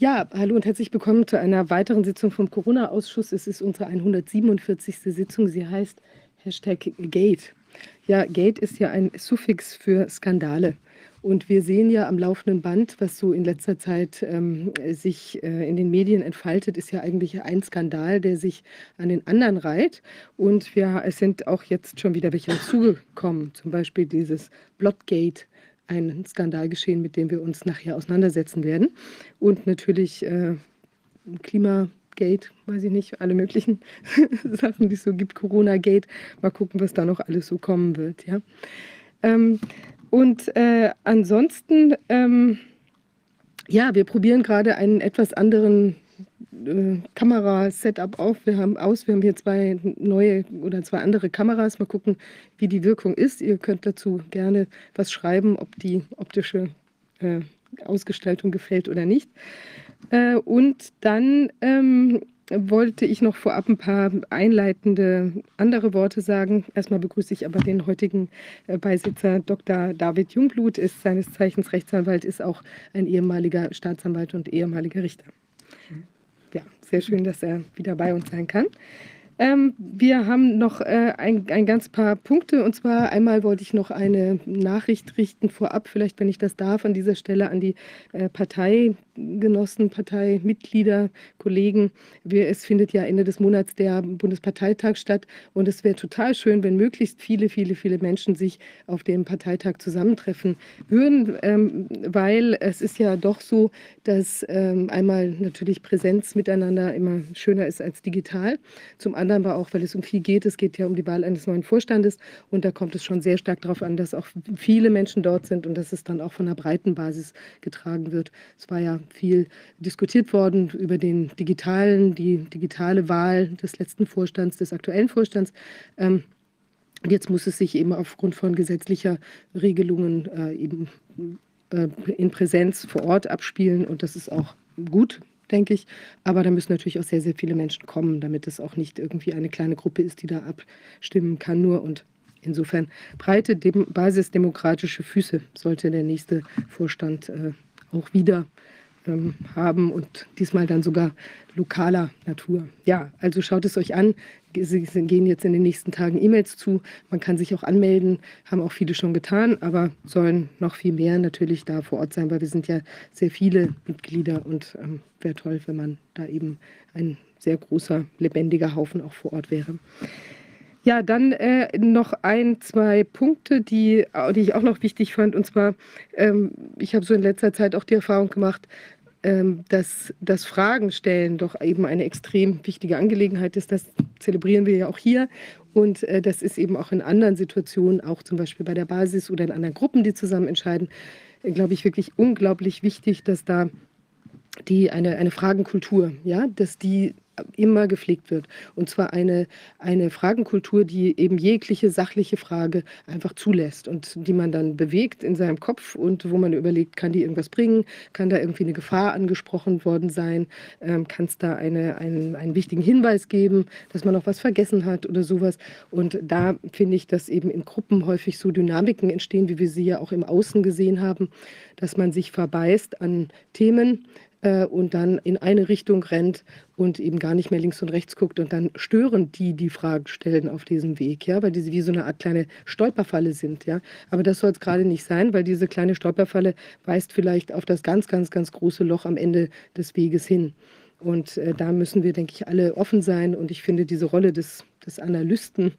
Ja, hallo und herzlich willkommen zu einer weiteren Sitzung vom Corona-Ausschuss. Es ist unsere 147. Sitzung. Sie heißt Hashtag Gate. Ja, Gate ist ja ein Suffix für Skandale. Und wir sehen ja am laufenden Band, was so in letzter Zeit ähm, sich äh, in den Medien entfaltet, ist ja eigentlich ein Skandal, der sich an den anderen reiht. Und wir, es sind auch jetzt schon wieder welche dazugekommen. Zum Beispiel dieses Blotgate, ein Skandal geschehen, mit dem wir uns nachher auseinandersetzen werden. Und natürlich äh, Klimagate, weiß ich nicht, alle möglichen Sachen, die es so gibt, Corona-Gate. Mal gucken, was da noch alles so kommen wird. Ja. Ähm, und äh, ansonsten, ähm, ja, wir probieren gerade einen etwas anderen äh, Kamera-Setup auf. Wir haben aus, wir haben hier zwei neue oder zwei andere Kameras. Mal gucken, wie die Wirkung ist. Ihr könnt dazu gerne was schreiben, ob die optische äh, Ausgestaltung gefällt oder nicht. Äh, und dann ähm, wollte ich noch vorab ein paar einleitende andere Worte sagen. Erstmal begrüße ich aber den heutigen äh, Beisitzer Dr. David Jungblut, ist seines Zeichens Rechtsanwalt, ist auch ein ehemaliger Staatsanwalt und ehemaliger Richter. Ja, sehr schön, dass er wieder bei uns sein kann. Ähm, wir haben noch äh, ein, ein ganz paar Punkte. Und zwar einmal wollte ich noch eine Nachricht richten vorab, vielleicht wenn ich das darf, an dieser Stelle an die äh, Parteigenossen, Parteimitglieder, Kollegen. Wir, es findet ja Ende des Monats der Bundesparteitag statt. Und es wäre total schön, wenn möglichst viele, viele, viele Menschen sich auf dem Parteitag zusammentreffen würden, ähm, weil es ist ja doch so, dass ähm, einmal natürlich Präsenz miteinander immer schöner ist als digital. Zum anderen anderen aber auch, weil es um viel geht. Es geht ja um die Wahl eines neuen Vorstandes und da kommt es schon sehr stark darauf an, dass auch viele Menschen dort sind und dass es dann auch von einer breiten Basis getragen wird. Es war ja viel diskutiert worden über den digitalen, die digitale Wahl des letzten Vorstands, des aktuellen Vorstands. Ähm, Jetzt muss es sich eben aufgrund von gesetzlicher Regelungen äh, eben äh, in Präsenz vor Ort abspielen und das ist auch gut, denke ich. Aber da müssen natürlich auch sehr, sehr viele Menschen kommen, damit es auch nicht irgendwie eine kleine Gruppe ist, die da abstimmen kann nur. Und insofern breite basisdemokratische Füße sollte der nächste Vorstand äh, auch wieder ähm, haben und diesmal dann sogar lokaler Natur. Ja, also schaut es euch an. Sie gehen jetzt in den nächsten Tagen E-Mails zu. Man kann sich auch anmelden, haben auch viele schon getan, aber sollen noch viel mehr natürlich da vor Ort sein, weil wir sind ja sehr viele Mitglieder und ähm, wäre toll, wenn man da eben ein sehr großer, lebendiger Haufen auch vor Ort wäre. Ja, dann äh, noch ein, zwei Punkte, die, die ich auch noch wichtig fand. Und zwar, ähm, ich habe so in letzter Zeit auch die Erfahrung gemacht, ähm, dass das Fragen stellen doch eben eine extrem wichtige Angelegenheit ist. Das zelebrieren wir ja auch hier. Und äh, das ist eben auch in anderen Situationen, auch zum Beispiel bei der Basis oder in anderen Gruppen, die zusammen entscheiden, äh, glaube ich, wirklich unglaublich wichtig, dass da die eine, eine Fragenkultur, ja, dass die immer gepflegt wird. Und zwar eine, eine Fragenkultur, die eben jegliche sachliche Frage einfach zulässt und die man dann bewegt in seinem Kopf und wo man überlegt, kann die irgendwas bringen, kann da irgendwie eine Gefahr angesprochen worden sein, ähm, kann es da eine, einen, einen wichtigen Hinweis geben, dass man noch was vergessen hat oder sowas. Und da finde ich, dass eben in Gruppen häufig so Dynamiken entstehen, wie wir sie ja auch im Außen gesehen haben, dass man sich verbeißt an Themen, äh, und dann in eine Richtung rennt und eben gar nicht mehr links und rechts guckt und dann stören die, die Fragen stellen auf diesem Weg, ja, weil diese wie so eine Art kleine Stolperfalle sind, ja. Aber das soll es gerade nicht sein, weil diese kleine Stolperfalle weist vielleicht auf das ganz, ganz, ganz große Loch am Ende des Weges hin. Und äh, da müssen wir, denke ich, alle offen sein. Und ich finde diese Rolle des, des Analysten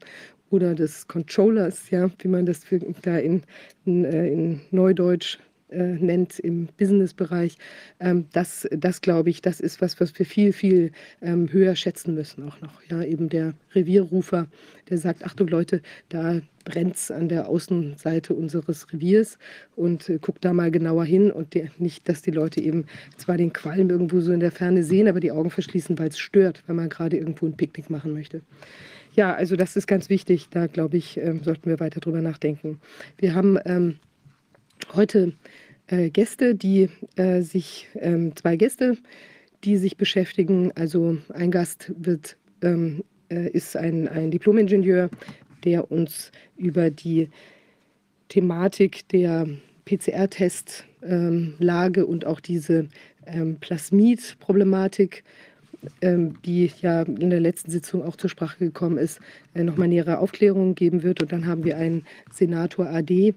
oder des Controllers, ja, wie man das für, da in, in, äh, in Neudeutsch äh, nennt im Businessbereich, ähm, das, das glaube ich, das ist was, was wir viel, viel ähm, höher schätzen müssen auch noch. Ja, eben der Revierrufer, der sagt, Achtung Leute, da brennt es an der Außenseite unseres Reviers und äh, guckt da mal genauer hin und der, nicht, dass die Leute eben zwar den Qualm irgendwo so in der Ferne sehen, aber die Augen verschließen, weil es stört, wenn man gerade irgendwo ein Picknick machen möchte. Ja, also das ist ganz wichtig. Da glaube ich, ähm, sollten wir weiter drüber nachdenken. Wir haben ähm, heute äh, Gäste, die äh, sich, ähm, zwei Gäste, die sich beschäftigen. Also ein Gast wird, ähm, äh, ist ein, ein Diplomingenieur, der uns über die Thematik der PCR-Tests ähm, und auch diese ähm, Plasmid-Problematik, ähm, die ja in der letzten Sitzung auch zur Sprache gekommen ist, äh, nochmal nähere Aufklärungen geben wird. Und dann haben wir einen Senator AD,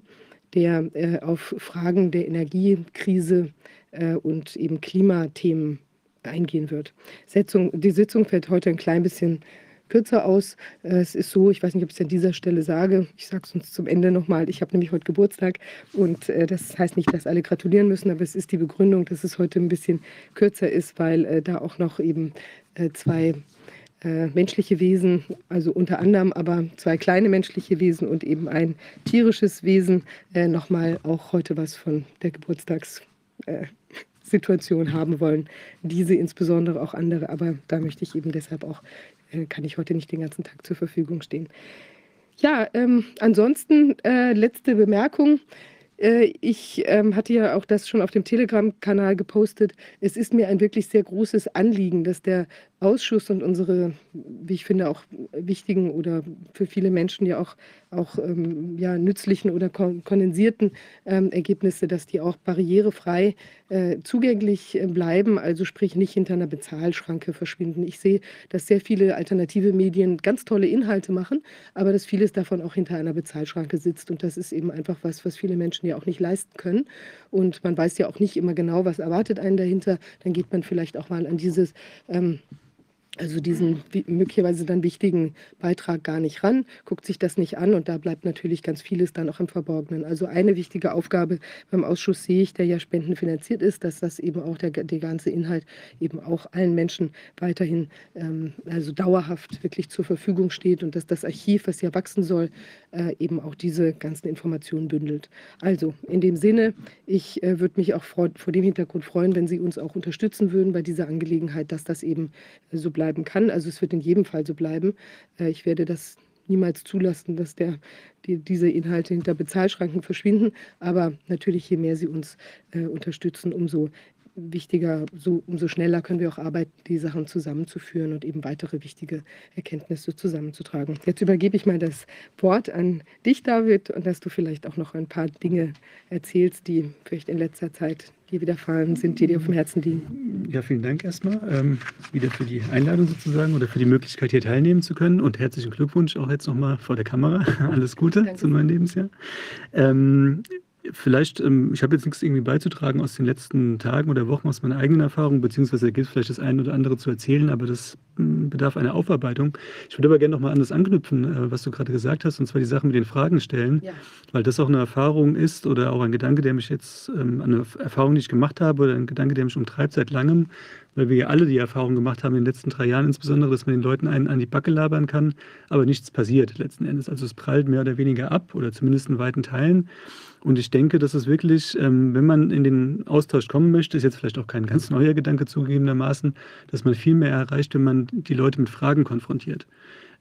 der äh, auf Fragen der Energiekrise äh, und eben Klimathemen eingehen wird. Setzung, die Sitzung fällt heute ein klein bisschen kürzer aus. Äh, es ist so, ich weiß nicht, ob ich es an dieser Stelle sage, ich sage es uns zum Ende nochmal, ich habe nämlich heute Geburtstag und äh, das heißt nicht, dass alle gratulieren müssen, aber es ist die Begründung, dass es heute ein bisschen kürzer ist, weil äh, da auch noch eben zwei menschliche Wesen, also unter anderem aber zwei kleine menschliche Wesen und eben ein tierisches Wesen, nochmal auch heute was von der Geburtstagssituation haben wollen. Diese insbesondere auch andere, aber da möchte ich eben deshalb auch äh, kann ich heute nicht den ganzen Tag zur Verfügung stehen. Ja, ähm, ansonsten äh, letzte Bemerkung. Äh, ich ähm, hatte ja auch das schon auf dem Telegram-Kanal gepostet. Es ist mir ein wirklich sehr großes Anliegen, dass der Ausschuss und unsere, wie ich finde, auch wichtigen oder für viele Menschen ja auch, auch ähm, ja, nützlichen oder kondensierten ähm, Ergebnisse, dass die auch barrierefrei äh, zugänglich äh, bleiben, also sprich nicht hinter einer Bezahlschranke verschwinden. Ich sehe, dass sehr viele alternative Medien ganz tolle Inhalte machen, aber dass vieles davon auch hinter einer Bezahlschranke sitzt. Und das ist eben einfach was, was viele Menschen ja auch nicht leisten können. Und man weiß ja auch nicht immer genau, was erwartet einen dahinter. Dann geht man vielleicht auch mal an dieses ähm, also diesen möglicherweise dann wichtigen Beitrag gar nicht ran, guckt sich das nicht an und da bleibt natürlich ganz vieles dann auch im Verborgenen. Also eine wichtige Aufgabe beim Ausschuss sehe ich, der ja spendenfinanziert ist, dass das eben auch der, der ganze Inhalt eben auch allen Menschen weiterhin ähm, also dauerhaft wirklich zur Verfügung steht und dass das Archiv, was ja wachsen soll, äh, eben auch diese ganzen Informationen bündelt. Also in dem Sinne, ich äh, würde mich auch vor, vor dem Hintergrund freuen, wenn Sie uns auch unterstützen würden bei dieser Angelegenheit, dass das eben äh, so bleibt bleiben kann. Also es wird in jedem Fall so bleiben. Äh, ich werde das niemals zulassen, dass der, die, diese Inhalte hinter Bezahlschranken verschwinden. Aber natürlich, je mehr Sie uns äh, unterstützen, umso wichtiger, so, umso schneller können wir auch arbeiten, die Sachen zusammenzuführen und eben weitere wichtige Erkenntnisse zusammenzutragen. Jetzt übergebe ich mal das Wort an dich, David, und dass du vielleicht auch noch ein paar Dinge erzählst, die vielleicht in letzter Zeit dir widerfahren sind, die dir auf dem Herzen liegen. Ja, vielen Dank erstmal ähm, wieder für die Einladung sozusagen oder für die Möglichkeit, hier teilnehmen zu können und herzlichen Glückwunsch auch jetzt nochmal vor der Kamera. Alles Gute Danke. zum neuen Lebensjahr. Ähm, Vielleicht, ähm, ich habe jetzt nichts irgendwie beizutragen aus den letzten Tagen oder Wochen aus meiner eigenen Erfahrung, beziehungsweise gibt es vielleicht das eine oder andere zu erzählen, aber das hm, bedarf einer Aufarbeitung. Ich würde aber gerne nochmal an das anknüpfen, äh, was du gerade gesagt hast, und zwar die Sache mit den Fragen stellen, ja. weil das auch eine Erfahrung ist oder auch ein Gedanke, der mich jetzt, ähm, eine Erfahrung, die ich gemacht habe oder ein Gedanke, der mich umtreibt seit langem, weil wir ja alle die Erfahrung gemacht haben in den letzten drei Jahren, insbesondere, dass man den Leuten einen an die Backe labern kann, aber nichts passiert letzten Endes. Also es prallt mehr oder weniger ab oder zumindest in weiten Teilen. Und ich denke, dass es wirklich, ähm, wenn man in den Austausch kommen möchte, ist jetzt vielleicht auch kein ganz neuer Gedanke zugegebenermaßen, dass man viel mehr erreicht, wenn man die Leute mit Fragen konfrontiert.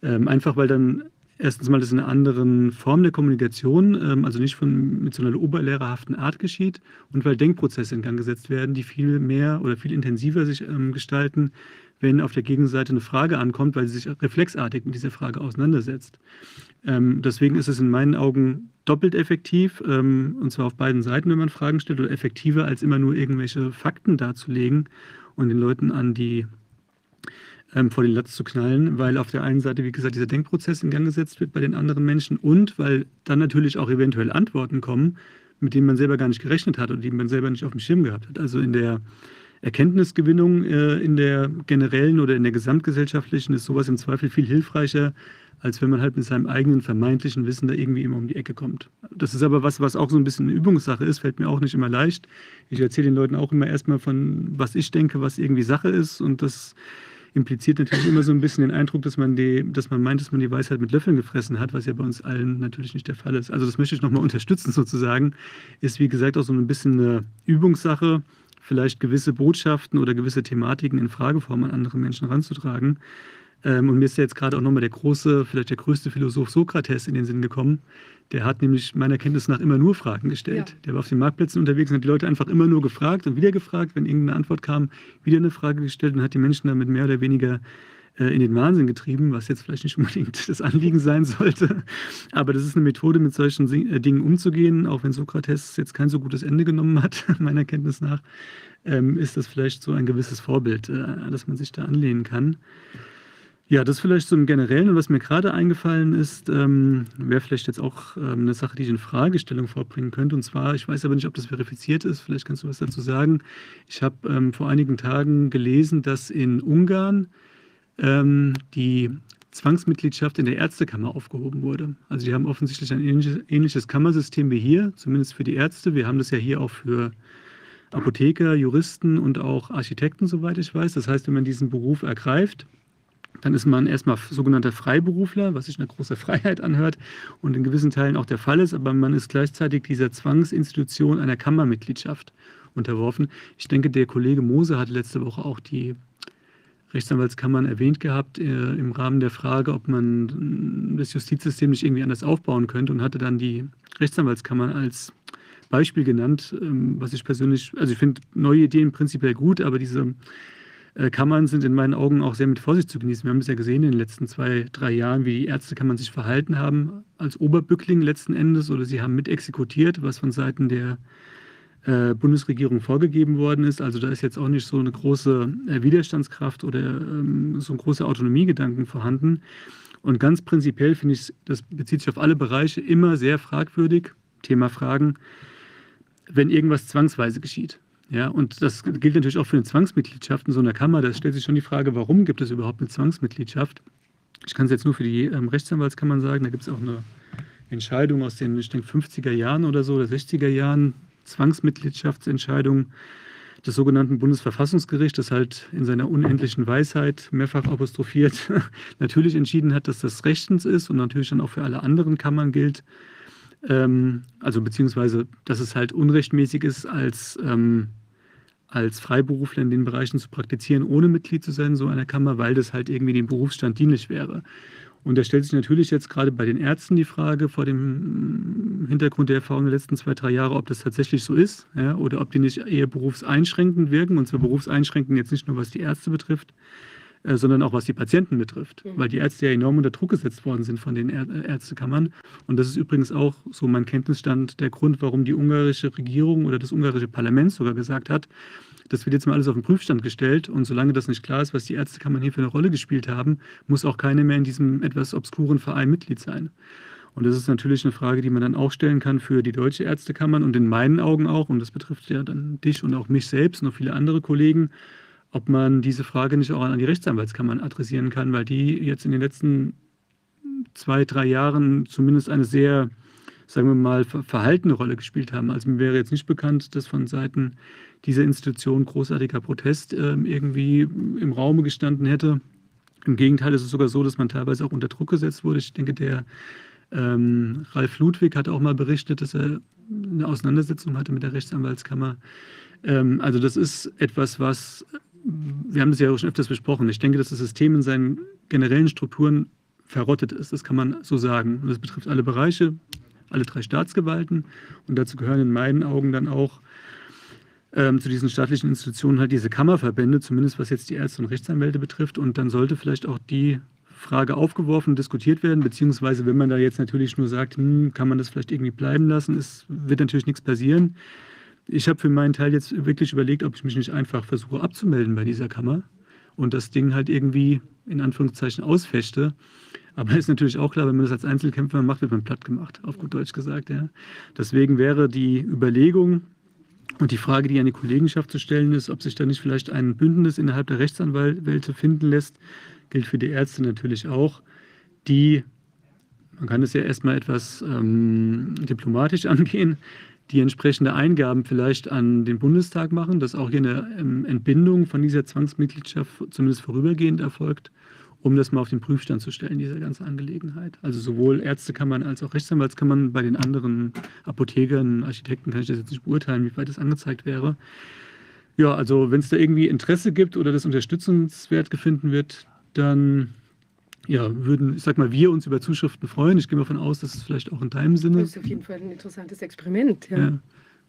Ähm, einfach weil dann erstens mal das in einer anderen Form der Kommunikation, ähm, also nicht von, mit so einer oberlehrerhaften Art geschieht und weil Denkprozesse in Gang gesetzt werden, die viel mehr oder viel intensiver sich gestalten, wenn auf der Gegenseite eine Frage ankommt, weil sie sich reflexartig mit dieser Frage auseinandersetzt. Ähm, deswegen ist es in meinen Augen doppelt effektiv, ähm, und zwar auf beiden Seiten, wenn man Fragen stellt, oder effektiver, als immer nur irgendwelche Fakten darzulegen und den Leuten an die ähm, vor den Latz zu knallen, weil auf der einen Seite, wie gesagt, dieser Denkprozess in Gang gesetzt wird bei den anderen Menschen und weil dann natürlich auch eventuell Antworten kommen, mit denen man selber gar nicht gerechnet hat und die man selber nicht auf dem Schirm gehabt hat. Also in der Erkenntnisgewinnung äh, in der generellen oder in der gesamtgesellschaftlichen ist sowas im Zweifel viel hilfreicher, als wenn man halt mit seinem eigenen vermeintlichen Wissen da irgendwie immer um die Ecke kommt. Das ist aber was, was auch so ein bisschen eine Übungssache ist, fällt mir auch nicht immer leicht. Ich erzähle den Leuten auch immer erstmal von, was ich denke, was irgendwie Sache ist und das impliziert natürlich immer so ein bisschen den Eindruck, dass man, die, dass man meint, dass man die Weisheit mit Löffeln gefressen hat, was ja bei uns allen natürlich nicht der Fall ist. Also das möchte ich nochmal unterstützen sozusagen. Ist wie gesagt auch so ein bisschen eine Übungssache vielleicht gewisse Botschaften oder gewisse Thematiken in Frageform an andere Menschen ranzutragen. Ähm, und mir ist ja jetzt gerade auch nochmal der große, vielleicht der größte Philosoph Sokrates in den Sinn gekommen. Der hat nämlich meiner Kenntnis nach immer nur Fragen gestellt. Ja. Der war auf den Marktplätzen unterwegs und hat die Leute einfach immer nur gefragt und wieder gefragt. Wenn irgendeine Antwort kam, wieder eine Frage gestellt und hat die Menschen damit mehr oder weniger äh, in den Wahnsinn getrieben, was jetzt vielleicht nicht unbedingt das Anliegen sein sollte. Aber das ist eine Methode, mit solchen äh, Dingen umzugehen, auch wenn Sokrates jetzt kein so gutes Ende genommen hat, meiner Kenntnis nach, ähm, ist das vielleicht so ein gewisses Vorbild, äh, dass man sich da anlehnen kann. Ja, das vielleicht so im Generellen. Und was mir gerade eingefallen ist, ähm, wäre vielleicht jetzt auch ähm, eine Sache, die ich in Fragestellung vorbringen könnte. Und zwar, ich weiß aber nicht, ob das verifiziert ist. Vielleicht kannst du was dazu sagen. Ich habe ähm, vor einigen Tagen gelesen, dass in Ungarn ähm, die Zwangsmitgliedschaft in der Ärztekammer aufgehoben wurde. Also die haben offensichtlich ein ähnliches, ähnliches Kammersystem wie hier, zumindest für die Ärzte. Wir haben das ja hier auch für Apotheker, Juristen und auch Architekten, soweit ich weiß. Das heißt, wenn man diesen Beruf ergreift, dann ist man erstmal sogenannter Freiberufler, was sich eine große Freiheit anhört und in gewissen Teilen auch der Fall ist, aber man ist gleichzeitig dieser Zwangsinstitution einer Kammermitgliedschaft unterworfen. Ich denke, der Kollege Mose hat letzte Woche auch die Rechtsanwaltskammern erwähnt gehabt äh, im Rahmen der Frage, ob man das Justizsystem nicht irgendwie anders aufbauen könnte und hatte dann die Rechtsanwaltskammern als Beispiel genannt, ähm, was ich persönlich, also ich finde neue Ideen prinzipiell gut, aber diese Kammern sind in meinen Augen auch sehr mit Vorsicht zu genießen. Wir haben es ja gesehen in den letzten zwei, drei Jahren, wie die Ärztekammern sich verhalten haben als Oberbückling letzten Endes oder sie haben mit exekutiert, was von Seiten der äh, Bundesregierung vorgegeben worden ist. Also da ist jetzt auch nicht so eine große äh, Widerstandskraft oder ähm, so ein großer Autonomiegedanken vorhanden. Und ganz prinzipiell finde ich, das bezieht sich auf alle Bereiche, immer sehr fragwürdig, Thema Fragen, wenn irgendwas zwangsweise geschieht. Ja, und das gilt natürlich auch für eine Zwangsmitgliedschaft in so einer Kammer. Da stellt sich schon die Frage, warum gibt es überhaupt eine Zwangsmitgliedschaft? Ich kann es jetzt nur für die ähm, Rechtsanwaltskammern sagen. Da gibt es auch eine Entscheidung aus den, ich denke, 50er Jahren oder so, oder 60er Jahren, Zwangsmitgliedschaftsentscheidung des sogenannten Bundesverfassungsgerichts, das halt in seiner unendlichen Weisheit mehrfach apostrophiert natürlich entschieden hat, dass das rechtens ist und natürlich dann auch für alle anderen Kammern gilt. Ähm, also beziehungsweise, dass es halt unrechtmäßig ist, als, ähm, als Freiberufler in den Bereichen zu praktizieren, ohne Mitglied zu sein, so einer Kammer, weil das halt irgendwie dem Berufsstand dienlich wäre. Und da stellt sich natürlich jetzt gerade bei den Ärzten die Frage vor dem Hintergrund der Erfahrung der letzten zwei, drei Jahre, ob das tatsächlich so ist ja, oder ob die nicht eher berufseinschränkend wirken. Und zwar berufseinschränkend jetzt nicht nur, was die Ärzte betrifft, äh, sondern auch was die Patienten betrifft, mhm. weil die Ärzte ja enorm unter Druck gesetzt worden sind von den äh, Ärztekammern. Und das ist übrigens auch so mein Kenntnisstand der Grund, warum die ungarische Regierung oder das ungarische Parlament sogar gesagt hat, das wird jetzt mal alles auf den Prüfstand gestellt und solange das nicht klar ist, was die Ärztekammern hier für eine Rolle gespielt haben, muss auch keine mehr in diesem etwas obskuren Verein Mitglied sein. Und das ist natürlich eine Frage, die man dann auch stellen kann für die deutsche Ärztekammern und in meinen Augen auch, und das betrifft ja dann dich und auch mich selbst und auch viele andere Kollegen, ob man diese Frage nicht auch an die Rechtsanwaltskammern adressieren kann, weil die jetzt in den letzten zwei, drei Jahren zumindest eine sehr, sagen wir mal, verhaltene Rolle gespielt haben. Also mir wäre jetzt nicht bekannt, dass von Seiten dieser Institution großartiger Protest äh, irgendwie im Raume gestanden hätte. Im Gegenteil ist es sogar so, dass man teilweise auch unter Druck gesetzt wurde. Ich denke, der ähm, Ralf Ludwig hat auch mal berichtet, dass er eine Auseinandersetzung hatte mit der Rechtsanwaltskammer. Ähm, also das ist etwas, was wir haben das ja auch schon öfters besprochen. Ich denke, dass das System in seinen generellen Strukturen verrottet ist. Das kann man so sagen. Und das betrifft alle Bereiche, alle drei Staatsgewalten. Und dazu gehören in meinen Augen dann auch ähm, zu diesen staatlichen Institutionen halt diese Kammerverbände, zumindest was jetzt die Ärzte und Rechtsanwälte betrifft. Und dann sollte vielleicht auch die Frage aufgeworfen diskutiert werden, beziehungsweise wenn man da jetzt natürlich nur sagt, hm, kann man das vielleicht irgendwie bleiben lassen, es wird natürlich nichts passieren ich habe für meinen Teil jetzt wirklich überlegt, ob ich mich nicht einfach versuche abzumelden bei dieser Kammer und das Ding halt irgendwie in Anführungszeichen ausfechte. Aber ist natürlich auch klar, wenn man das als Einzelkämpfer macht, wird man platt gemacht, auf gut Deutsch gesagt. Ja. Deswegen wäre die Überlegung und die Frage, die an die Kollegenschaft zu stellen ist, ob sich da nicht vielleicht ein Bündnis innerhalb der Rechtsanwälte finden lässt, gilt für die Ärzte natürlich auch, die, man kann es ja erstmal etwas ähm, diplomatisch angehen, die entsprechende Eingaben vielleicht an den Bundestag machen, dass auch hier eine ähm, Entbindung von dieser Zwangsmitgliedschaft zumindest vorübergehend erfolgt, um das mal auf den Prüfstand zu stellen, diese ganze Angelegenheit. Also sowohl Ärztekammern als auch Rechtsanwaltskammern, bei den anderen Apothekern, Architekten kann ich das jetzt nicht beurteilen, wie weit das angezeigt wäre. Ja, also wenn es da irgendwie Interesse gibt oder das unterstützenswert gefunden wird, dann ja, würden, ich sag mal, wir uns über Zuschriften freuen. Ich gehe mal davon aus, dass es vielleicht auch in deinem Sinne. Das ist auf jeden Fall ein interessantes Experiment, ja. ja.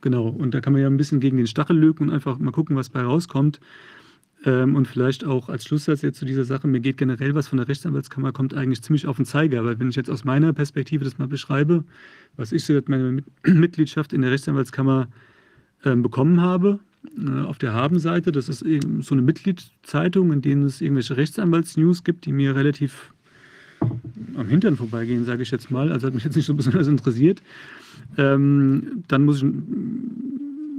Genau, und da kann man ja ein bisschen gegen den Stachel löken und einfach mal gucken, was bei rauskommt. Ähm, und vielleicht auch als Schlusssatz jetzt zu dieser Sache, mir geht generell was von der Rechtsanwaltskammer, kommt eigentlich ziemlich auf den Zeiger, weil wenn ich jetzt aus meiner Perspektive das mal beschreibe, was ich seit meiner Mitgliedschaft in der Rechtsanwaltskammer äh, bekommen habe, auf der Habenseite, das ist so eine Mitgliedszeitung, in denen es irgendwelche Rechtsanwaltsnews gibt, die mir relativ am Hintern vorbeigehen, sage ich jetzt mal. Also hat mich jetzt nicht so besonders interessiert. Ähm, dann muss ich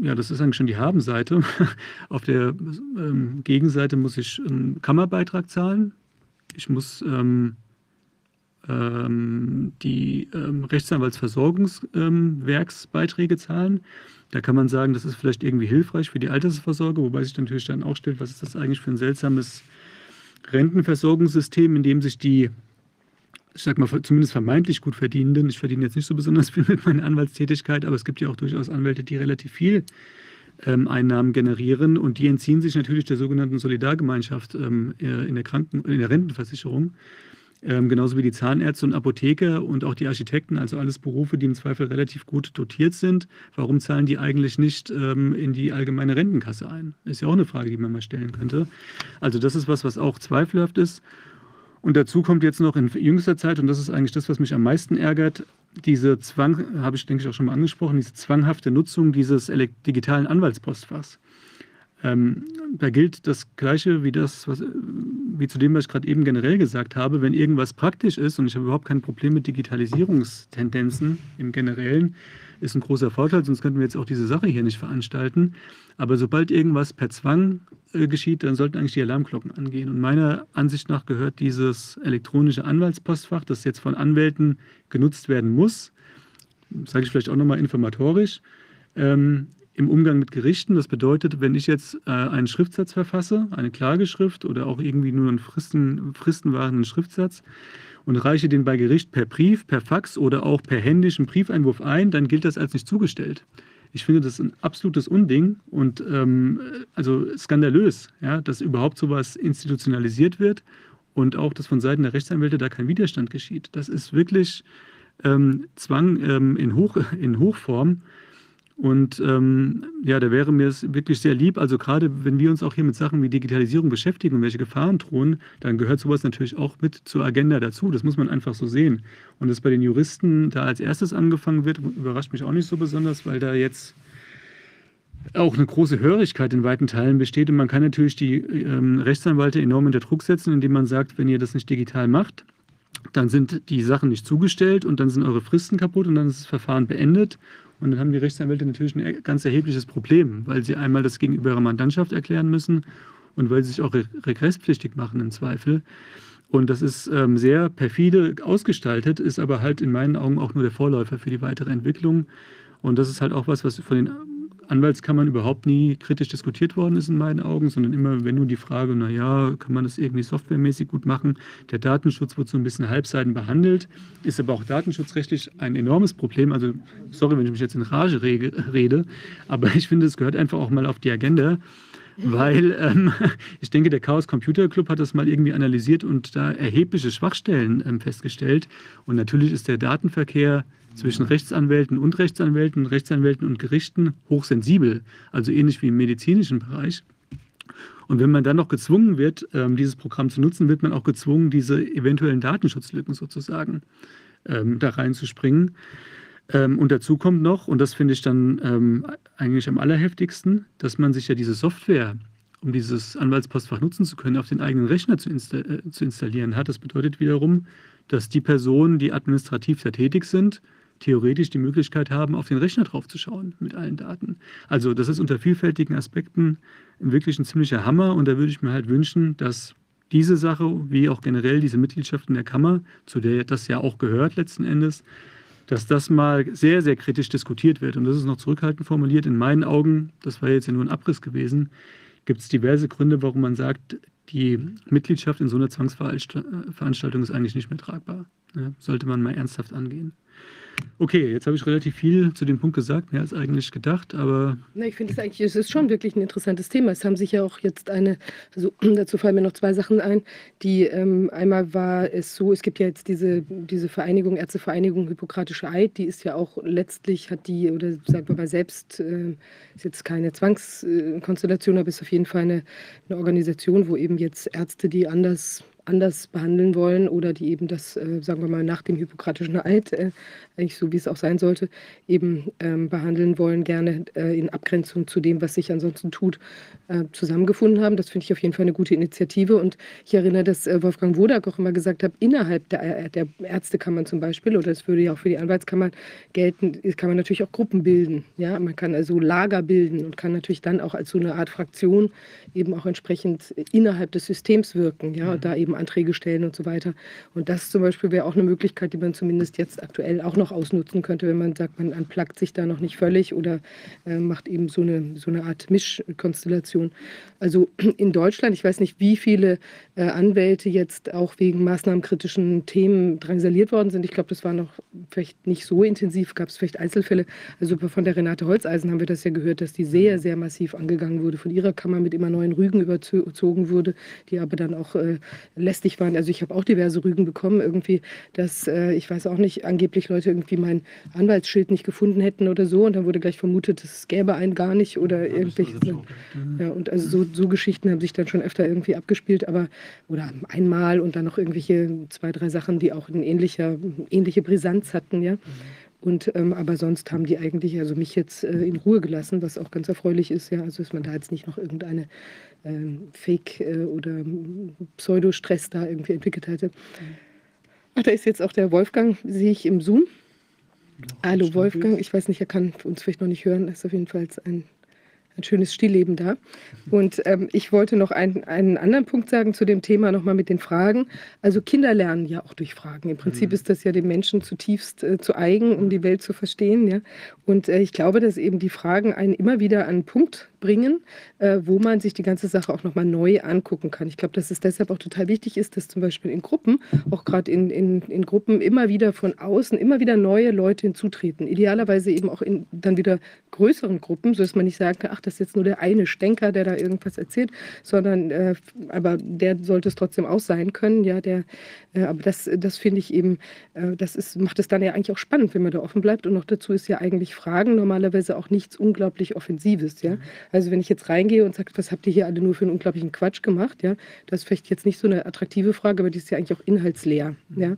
ja, das ist eigentlich schon die Habenseite. Auf der ähm, Gegenseite muss ich einen Kammerbeitrag zahlen. Ich muss ähm, ähm, die ähm, Rechtsanwaltsversorgungswerksbeiträge zahlen. Da kann man sagen, das ist vielleicht irgendwie hilfreich für die Altersvorsorge, wobei sich natürlich dann auch stellt, was ist das eigentlich für ein seltsames Rentenversorgungssystem, in dem sich die ich sag mal, zumindest vermeintlich gut verdienenden. Ich verdiene jetzt nicht so besonders viel mit meiner Anwaltstätigkeit, aber es gibt ja auch durchaus Anwälte, die relativ viel ähm, Einnahmen generieren und die entziehen sich natürlich der sogenannten Solidargemeinschaft ähm, in, der Kranken-, in der Rentenversicherung. Ähm, genauso wie die Zahnärzte und Apotheker und auch die Architekten, also alles Berufe, die im Zweifel relativ gut dotiert sind. Warum zahlen die eigentlich nicht ähm, in die allgemeine Rentenkasse ein? Ist ja auch eine Frage, die man mal stellen könnte. Also das ist was, was auch zweifelhaft ist. Und dazu kommt jetzt noch in jüngster Zeit, und das ist eigentlich das, was mich am meisten ärgert, diese Zwang, habe ich denke ich auch schon mal angesprochen, diese zwanghafte Nutzung dieses digitalen Anwaltspostfachs. Ähm, da gilt das Gleiche wie das, was, wie zu dem, was ich gerade eben generell gesagt habe. Wenn irgendwas praktisch ist, und ich habe überhaupt kein Problem mit Digitalisierungstendenzen im Generellen, ist ein großer Vorteil, sonst könnten wir jetzt auch diese Sache hier nicht veranstalten. Aber sobald irgendwas per Zwang äh, geschieht, dann sollten eigentlich die Alarmglocken angehen. Und meiner Ansicht nach gehört dieses elektronische Anwaltspostfach, das jetzt von Anwälten genutzt werden muss, sage ich vielleicht auch nochmal informatorisch, ähm, im Umgang mit Gerichten. Das bedeutet, wenn ich jetzt äh, einen Schriftsatz verfasse, eine Klageschrift oder auch irgendwie nur einen Fristen, fristenwahrenden Schriftsatz, und reiche den bei Gericht per Brief, per Fax oder auch per händischen Briefeinwurf ein, dann gilt das als nicht zugestellt. Ich finde das ein absolutes Unding und ähm, also skandalös, ja, dass überhaupt sowas institutionalisiert wird und auch, dass von Seiten der Rechtsanwälte da kein Widerstand geschieht. Das ist wirklich ähm, Zwang ähm, in, Hoch, in Hochform und ähm, ja, da wäre mir es wirklich sehr lieb, also gerade wenn wir uns auch hier mit Sachen wie Digitalisierung beschäftigen und welche Gefahren drohen, dann gehört sowas natürlich auch mit zur Agenda dazu. Das muss man einfach so sehen. Und dass bei den Juristen da als erstes angefangen wird, überrascht mich auch nicht so besonders, weil da jetzt auch eine große Hörigkeit in weiten Teilen besteht. Und man kann natürlich die ähm, Rechtsanwälte enorm unter Druck setzen, indem man sagt, wenn ihr das nicht digital macht, dann sind die Sachen nicht zugestellt und dann sind eure Fristen kaputt und dann ist das Verfahren beendet und dann haben die Rechtsanwälte natürlich ein ganz erhebliches Problem, weil sie einmal das gegenüber ihrer Mandantschaft erklären müssen und weil sie sich auch regresspflichtig machen im Zweifel. Und das ist ähm, sehr perfide ausgestaltet, ist aber halt in meinen Augen auch nur der Vorläufer für die weitere Entwicklung. Und das ist halt auch was, was von den Anwaltskammern überhaupt nie kritisch diskutiert worden ist in meinen Augen, sondern immer, wenn nur die Frage, naja, kann man das irgendwie softwaremäßig gut machen? Der Datenschutz wird so ein bisschen halbseiten behandelt, ist aber auch datenschutzrechtlich ein enormes Problem. Also, sorry, wenn ich mich jetzt in Rage rede, aber ich finde, es gehört einfach auch mal auf die Agenda. Weil ähm, ich denke, der Chaos Computer Club hat das mal irgendwie analysiert und da erhebliche Schwachstellen ähm, festgestellt. Und natürlich ist der Datenverkehr zwischen Rechtsanwälten und Rechtsanwälten, Rechtsanwälten und Gerichten hochsensibel, also ähnlich wie im medizinischen Bereich. Und wenn man dann noch gezwungen wird, ähm, dieses Programm zu nutzen, wird man auch gezwungen, diese eventuellen Datenschutzlücken sozusagen ähm, da reinzuspringen. Ähm, und dazu kommt noch, und das finde ich dann eigentlich am allerheftigsten, dass man sich ja diese Software, um dieses Anwaltspostfach nutzen zu können, auf den eigenen Rechner zu, insta äh, zu installieren hat. Das bedeutet wiederum, dass die Personen, die administrativ da tätig sind, theoretisch die Möglichkeit haben, auf den Rechner draufzuschauen mit allen Daten. Also das ist unter vielfältigen Aspekten wirklich ein ziemlicher Hammer und da würde ich mir halt wünschen, dass diese Sache, wie auch generell diese Mitgliedschaft in der Kammer, zu der das ja auch gehört letzten Endes, dass das mal sehr, sehr kritisch diskutiert wird. Und das ist noch zurückhaltend formuliert. In meinen Augen, das war jetzt ja nur ein Abriss gewesen, gibt es diverse Gründe, warum man sagt, die Mitgliedschaft in so einer Zwangsveranstaltung ist eigentlich nicht mehr tragbar. Ja, sollte man mal ernsthaft angehen. Okay, jetzt habe ich relativ viel zu dem Punkt gesagt, mehr als eigentlich gedacht, aber. Na, ich finde es eigentlich, es ist schon wirklich ein interessantes Thema. Es haben sich ja auch jetzt eine, also dazu fallen mir noch zwei Sachen ein. Die ähm, einmal war es so, es gibt ja jetzt diese, diese Vereinigung, Ärztevereinigung Hippokratische Eid, die ist ja auch letztlich, hat die, oder sagen wir mal selbst, äh, ist jetzt keine Zwangskonstellation, aber ist auf jeden Fall eine, eine Organisation, wo eben jetzt Ärzte, die anders anders behandeln wollen oder die eben das, äh, sagen wir mal, nach dem hippokratischen Eid, äh, eigentlich so wie es auch sein sollte, eben ähm, behandeln wollen, gerne äh, in Abgrenzung zu dem, was sich ansonsten tut, äh, zusammengefunden haben. Das finde ich auf jeden Fall eine gute Initiative. Und ich erinnere, dass äh, Wolfgang Wodak auch immer gesagt hat, innerhalb der, äh, der Ärztekammern zum Beispiel, oder es würde ja auch für die Anwaltskammern gelten, kann man natürlich auch Gruppen bilden. Ja? Man kann also Lager bilden und kann natürlich dann auch als so eine Art Fraktion eben auch entsprechend innerhalb des Systems wirken ja? und da eben Anträge stellen und so weiter. Und das zum Beispiel wäre auch eine Möglichkeit, die man zumindest jetzt aktuell auch noch ausnutzen könnte, wenn man sagt, man anplagt sich da noch nicht völlig oder äh, macht eben so eine, so eine Art Mischkonstellation. Also in Deutschland, ich weiß nicht, wie viele äh, Anwälte jetzt auch wegen maßnahmenkritischen Themen drangsaliert worden sind. Ich glaube, das war noch vielleicht nicht so intensiv, gab es vielleicht Einzelfälle. Also von der Renate Holzeisen haben wir das ja gehört, dass die sehr, sehr massiv angegangen wurde, von ihrer Kammer mit immer neuen Rügen überzogen wurde, die aber dann auch äh, lästig waren. Also ich habe auch diverse Rügen bekommen, irgendwie, dass äh, ich weiß auch nicht, angeblich Leute irgendwie mein Anwaltsschild nicht gefunden hätten oder so. Und dann wurde gleich vermutet, es gäbe einen gar nicht oder ja, irgendwelche. Ja, und also so, so Geschichten haben sich dann schon öfter irgendwie abgespielt, aber oder einmal und dann noch irgendwelche zwei, drei Sachen, die auch eine ähnliche, ähnliche Brisanz hatten, ja. Mhm. Und, ähm, aber sonst haben die eigentlich also mich jetzt äh, in Ruhe gelassen, was auch ganz erfreulich ist, ja. Also dass man da jetzt nicht noch irgendeine ähm, Fake- äh, oder Pseudo-Stress da irgendwie entwickelt hatte. Ach, da ist jetzt auch der Wolfgang, sehe ich im Zoom. Hallo Wolfgang, ich weiß nicht, er kann uns vielleicht noch nicht hören, ist auf jeden Fall ein ein schönes Stillleben da. Und ähm, ich wollte noch einen, einen anderen Punkt sagen zu dem Thema nochmal mit den Fragen. Also Kinder lernen ja auch durch Fragen. Im Prinzip mhm. ist das ja dem Menschen zutiefst äh, zu eigen, um die Welt zu verstehen. Ja? Und äh, ich glaube, dass eben die Fragen einen immer wieder an einen Punkt bringen, äh, wo man sich die ganze Sache auch nochmal neu angucken kann. Ich glaube, dass es deshalb auch total wichtig ist, dass zum Beispiel in Gruppen, auch gerade in, in, in Gruppen, immer wieder von außen, immer wieder neue Leute hinzutreten. Idealerweise eben auch in dann wieder größeren Gruppen, sodass man nicht sagen kann, ach, das ist jetzt nur der eine Stenker, der da irgendwas erzählt, sondern äh, aber der sollte es trotzdem auch sein können, ja, der, äh, aber das, das finde ich eben, äh, das ist, macht es dann ja eigentlich auch spannend, wenn man da offen bleibt und noch dazu ist ja eigentlich Fragen normalerweise auch nichts unglaublich Offensives, ja. Also wenn ich jetzt reingehe und sage, was habt ihr hier alle nur für einen unglaublichen Quatsch gemacht, ja, das ist vielleicht jetzt nicht so eine attraktive Frage, aber die ist ja eigentlich auch inhaltsleer, ja.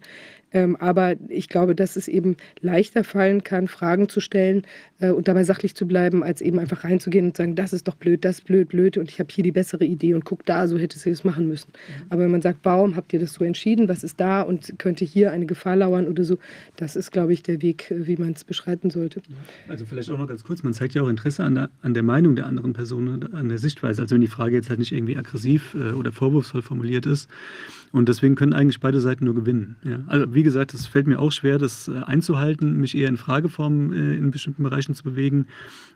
Ähm, aber ich glaube, dass es eben leichter fallen kann, Fragen zu stellen äh, und dabei sachlich zu bleiben, als eben einfach reinzugehen und sagen, das ist doch blöd, das ist blöd, blöd und ich habe hier die bessere Idee und guck da, so hätte sie es machen müssen. Mhm. Aber wenn man sagt, warum habt ihr das so entschieden, was ist da und könnte hier eine Gefahr lauern oder so, das ist, glaube ich, der Weg, äh, wie man es beschreiten sollte. Also vielleicht auch noch ganz kurz, man zeigt ja auch Interesse an der, an der Meinung der anderen Person, an der Sichtweise. Also wenn die Frage jetzt halt nicht irgendwie aggressiv äh, oder vorwurfsvoll formuliert ist, und deswegen können eigentlich beide Seiten nur gewinnen. Ja. Also wie gesagt, es fällt mir auch schwer, das äh, einzuhalten, mich eher in Frageform äh, in bestimmten Bereichen zu bewegen.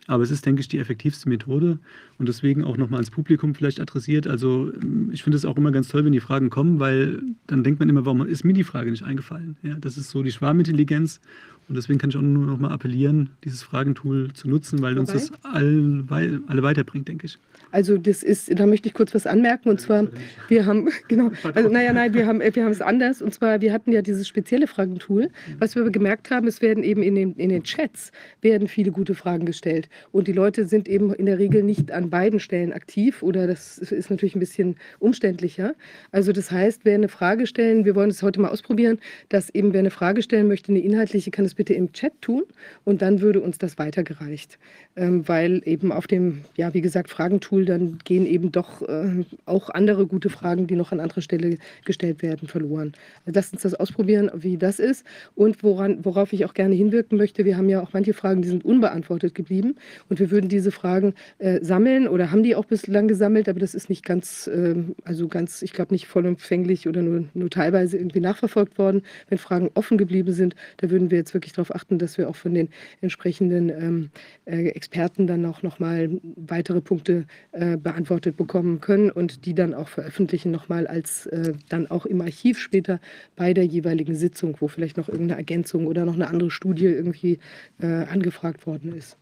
Aber es ist, denke ich, die effektivste Methode und deswegen auch nochmal ans Publikum vielleicht adressiert. Also ähm, ich finde es auch immer ganz toll, wenn die Fragen kommen, weil dann denkt man immer, warum ist mir die Frage nicht eingefallen? Ja, das ist so die Schwarmintelligenz und deswegen kann ich auch nur nochmal appellieren, dieses Fragentool zu nutzen, weil uns das alle, alle weiterbringt, denke ich. Also das ist, da möchte ich kurz was anmerken und zwar, wir haben, genau, also naja, nein, wir haben, wir haben es anders und zwar, wir hatten ja dieses spezielle Fragentool. Was wir aber gemerkt haben, es werden eben in den, in den Chats werden viele gute Fragen gestellt. Und die Leute sind eben in der Regel nicht an beiden Stellen aktiv oder das ist natürlich ein bisschen umständlicher. Also das heißt, wer eine Frage stellen, wir wollen es heute mal ausprobieren, dass eben wer eine Frage stellen möchte, eine inhaltliche, kann es bitte im Chat tun und dann würde uns das weitergereicht, ähm, weil eben auf dem, ja wie gesagt, Fragentool Tool, dann gehen eben doch äh, auch andere gute Fragen, die noch an anderer Stelle gestellt werden, verloren. Also lasst uns das ausprobieren, wie das ist. Und woran, worauf ich auch gerne hinwirken möchte, wir haben ja auch manche Fragen, die sind unbeantwortet geblieben. Und wir würden diese Fragen äh, sammeln oder haben die auch bislang gesammelt, aber das ist nicht ganz, äh, also ganz, ich glaube nicht vollumfänglich oder nur, nur teilweise irgendwie nachverfolgt worden. Wenn Fragen offen geblieben sind, da würden wir jetzt wirklich darauf achten, dass wir auch von den entsprechenden ähm, äh, Experten dann auch nochmal weitere Punkte äh, beantwortet bekommen können und die dann auch veröffentlichen nochmal als äh, dann auch im Archiv später bei der jeweiligen Sitzung, wo vielleicht noch irgendeine Ergänzung oder noch eine andere Studie irgendwie äh, angefragt worden ist.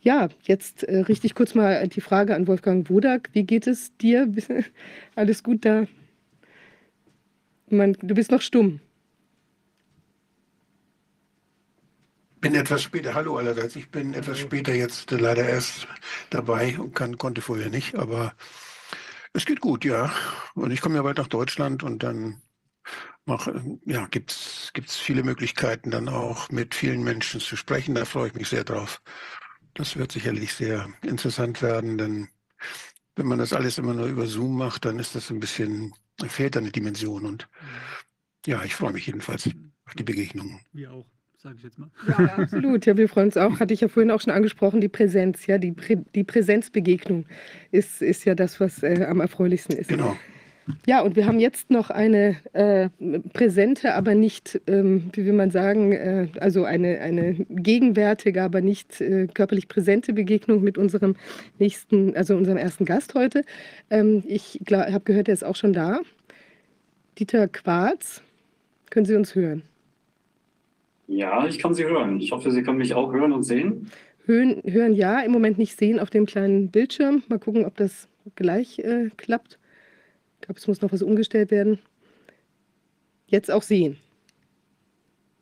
Ja, jetzt äh, richte ich kurz mal die Frage an Wolfgang Wodak. Wie geht es dir? Alles gut da? Man, du bist noch stumm. Bin etwas später, hallo allerseits, ich bin etwas später jetzt leider erst dabei und kann, konnte vorher nicht, aber es geht gut, ja. Und ich komme ja bald nach Deutschland und dann ja, gibt es viele Möglichkeiten, dann auch mit vielen Menschen zu sprechen. Da freue ich mich sehr drauf. Das wird sicherlich sehr interessant werden, denn wenn man das alles immer nur über Zoom macht, dann ist das ein bisschen, fehlt eine Dimension. Und ja, ich freue mich jedenfalls auf die Begegnung. Wir auch sage ich jetzt mal. Ja, ja, absolut. Ja, wir freuen uns auch, hatte ich ja vorhin auch schon angesprochen, die Präsenz, ja, die, Prä die Präsenzbegegnung ist, ist ja das, was äh, am erfreulichsten ist. Genau. Ja, und wir haben jetzt noch eine äh, präsente, aber nicht, ähm, wie will man sagen, äh, also eine, eine gegenwärtige, aber nicht äh, körperlich präsente Begegnung mit unserem nächsten, also unserem ersten Gast heute. Ähm, ich habe gehört, er ist auch schon da. Dieter Quarz, können Sie uns hören? Ja, ich kann Sie hören. Ich hoffe, Sie können mich auch hören und sehen. Hören, hören ja, im Moment nicht sehen auf dem kleinen Bildschirm. Mal gucken, ob das gleich äh, klappt. Ich glaube, es muss noch was umgestellt werden. Jetzt auch sehen.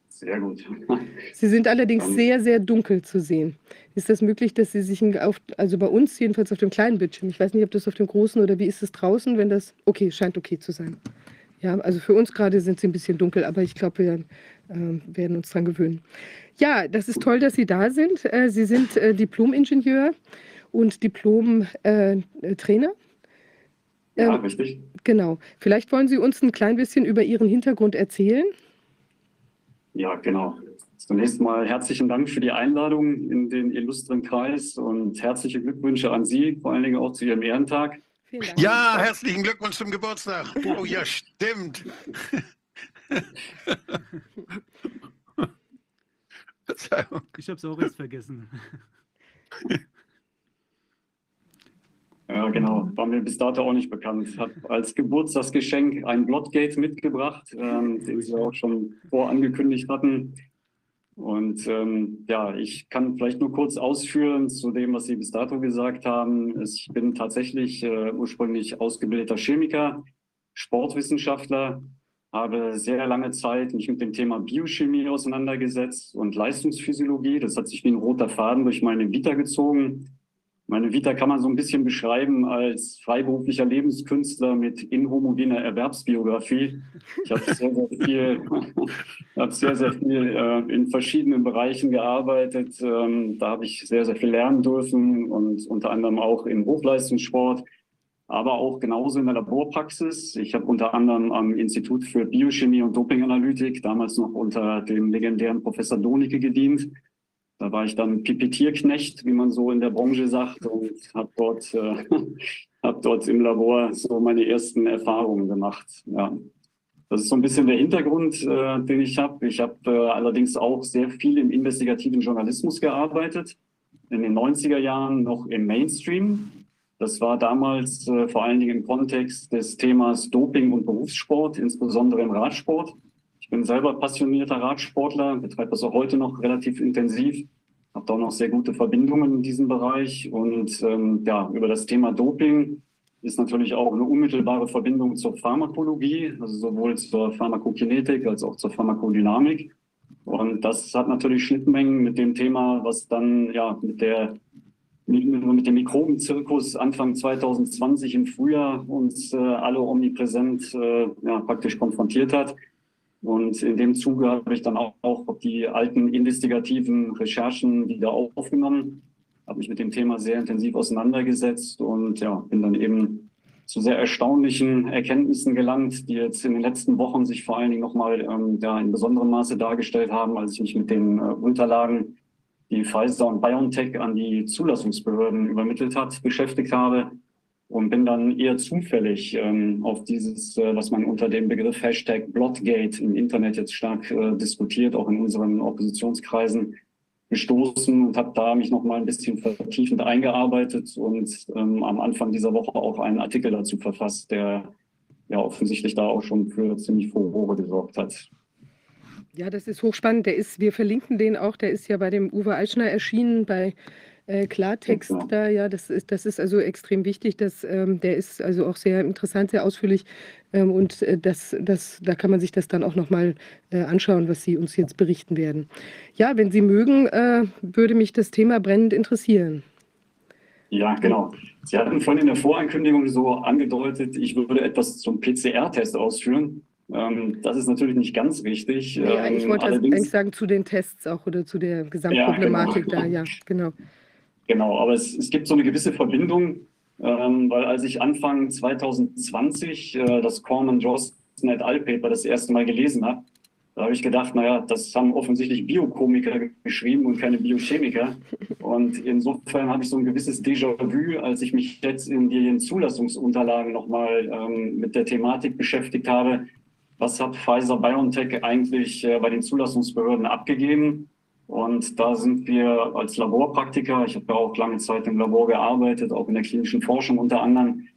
Sehr gut. Sie sind allerdings um, sehr, sehr dunkel zu sehen. Ist das möglich, dass Sie sich, auf, also bei uns jedenfalls auf dem kleinen Bildschirm, ich weiß nicht, ob das auf dem großen oder wie ist es draußen, wenn das, okay, scheint okay zu sein. Ja, also für uns gerade sind sie ein bisschen dunkel, aber ich glaube, wir äh, werden uns daran gewöhnen. Ja, das ist toll, dass Sie da sind. Äh, Sie sind äh, Diplom-Ingenieur und Diplom-Trainer. ja, ähm, richtig. Genau. Vielleicht wollen Sie uns ein klein bisschen über Ihren Hintergrund erzählen. Ja, genau. Zunächst mal herzlichen Dank für die Einladung in den illustren Kreis und herzliche Glückwünsche an Sie, vor allen Dingen auch zu Ihrem Ehrentag. Ja, herzlichen Glückwunsch zum Geburtstag. Oh ja, stimmt. Verzeihung. Ich habe es auch erst vergessen. Ja, genau. War mir bis dato auch nicht bekannt. Ich habe als Geburtstagsgeschenk ein Bloodgate mitgebracht, ähm, den Sie auch schon vorangekündigt hatten. Und ähm, ja, ich kann vielleicht nur kurz ausführen zu dem, was Sie bis dato gesagt haben. Ich bin tatsächlich äh, ursprünglich ausgebildeter Chemiker, Sportwissenschaftler, habe sehr lange Zeit mich mit dem Thema Biochemie auseinandergesetzt und Leistungsphysiologie. Das hat sich wie ein roter Faden durch meine Vita gezogen. Meine Vita kann man so ein bisschen beschreiben als freiberuflicher Lebenskünstler mit inhomogener Erwerbsbiografie. Ich habe sehr, sehr viel, habe sehr, sehr viel äh, in verschiedenen Bereichen gearbeitet. Ähm, da habe ich sehr, sehr viel lernen dürfen und unter anderem auch im Hochleistungssport aber auch genauso in der Laborpraxis. Ich habe unter anderem am Institut für Biochemie und Dopinganalytik, damals noch unter dem legendären Professor Donicke gedient. Da war ich dann Pipetierknecht, wie man so in der Branche sagt, und habe dort, äh, hab dort im Labor so meine ersten Erfahrungen gemacht. Ja. Das ist so ein bisschen der Hintergrund, äh, den ich habe. Ich habe äh, allerdings auch sehr viel im investigativen Journalismus gearbeitet. In den 90er Jahren noch im Mainstream, das war damals äh, vor allen Dingen im Kontext des Themas Doping und Berufssport, insbesondere im Radsport. Ich bin selber passionierter Radsportler, betreibe das auch heute noch relativ intensiv, habe da auch noch sehr gute Verbindungen in diesem Bereich. Und ähm, ja, über das Thema Doping ist natürlich auch eine unmittelbare Verbindung zur Pharmakologie, also sowohl zur Pharmakokinetik als auch zur Pharmakodynamik. Und das hat natürlich Schnittmengen mit dem Thema, was dann ja mit der mit dem Mikrobenzirkus Anfang 2020 im Frühjahr uns äh, alle omnipräsent äh, ja, praktisch konfrontiert hat. Und in dem Zuge habe ich dann auch, auch die alten investigativen Recherchen wieder aufgenommen, habe mich mit dem Thema sehr intensiv auseinandergesetzt und ja, bin dann eben zu sehr erstaunlichen Erkenntnissen gelangt, die jetzt in den letzten Wochen sich vor allen Dingen nochmal ähm, ja, in besonderem Maße dargestellt haben, als ich mich mit den äh, Unterlagen die Pfizer und BioNTech an die Zulassungsbehörden übermittelt hat, beschäftigt habe und bin dann eher zufällig ähm, auf dieses, äh, was man unter dem Begriff Hashtag Bloodgate im Internet jetzt stark äh, diskutiert, auch in unseren Oppositionskreisen, gestoßen und habe da mich noch mal ein bisschen vertiefend eingearbeitet und ähm, am Anfang dieser Woche auch einen Artikel dazu verfasst, der ja offensichtlich da auch schon für ziemlich Furore gesorgt hat. Ja, das ist hochspannend. Der ist, wir verlinken den auch, der ist ja bei dem Uwe Eichner erschienen bei äh, Klartext ja. da, ja, das ist, das ist also extrem wichtig. Dass, ähm, der ist also auch sehr interessant, sehr ausführlich ähm, und äh, das, das, da kann man sich das dann auch nochmal äh, anschauen, was Sie uns jetzt berichten werden. Ja, wenn Sie mögen, äh, würde mich das Thema brennend interessieren. Ja, genau. Sie hatten vorhin in der Vorankündigung so angedeutet, ich würde etwas zum PCR-Test ausführen. Ähm, das ist natürlich nicht ganz richtig. Nee, ich wollte ähm, eigentlich sagen zu den Tests auch oder zu der Gesamtproblematik ja, genau. da, ja, genau. Genau, aber es, es gibt so eine gewisse Verbindung, ähm, weil als ich Anfang 2020 äh, das Corman Johnston et al. Paper das erste Mal gelesen habe, da habe ich gedacht, naja, das haben offensichtlich Biokomiker geschrieben und keine Biochemiker. Und insofern habe ich so ein gewisses Déjà-vu, als ich mich jetzt in den Zulassungsunterlagen nochmal ähm, mit der Thematik beschäftigt habe, was hat Pfizer BioNTech eigentlich äh, bei den Zulassungsbehörden abgegeben? Und da sind wir als Laborpraktiker, ich habe ja auch lange Zeit im Labor gearbeitet, auch in der klinischen Forschung unter anderem.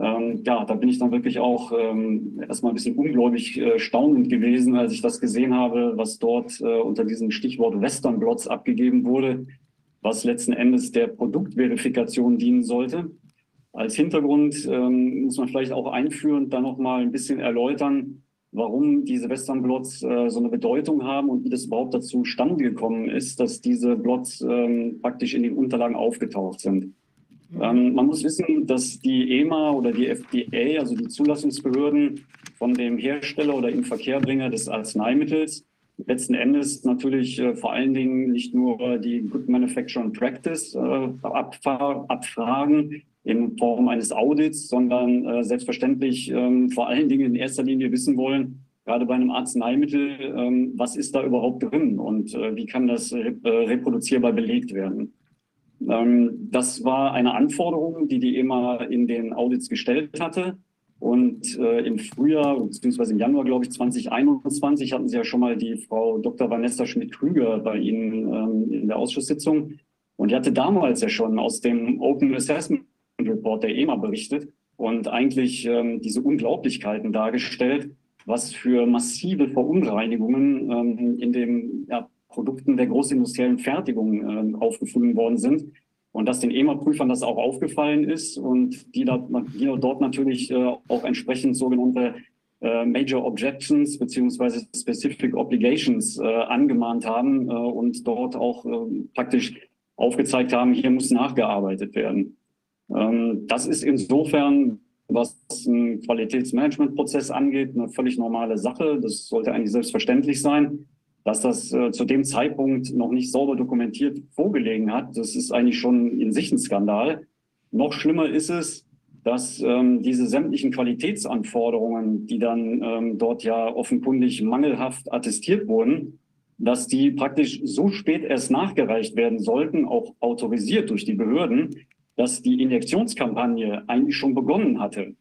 Ähm, ja, da bin ich dann wirklich auch ähm, erstmal ein bisschen ungläubig äh, staunend gewesen, als ich das gesehen habe, was dort äh, unter diesem Stichwort Western Blots abgegeben wurde, was letzten Endes der Produktverifikation dienen sollte. Als Hintergrund ähm, muss man vielleicht auch einführend dann nochmal ein bisschen erläutern, warum diese Western-Blots äh, so eine Bedeutung haben und wie das überhaupt dazu stande gekommen ist, dass diese Blots ähm, praktisch in den Unterlagen aufgetaucht sind. Mhm. Ähm, man muss wissen, dass die EMA oder die FDA, also die Zulassungsbehörden von dem Hersteller oder Inverkehrbringer des Arzneimittels, letzten Endes natürlich äh, vor allen Dingen nicht nur die Good Manufacturing Practice äh, abfragen, in Form eines Audits, sondern äh, selbstverständlich ähm, vor allen Dingen in erster Linie wissen wollen, gerade bei einem Arzneimittel, ähm, was ist da überhaupt drin und äh, wie kann das äh, reproduzierbar belegt werden. Ähm, das war eine Anforderung, die die EMA in den Audits gestellt hatte. Und äh, im Frühjahr, beziehungsweise im Januar, glaube ich, 2021, hatten Sie ja schon mal die Frau Dr. Vanessa Schmidt-Krüger bei Ihnen ähm, in der Ausschusssitzung. Und die hatte damals ja schon aus dem Open Assessment Report der EMA berichtet und eigentlich ähm, diese Unglaublichkeiten dargestellt, was für massive Verunreinigungen ähm, in den ja, Produkten der großindustriellen Fertigung ähm, aufgefunden worden sind. Und dass den EMA-Prüfern das auch aufgefallen ist und die, da, die dort natürlich äh, auch entsprechend sogenannte äh, Major Objections beziehungsweise Specific Obligations äh, angemahnt haben äh, und dort auch äh, praktisch aufgezeigt haben, hier muss nachgearbeitet werden. Ähm, das ist insofern, was einen Qualitätsmanagementprozess angeht, eine völlig normale Sache. Das sollte eigentlich selbstverständlich sein. Dass das äh, zu dem Zeitpunkt noch nicht sauber dokumentiert vorgelegen hat, das ist eigentlich schon in sich ein Skandal. Noch schlimmer ist es, dass ähm, diese sämtlichen Qualitätsanforderungen, die dann ähm, dort ja offenkundig mangelhaft attestiert wurden, dass die praktisch so spät erst nachgereicht werden sollten, auch autorisiert durch die Behörden, dass die Injektionskampagne eigentlich schon begonnen hatte.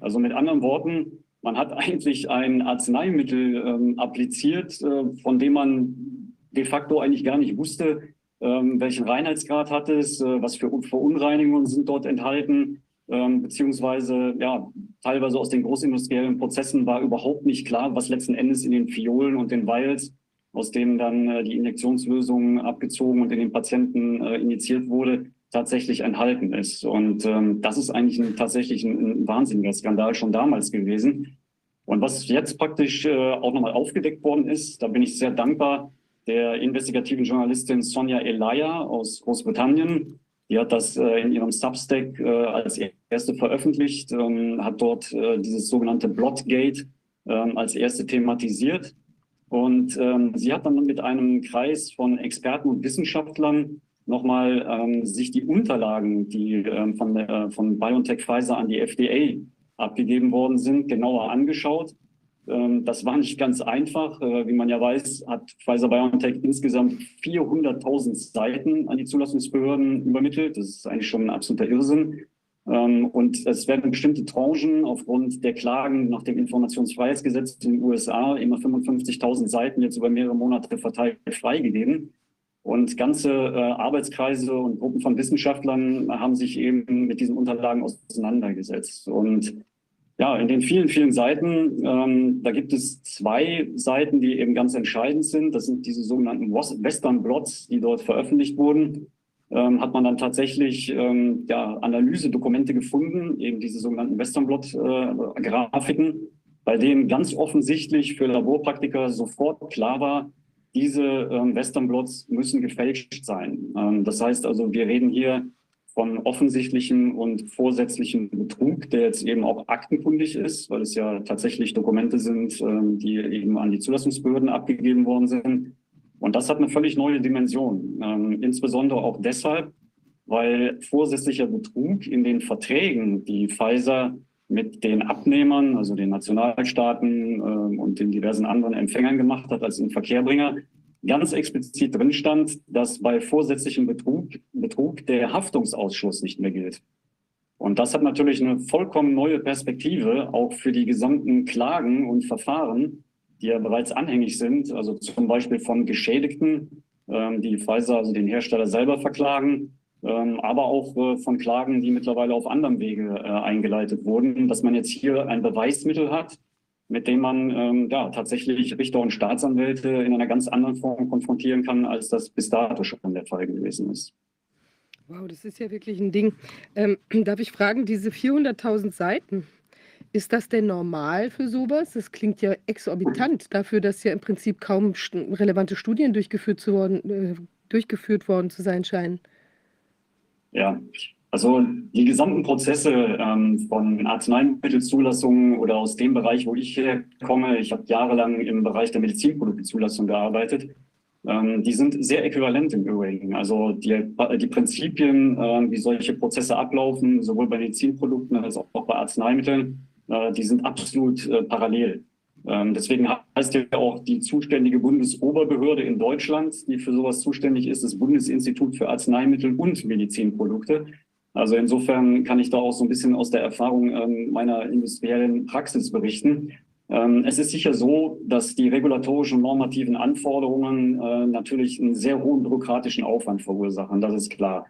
Also mit anderen Worten, man hat eigentlich ein Arzneimittel ähm, appliziert, äh, von dem man de facto eigentlich gar nicht wusste, ähm, welchen Reinheitsgrad hat es, äh, was für Verunreinigungen sind dort enthalten, ähm, beziehungsweise ja, teilweise aus den großindustriellen Prozessen war überhaupt nicht klar, was letzten Endes in den Fiolen und den Vials, aus denen dann äh, die Injektionslösung abgezogen und in den Patienten äh, injiziert wurde, tatsächlich enthalten ist. Und ähm, das ist eigentlich ein, tatsächlich ein, ein, wahnsinniger Skandal schon damals gewesen. Und was jetzt praktisch äh, auch nochmal aufgedeckt worden ist, da bin ich sehr dankbar der investigativen Journalistin Sonja Elia aus Großbritannien. Die hat das äh, in ihrem Substack äh, als erste veröffentlicht, ähm, hat dort äh, dieses sogenannte Blotgate ähm, als erste thematisiert. Und ähm, sie hat dann mit einem Kreis von Experten und Wissenschaftlern nochmal ähm, sich die Unterlagen, die ähm, von, der, von BioNTech Pfizer an die FDA abgegeben worden sind, genauer angeschaut. Ähm, das war nicht ganz einfach. Äh, wie man ja weiß, hat Pfizer BioNTech insgesamt 400.000 Seiten an die Zulassungsbehörden übermittelt. Das ist eigentlich schon ein absoluter Irrsinn. Ähm, und es werden bestimmte Tranchen aufgrund der Klagen nach dem Informationsfreiheitsgesetz in den USA immer 55.000 Seiten jetzt über mehrere Monate verteilt freigegeben. Und ganze äh, Arbeitskreise und Gruppen von Wissenschaftlern haben sich eben mit diesen Unterlagen auseinandergesetzt. Und ja, in den vielen, vielen Seiten, ähm, da gibt es zwei Seiten, die eben ganz entscheidend sind. Das sind diese sogenannten Western Blots, die dort veröffentlicht wurden. Ähm, hat man dann tatsächlich ähm, ja, Analysedokumente gefunden, eben diese sogenannten Western Blot-Grafiken, äh, bei denen ganz offensichtlich für Laborpraktiker sofort klar war, diese ähm, Western Blots müssen gefälscht sein. Ähm, das heißt also, wir reden hier von offensichtlichem und vorsätzlichem Betrug, der jetzt eben auch aktenkundig ist, weil es ja tatsächlich Dokumente sind, ähm, die eben an die Zulassungsbehörden abgegeben worden sind. Und das hat eine völlig neue Dimension, ähm, insbesondere auch deshalb, weil vorsätzlicher Betrug in den Verträgen, die Pfizer mit den Abnehmern, also den Nationalstaaten ähm, und den diversen anderen Empfängern gemacht hat als Inverkehrbringer, ganz explizit drin stand, dass bei vorsätzlichem Betrug, Betrug der Haftungsausschluss nicht mehr gilt. Und das hat natürlich eine vollkommen neue Perspektive auch für die gesamten Klagen und Verfahren, die ja bereits anhängig sind, also zum Beispiel von Geschädigten, ähm, die Pfizer, also den Hersteller selber verklagen, aber auch äh, von Klagen, die mittlerweile auf anderem Wege äh, eingeleitet wurden, dass man jetzt hier ein Beweismittel hat, mit dem man ähm, ja, tatsächlich Richter und Staatsanwälte in einer ganz anderen Form konfrontieren kann, als das bis dato schon der Fall gewesen ist. Wow, das ist ja wirklich ein Ding. Ähm, darf ich fragen, diese 400.000 Seiten, ist das denn normal für sowas? Das klingt ja exorbitant dafür, dass ja im Prinzip kaum relevante Studien durchgeführt, zu worden, äh, durchgeführt worden zu sein scheinen. Ja, also die gesamten Prozesse ähm, von Arzneimittelzulassungen oder aus dem Bereich, wo ich herkomme, ich habe jahrelang im Bereich der Medizinproduktzulassung gearbeitet, ähm, die sind sehr äquivalent im Übrigen. Also die, die Prinzipien, äh, wie solche Prozesse ablaufen, sowohl bei Medizinprodukten als auch bei Arzneimitteln, äh, die sind absolut äh, parallel. Ähm, deswegen heißt ja auch die zuständige Bundesoberbehörde in Deutschland, die für sowas zuständig ist, das Bundesinstitut für Arzneimittel und Medizinprodukte. Also insofern kann ich da auch so ein bisschen aus der Erfahrung ähm, meiner industriellen Praxis berichten. Ähm, es ist sicher so, dass die regulatorischen normativen Anforderungen äh, natürlich einen sehr hohen bürokratischen Aufwand verursachen, das ist klar.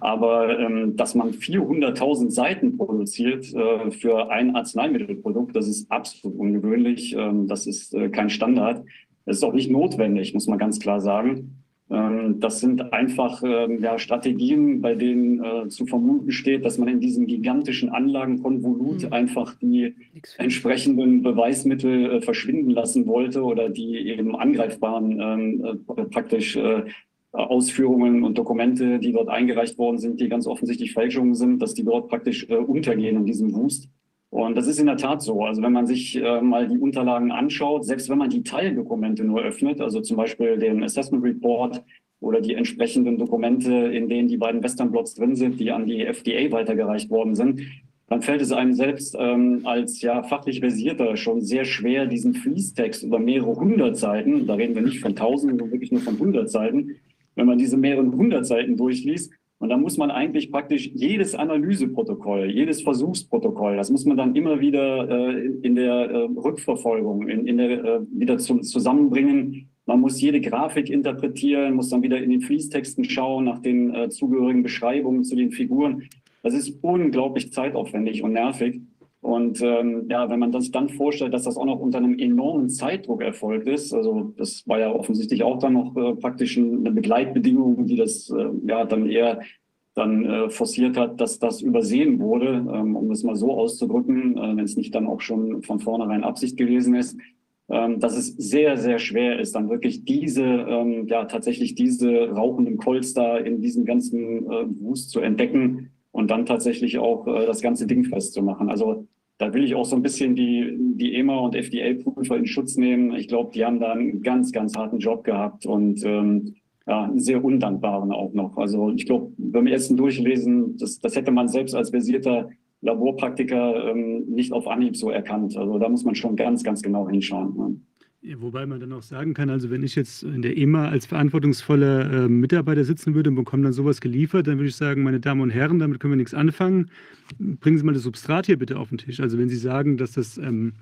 Aber ähm, dass man 400.000 Seiten produziert äh, für ein Arzneimittelprodukt, das ist absolut ungewöhnlich. Ähm, das ist äh, kein Standard. Das ist auch nicht notwendig, muss man ganz klar sagen. Ähm, das sind einfach ähm, ja, Strategien, bei denen äh, zu vermuten steht, dass man in diesem gigantischen Anlagenkonvolut mhm. einfach die entsprechenden Beweismittel äh, verschwinden lassen wollte oder die eben angreifbaren ähm, äh, praktisch Ausführungen und Dokumente, die dort eingereicht worden sind, die ganz offensichtlich Fälschungen sind, dass die dort praktisch untergehen in diesem Wust. Und das ist in der Tat so. Also wenn man sich äh, mal die Unterlagen anschaut, selbst wenn man die Teildokumente nur öffnet, also zum Beispiel den Assessment Report oder die entsprechenden Dokumente, in denen die beiden Western Blots drin sind, die an die FDA weitergereicht worden sind, dann fällt es einem selbst ähm, als ja fachlich versierter schon sehr schwer, diesen Fließtext über mehrere hundert Seiten, da reden wir nicht von tausenden, sondern wirklich nur von hundert Seiten, wenn man diese mehreren hundert Seiten durchliest, und da muss man eigentlich praktisch jedes Analyseprotokoll, jedes Versuchsprotokoll, das muss man dann immer wieder äh, in der äh, Rückverfolgung, in, in der, äh, wieder zum, zusammenbringen. Man muss jede Grafik interpretieren, muss dann wieder in den Fließtexten schauen, nach den äh, zugehörigen Beschreibungen zu den Figuren. Das ist unglaublich zeitaufwendig und nervig. Und ähm, ja, wenn man das dann vorstellt, dass das auch noch unter einem enormen Zeitdruck erfolgt ist, also das war ja offensichtlich auch dann noch äh, praktisch eine Begleitbedingung, die das äh, ja dann eher dann äh, forciert hat, dass das übersehen wurde, ähm, um das mal so auszudrücken, äh, wenn es nicht dann auch schon von vornherein Absicht gewesen ist, ähm, dass es sehr, sehr schwer ist, dann wirklich diese, ähm, ja tatsächlich diese rauchenden Kolz da in diesem ganzen äh, Wust zu entdecken und dann tatsächlich auch äh, das ganze Ding festzumachen. Also da will ich auch so ein bisschen die, die EMA und FDA-Prüfer in Schutz nehmen. Ich glaube, die haben da einen ganz, ganz harten Job gehabt und ähm, ja, einen sehr undankbaren auch noch. Also ich glaube, beim ersten Durchlesen, das, das hätte man selbst als versierter Laborpraktiker ähm, nicht auf Anhieb so erkannt. Also da muss man schon ganz, ganz genau hinschauen. Ne? Wobei man dann auch sagen kann, also wenn ich jetzt in der EMA als verantwortungsvoller äh, Mitarbeiter sitzen würde und bekomme dann sowas geliefert, dann würde ich sagen, meine Damen und Herren, damit können wir nichts anfangen. Bringen Sie mal das Substrat hier bitte auf den Tisch. Also wenn Sie sagen, dass das ähm,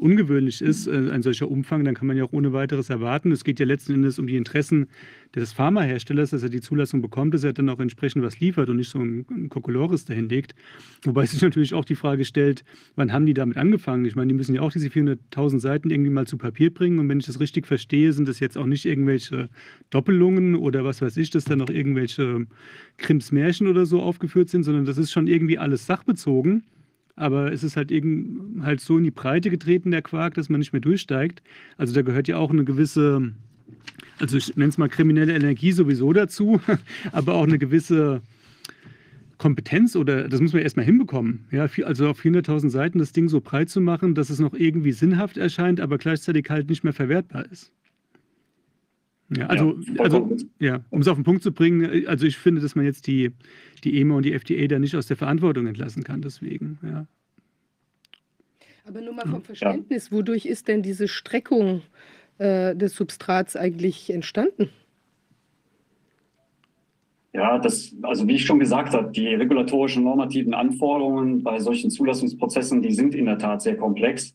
ungewöhnlich ist, äh, ein solcher Umfang, dann kann man ja auch ohne weiteres erwarten. Es geht ja letzten Endes um die Interessen des Pharmaherstellers, dass er die Zulassung bekommt, dass er dann auch entsprechend was liefert und nicht so ein, Kokolores dahin legt. Wobei sich natürlich auch die Frage stellt, wann haben die damit angefangen? Ich meine, die müssen ja auch diese 400.000 Seiten irgendwie mal zu Papier bringen. Und wenn ich das richtig verstehe, sind das jetzt auch nicht irgendwelche Doppelungen oder was weiß ich, dass da noch irgendwelche Krims Märchen oder so aufgeführt sind, sondern das ist schon irgendwie alles sachbezogen aber es ist halt eben halt so in die Breite getreten, der Quark, dass man nicht mehr durchsteigt. Also da gehört ja auch eine gewisse, also ich nenne es mal kriminelle Energie sowieso dazu, aber auch eine gewisse Kompetenz oder das muss man erstmal hinbekommen. Ja, also auf 400.000 Seiten das Ding so breit zu machen, dass es noch irgendwie sinnhaft erscheint, aber gleichzeitig halt nicht mehr verwertbar ist. Ja, also, ja, also ja, um es auf den Punkt zu bringen, also ich finde, dass man jetzt die, die EMA und die FDA da nicht aus der Verantwortung entlassen kann, deswegen, ja. Aber nur mal vom Verständnis, wodurch ist denn diese Streckung äh, des Substrats eigentlich entstanden? Ja, das, also wie ich schon gesagt habe, die regulatorischen normativen Anforderungen bei solchen Zulassungsprozessen, die sind in der Tat sehr komplex.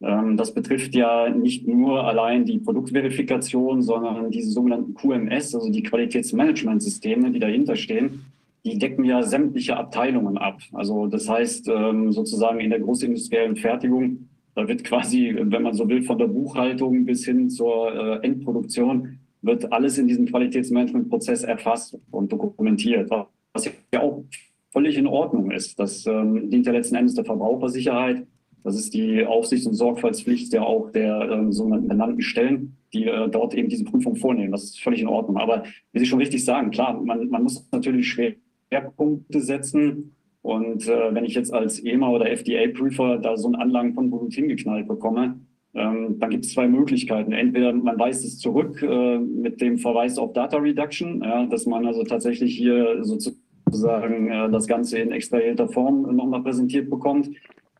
Ähm, das betrifft ja nicht nur allein die Produktverifikation, sondern diese sogenannten QMS, also die Qualitätsmanagementsysteme, die dahinter stehen, die decken ja sämtliche Abteilungen ab. Also das heißt ähm, sozusagen in der großindustriellen Fertigung, da wird quasi, wenn man so will, von der Buchhaltung bis hin zur äh, Endproduktion, wird alles in diesem Qualitätsmanagementprozess erfasst und dokumentiert, was ja auch völlig in Ordnung ist. Das ähm, dient ja letzten Endes der Verbrauchersicherheit das ist die Aufsichts- und Sorgfaltspflicht ja auch der ähm, sogenannten benannten Stellen, die äh, dort eben diese Prüfung vornehmen. Das ist völlig in Ordnung. Aber wie Sie schon richtig sagen, klar, man, man muss natürlich Schwerpunkte setzen. Und äh, wenn ich jetzt als EMA oder FDA-Prüfer da so ein Anlagenpunkt hingeknallt bekomme, ähm, dann gibt es zwei Möglichkeiten. Entweder man weist es zurück äh, mit dem Verweis auf Data Reduction, ja, dass man also tatsächlich hier sozusagen äh, das Ganze in extrahierter Form nochmal präsentiert bekommt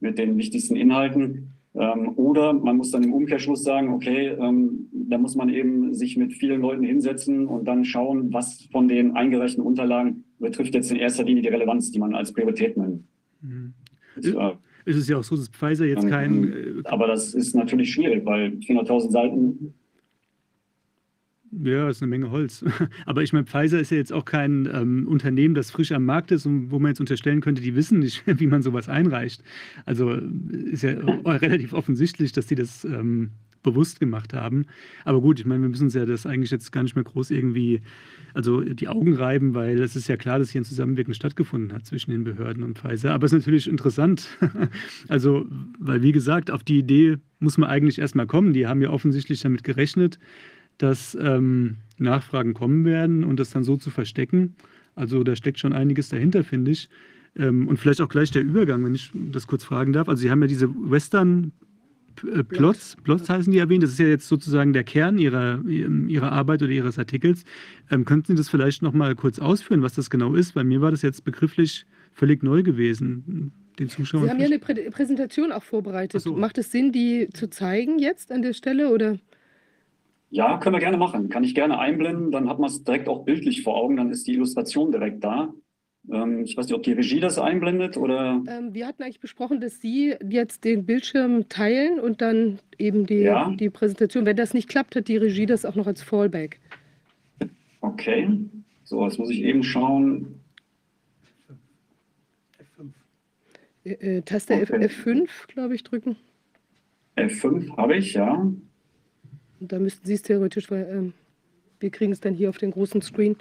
mit den wichtigsten Inhalten. Ähm, oder man muss dann im Umkehrschluss sagen, okay, ähm, da muss man eben sich mit vielen Leuten hinsetzen und dann schauen, was von den eingereichten Unterlagen betrifft jetzt in erster Linie die Relevanz, die man als Priorität nennt. Mhm. Ist, ist es ja auch so, dass Pfizer jetzt kein... Äh, aber das ist natürlich schwierig, weil 400.000 Seiten ja, ist eine Menge Holz. Aber ich meine, Pfizer ist ja jetzt auch kein ähm, Unternehmen, das frisch am Markt ist und wo man jetzt unterstellen könnte, die wissen nicht, wie man sowas einreicht. Also ist ja relativ offensichtlich, dass die das ähm, bewusst gemacht haben. Aber gut, ich meine, wir müssen uns ja das eigentlich jetzt gar nicht mehr groß irgendwie, also die Augen reiben, weil es ist ja klar, dass hier ein Zusammenwirken stattgefunden hat zwischen den Behörden und Pfizer. Aber es ist natürlich interessant. also, weil wie gesagt, auf die Idee muss man eigentlich erstmal kommen. Die haben ja offensichtlich damit gerechnet dass ähm, Nachfragen kommen werden und das dann so zu verstecken. Also da steckt schon einiges dahinter, finde ich. Ähm, und vielleicht auch gleich der Übergang, wenn ich das kurz fragen darf. Also Sie haben ja diese Western äh, Plots, Plots heißen die erwähnt. Das ist ja jetzt sozusagen der Kern Ihrer, Ihrer Arbeit oder Ihres Artikels. Ähm, könnten Sie das vielleicht noch mal kurz ausführen, was das genau ist? Bei mir war das jetzt begrifflich völlig neu gewesen. Den Zuschauern Sie haben ja eine Prä Präsentation auch vorbereitet. So. Macht es Sinn, die zu zeigen jetzt an der Stelle oder? Ja, können wir gerne machen. Kann ich gerne einblenden. Dann hat man es direkt auch bildlich vor Augen. Dann ist die Illustration direkt da. Ähm, ich weiß nicht, ob die Regie das einblendet oder. Ähm, wir hatten eigentlich besprochen, dass Sie jetzt den Bildschirm teilen und dann eben die, ja. die Präsentation. Wenn das nicht klappt, hat die Regie das auch noch als Fallback. Okay. So, jetzt muss ich eben schauen. Äh, äh, Taste okay. F5, glaube ich, drücken. F5 habe ich, ja. Und da müssten Sie es theoretisch, weil ähm, wir kriegen es dann hier auf den großen Screen,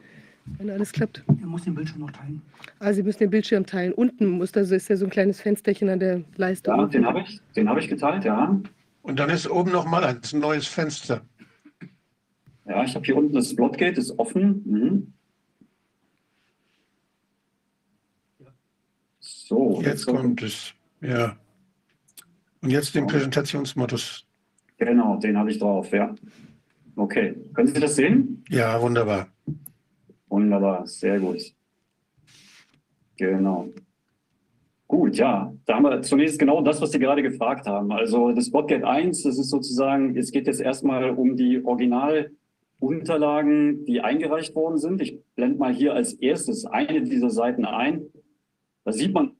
wenn alles klappt. Er muss den Bildschirm noch teilen. Ah, Sie müssen den Bildschirm teilen. Unten muss, also ist ja so ein kleines Fensterchen an der Leiste. Ja, den habe ich, den ich geteilt, ja. Und dann ist oben nochmal ein neues Fenster. Ja, ich habe hier unten das Blotgate, ist offen. Mhm. So. Jetzt kommt es, ja. Und jetzt den Präsentationsmodus. Genau, den habe ich drauf, ja. Okay, können Sie das sehen? Ja, wunderbar. Wunderbar, sehr gut. Genau. Gut, ja, da haben wir zunächst genau das, was Sie gerade gefragt haben. Also das Botgate 1, das ist sozusagen, es geht jetzt erstmal um die Originalunterlagen, die eingereicht worden sind. Ich blende mal hier als erstes eine dieser Seiten ein. Da sieht man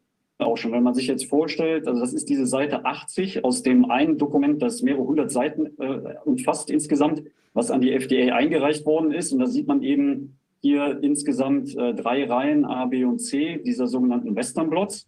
auch schon, wenn man sich jetzt vorstellt, also das ist diese Seite 80 aus dem einen Dokument, das mehrere hundert Seiten äh, umfasst insgesamt, was an die FDA eingereicht worden ist. Und da sieht man eben hier insgesamt äh, drei Reihen A, B und C dieser sogenannten Western Blots.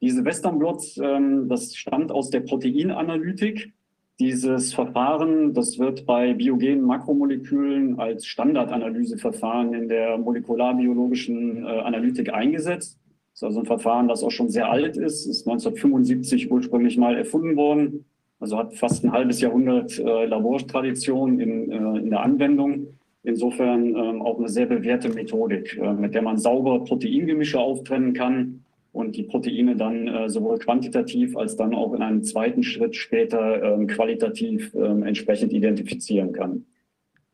Diese Western Blots, ähm, das stammt aus der Proteinanalytik. Dieses Verfahren, das wird bei biogenen Makromolekülen als Standardanalyseverfahren in der molekularbiologischen äh, Analytik eingesetzt. Das ist also ein Verfahren, das auch schon sehr alt ist, ist 1975 ursprünglich mal erfunden worden. Also hat fast ein halbes Jahrhundert äh, Labortradition in, äh, in der Anwendung. Insofern ähm, auch eine sehr bewährte Methodik, äh, mit der man sauber Proteingemische auftrennen kann und die Proteine dann äh, sowohl quantitativ als dann auch in einem zweiten Schritt später ähm, qualitativ ähm, entsprechend identifizieren kann.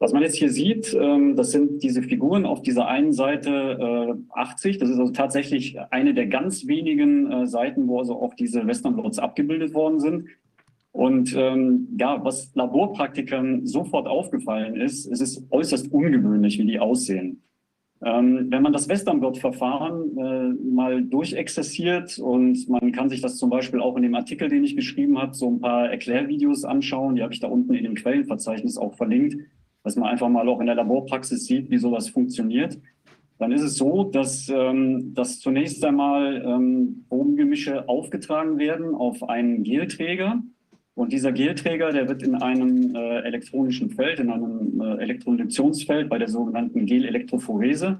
Was man jetzt hier sieht, ähm, das sind diese Figuren auf dieser einen Seite äh, 80. Das ist also tatsächlich eine der ganz wenigen äh, Seiten, wo also auch diese Western Blots abgebildet worden sind. Und ähm, ja, was Laborpraktikern sofort aufgefallen ist, es ist äußerst ungewöhnlich, wie die aussehen. Ähm, wenn man das Westernblot-Verfahren äh, mal durchexerziert und man kann sich das zum Beispiel auch in dem Artikel, den ich geschrieben habe, so ein paar Erklärvideos anschauen, die habe ich da unten in dem Quellenverzeichnis auch verlinkt, dass man einfach mal auch in der Laborpraxis sieht, wie sowas funktioniert. Dann ist es so, dass, ähm, dass zunächst einmal ähm, Bogengemische aufgetragen werden auf einen Gelträger. Und dieser Gelträger, der wird in einem äh, elektronischen Feld, in einem äh, Elektroinduktionsfeld bei der sogenannten Gelelektrophorese,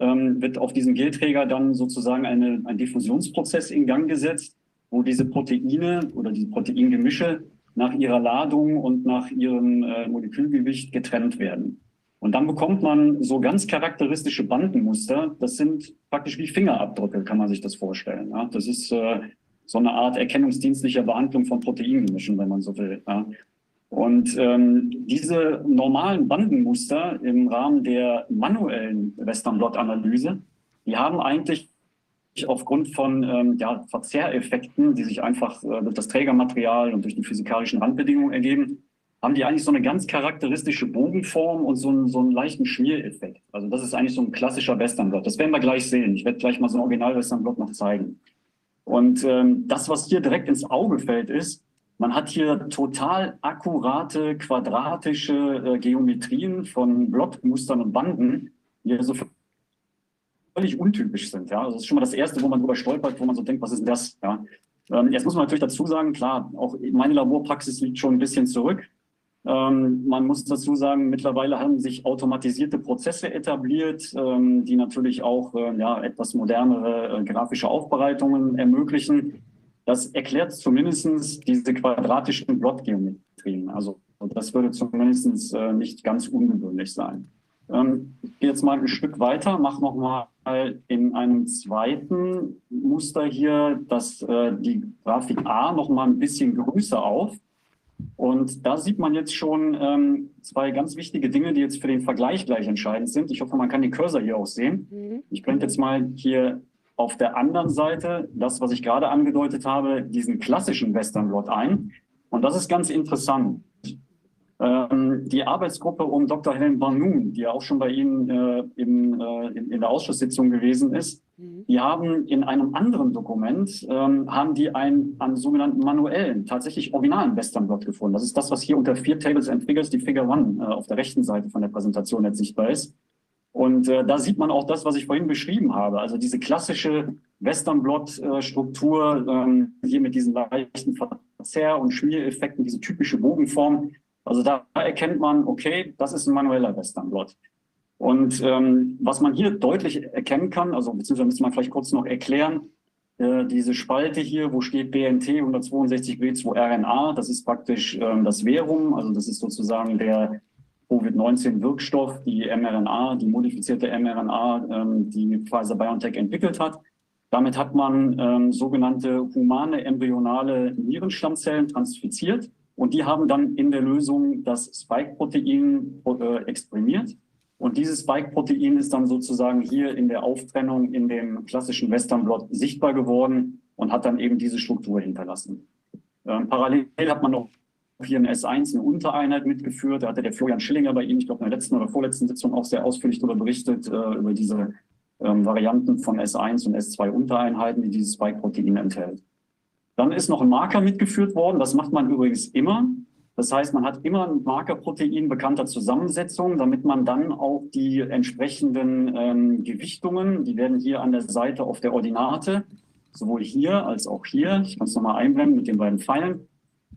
ähm, wird auf diesem Gelträger dann sozusagen eine, ein Diffusionsprozess in Gang gesetzt, wo diese Proteine oder diese Proteingemische nach ihrer Ladung und nach ihrem äh, Molekülgewicht getrennt werden. Und dann bekommt man so ganz charakteristische Bandenmuster. Das sind praktisch wie Fingerabdrücke, kann man sich das vorstellen. Ja? Das ist äh, so eine Art erkennungsdienstlicher Behandlung von Proteingemischen, wenn man so will. Ja. Und ähm, diese normalen Bandenmuster im Rahmen der manuellen Western Blot Analyse, die haben eigentlich aufgrund von ähm, ja, Verzerreffekten, die sich einfach äh, durch das Trägermaterial und durch die physikalischen Randbedingungen ergeben, haben die eigentlich so eine ganz charakteristische Bogenform und so einen, so einen leichten Schmiereffekt. Also das ist eigentlich so ein klassischer Western Blot. Das werden wir gleich sehen. Ich werde gleich mal so ein Original Western Blot noch zeigen. Und ähm, das, was hier direkt ins Auge fällt, ist, man hat hier total akkurate quadratische äh, Geometrien von Blockmustern und Banden, die also völlig untypisch sind. Ja? Also das ist schon mal das Erste, wo man drüber stolpert, wo man so denkt, was ist denn das? Ja? Ähm, jetzt muss man natürlich dazu sagen, klar, auch meine Laborpraxis liegt schon ein bisschen zurück. Ähm, man muss dazu sagen, mittlerweile haben sich automatisierte Prozesse etabliert, ähm, die natürlich auch äh, ja, etwas modernere äh, grafische Aufbereitungen ermöglichen. Das erklärt zumindest diese quadratischen Blockgeometrien. Also das würde zumindest äh, nicht ganz ungewöhnlich sein. Ähm, ich gehe jetzt mal ein Stück weiter, mache nochmal in einem zweiten Muster hier das, äh, die Grafik A nochmal ein bisschen größer auf. Und da sieht man jetzt schon ähm, zwei ganz wichtige Dinge, die jetzt für den Vergleich gleich entscheidend sind. Ich hoffe, man kann den Cursor hier auch sehen. Mhm. Ich blende jetzt mal hier auf der anderen Seite das, was ich gerade angedeutet habe, diesen klassischen Western Blot ein. Und das ist ganz interessant. Ähm, die Arbeitsgruppe um Dr. Helen Barnoon, die ja auch schon bei Ihnen äh, im, äh, in, in, der Ausschusssitzung gewesen ist, mhm. die haben in einem anderen Dokument, ähm, haben die einen, einen sogenannten manuellen, tatsächlich originalen Westernblot gefunden. Das ist das, was hier unter vier Tables and Figures, die Figure One äh, auf der rechten Seite von der Präsentation jetzt sichtbar ist. Und äh, da sieht man auch das, was ich vorhin beschrieben habe. Also diese klassische Westernblot-Struktur, ähm, hier mit diesen leichten Verzerr- und Schmiereffekten, diese typische Bogenform, also da erkennt man, okay, das ist ein manueller Westernblot. Und ähm, was man hier deutlich erkennen kann, also beziehungsweise müssen wir vielleicht kurz noch erklären, äh, diese Spalte hier, wo steht BNT 162b2RNA, das ist praktisch ähm, das Verum, also das ist sozusagen der Covid-19-Wirkstoff, die mRNA, die modifizierte mRNA, ähm, die Pfizer-BioNTech entwickelt hat. Damit hat man ähm, sogenannte humane embryonale Nierenstammzellen transfiziert und die haben dann in der Lösung das Spike-Protein äh, exprimiert. Und dieses Spike-Protein ist dann sozusagen hier in der Auftrennung in dem klassischen Western-Blot sichtbar geworden und hat dann eben diese Struktur hinterlassen. Ähm, parallel hat man noch hier in S1 eine Untereinheit mitgeführt. Da hatte der Florian Schillinger bei Ihnen, ich glaube, in der letzten oder vorletzten Sitzung auch sehr ausführlich darüber berichtet, äh, über diese ähm, Varianten von S1 und S2 Untereinheiten, die dieses Spike-Protein enthält. Dann ist noch ein Marker mitgeführt worden. Das macht man übrigens immer. Das heißt, man hat immer ein Markerprotein bekannter Zusammensetzung, damit man dann auch die entsprechenden ähm, Gewichtungen, die werden hier an der Seite auf der Ordinate, sowohl hier als auch hier, ich kann es nochmal einblenden mit den beiden Pfeilen,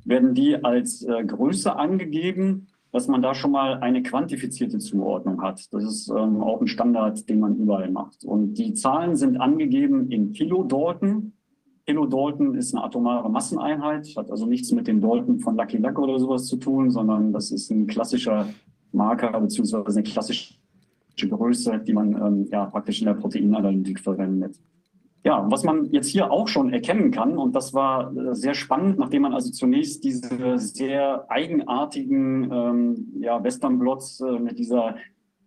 werden die als äh, Größe angegeben, dass man da schon mal eine quantifizierte Zuordnung hat. Das ist ähm, auch ein Standard, den man überall macht. Und die Zahlen sind angegeben in Kilodalton. Kilodalton ist eine atomare Masseneinheit, hat also nichts mit dem Dalton von Lucky Luck oder sowas zu tun, sondern das ist ein klassischer Marker beziehungsweise eine klassische Größe, die man ähm, ja praktisch in der Proteinanalytik verwendet. Ja, was man jetzt hier auch schon erkennen kann, und das war äh, sehr spannend, nachdem man also zunächst diese sehr eigenartigen ähm, ja, Western-Blots äh, mit dieser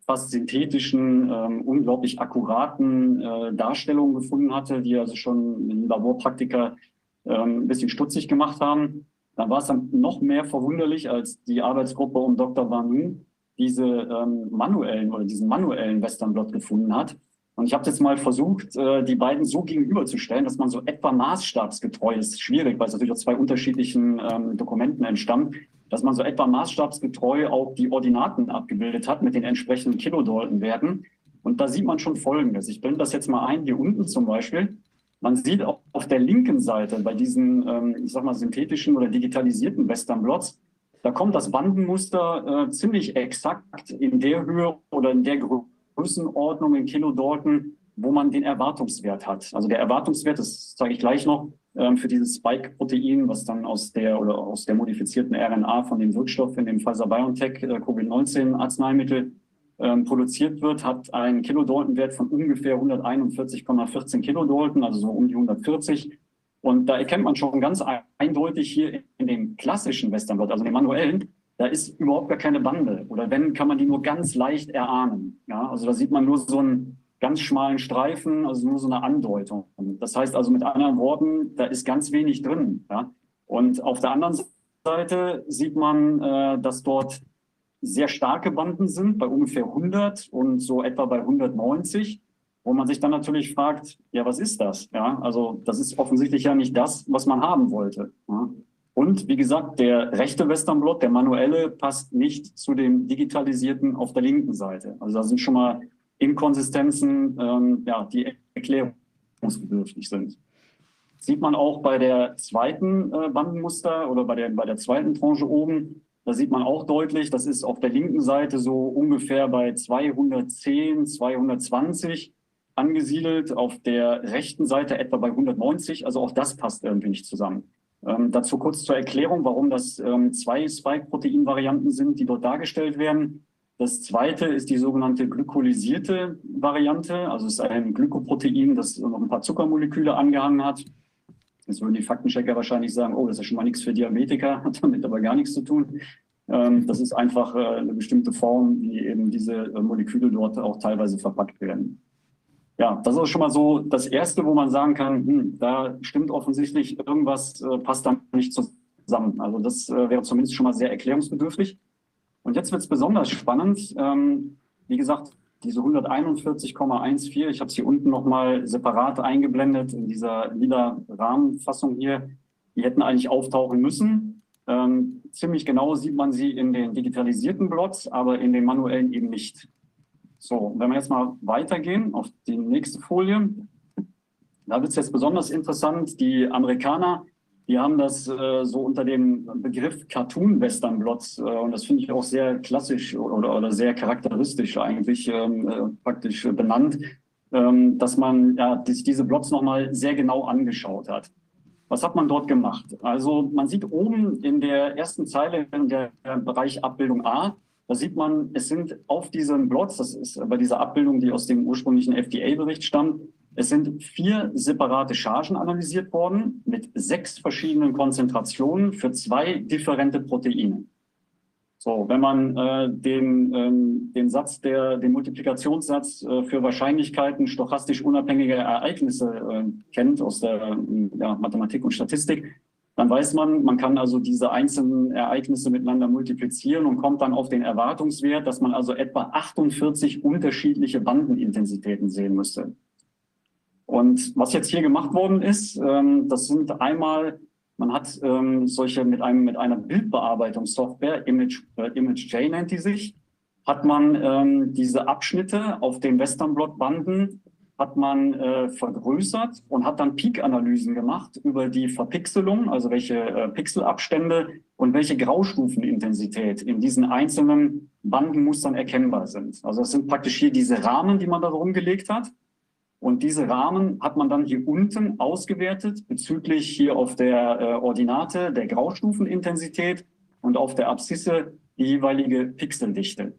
fast synthetischen, ähm, unglaublich akkuraten äh, Darstellung gefunden hatte, die also schon in Laborpraktika ähm, ein bisschen stutzig gemacht haben. Dann war es dann noch mehr verwunderlich, als die Arbeitsgruppe um Dr. Banu diese ähm, manuellen oder diesen manuellen Western-Blot gefunden hat. Und ich habe jetzt mal versucht, äh, die beiden so gegenüberzustellen, dass man so etwa maßstabsgetreu ist. Schwierig, weil es natürlich aus zwei unterschiedlichen ähm, Dokumenten entstammt, dass man so etwa maßstabsgetreu auch die Ordinaten abgebildet hat mit den entsprechenden Kilodaltonwerten. Und da sieht man schon Folgendes. Ich blende das jetzt mal ein, hier unten zum Beispiel. Man sieht auch auf der linken Seite bei diesen, ähm, ich sag mal, synthetischen oder digitalisierten Western Blots, da kommt das Bandenmuster äh, ziemlich exakt in der Höhe oder in der Größe Größenordnung in Kilodalton, wo man den Erwartungswert hat. Also der Erwartungswert, das zeige ich gleich noch, für dieses Spike-Protein, was dann aus der oder aus der modifizierten RNA von dem Wirkstoff in dem Pfizer-BioNTech äh, Covid-19-Arzneimittel ähm, produziert wird, hat einen Kilodalton-Wert von ungefähr 141,14 Kilodalton, also so um die 140. Und da erkennt man schon ganz eindeutig hier in dem klassischen Westernblot, also dem manuellen, da ist überhaupt gar keine Bande. Oder wenn, kann man die nur ganz leicht erahnen. Ja, also da sieht man nur so einen ganz schmalen Streifen, also nur so eine Andeutung. Das heißt also mit anderen Worten, da ist ganz wenig drin. Ja. Und auf der anderen Seite sieht man, äh, dass dort sehr starke Banden sind, bei ungefähr 100 und so etwa bei 190, wo man sich dann natürlich fragt, ja, was ist das? Ja, also das ist offensichtlich ja nicht das, was man haben wollte. Ja. Und wie gesagt, der rechte Westernblot, der manuelle, passt nicht zu dem digitalisierten auf der linken Seite. Also da sind schon mal Inkonsistenzen, ähm, ja, die erklärungsbedürftig sind. Sieht man auch bei der zweiten äh, Bandenmuster oder bei der, bei der zweiten Tranche oben. Da sieht man auch deutlich, das ist auf der linken Seite so ungefähr bei 210, 220 angesiedelt, auf der rechten Seite etwa bei 190. Also auch das passt irgendwie nicht zusammen. Ähm, dazu kurz zur Erklärung, warum das ähm, zwei Spike-Protein-Varianten sind, die dort dargestellt werden. Das zweite ist die sogenannte glykolysierte Variante. Also es ist ein Glykoprotein, das noch ein paar Zuckermoleküle angehangen hat. Jetzt würden die Faktenchecker wahrscheinlich sagen, oh, das ist schon mal nichts für Diabetiker, hat damit aber gar nichts zu tun. Ähm, das ist einfach äh, eine bestimmte Form, wie eben diese äh, Moleküle dort auch teilweise verpackt werden ja, das ist schon mal so das Erste, wo man sagen kann, hm, da stimmt offensichtlich irgendwas, äh, passt da nicht zusammen. Also das wäre zumindest schon mal sehr erklärungsbedürftig. Und jetzt wird es besonders spannend. Ähm, wie gesagt, diese 141,14, ich habe es hier unten nochmal separat eingeblendet in dieser lila Rahmenfassung hier, die hätten eigentlich auftauchen müssen. Ähm, ziemlich genau sieht man sie in den digitalisierten Blots, aber in den manuellen eben nicht. So, wenn wir jetzt mal weitergehen auf die nächste Folie, da wird es jetzt besonders interessant. Die Amerikaner, die haben das äh, so unter dem Begriff Cartoon Western Blots äh, und das finde ich auch sehr klassisch oder, oder sehr charakteristisch eigentlich ähm, äh, praktisch benannt, ähm, dass man ja, sich diese Blots nochmal sehr genau angeschaut hat. Was hat man dort gemacht? Also man sieht oben in der ersten Zeile in der Bereich Abbildung A, da sieht man, es sind auf diesen Blots, das ist bei dieser Abbildung, die aus dem ursprünglichen FDA-Bericht stammt, es sind vier separate Chargen analysiert worden mit sechs verschiedenen Konzentrationen für zwei differente Proteine. So, wenn man äh, den, ähm, den Satz, der, den Multiplikationssatz äh, für Wahrscheinlichkeiten stochastisch unabhängiger Ereignisse äh, kennt aus der ja, Mathematik und Statistik, dann weiß man, man kann also diese einzelnen Ereignisse miteinander multiplizieren und kommt dann auf den Erwartungswert, dass man also etwa 48 unterschiedliche Bandenintensitäten sehen müsste. Und was jetzt hier gemacht worden ist, ähm, das sind einmal, man hat ähm, solche mit einem mit einer Bildbearbeitungssoftware, Image, äh, Image J nennt die sich, hat man ähm, diese Abschnitte auf den Westernblot-Banden hat man äh, vergrößert und hat dann Peak-Analysen gemacht über die Verpixelung, also welche äh, Pixelabstände und welche Graustufenintensität in diesen einzelnen Bandenmustern erkennbar sind. Also das sind praktisch hier diese Rahmen, die man da rumgelegt hat. Und diese Rahmen hat man dann hier unten ausgewertet bezüglich hier auf der äh, Ordinate der Graustufenintensität und auf der Abszisse die jeweilige Pixeldichte.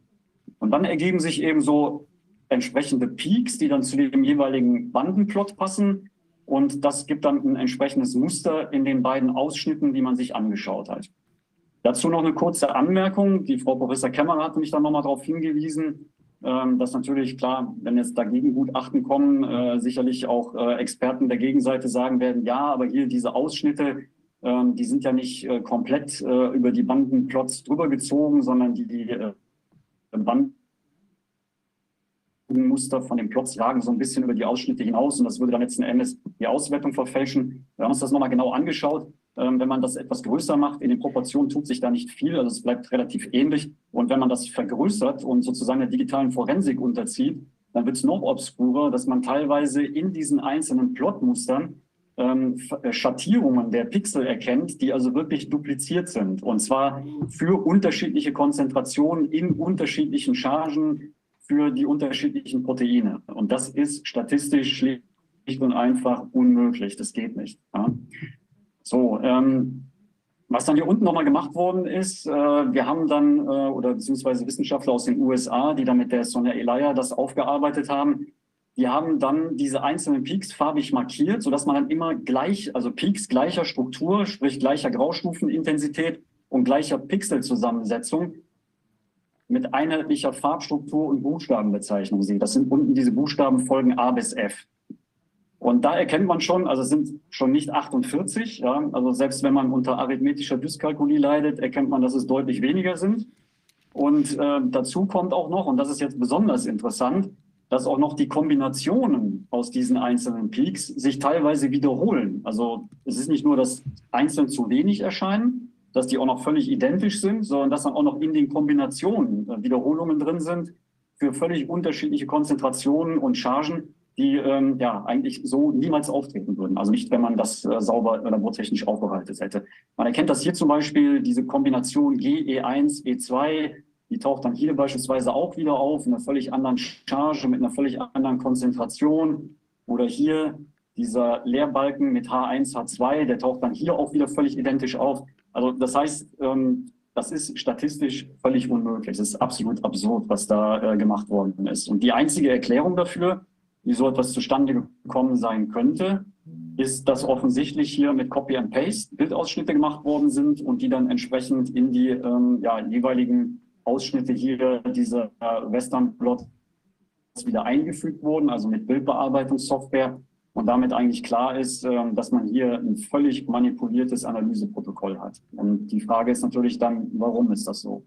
Und dann ergeben sich eben so entsprechende Peaks, die dann zu dem jeweiligen Bandenplot passen. Und das gibt dann ein entsprechendes Muster in den beiden Ausschnitten, die man sich angeschaut hat. Dazu noch eine kurze Anmerkung. Die Frau Professor Kämmerer hat mich dann nochmal darauf hingewiesen, ähm, dass natürlich klar, wenn jetzt dagegen Gutachten kommen, äh, sicherlich auch äh, Experten der Gegenseite sagen werden, ja, aber hier diese Ausschnitte, ähm, die sind ja nicht äh, komplett über die Bandenplots drüber gezogen, sondern die, die Banden Muster von den Plots ragen so ein bisschen über die Ausschnitte hinaus und das würde dann letzten Endes die Auswertung verfälschen. Wir haben uns das nochmal genau angeschaut. Ähm, wenn man das etwas größer macht, in den Proportionen tut sich da nicht viel, also es bleibt relativ ähnlich. Und wenn man das vergrößert und sozusagen der digitalen Forensik unterzieht, dann wird es noch obskurer, dass man teilweise in diesen einzelnen Plotmustern ähm, äh, Schattierungen der Pixel erkennt, die also wirklich dupliziert sind. Und zwar für unterschiedliche Konzentrationen in unterschiedlichen Chargen für die unterschiedlichen Proteine. Und das ist statistisch schlicht und einfach unmöglich. Das geht nicht. Ja. So, ähm, was dann hier unten nochmal gemacht worden ist, äh, wir haben dann, äh, oder beziehungsweise Wissenschaftler aus den USA, die da mit der Sonja Elia das aufgearbeitet haben, die haben dann diese einzelnen Peaks farbig markiert, sodass man dann immer gleich, also Peaks gleicher Struktur, sprich gleicher Graustufenintensität und gleicher Pixelzusammensetzung mit einheitlicher Farbstruktur und Buchstabenbezeichnung sieht. Das sind unten diese Buchstabenfolgen A bis F. Und da erkennt man schon, also es sind schon nicht 48, ja, also selbst wenn man unter arithmetischer Dyskalkulie leidet, erkennt man, dass es deutlich weniger sind. Und äh, dazu kommt auch noch, und das ist jetzt besonders interessant, dass auch noch die Kombinationen aus diesen einzelnen Peaks sich teilweise wiederholen. Also es ist nicht nur, dass einzeln zu wenig erscheinen, dass die auch noch völlig identisch sind, sondern dass dann auch noch in den Kombinationen äh, Wiederholungen drin sind für völlig unterschiedliche Konzentrationen und Chargen, die ähm, ja eigentlich so niemals auftreten würden. Also nicht, wenn man das äh, sauber labortechnisch aufbereitet hätte. Man erkennt das hier zum Beispiel, diese Kombination GE1, E2, die taucht dann hier beispielsweise auch wieder auf, in einer völlig anderen Charge, mit einer völlig anderen Konzentration. Oder hier dieser Leerbalken mit H1, H2, der taucht dann hier auch wieder völlig identisch auf. Also das heißt, ähm, das ist statistisch völlig unmöglich. Es ist absolut absurd, was da äh, gemacht worden ist. Und die einzige Erklärung dafür, wie so etwas zustande gekommen sein könnte, ist, dass offensichtlich hier mit Copy and Paste Bildausschnitte gemacht worden sind und die dann entsprechend in die ähm, ja, jeweiligen Ausschnitte hier dieser äh, Western Plot wieder eingefügt wurden, also mit Bildbearbeitungssoftware und damit eigentlich klar ist, ähm, dass man hier ein völlig manipuliertes Analyseprotokoll hat. Und die Frage ist natürlich dann, warum ist das so?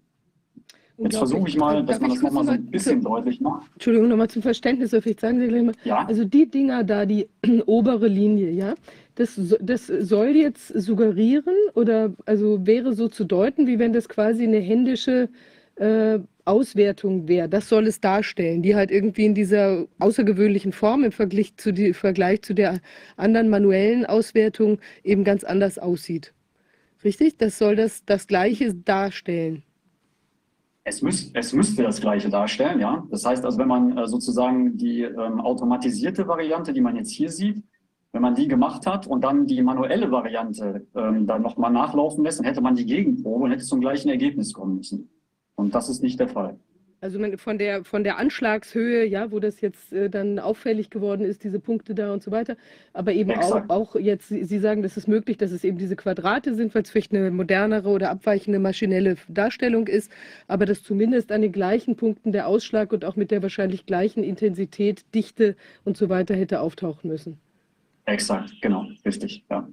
Jetzt versuche ich mal, dass man das nochmal so ein bisschen zu, deutlich macht. Entschuldigung, nochmal zum Verständnis, vielleicht sagen Sie gleich mal. Ja? Also die Dinger da, die obere Linie, ja, das, das soll jetzt suggerieren oder also wäre so zu deuten, wie wenn das quasi eine händische äh, Auswertung wäre. Das soll es darstellen, die halt irgendwie in dieser außergewöhnlichen Form im Vergleich zu, die, Vergleich zu der anderen manuellen Auswertung eben ganz anders aussieht. Richtig? Das soll das, das Gleiche darstellen. Es, müß, es müsste das Gleiche darstellen, ja. Das heißt also, wenn man äh, sozusagen die ähm, automatisierte Variante, die man jetzt hier sieht, wenn man die gemacht hat und dann die manuelle Variante ähm, dann nochmal nachlaufen lässt, dann hätte man die Gegenprobe und hätte zum gleichen Ergebnis kommen müssen. Und das ist nicht der Fall. Also von der, von der Anschlagshöhe, ja, wo das jetzt äh, dann auffällig geworden ist, diese Punkte da und so weiter. Aber eben auch, auch jetzt, Sie sagen, das ist möglich, dass es eben diese Quadrate sind, weil es vielleicht eine modernere oder abweichende maschinelle Darstellung ist, aber dass zumindest an den gleichen Punkten der Ausschlag und auch mit der wahrscheinlich gleichen Intensität, Dichte und so weiter hätte auftauchen müssen. Exakt, genau, richtig, ja.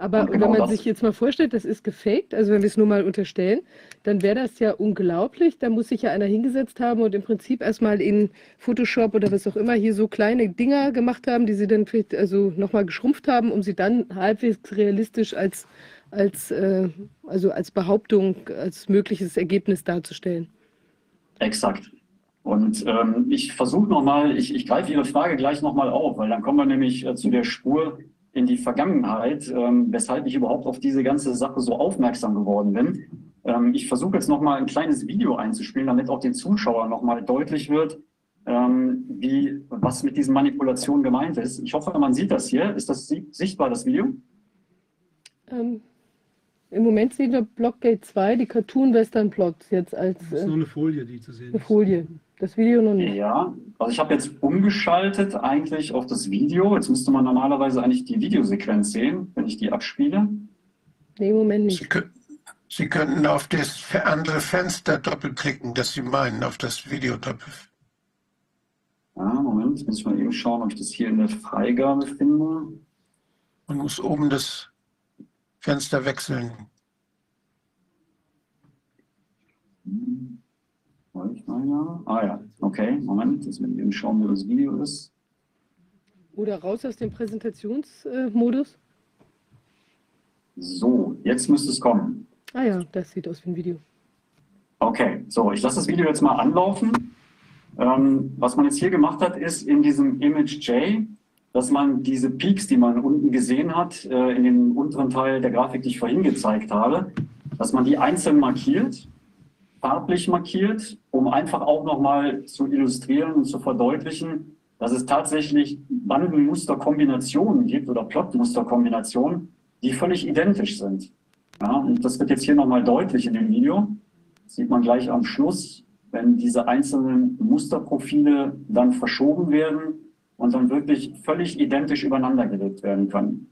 Aber genau wenn man das. sich jetzt mal vorstellt, das ist gefaked, also wenn wir es nur mal unterstellen, dann wäre das ja unglaublich. Da muss sich ja einer hingesetzt haben und im Prinzip erstmal in Photoshop oder was auch immer hier so kleine Dinger gemacht haben, die sie dann vielleicht also nochmal geschrumpft haben, um sie dann halbwegs realistisch als, als, äh, also als Behauptung, als mögliches Ergebnis darzustellen. Exakt. Und ähm, ich versuche nochmal, ich, ich greife Ihre Frage gleich nochmal auf, weil dann kommen wir nämlich äh, zu der Spur, in die Vergangenheit, ähm, weshalb ich überhaupt auf diese ganze Sache so aufmerksam geworden bin. Ähm, ich versuche jetzt nochmal ein kleines Video einzuspielen, damit auch den Zuschauern nochmal deutlich wird, ähm, wie, was mit diesen Manipulationen gemeint ist. Ich hoffe, man sieht das hier. Ist das sichtbar, das Video? Ähm, Im Moment sehen wir Blockgate 2, die Cartoon Western Plots jetzt als. Das ist äh, nur eine Folie, die zu sehen ist. Eine Folie. Das Video noch nicht. Ja, also ich habe jetzt umgeschaltet eigentlich auf das Video. Jetzt müsste man normalerweise eigentlich die Videosequenz sehen, wenn ich die abspiele. Nee, Moment nicht. Sie, können, Sie könnten auf das andere Fenster doppelklicken, das Sie meinen, auf das Video doppel. Ja, Moment, jetzt muss ich mal eben schauen, ob ich das hier in der Freigabe finde. Man muss oben das Fenster wechseln. Hm. Ah ja, okay, Moment, jetzt ich eben schauen, wo das Video ist. Oder raus aus dem Präsentationsmodus. So, jetzt müsste es kommen. Ah ja, das sieht aus wie ein Video. Okay, so, ich lasse das Video jetzt mal anlaufen. Ähm, was man jetzt hier gemacht hat, ist in diesem Image J, dass man diese Peaks, die man unten gesehen hat, äh, in dem unteren Teil der Grafik, die ich vorhin gezeigt habe, dass man die einzeln markiert farblich markiert, um einfach auch nochmal zu illustrieren und zu verdeutlichen, dass es tatsächlich Bandenmusterkombinationen gibt oder Plotmusterkombinationen, die völlig identisch sind. Ja, und das wird jetzt hier nochmal deutlich in dem Video. Das sieht man gleich am Schluss, wenn diese einzelnen Musterprofile dann verschoben werden und dann wirklich völlig identisch übereinander gelegt werden können.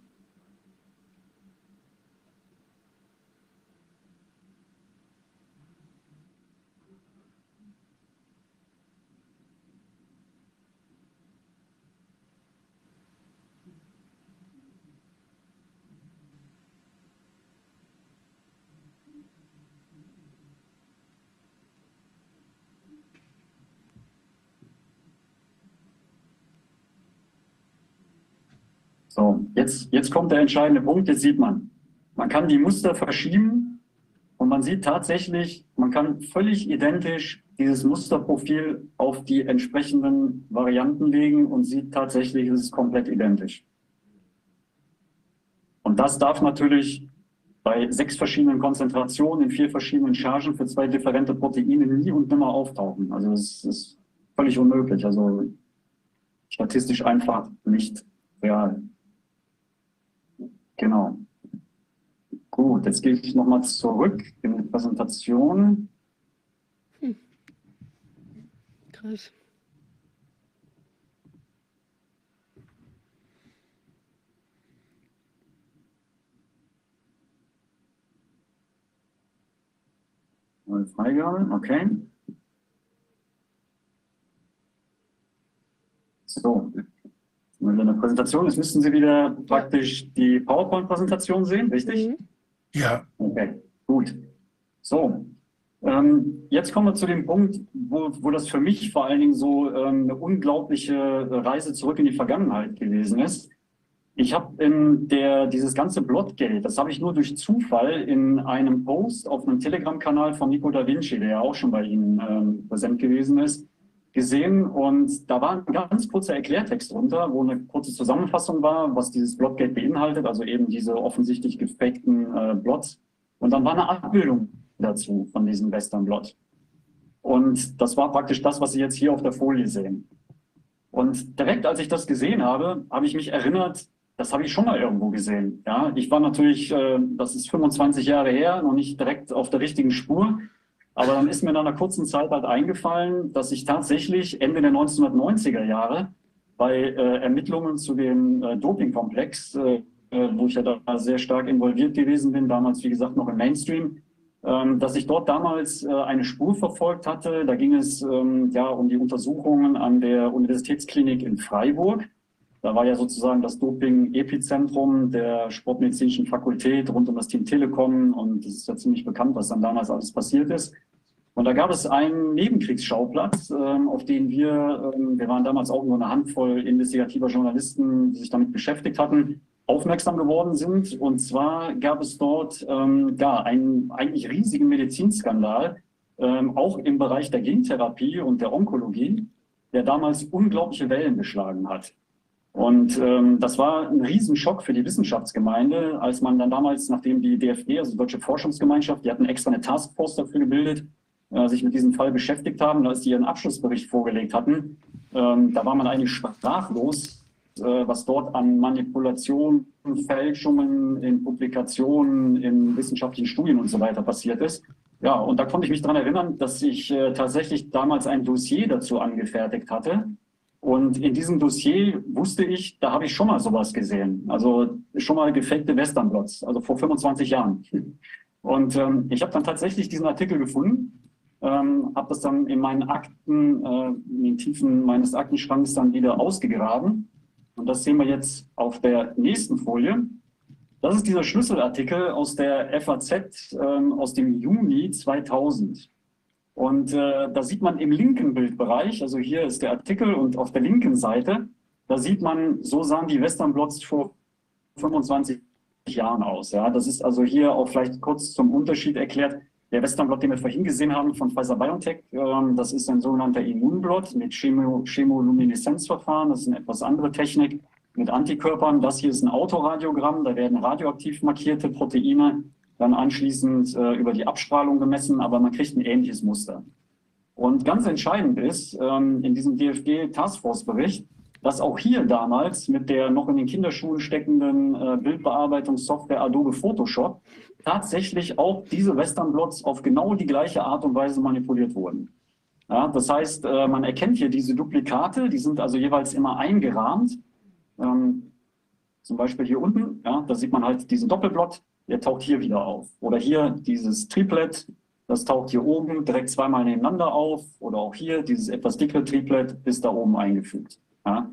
So, jetzt, jetzt kommt der entscheidende Punkt, jetzt sieht man, man kann die Muster verschieben und man sieht tatsächlich, man kann völlig identisch dieses Musterprofil auf die entsprechenden Varianten legen und sieht tatsächlich, es ist komplett identisch. Und das darf natürlich bei sechs verschiedenen Konzentrationen in vier verschiedenen Chargen für zwei differente Proteine nie und nimmer auftauchen. Also es ist völlig unmöglich, also statistisch einfach nicht real. Genau. Gut, jetzt gehe ich nochmal zurück in die Präsentation. Hm. Krass. Neue Freigabe, okay. So, in der Präsentation ist, müssten Sie wieder praktisch die PowerPoint-Präsentation sehen, richtig? Mhm. Ja. Okay, gut. So, ähm, jetzt kommen wir zu dem Punkt, wo, wo das für mich vor allen Dingen so ähm, eine unglaubliche Reise zurück in die Vergangenheit gewesen ist. Ich habe in der dieses ganze Blotgeld, das habe ich nur durch Zufall in einem Post auf einem Telegram-Kanal von Nico da Vinci, der ja auch schon bei Ihnen ähm, präsent gewesen ist, gesehen und da war ein ganz kurzer Erklärtext drunter, wo eine kurze Zusammenfassung war, was dieses Blotgate beinhaltet, also eben diese offensichtlich gefakten äh, Blots. Und dann war eine Abbildung dazu von diesem Western Blot. Und das war praktisch das, was Sie jetzt hier auf der Folie sehen. Und direkt als ich das gesehen habe, habe ich mich erinnert, das habe ich schon mal irgendwo gesehen. Ja, ich war natürlich, äh, das ist 25 Jahre her, noch nicht direkt auf der richtigen Spur. Aber dann ist mir nach einer kurzen Zeit halt eingefallen, dass ich tatsächlich Ende der 1990er Jahre bei äh, Ermittlungen zu dem äh, Dopingkomplex, äh, äh, wo ich ja da sehr stark involviert gewesen bin, damals wie gesagt noch im Mainstream, ähm, dass ich dort damals äh, eine Spur verfolgt hatte. Da ging es ähm, ja um die Untersuchungen an der Universitätsklinik in Freiburg. Da war ja sozusagen das Doping-Epizentrum der Sportmedizinischen Fakultät rund um das Team Telekom und es ist ja ziemlich bekannt, was dann damals alles passiert ist. Und da gab es einen Nebenkriegsschauplatz, ähm, auf den wir, ähm, wir waren damals auch nur eine Handvoll investigativer Journalisten, die sich damit beschäftigt hatten, aufmerksam geworden sind. Und zwar gab es dort ähm, ja, einen eigentlich riesigen Medizinskandal, ähm, auch im Bereich der Gentherapie und der Onkologie, der damals unglaubliche Wellen geschlagen hat. Und ähm, das war ein Riesenschock für die Wissenschaftsgemeinde, als man dann damals, nachdem die DFG, also die Deutsche Forschungsgemeinschaft, die hatten extra eine Taskforce dafür gebildet, äh, sich mit diesem Fall beschäftigt haben, als die ihren Abschlussbericht vorgelegt hatten, ähm, da war man eigentlich sprachlos, äh, was dort an Manipulationen, Fälschungen in Publikationen, in wissenschaftlichen Studien und so weiter passiert ist. Ja, und da konnte ich mich daran erinnern, dass ich äh, tatsächlich damals ein Dossier dazu angefertigt hatte. Und in diesem Dossier wusste ich, da habe ich schon mal sowas gesehen. Also schon mal gefakte Westernplots, also vor 25 Jahren. Und ähm, ich habe dann tatsächlich diesen Artikel gefunden ähm, habe das dann in meinen Akten, äh, in den Tiefen meines Aktenschranks dann wieder ausgegraben. Und das sehen wir jetzt auf der nächsten Folie. Das ist dieser Schlüsselartikel aus der FAZ ähm, aus dem Juni 2000. Und äh, da sieht man im linken Bildbereich, also hier ist der Artikel und auf der linken Seite, da sieht man, so sahen die Westernblots vor 25 Jahren aus. Ja, das ist also hier auch vielleicht kurz zum Unterschied erklärt. Der Westernblot, den wir vorhin gesehen haben von Pfizer BioNTech, ähm, das ist ein sogenannter Immunblot mit Chemo Chemolumineszenzverfahren. Das ist eine etwas andere Technik mit Antikörpern. Das hier ist ein Autoradiogramm. Da werden radioaktiv markierte Proteine dann anschließend äh, über die Abstrahlung gemessen, aber man kriegt ein ähnliches Muster. Und ganz entscheidend ist ähm, in diesem DFG Dass auch hier damals mit der noch in den Kinderschuhen steckenden äh, Bildbearbeitungssoftware Adobe Photoshop tatsächlich auch diese Western-Blots auf genau die gleiche Art und Weise manipuliert wurden. Ja, das heißt, äh, man erkennt hier diese Duplikate, die sind also jeweils immer eingerahmt. Ähm, zum Beispiel hier unten, ja, da sieht man halt diesen Doppelblot, der taucht hier wieder auf. Oder hier dieses Triplet, das taucht hier oben direkt zweimal nebeneinander auf. Oder auch hier dieses etwas dickere Triplet ist da oben eingefügt. Ja.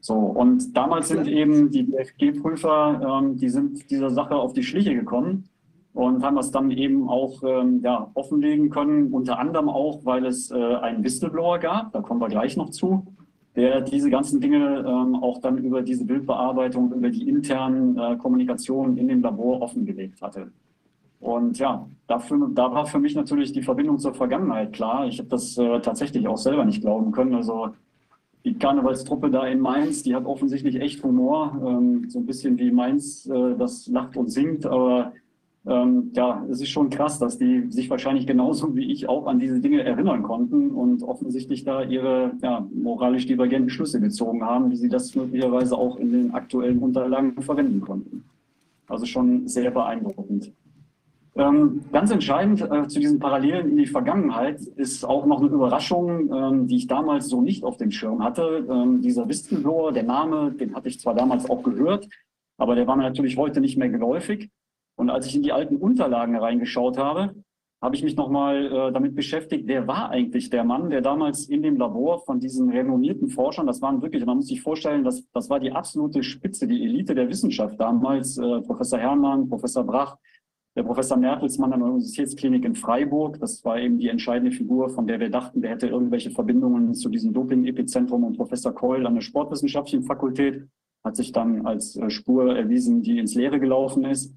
So, und damals sind eben die DFG-Prüfer, ähm, die sind dieser Sache auf die Schliche gekommen und haben das dann eben auch ähm, ja, offenlegen können, unter anderem auch, weil es äh, einen Whistleblower gab, da kommen wir gleich noch zu, der diese ganzen Dinge ähm, auch dann über diese Bildbearbeitung, über die internen äh, Kommunikationen in dem Labor offengelegt hatte. Und ja, dafür, da war für mich natürlich die Verbindung zur Vergangenheit klar. Ich habe das äh, tatsächlich auch selber nicht glauben können. Also die Karnevalstruppe da in Mainz, die hat offensichtlich echt Humor, ähm, so ein bisschen wie Mainz, äh, das lacht und singt, aber ähm, ja, es ist schon krass, dass die sich wahrscheinlich genauso wie ich auch an diese Dinge erinnern konnten und offensichtlich da ihre ja, moralisch divergenten Schlüsse gezogen haben, wie sie das möglicherweise auch in den aktuellen Unterlagen verwenden konnten. Also schon sehr beeindruckend. Ähm, ganz entscheidend äh, zu diesen Parallelen in die Vergangenheit ist auch noch eine Überraschung, ähm, die ich damals so nicht auf dem Schirm hatte. Ähm, dieser Whistleblower, der Name, den hatte ich zwar damals auch gehört, aber der war mir natürlich heute nicht mehr geläufig. Und als ich in die alten Unterlagen reingeschaut habe, habe ich mich nochmal äh, damit beschäftigt, wer war eigentlich der Mann, der damals in dem Labor von diesen renommierten Forschern, das waren wirklich, man muss sich vorstellen, das, das war die absolute Spitze, die Elite der Wissenschaft damals, äh, Professor Herrmann, Professor Brach, der Professor Mertelsmann an der Universitätsklinik in Freiburg, das war eben die entscheidende Figur, von der wir dachten, der hätte irgendwelche Verbindungen zu diesem Doping-Epizentrum und Professor Keul an der Sportwissenschaftlichen Fakultät, hat sich dann als äh, Spur erwiesen, die ins Leere gelaufen ist.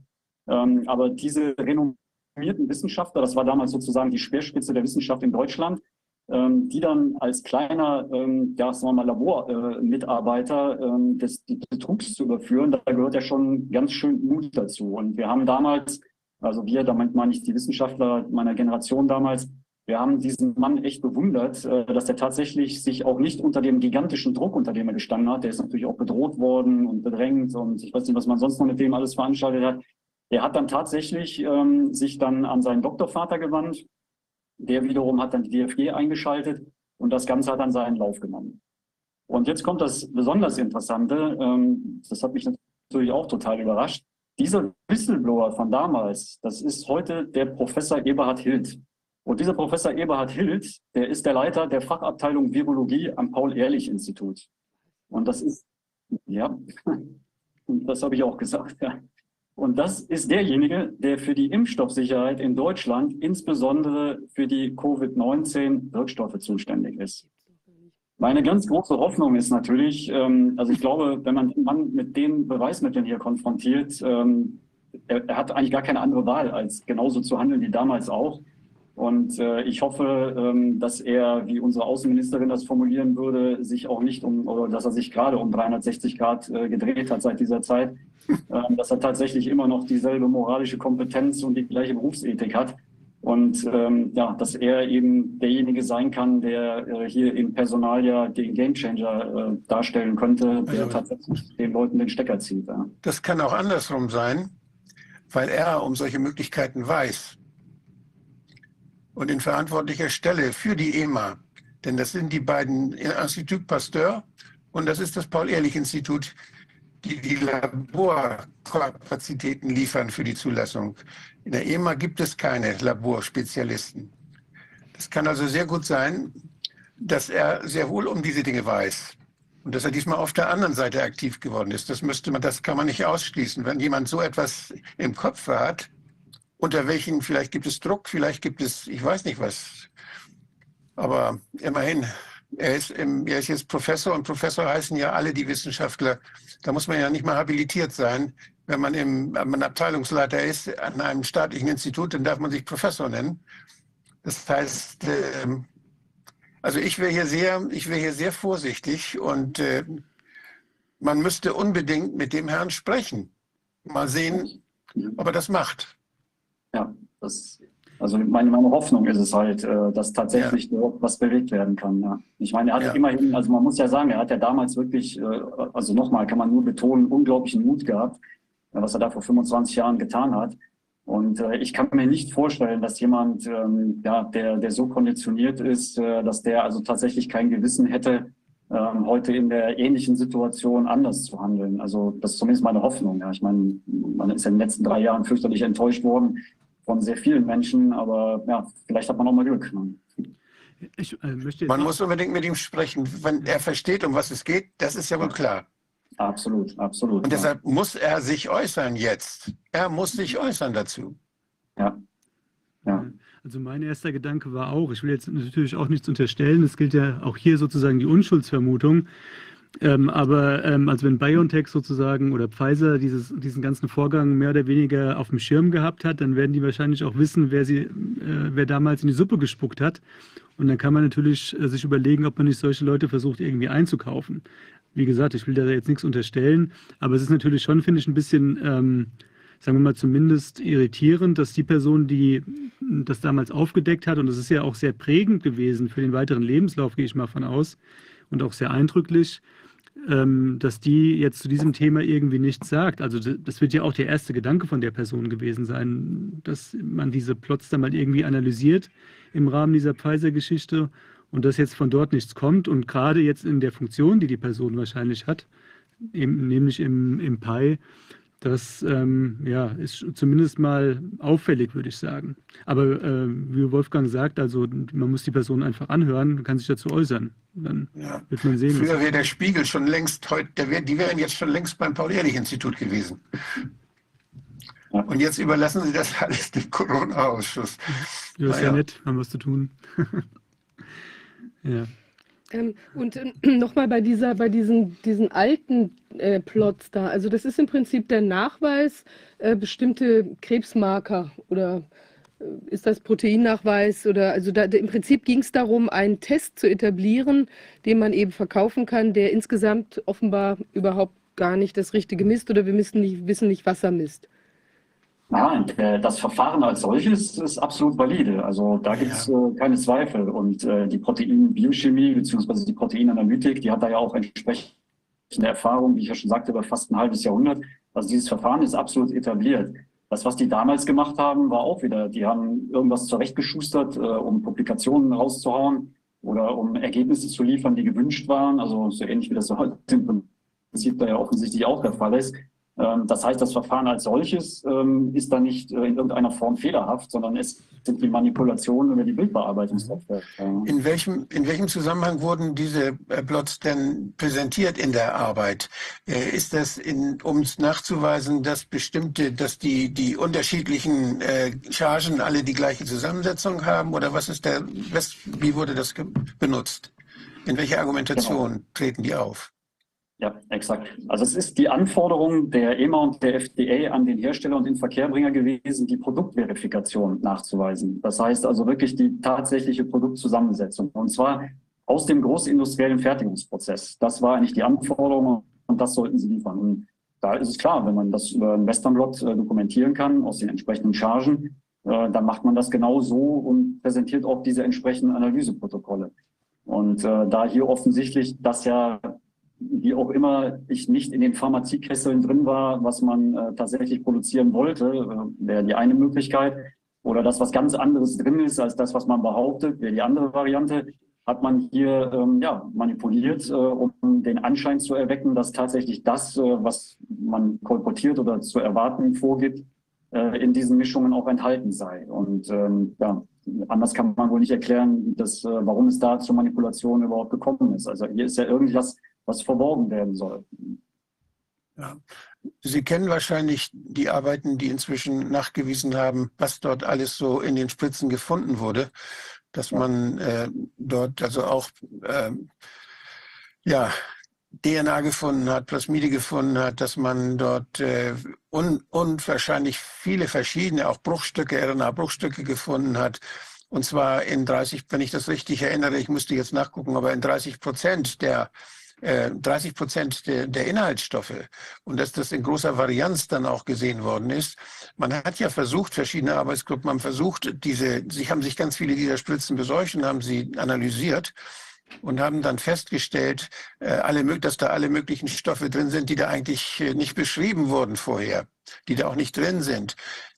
Ähm, aber diese renommierten Wissenschaftler, das war damals sozusagen die Speerspitze der Wissenschaft in Deutschland, ähm, die dann als kleiner, ähm, ja, sagen wir mal, Labormitarbeiter des, des Betrugs zu überführen, da gehört ja schon ganz schön Mut dazu. Und wir haben damals, also wir, damit meine ich die Wissenschaftler meiner Generation damals, wir haben diesen Mann echt bewundert, äh, dass er tatsächlich sich auch nicht unter dem gigantischen Druck, unter dem er gestanden hat, der ist natürlich auch bedroht worden und bedrängt und ich weiß nicht, was man sonst noch mit dem alles veranstaltet hat, er hat dann tatsächlich ähm, sich dann an seinen Doktorvater gewandt. Der wiederum hat dann die DFG eingeschaltet und das Ganze hat dann seinen Lauf genommen. Und jetzt kommt das besonders Interessante. Ähm, das hat mich natürlich auch total überrascht. Dieser Whistleblower von damals, das ist heute der Professor Eberhard Hild. Und dieser Professor Eberhard Hild, der ist der Leiter der Fachabteilung Virologie am Paul-Ehrlich-Institut. Und das ist Ja, das habe ich auch gesagt. Ja. Und das ist derjenige, der für die Impfstoffsicherheit in Deutschland, insbesondere für die Covid-19-Wirkstoffe zuständig ist. Meine ganz große Hoffnung ist natürlich, ähm, also ich glaube, wenn man den Mann mit den Beweismitteln hier konfrontiert, ähm, er, er, hat eigentlich gar keine andere Wahl, als genauso zu handeln wie damals auch. Und äh, ich hoffe, ähm, dass er, wie unsere Außenministerin das formulieren würde, sich auch nicht um, oder dass er sich gerade um 360 Grad äh, gedreht hat seit dieser Zeit, äh, dass er tatsächlich immer noch dieselbe moralische Kompetenz und die gleiche Berufsethik hat. Und ähm, ja, dass er eben derjenige sein kann, der äh, hier im Personal ja den Gamechanger äh, darstellen könnte, der also, tatsächlich den Leuten den Stecker zieht. Ja. Das kann auch andersrum sein, weil er um solche Möglichkeiten weiß und in verantwortlicher Stelle für die EMA, denn das sind die beiden Institut Pasteur und das ist das Paul-Ehrlich-Institut, die die Laborkapazitäten liefern für die Zulassung. In der EMA gibt es keine Laborspezialisten. Es kann also sehr gut sein, dass er sehr wohl um diese Dinge weiß und dass er diesmal auf der anderen Seite aktiv geworden ist. Das müsste man, das kann man nicht ausschließen. Wenn jemand so etwas im Kopf hat, unter welchen, vielleicht gibt es Druck, vielleicht gibt es, ich weiß nicht was. Aber immerhin, er ist, im, er ist jetzt Professor und Professor heißen ja alle die Wissenschaftler. Da muss man ja nicht mal habilitiert sein. Wenn man, im, wenn man Abteilungsleiter ist an einem staatlichen Institut, dann darf man sich Professor nennen. Das heißt, äh, also ich wäre hier sehr, ich wäre hier sehr vorsichtig und äh, man müsste unbedingt mit dem Herrn sprechen. Mal sehen, ob er das macht. Ja, das, also meine, meine Hoffnung ist es halt, äh, dass tatsächlich ja. was bewegt werden kann. Ja. Ich meine, er hat ja. immerhin, also man muss ja sagen, er hat ja damals wirklich, äh, also nochmal kann man nur betonen, unglaublichen Mut gehabt, was er da vor 25 Jahren getan hat. Und äh, ich kann mir nicht vorstellen, dass jemand, ähm, ja, der, der so konditioniert ist, äh, dass der also tatsächlich kein Gewissen hätte, ähm, heute in der ähnlichen Situation anders zu handeln. Also das ist zumindest meine Hoffnung. Ja. Ich meine, man ist ja in den letzten drei Jahren fürchterlich enttäuscht worden von sehr vielen Menschen, aber ja, vielleicht hat man auch mal Glück. Ne? Ich, äh, man muss unbedingt mit ihm sprechen. Wenn er versteht, um was es geht, das ist ja wohl klar. Absolut, absolut. Und deshalb ja. muss er sich äußern jetzt. Er muss sich äußern dazu. Ja. Ja. Also mein erster Gedanke war auch, ich will jetzt natürlich auch nichts unterstellen, es gilt ja auch hier sozusagen die Unschuldsvermutung. Ähm, aber ähm, also wenn BioNTech sozusagen oder Pfizer dieses, diesen ganzen Vorgang mehr oder weniger auf dem Schirm gehabt hat, dann werden die wahrscheinlich auch wissen, wer, sie, äh, wer damals in die Suppe gespuckt hat. Und dann kann man natürlich äh, sich überlegen, ob man nicht solche Leute versucht, irgendwie einzukaufen. Wie gesagt, ich will da jetzt nichts unterstellen, aber es ist natürlich schon, finde ich, ein bisschen, ähm, sagen wir mal, zumindest irritierend, dass die Person, die das damals aufgedeckt hat, und das ist ja auch sehr prägend gewesen für den weiteren Lebenslauf, gehe ich mal von aus, und auch sehr eindrücklich, ähm, dass die jetzt zu diesem Thema irgendwie nichts sagt. Also das wird ja auch der erste Gedanke von der Person gewesen sein, dass man diese Plots dann mal irgendwie analysiert im Rahmen dieser Pfizer-Geschichte und dass jetzt von dort nichts kommt und gerade jetzt in der Funktion, die die Person wahrscheinlich hat, eben, nämlich im, im Pi, das ähm, ja, ist zumindest mal auffällig, würde ich sagen. Aber äh, wie Wolfgang sagt, also man muss die Person einfach anhören, kann sich dazu äußern. Dann ja. wird man sehen. Früher wäre der Spiegel schon längst heute, wär, die wären jetzt schon längst beim Paul-Ehrlich-Institut gewesen. Und jetzt überlassen Sie das alles dem Corona-Ausschuss. Ja, ist naja. ja nett, haben was zu tun. Ähm, und äh, nochmal bei dieser, bei diesen, diesen alten äh, Plots da. Also das ist im Prinzip der Nachweis äh, bestimmte Krebsmarker oder äh, ist das Proteinnachweis oder also da, im Prinzip ging es darum, einen Test zu etablieren, den man eben verkaufen kann, der insgesamt offenbar überhaupt gar nicht das Richtige misst oder wir nicht, wissen nicht, was er misst. Nein, das Verfahren als solches ist absolut valide. Also da gibt es ja. äh, keine Zweifel. Und äh, die Proteinbiochemie bzw. die Proteinanalytik, die hat da ja auch entsprechende Erfahrung, wie ich ja schon sagte, über fast ein halbes Jahrhundert. Also dieses Verfahren ist absolut etabliert. Das, was die damals gemacht haben, war auch wieder, die haben irgendwas zurechtgeschustert, äh, um Publikationen rauszuhauen oder um Ergebnisse zu liefern, die gewünscht waren. Also so ähnlich wie das heute im Prinzip da ja offensichtlich auch der Fall ist. Ähm, das heißt, das Verfahren als solches ähm, ist dann nicht äh, in irgendeiner Form fehlerhaft, sondern es sind die Manipulationen oder die Bildbearbeitungssoftware. In welchem, in welchem Zusammenhang wurden diese äh, Plots denn präsentiert in der Arbeit? Äh, ist das, um es nachzuweisen, dass bestimmte, dass die, die unterschiedlichen Chargen alle die gleiche Zusammensetzung haben? Oder was ist der, was, wie wurde das benutzt? In welcher Argumentation genau. treten die auf? Ja, exakt. Also es ist die Anforderung der EMA und der FDA an den Hersteller und den Verkehrbringer gewesen, die Produktverifikation nachzuweisen. Das heißt also wirklich die tatsächliche Produktzusammensetzung. Und zwar aus dem großindustriellen Fertigungsprozess. Das war eigentlich die Anforderung und das sollten sie liefern. Und da ist es klar, wenn man das über ein Westernblot äh, dokumentieren kann, aus den entsprechenden Chargen, äh, dann macht man das genau so und präsentiert auch diese entsprechenden Analyseprotokolle. Und äh, da hier offensichtlich das ja wie auch immer ich nicht in den Pharmaziekesseln drin war, was man äh, tatsächlich produzieren wollte, äh, wäre die eine Möglichkeit. Oder das, was ganz anderes drin ist als das, was man behauptet, wäre die andere Variante. Hat man hier ähm, ja, manipuliert, äh, um den Anschein zu erwecken, dass tatsächlich das, äh, was man kolportiert oder zu erwarten vorgibt, äh, in diesen Mischungen auch enthalten sei. Und ähm, ja, anders kann man wohl nicht erklären, dass, äh, warum es da zur Manipulation überhaupt gekommen ist. Also hier ist ja irgendwas was verborgen werden soll. Ja. Sie kennen wahrscheinlich die Arbeiten, die inzwischen nachgewiesen haben, was dort alles so in den Spritzen gefunden wurde, dass man äh, dort also auch äh, ja, DNA gefunden hat, Plasmide gefunden hat, dass man dort äh, un unwahrscheinlich viele verschiedene, auch Bruchstücke, RNA-Bruchstücke gefunden hat. Und zwar in 30, wenn ich das richtig erinnere, ich musste jetzt nachgucken, aber in 30 Prozent der 30 äh, Prozent der, der, Inhaltsstoffe und dass das in großer Varianz dann auch gesehen worden ist. Man hat ja versucht, verschiedene Arbeitsgruppen haben versucht, diese, sich haben sich ganz viele dieser Spritzen besorgt und haben sie analysiert und haben dann festgestellt, äh, alle, dass da alle möglichen Stoffe drin sind, die da eigentlich äh, nicht beschrieben wurden vorher, die da auch nicht drin sind.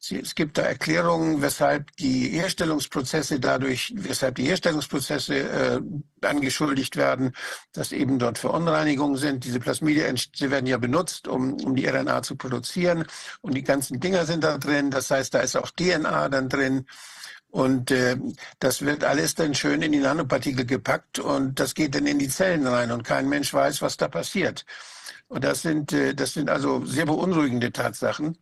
Es gibt da Erklärungen, weshalb die Herstellungsprozesse dadurch, weshalb die Herstellungsprozesse äh, angeschuldigt werden, dass eben dort Verunreinigungen sind. Diese Plasmide, sie werden ja benutzt, um, um die RNA zu produzieren und die ganzen Dinger sind da drin. Das heißt, da ist auch DNA dann drin. Und äh, das wird alles dann schön in die Nanopartikel gepackt und das geht dann in die Zellen rein und kein Mensch weiß, was da passiert. Und das sind, äh, das sind also sehr beunruhigende Tatsachen.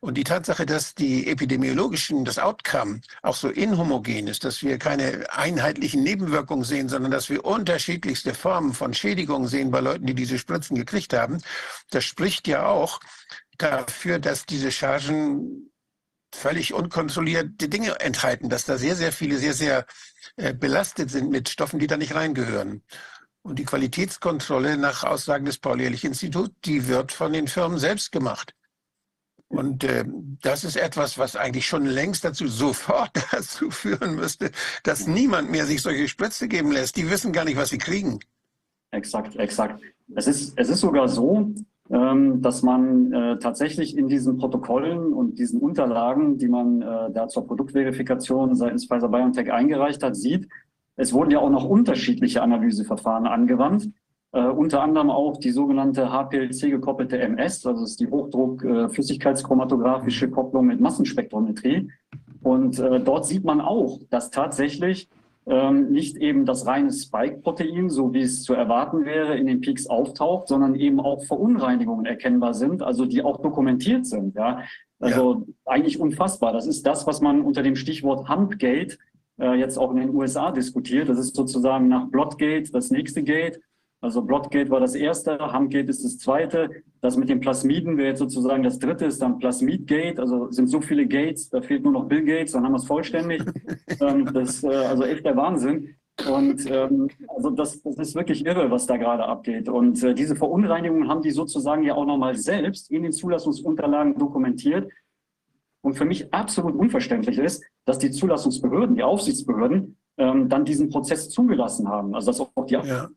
Und die Tatsache, dass die epidemiologischen, das Outcome auch so inhomogen ist, dass wir keine einheitlichen Nebenwirkungen sehen, sondern dass wir unterschiedlichste Formen von Schädigungen sehen bei Leuten, die diese Spritzen gekriegt haben, das spricht ja auch dafür, dass diese Chargen völlig unkontrollierte Dinge enthalten, dass da sehr, sehr viele sehr, sehr äh, belastet sind mit Stoffen, die da nicht reingehören. Und die Qualitätskontrolle nach Aussagen des Paul-Ehrlich-Instituts, die wird von den Firmen selbst gemacht. Und äh, das ist etwas, was eigentlich schon längst dazu sofort dazu führen müsste, dass niemand mehr sich solche Spritze geben lässt. Die wissen gar nicht, was sie kriegen. Exakt, exakt. Es ist, es ist sogar so, dass man äh, tatsächlich in diesen Protokollen und diesen Unterlagen, die man äh, da zur Produktverifikation seitens Pfizer BioNTech eingereicht hat, sieht, es wurden ja auch noch unterschiedliche Analyseverfahren angewandt. Äh, unter anderem auch die sogenannte HPLC-gekoppelte MS, also ist die Hochdruck-flüssigkeitschromatographische äh, Kopplung mit Massenspektrometrie. Und äh, dort sieht man auch, dass tatsächlich ähm, nicht eben das reine Spike-Protein, so wie es zu erwarten wäre, in den Peaks auftaucht, sondern eben auch Verunreinigungen erkennbar sind, also die auch dokumentiert sind. Ja? Also ja. eigentlich unfassbar. Das ist das, was man unter dem Stichwort Humpgate äh, jetzt auch in den USA diskutiert. Das ist sozusagen nach Blotgate das nächste Gate. Also Blotgate war das erste, Humpgate ist das zweite. Das mit den Plasmiden wäre jetzt sozusagen das dritte, ist dann Plasmidgate. Also sind so viele Gates, da fehlt nur noch Bill Gates, dann haben wir es vollständig. ähm, das äh, also echt der Wahnsinn. Und ähm, also das, das ist wirklich irre, was da gerade abgeht. Und äh, diese Verunreinigungen haben die sozusagen ja auch nochmal selbst in den Zulassungsunterlagen dokumentiert. Und für mich absolut unverständlich ist, dass die Zulassungsbehörden, die Aufsichtsbehörden, ähm, dann diesen Prozess zugelassen haben. Also dass auch die ja.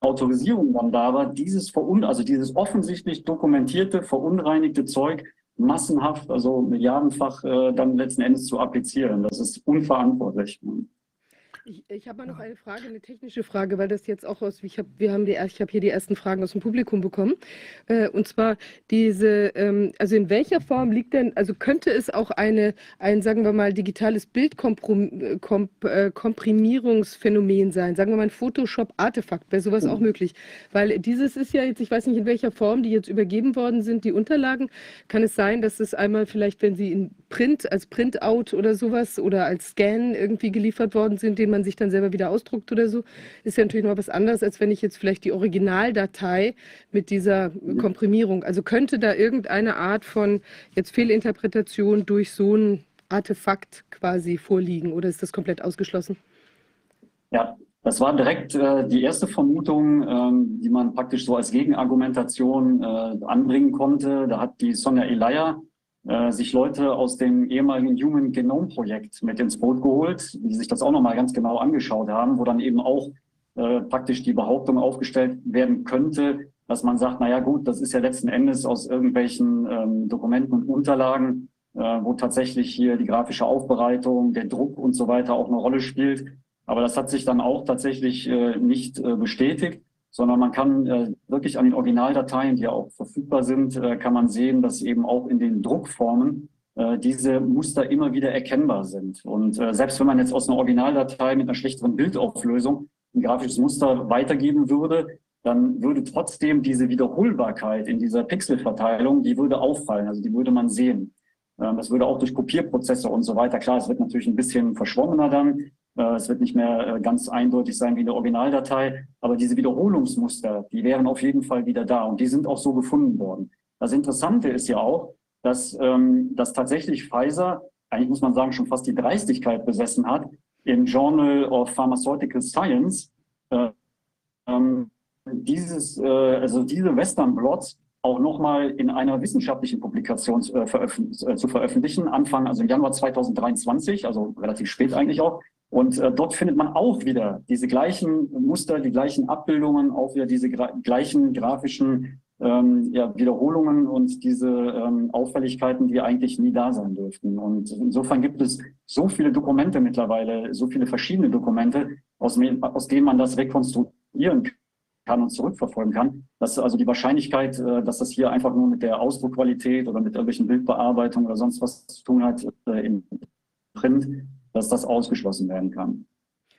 Autorisierung dann da war, dieses verun also dieses offensichtlich dokumentierte, verunreinigte Zeug massenhaft, also milliardenfach äh, dann letzten Endes zu applizieren. Das ist unverantwortlich. Ich, ich habe mal noch eine Frage, eine technische Frage, weil das jetzt auch aus, ich habe, wir haben die, ich habe hier die ersten Fragen aus dem Publikum bekommen. Äh, und zwar diese, ähm, also in welcher Form liegt denn, also könnte es auch eine, ein, sagen wir mal, digitales Bildkomprimierungsphänomen sein, sagen wir mal ein Photoshop-Artefakt, wäre sowas auch möglich? Weil dieses ist ja jetzt, ich weiß nicht in welcher Form die jetzt übergeben worden sind, die Unterlagen. Kann es sein, dass es einmal vielleicht, wenn sie in Print, als Printout oder sowas oder als Scan irgendwie geliefert worden sind, den man man sich dann selber wieder ausdruckt oder so, ist ja natürlich noch was anderes, als wenn ich jetzt vielleicht die Originaldatei mit dieser Komprimierung, also könnte da irgendeine Art von jetzt Fehlinterpretation durch so ein Artefakt quasi vorliegen oder ist das komplett ausgeschlossen? Ja, das war direkt äh, die erste Vermutung, ähm, die man praktisch so als Gegenargumentation äh, anbringen konnte. Da hat die Sonja Elia äh, sich Leute aus dem ehemaligen Human Genome Projekt mit ins Boot geholt, die sich das auch nochmal ganz genau angeschaut haben, wo dann eben auch äh, praktisch die Behauptung aufgestellt werden könnte, dass man sagt, na ja gut, das ist ja letzten Endes aus irgendwelchen ähm, Dokumenten und Unterlagen, äh, wo tatsächlich hier die grafische Aufbereitung, der Druck und so weiter auch eine Rolle spielt. Aber das hat sich dann auch tatsächlich äh, nicht äh, bestätigt sondern man kann äh, wirklich an den Originaldateien, die ja auch verfügbar sind, äh, kann man sehen, dass eben auch in den Druckformen äh, diese Muster immer wieder erkennbar sind. Und äh, selbst wenn man jetzt aus einer Originaldatei mit einer schlechteren Bildauflösung ein grafisches Muster weitergeben würde, dann würde trotzdem diese Wiederholbarkeit in dieser Pixelverteilung, die würde auffallen, also die würde man sehen. Ähm, das würde auch durch Kopierprozesse und so weiter, klar, es wird natürlich ein bisschen verschwommener dann, es wird nicht mehr äh, ganz eindeutig sein wie in der Originaldatei, aber diese Wiederholungsmuster, die wären auf jeden Fall wieder da und die sind auch so gefunden worden. Das Interessante ist ja auch, dass, ähm, dass tatsächlich Pfizer, eigentlich muss man sagen, schon fast die Dreistigkeit besessen hat, im Journal of Pharmaceutical Science äh, ähm, dieses, äh, also diese Western Blots auch nochmal in einer wissenschaftlichen Publikation äh, veröffent äh, zu veröffentlichen, Anfang, also im Januar 2023, also relativ spät eigentlich auch, und äh, dort findet man auch wieder diese gleichen Muster, die gleichen Abbildungen, auch wieder diese gra gleichen grafischen ähm, ja, Wiederholungen und diese ähm, Auffälligkeiten, die eigentlich nie da sein dürften. Und insofern gibt es so viele Dokumente mittlerweile, so viele verschiedene Dokumente, aus, aus denen man das rekonstruieren kann und zurückverfolgen kann, dass also die Wahrscheinlichkeit, äh, dass das hier einfach nur mit der Ausdruckqualität oder mit irgendwelchen Bildbearbeitungen oder sonst was zu tun hat äh, im Print, dass das ausgeschlossen werden kann.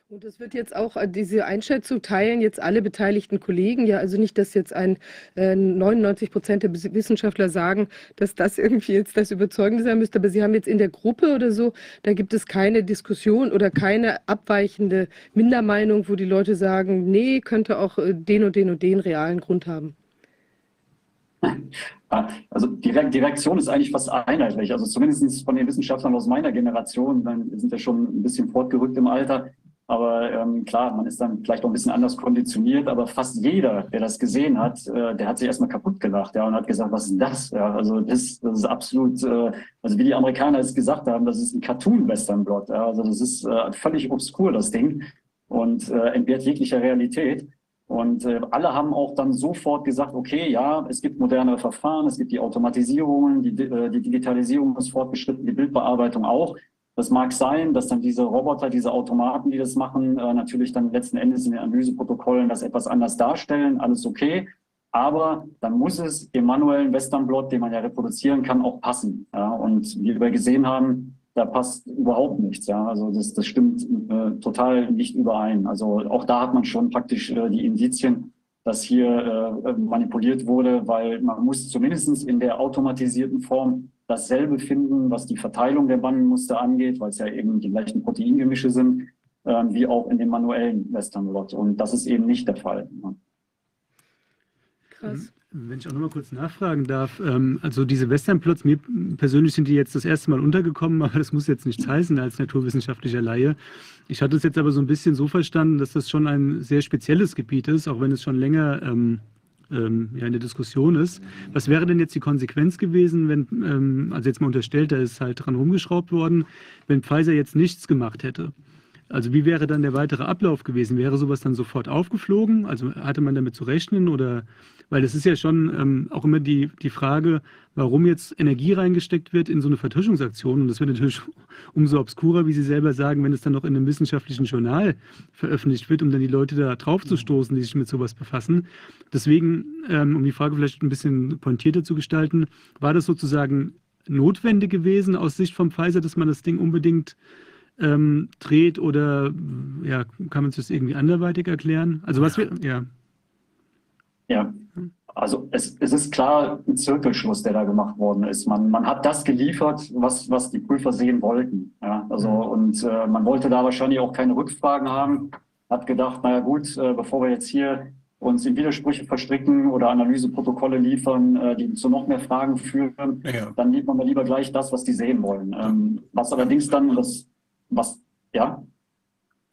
Und das wird jetzt auch, äh, diese Einschätzung teilen jetzt alle beteiligten Kollegen. Ja, also nicht, dass jetzt ein äh, 99 Prozent der Wissenschaftler sagen, dass das irgendwie jetzt das Überzeugende sein müsste. Aber Sie haben jetzt in der Gruppe oder so, da gibt es keine Diskussion oder keine abweichende Mindermeinung, wo die Leute sagen, nee, könnte auch äh, den und den und den realen Grund haben. Also die, Reaktion ist eigentlich fast einheitlich. Also zumindest von den Wissenschaftlern aus meiner Generation, wir sind ja schon ein bisschen fortgerückt im Alter. Aber ähm, klar, man ist dann vielleicht auch ein bisschen anders konditioniert, aber fast jeder, der das gesehen hat, äh, der hat sich erstmal kaputt gelacht ja, und hat gesagt, was ist das? Ja, also das, das ist absolut, äh, also wie die Amerikaner es gesagt haben, das ist ein Cartoon-Western-Blot. Ja, also das ist äh, völlig obskur, das Ding, und äh, entbehrt jeglicher Realität. Und äh, alle haben auch dann sofort gesagt, okay, ja, es gibt modernere Verfahren, es gibt die Automatisierungen, die, äh, die Digitalisierung ist fortgeschritten, die Bildbearbeitung auch. Das mag sein, dass dann diese Roboter, diese Automaten, die das machen, äh, natürlich dann letzten Endes in den Analyseprotokollen das etwas anders darstellen, alles okay. Aber dann muss es im manuellen Westernblot, den man ja reproduzieren kann, auch passen. Ja? Und wie wir gesehen haben, da passt überhaupt nichts. Ja, also das, das stimmt äh, total nicht überein. Also auch da hat man schon praktisch äh, die Indizien, dass hier äh, manipuliert wurde, weil man muss zumindest in der automatisierten Form dasselbe finden, was die Verteilung der Bandenmuster angeht, weil es ja eben die gleichen Proteingemische sind, äh, wie auch in dem manuellen Western Blot. Und das ist eben nicht der Fall. Krass. Wenn ich auch noch mal kurz nachfragen darf, ähm, also diese Westernplots, mir persönlich sind die jetzt das erste Mal untergekommen, aber das muss jetzt nichts heißen als naturwissenschaftlicher Laie. Ich hatte es jetzt aber so ein bisschen so verstanden, dass das schon ein sehr spezielles Gebiet ist, auch wenn es schon länger ähm, ähm, ja, in der Diskussion ist. Was wäre denn jetzt die Konsequenz gewesen, wenn, ähm, also jetzt mal unterstellt, da ist halt dran rumgeschraubt worden, wenn Pfizer jetzt nichts gemacht hätte? Also wie wäre dann der weitere Ablauf gewesen? Wäre sowas dann sofort aufgeflogen? Also hatte man damit zu rechnen oder weil es ist ja schon ähm, auch immer die, die Frage, warum jetzt Energie reingesteckt wird in so eine Vertuschungsaktion. Und das wird natürlich umso obskurer, wie Sie selber sagen, wenn es dann noch in einem wissenschaftlichen Journal veröffentlicht wird, um dann die Leute da drauf zu stoßen, die sich mit sowas befassen. Deswegen, ähm, um die Frage vielleicht ein bisschen pointierter zu gestalten, war das sozusagen notwendig gewesen aus Sicht von Pfizer, dass man das Ding unbedingt ähm, dreht oder ja, kann man sich das irgendwie anderweitig erklären? Also was wir, ja. Ja, also es, es ist klar ein Zirkelschluss, der da gemacht worden ist. Man, man hat das geliefert, was, was die Prüfer sehen wollten. Ja, also, mhm. und äh, man wollte da wahrscheinlich auch keine Rückfragen haben. Hat gedacht, naja gut, äh, bevor wir jetzt hier uns in Widersprüche verstricken oder Analyseprotokolle liefern, äh, die zu noch mehr Fragen führen, ja. dann liefern wir lieber gleich das, was die sehen wollen. Ähm, was allerdings dann, das, was, ja,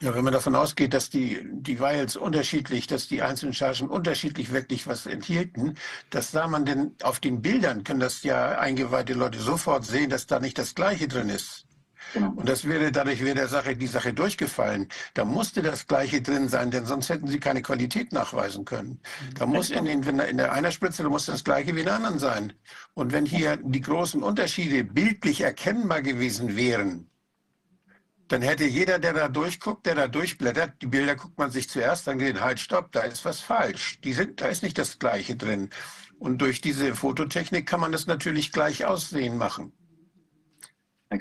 ja, wenn man davon ausgeht, dass die, die Vials unterschiedlich, dass die einzelnen Chargen unterschiedlich wirklich was enthielten, das sah man denn auf den Bildern, können das ja eingeweihte Leute sofort sehen, dass da nicht das Gleiche drin ist. Genau. Und das wäre, dadurch wäre der Sache, die Sache durchgefallen. Da musste das Gleiche drin sein, denn sonst hätten sie keine Qualität nachweisen können. Da muss in, den, in der einer Spritze, da muss das Gleiche wie in der anderen sein. Und wenn hier die großen Unterschiede bildlich erkennbar gewesen wären, dann hätte jeder, der da durchguckt, der da durchblättert, die Bilder guckt man sich zuerst, dann geht halt, stopp, da ist was falsch. Die sind, da ist nicht das Gleiche drin. Und durch diese Fototechnik kann man das natürlich gleich aussehen machen.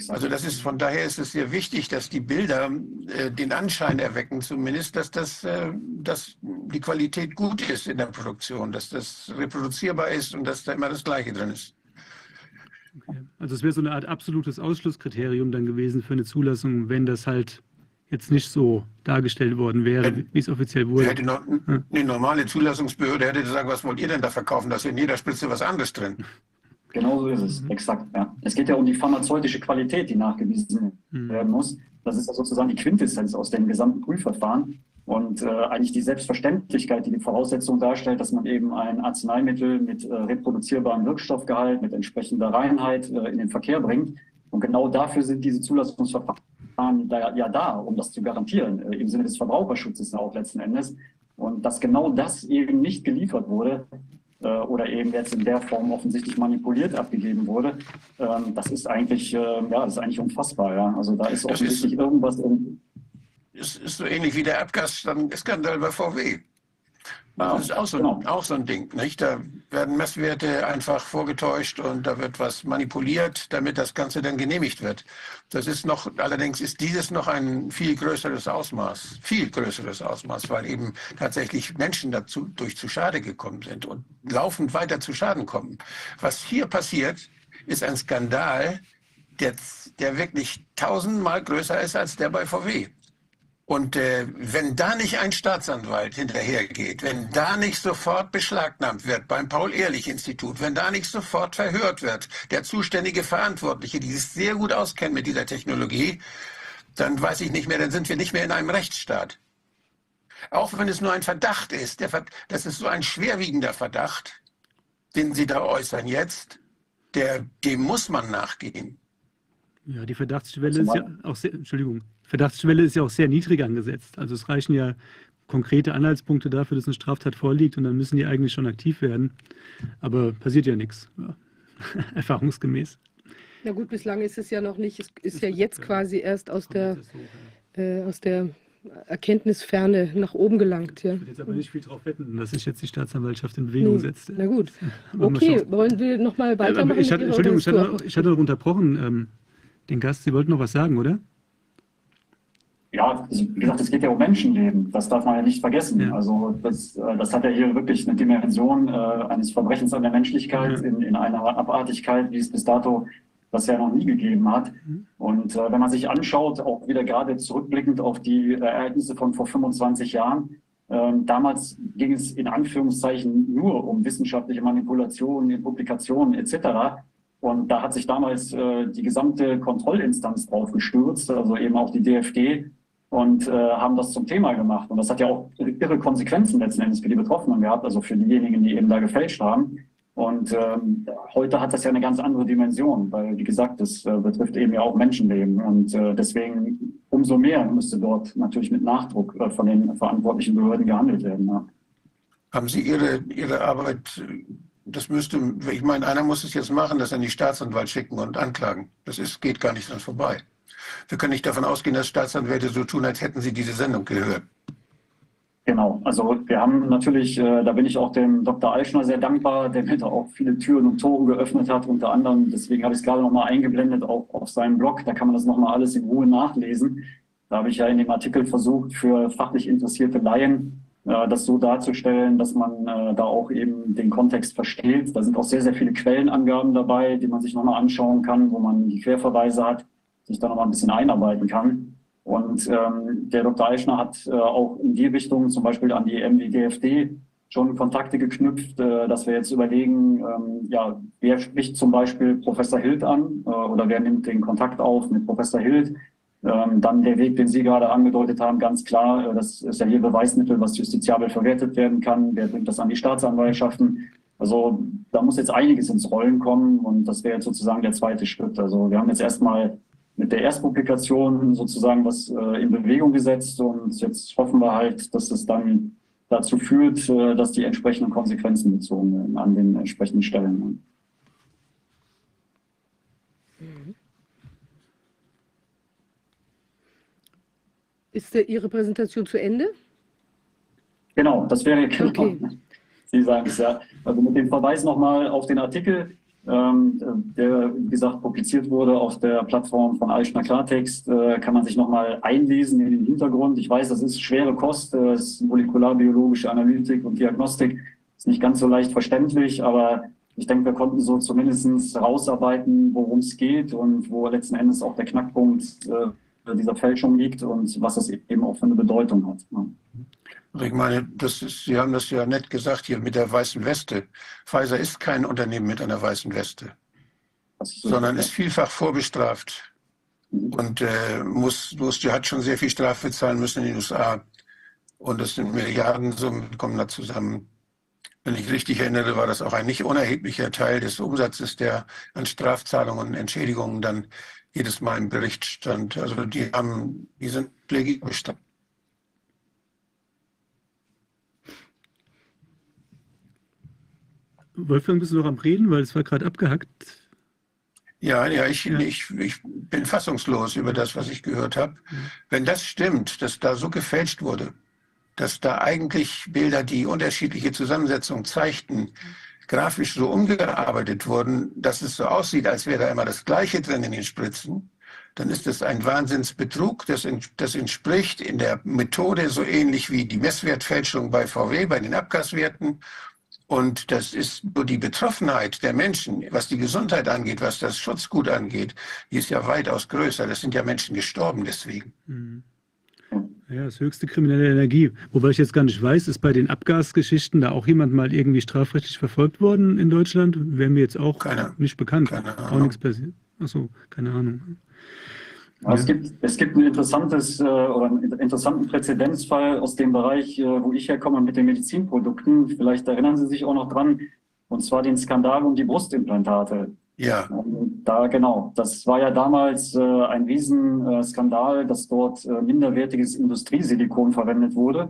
Also das ist, von daher ist es sehr wichtig, dass die Bilder äh, den Anschein erwecken, zumindest, dass, das, äh, dass die Qualität gut ist in der Produktion, dass das reproduzierbar ist und dass da immer das Gleiche drin ist. Okay. Also es wäre so eine Art absolutes Ausschlusskriterium dann gewesen für eine Zulassung, wenn das halt jetzt nicht so dargestellt worden wäre, wie es offiziell wurde. Hätte noch, eine normale Zulassungsbehörde hätte gesagt, was wollt ihr denn da verkaufen? Da ist in jeder Spritze was anderes drin. Genau so ist es, mhm. exakt. Ja. Es geht ja um die pharmazeutische Qualität, die nachgewiesen mhm. werden muss. Das ist ja sozusagen die Quintessenz aus dem gesamten Prüfverfahren. Und äh, eigentlich die Selbstverständlichkeit, die die Voraussetzung darstellt, dass man eben ein Arzneimittel mit äh, reproduzierbarem Wirkstoffgehalt, mit entsprechender Reinheit äh, in den Verkehr bringt. Und genau dafür sind diese Zulassungsverfahren da, ja da, um das zu garantieren, äh, im Sinne des Verbraucherschutzes auch letzten Endes. Und dass genau das eben nicht geliefert wurde äh, oder eben jetzt in der Form offensichtlich manipuliert abgegeben wurde, ähm, das ist eigentlich, äh, ja, das ist eigentlich unfassbar. Ja. Also da ist offensichtlich irgendwas in, ist, ist so ähnlich wie der Abgasskandal bei VW. Das ist auch so, ein, auch so ein Ding. Nicht? Da werden Messwerte einfach vorgetäuscht und da wird was manipuliert, damit das Ganze dann genehmigt wird. Das ist noch, allerdings ist dieses noch ein viel größeres Ausmaß, viel größeres Ausmaß, weil eben tatsächlich Menschen dazu durch zu Schade gekommen sind und laufend weiter zu Schaden kommen. Was hier passiert, ist ein Skandal, der, der wirklich tausendmal größer ist als der bei VW. Und äh, wenn da nicht ein Staatsanwalt hinterhergeht, wenn da nicht sofort beschlagnahmt wird beim Paul-Ehrlich-Institut, wenn da nicht sofort verhört wird, der zuständige Verantwortliche, die sich sehr gut auskennen mit dieser Technologie, dann weiß ich nicht mehr, dann sind wir nicht mehr in einem Rechtsstaat. Auch wenn es nur ein Verdacht ist, der, das ist so ein schwerwiegender Verdacht, den Sie da äußern jetzt, der, dem muss man nachgehen. Ja, die Verdachtsschwelle ist ja auch sehr, Entschuldigung, Verdachtsschwelle ist ja auch sehr niedrig angesetzt. Also es reichen ja konkrete Anhaltspunkte dafür, dass eine Straftat vorliegt und dann müssen die eigentlich schon aktiv werden. Aber passiert ja nichts, ja. erfahrungsgemäß. Na gut, bislang ist es ja noch nicht, es ist ja jetzt quasi erst aus der, äh, aus der Erkenntnisferne nach oben gelangt. Ja. Ich will jetzt aber nicht viel darauf wetten, dass sich jetzt die Staatsanwaltschaft in Bewegung setzt. Na gut. Okay, wollen wir nochmal weitermachen? Ich hatte, Entschuldigung, ich hatte, ich hatte unterbrochen ähm, den Gast. Sie wollten noch was sagen, oder? Ja, wie gesagt, es geht ja um Menschenleben. Das darf man ja nicht vergessen. Ja. Also das, äh, das hat ja hier wirklich eine Dimension äh, eines Verbrechens an der Menschlichkeit ja. in, in einer Abartigkeit, wie es bis dato das ja noch nie gegeben hat. Mhm. Und äh, wenn man sich anschaut, auch wieder gerade zurückblickend auf die Ereignisse von vor 25 Jahren, äh, damals ging es in Anführungszeichen nur um wissenschaftliche Manipulationen Publikationen etc. Und da hat sich damals äh, die gesamte Kontrollinstanz drauf gestürzt, also eben auch die DFG, und äh, haben das zum Thema gemacht. Und das hat ja auch irre Konsequenzen letzten Endes für die Betroffenen gehabt, also für diejenigen, die eben da gefälscht haben. Und ähm, heute hat das ja eine ganz andere Dimension, weil, wie gesagt, das äh, betrifft eben ja auch Menschenleben. Und äh, deswegen umso mehr müsste dort natürlich mit Nachdruck äh, von den verantwortlichen Behörden gehandelt werden. Ja. Haben Sie Ihre, Ihre Arbeit, das müsste, ich meine, einer muss es jetzt machen, das an die Staatsanwalt schicken und anklagen. Das ist, geht gar nicht dran vorbei. Wir können nicht davon ausgehen, dass Staatsanwälte so tun, als hätten sie diese Sendung gehört. Genau, also wir haben natürlich, äh, da bin ich auch dem Dr. Eichner sehr dankbar, der mir da auch viele Türen und Tore geöffnet hat, unter anderem, deswegen habe ich es gerade nochmal eingeblendet, auch auf seinem Blog, da kann man das nochmal alles in Ruhe nachlesen. Da habe ich ja in dem Artikel versucht, für fachlich interessierte Laien äh, das so darzustellen, dass man äh, da auch eben den Kontext versteht. Da sind auch sehr, sehr viele Quellenangaben dabei, die man sich nochmal anschauen kann, wo man die Querverweise hat, sich da nochmal ein bisschen einarbeiten kann. Und ähm, der Dr. Eichner hat äh, auch in die Richtung, zum Beispiel an die MWGFD, schon Kontakte geknüpft, äh, dass wir jetzt überlegen, ähm, ja, wer spricht zum Beispiel Professor Hild an äh, oder wer nimmt den Kontakt auf mit Professor Hild. Ähm, dann der Weg, den Sie gerade angedeutet haben, ganz klar, äh, das ist ja hier Beweismittel, was justiziabel verwertet werden kann. Wer bringt das an die Staatsanwaltschaften? Also da muss jetzt einiges ins Rollen kommen und das wäre jetzt sozusagen der zweite Schritt. Also wir haben jetzt erstmal mit der Erstpublikation sozusagen was äh, in Bewegung gesetzt und jetzt hoffen wir halt, dass es dann dazu führt, äh, dass die entsprechenden Konsequenzen bezogen werden an den entsprechenden Stellen. Mhm. Ist Ihre Präsentation zu Ende? Genau, das wäre genau. Okay. Sie sagen es ja. Also mit dem Verweis nochmal auf den Artikel ähm, der, wie gesagt, publiziert wurde auf der Plattform von Eichner Klartext, äh, kann man sich nochmal einlesen in den Hintergrund. Ich weiß, das ist schwere Kost, das ist molekularbiologische Analytik und Diagnostik, ist nicht ganz so leicht verständlich, aber ich denke, wir konnten so zumindest rausarbeiten, worum es geht und wo letzten Endes auch der Knackpunkt äh, dieser Fälschung liegt und was das eben auch für eine Bedeutung hat. Ne? Ich meine, das ist, Sie haben das ja nett gesagt hier mit der weißen Weste. Pfizer ist kein Unternehmen mit einer weißen Weste, sondern ist vielfach vorbestraft und äh, muss, muss, hat schon sehr viel Strafe zahlen müssen in den USA. Und das sind Milliardensummen, kommen da zusammen. Wenn ich richtig erinnere, war das auch ein nicht unerheblicher Teil des Umsatzes, der an Strafzahlungen und Entschädigungen dann jedes Mal im Bericht stand. Also die haben, die sind legit bestraft. Wolfgang, bist du noch am Reden, weil es war gerade abgehackt. Ja, ja, ich, ja. Ich, ich bin fassungslos über das, was ich gehört habe. Wenn das stimmt, dass da so gefälscht wurde, dass da eigentlich Bilder, die unterschiedliche Zusammensetzungen zeigten, grafisch so umgearbeitet wurden, dass es so aussieht, als wäre da immer das Gleiche drin in den Spritzen, dann ist das ein Wahnsinnsbetrug. Das, das entspricht in der Methode so ähnlich wie die Messwertfälschung bei VW, bei den Abgaswerten und das ist nur die Betroffenheit der Menschen, was die Gesundheit angeht, was das Schutzgut angeht, die ist ja weitaus größer. Das sind ja Menschen gestorben deswegen. Mhm. Ja, das höchste kriminelle Energie. Wobei ich jetzt gar nicht weiß, ist bei den Abgasgeschichten da auch jemand mal irgendwie strafrechtlich verfolgt worden in Deutschland? Wäre mir jetzt auch keine, nicht bekannt. Keine Ahnung. Auch nichts passiert. Achso, keine Ahnung. Es, gibt, es gibt ein interessantes äh, oder einen interessanten Präzedenzfall aus dem Bereich, äh, wo ich herkomme mit den Medizinprodukten. Vielleicht erinnern Sie sich auch noch dran, und zwar den Skandal um die Brustimplantate. Ja. Und da genau, das war ja damals äh, ein Riesenskandal, dass dort äh, minderwertiges Industriesilikon verwendet wurde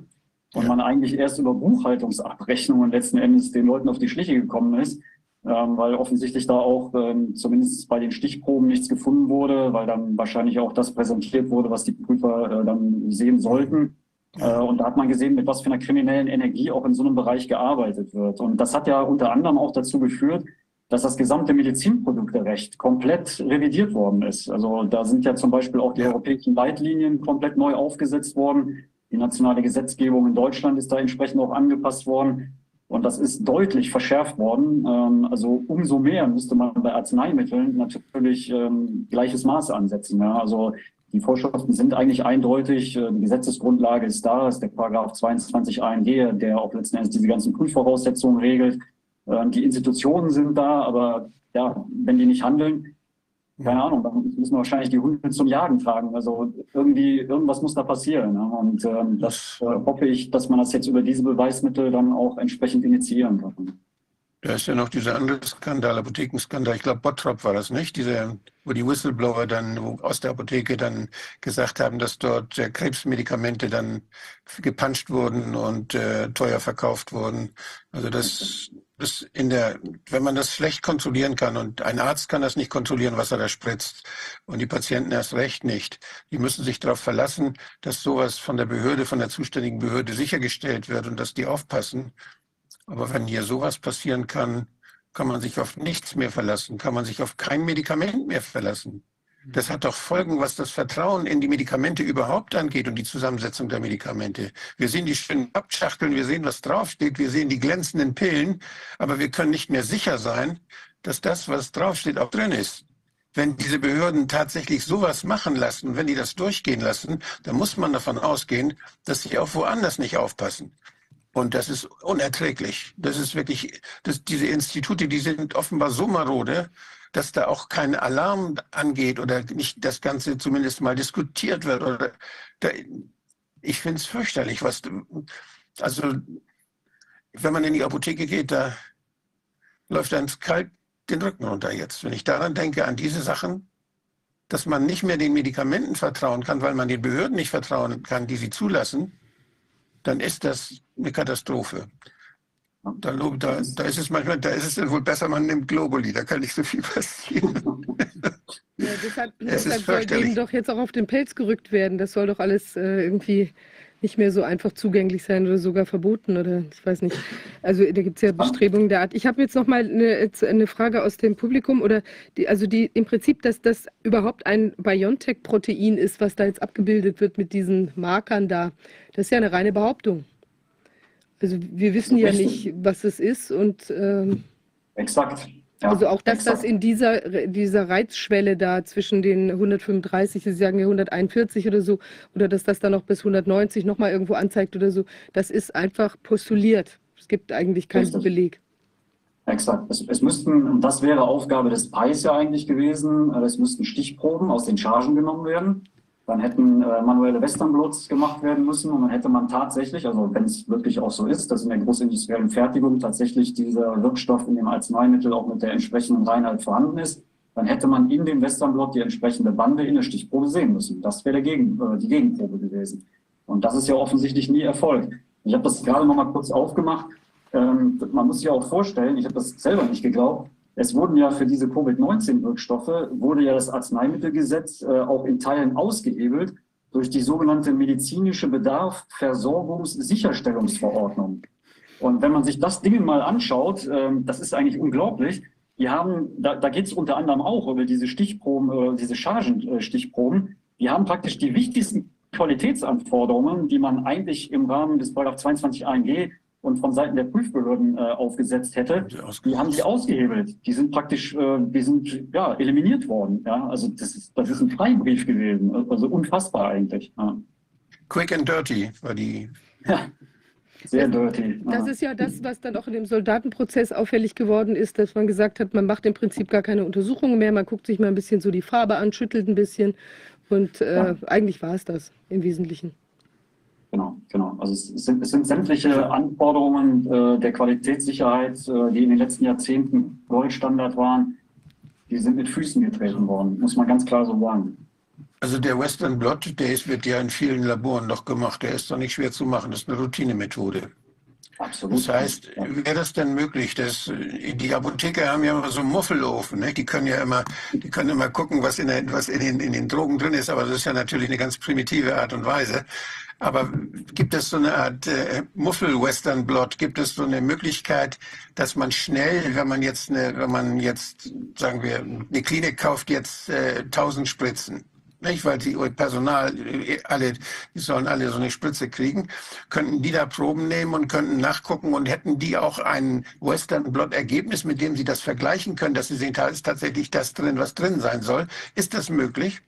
und ja. man eigentlich erst über Buchhaltungsabrechnungen letzten Endes den Leuten auf die Schliche gekommen ist ähm, weil offensichtlich da auch ähm, zumindest bei den Stichproben nichts gefunden wurde, weil dann wahrscheinlich auch das präsentiert wurde, was die Prüfer äh, dann sehen sollten. Äh, und da hat man gesehen, mit was für einer kriminellen Energie auch in so einem Bereich gearbeitet wird. Und das hat ja unter anderem auch dazu geführt, dass das gesamte Medizinprodukterecht komplett revidiert worden ist. Also da sind ja zum Beispiel auch die europäischen Leitlinien komplett neu aufgesetzt worden. Die nationale Gesetzgebung in Deutschland ist da entsprechend auch angepasst worden. Und das ist deutlich verschärft worden. Ähm, also umso mehr müsste man bei Arzneimitteln natürlich ähm, gleiches Maß ansetzen. Also die Vorschriften sind eigentlich eindeutig. Äh, die Gesetzesgrundlage ist da, ist der Paragraph 22 ANG, der auch letzten Endes diese ganzen Prüfvoraussetzungen regelt. Ähm, die Institutionen sind da, aber ja, wenn die nicht handeln, keine Ahnung, dann müssen wir wahrscheinlich die Hunde zum Jagen tragen. Also irgendwie, irgendwas muss da passieren. Ne? Und ähm, das äh, hoffe ich, dass man das jetzt über diese Beweismittel dann auch entsprechend initiieren kann. Da ist ja noch dieser andere Skandal, Apothekenskandal. Ich glaube, Bottrop war das nicht, dieser, wo die Whistleblower dann aus der Apotheke dann gesagt haben, dass dort äh, Krebsmedikamente dann gepanscht wurden und äh, teuer verkauft wurden. Also das, das in der, wenn man das schlecht kontrollieren kann und ein Arzt kann das nicht kontrollieren, was er da spritzt und die Patienten erst recht nicht. Die müssen sich darauf verlassen, dass sowas von der Behörde, von der zuständigen Behörde sichergestellt wird und dass die aufpassen. Aber wenn hier sowas passieren kann, kann man sich auf nichts mehr verlassen, kann man sich auf kein Medikament mehr verlassen. Das hat doch Folgen, was das Vertrauen in die Medikamente überhaupt angeht und die Zusammensetzung der Medikamente. Wir sehen die schönen Abschachteln, wir sehen, was draufsteht, wir sehen die glänzenden Pillen, aber wir können nicht mehr sicher sein, dass das, was draufsteht, auch drin ist. Wenn diese Behörden tatsächlich sowas machen lassen, wenn die das durchgehen lassen, dann muss man davon ausgehen, dass sie auch woanders nicht aufpassen. Und das ist unerträglich. Das ist wirklich, das, diese Institute, die sind offenbar so marode, dass da auch kein Alarm angeht oder nicht das Ganze zumindest mal diskutiert wird. Oder da, ich finde es fürchterlich, was, also, wenn man in die Apotheke geht, da läuft einem kalt den Rücken runter jetzt. Wenn ich daran denke, an diese Sachen, dass man nicht mehr den Medikamenten vertrauen kann, weil man den Behörden nicht vertrauen kann, die sie zulassen, dann ist das eine Katastrophe. Da, da, da, ist es manchmal, da ist es wohl besser, man nimmt Globuli, da kann nicht so viel passieren. Ja, deshalb, deshalb soll denen doch jetzt auch auf den Pelz gerückt werden. Das soll doch alles äh, irgendwie nicht mehr so einfach zugänglich sein oder sogar verboten oder ich weiß nicht. Also da gibt es ja Bestrebungen der Art. Ich habe jetzt noch mal eine, eine, Frage aus dem Publikum oder die, also die im Prinzip, dass das überhaupt ein BioNTech-Protein ist, was da jetzt abgebildet wird mit diesen Markern da. Das ist ja eine reine Behauptung. Also wir wissen ja nicht, was es ist und ähm, exakt. Ja, also auch, dass exakt. das in dieser, dieser Reizschwelle da zwischen den 135, Sie sagen ja 141 oder so, oder dass das dann noch bis 190 nochmal irgendwo anzeigt oder so, das ist einfach postuliert. Es gibt eigentlich keinen Richtig. Beleg. Exakt. Es, es, müssten, und das wäre Aufgabe des PAIs ja eigentlich gewesen, äh, es müssten Stichproben aus den Chargen genommen werden. Dann hätten äh, manuelle Westernblots gemacht werden müssen und dann hätte man tatsächlich, also wenn es wirklich auch so ist, dass in der großindustriellen Fertigung tatsächlich dieser Wirkstoff in dem Arzneimittel auch mit der entsprechenden Reinheit vorhanden ist, dann hätte man in dem Westernblot die entsprechende Bande in der Stichprobe sehen müssen. Das wäre Gegen, äh, die Gegenprobe gewesen. Und das ist ja offensichtlich nie erfolgt. Ich habe das gerade noch mal kurz aufgemacht. Ähm, man muss sich auch vorstellen, ich habe das selber nicht geglaubt, es wurden ja für diese Covid-19-Wirkstoffe, wurde ja das Arzneimittelgesetz äh, auch in Teilen ausgehebelt durch die sogenannte medizinische Bedarf Versorgungssicherstellungsverordnung. Und wenn man sich das Ding mal anschaut, äh, das ist eigentlich unglaublich. Die haben, da, da geht es unter anderem auch über diese Stichproben, äh, diese Chargenstichproben. Die haben praktisch die wichtigsten Qualitätsanforderungen, die man eigentlich im Rahmen des 22 ANG und von Seiten der Prüfbehörden äh, aufgesetzt hätte, die haben sie ausgehebelt. Die sind praktisch, äh, die sind ja eliminiert worden. Ja, also das ist, das ist ein Freibrief gewesen. Also unfassbar eigentlich. Ja. Quick and dirty war die. Ja. Sehr dirty. Das ist ja das, was dann auch in dem Soldatenprozess auffällig geworden ist, dass man gesagt hat, man macht im Prinzip gar keine Untersuchungen mehr, man guckt sich mal ein bisschen so die Farbe an, schüttelt ein bisschen und äh, ja. eigentlich war es das im Wesentlichen. Genau, genau. Also es sind, es sind sämtliche Anforderungen äh, der Qualitätssicherheit, äh, die in den letzten Jahrzehnten Goldstandard waren, die sind mit Füßen getreten worden, muss man ganz klar so sagen. Also der Western Blot, der ist, wird ja in vielen Laboren noch gemacht. Der ist doch nicht schwer zu machen. Das ist eine Routinemethode. Absolut. Das heißt, wäre das denn möglich, dass äh, die Apotheker haben ja immer so einen Muffelofen, ne? die können ja immer, die können immer gucken, was in, der, was in den, in den Drogen drin ist, aber das ist ja natürlich eine ganz primitive Art und Weise. Aber gibt es so eine Art äh, Muffel-Western-Blot? Gibt es so eine Möglichkeit, dass man schnell, wenn man jetzt, eine, wenn man jetzt, sagen wir, eine Klinik kauft jetzt äh, 1000 Spritzen, nicht? Weil die Personal, äh, alle, die sollen alle so eine Spritze kriegen, könnten die da Proben nehmen und könnten nachgucken und hätten die auch ein Western-Blot-Ergebnis, mit dem sie das vergleichen können, dass sie sehen, da ist tatsächlich das drin, was drin sein soll. Ist das möglich?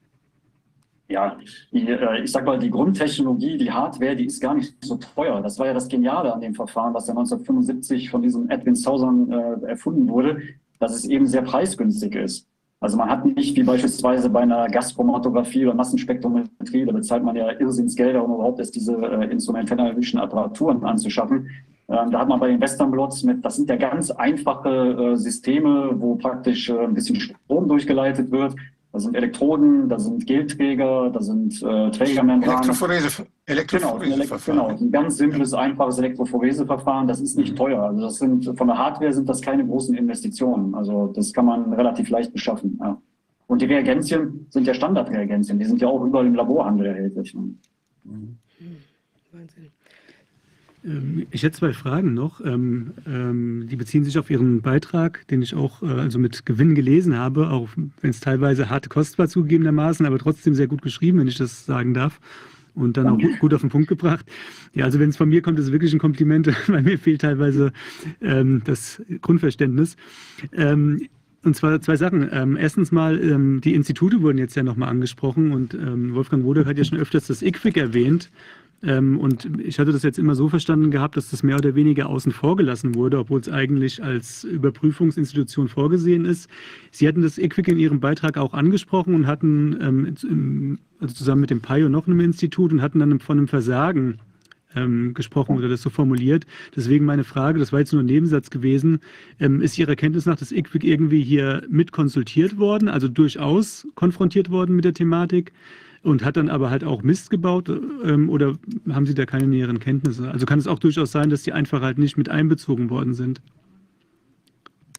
ja, die, äh, ich sag mal, die Grundtechnologie, die Hardware, die ist gar nicht so teuer. Das war ja das Geniale an dem Verfahren, was ja 1975 von diesem Edwin Southern äh, erfunden wurde, dass es eben sehr preisgünstig ist. Also man hat nicht wie beispielsweise bei einer Gaschromatographie oder Massenspektrometrie, da bezahlt man ja Irrsinnsgelder, um überhaupt erst diese äh, instrumentellischen Apparaturen anzuschaffen. Ähm, da hat man bei den Western Blots mit, das sind ja ganz einfache äh, Systeme, wo praktisch äh, ein bisschen Strom durchgeleitet wird. Da sind Elektroden, da sind Gelträger, da sind äh, Trägermembranen. Elektrophorese, Elektrophorese-Verfahren. Genau, genau, ein ganz simples, einfaches Elektrophoreseverfahren. Das ist nicht mhm. teuer. Also das sind von der Hardware sind das keine großen Investitionen. Also das kann man relativ leicht beschaffen. Ja. Und die Reagenzien sind ja Standardreagenzien. Die sind ja auch überall im Laborhandel erhältlich. Mhm. Wahnsinn. Ähm, ich hätte zwei Fragen noch. Ähm, ähm, die beziehen sich auf Ihren Beitrag, den ich auch äh, also mit Gewinn gelesen habe, auch wenn es teilweise harte Kost war zugegebenermaßen, aber trotzdem sehr gut geschrieben, wenn ich das sagen darf. Und dann auch gut, auf den Punkt gebracht. Ja, also wenn es von mir kommt, ist es wirklich ein Kompliment, weil mir fehlt teilweise das Grundverständnis. Und zwar zwei Sachen. Ähm, erstens mal, ähm, die Institute wurden jetzt ja nochmal angesprochen und ähm, Wolfgang Wodak hat ja schon öfters das IQWIC erwähnt. Ähm, und ich hatte das jetzt immer so verstanden gehabt, dass das mehr oder weniger außen vor gelassen wurde, obwohl es eigentlich als Überprüfungsinstitution vorgesehen ist. Sie hatten das EQUIC in Ihrem Beitrag auch angesprochen und hatten ähm, also zusammen mit dem PIO noch einem Institut und hatten dann von einem Versagen ähm, gesprochen oder das so formuliert. Deswegen meine Frage, das war jetzt nur ein Nebensatz gewesen, ähm, ist Ihrer Kenntnis nach das IQWIC irgendwie hier mit konsultiert worden, also durchaus konfrontiert worden mit der Thematik? Und hat dann aber halt auch Mist gebaut ähm, oder haben Sie da keine näheren Kenntnisse? Also kann es auch durchaus sein, dass die einfach halt nicht mit einbezogen worden sind?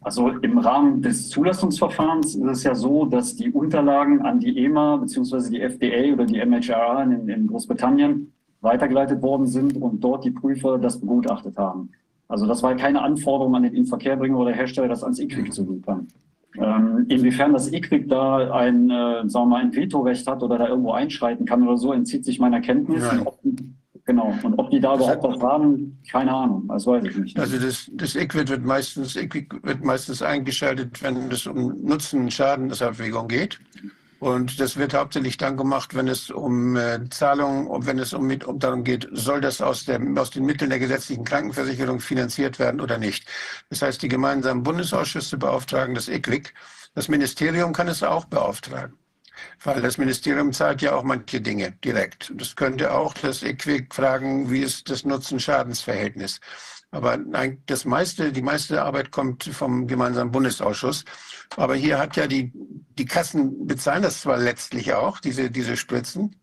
Also im Rahmen des Zulassungsverfahrens ist es ja so, dass die Unterlagen an die EMA bzw. die FDA oder die MHRA in, in Großbritannien weitergeleitet worden sind und dort die Prüfer das begutachtet haben. Also das war keine Anforderung an den Inverkehrbringer oder Hersteller, das ans IQWIC zu liefern. Ähm, inwiefern das IQWIC da ein, äh, sagen wir mal, ein Vetorecht hat oder da irgendwo einschreiten kann oder so, entzieht sich meiner Kenntnis. Ja. Ob, genau. Und ob die da überhaupt was haben, keine Ahnung. Das weiß ich nicht. Also das, das IQWIC wird meistens, IQWIC wird meistens eingeschaltet, wenn es um Nutzen-Schadensabwägung geht. Und das wird hauptsächlich dann gemacht, wenn es um äh, Zahlungen, um, wenn es um, um darum geht, soll das aus, der, aus den Mitteln der gesetzlichen Krankenversicherung finanziert werden oder nicht. Das heißt, die gemeinsamen Bundesausschüsse beauftragen das IQWIC. Das Ministerium kann es auch beauftragen. Weil das Ministerium zahlt ja auch manche Dinge direkt. Das könnte auch das IQWIC fragen, wie ist das Nutzen-Schadensverhältnis. Aber nein, das meiste, die meiste Arbeit kommt vom gemeinsamen Bundesausschuss. Aber hier hat ja die, die Kassen bezahlen das zwar letztlich auch, diese, diese Spritzen,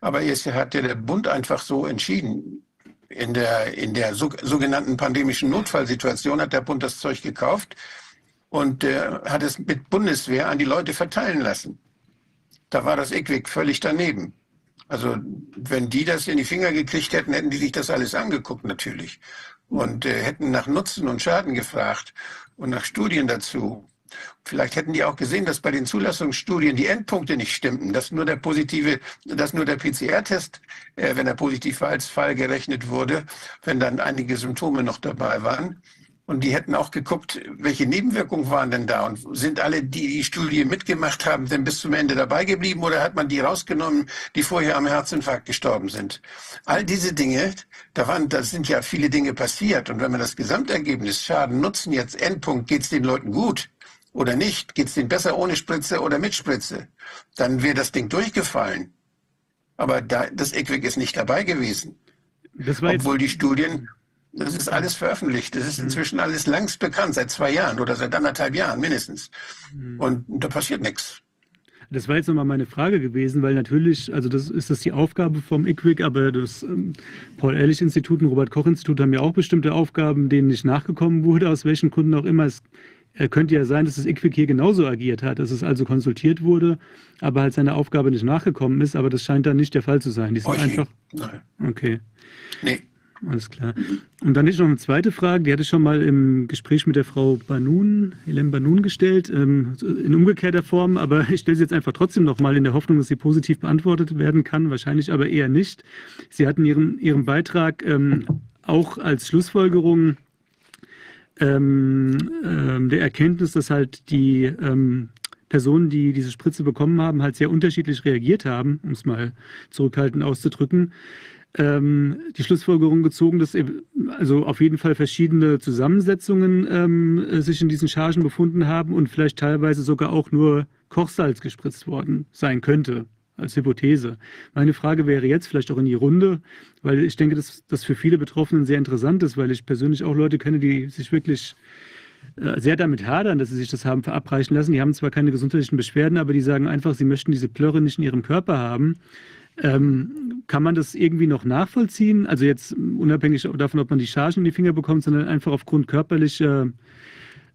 aber es hat ja der Bund einfach so entschieden. In der, in der so, sogenannten pandemischen Notfallsituation hat der Bund das Zeug gekauft und äh, hat es mit Bundeswehr an die Leute verteilen lassen. Da war das EQUIC völlig daneben. Also wenn die das in die Finger gekriegt hätten, hätten die sich das alles angeguckt natürlich und äh, hätten nach Nutzen und Schaden gefragt und nach Studien dazu. Vielleicht hätten die auch gesehen, dass bei den Zulassungsstudien die Endpunkte nicht stimmten, dass nur der positive, dass nur der PCR-Test, äh, wenn er positiv war, als Fall gerechnet wurde, wenn dann einige Symptome noch dabei waren. Und die hätten auch geguckt, welche Nebenwirkungen waren denn da und sind alle, die die Studie mitgemacht haben, denn bis zum Ende dabei geblieben oder hat man die rausgenommen, die vorher am Herzinfarkt gestorben sind? All diese Dinge, da, waren, da sind ja viele Dinge passiert. Und wenn man das Gesamtergebnis Schaden, Nutzen jetzt, Endpunkt, geht es den Leuten gut oder nicht, geht es denen besser ohne Spritze oder mit Spritze, dann wäre das Ding durchgefallen. Aber da, das EQUIC ist nicht dabei gewesen. Obwohl die Studien das ist alles veröffentlicht. Das ist mhm. inzwischen alles längst bekannt, seit zwei Jahren oder seit anderthalb Jahren mindestens. Mhm. Und da passiert nichts. Das war jetzt nochmal meine Frage gewesen, weil natürlich, also das ist das die Aufgabe vom IQWIC, aber das ähm, Paul-Ehrlich-Institut und Robert-Koch-Institut haben ja auch bestimmte Aufgaben, denen nicht nachgekommen wurde, aus welchen Gründen auch immer. Es äh, könnte ja sein, dass das IQWIC hier genauso agiert hat, dass es also konsultiert wurde, aber halt seiner Aufgabe nicht nachgekommen ist, aber das scheint dann nicht der Fall zu sein. Die sind einfach. Nein. Okay. Nee. Alles klar. Und dann ist noch eine zweite Frage, die hatte ich schon mal im Gespräch mit der Frau Banun, Helene Banun gestellt, ähm, in umgekehrter Form, aber ich stelle sie jetzt einfach trotzdem noch mal in der Hoffnung, dass sie positiv beantwortet werden kann, wahrscheinlich aber eher nicht. Sie hatten ihren, ihren Beitrag ähm, auch als Schlussfolgerung ähm, der Erkenntnis, dass halt die Personen, die diese Spritze bekommen haben, halt sehr unterschiedlich reagiert haben, um es mal zurückhaltend auszudrücken ähm, die Schlussfolgerung gezogen, dass also auf jeden Fall verschiedene Zusammensetzungen ähm, sich in diesen Chargen befunden haben und vielleicht teilweise sogar auch nur Kochsalz gespritzt worden sein könnte. als Hypothese. Meine Frage wäre jetzt vielleicht auch in die Runde, weil ich denke, dass das für viele Betroffenen sehr interessant ist, weil ich persönlich auch Leute kenne, die sich wirklich äh, sehr damit hadern, dass sie sich das haben verabreichen lassen. Die haben zwar keine gesundheitlichen Beschwerden, aber die sagen einfach, sie möchten diese Plörre nicht in ihrem Körper haben. Ähm, kann man das irgendwie noch nachvollziehen? Also jetzt unabhängig davon, ob man die Chargen in die Finger bekommt, sondern einfach aufgrund körperlicher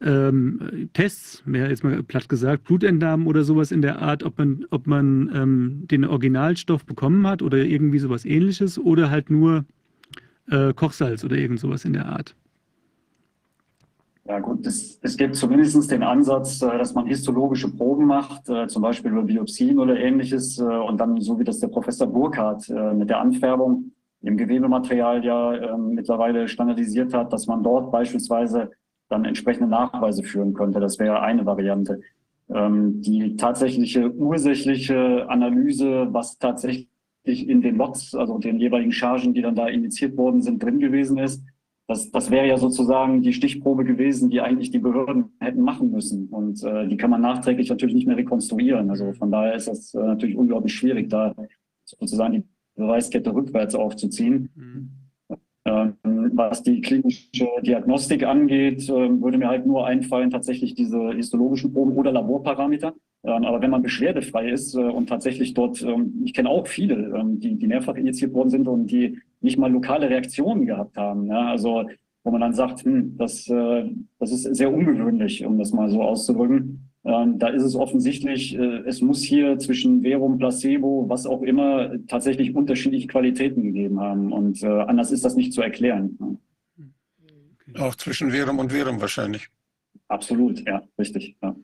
ähm, Tests, mehr jetzt mal platt gesagt, Blutentnahmen oder sowas in der Art, ob man, ob man ähm, den Originalstoff bekommen hat oder irgendwie sowas ähnliches oder halt nur äh, Kochsalz oder irgend sowas in der Art. Ja gut, es, es gibt zumindest den Ansatz, äh, dass man histologische Proben macht, äh, zum Beispiel über Biopsien oder ähnliches, äh, und dann, so wie das der Professor Burkhardt mit der Anfärbung im Gewebematerial ja ähm, mittlerweile standardisiert hat, dass man dort beispielsweise dann entsprechende Nachweise führen könnte. Das wäre eine Variante. Ähm, die tatsächliche ursächliche Analyse, was tatsächlich in den Lots, also den jeweiligen Chargen, die dann da initiiert worden sind, drin gewesen ist, das, das wäre ja sozusagen die Stichprobe gewesen, die eigentlich die Behörden hätten machen müssen. Und äh, die kann man nachträglich natürlich nicht mehr rekonstruieren. Also von daher ist das äh, natürlich unglaublich schwierig, da sozusagen die Beweiskette rückwärts aufzuziehen. Mhm. Ähm, was die klinische Diagnostik angeht, äh, würde mir halt nur einfallen, tatsächlich diese histologischen Proben oder Laborparameter. Ähm, aber wenn man beschwerdefrei ist äh, und tatsächlich dort, ähm, ich kenne auch viele, ähm, die, die mehrfach injiziert worden sind und die nicht mal lokale Reaktionen gehabt haben. Also wo man dann sagt, hm, das, äh, das ist sehr ungewöhnlich, um das mal so auszudrücken. Da ist es offensichtlich, äh, es muss hier zwischen Verum, Placebo, was auch immer, tatsächlich unterschiedliche Qualitäten gegeben haben. Und anders ist das nicht zu erklären. Auch zwischen Verum und Verum wahrscheinlich. Absolut, ja, richtig. Ja.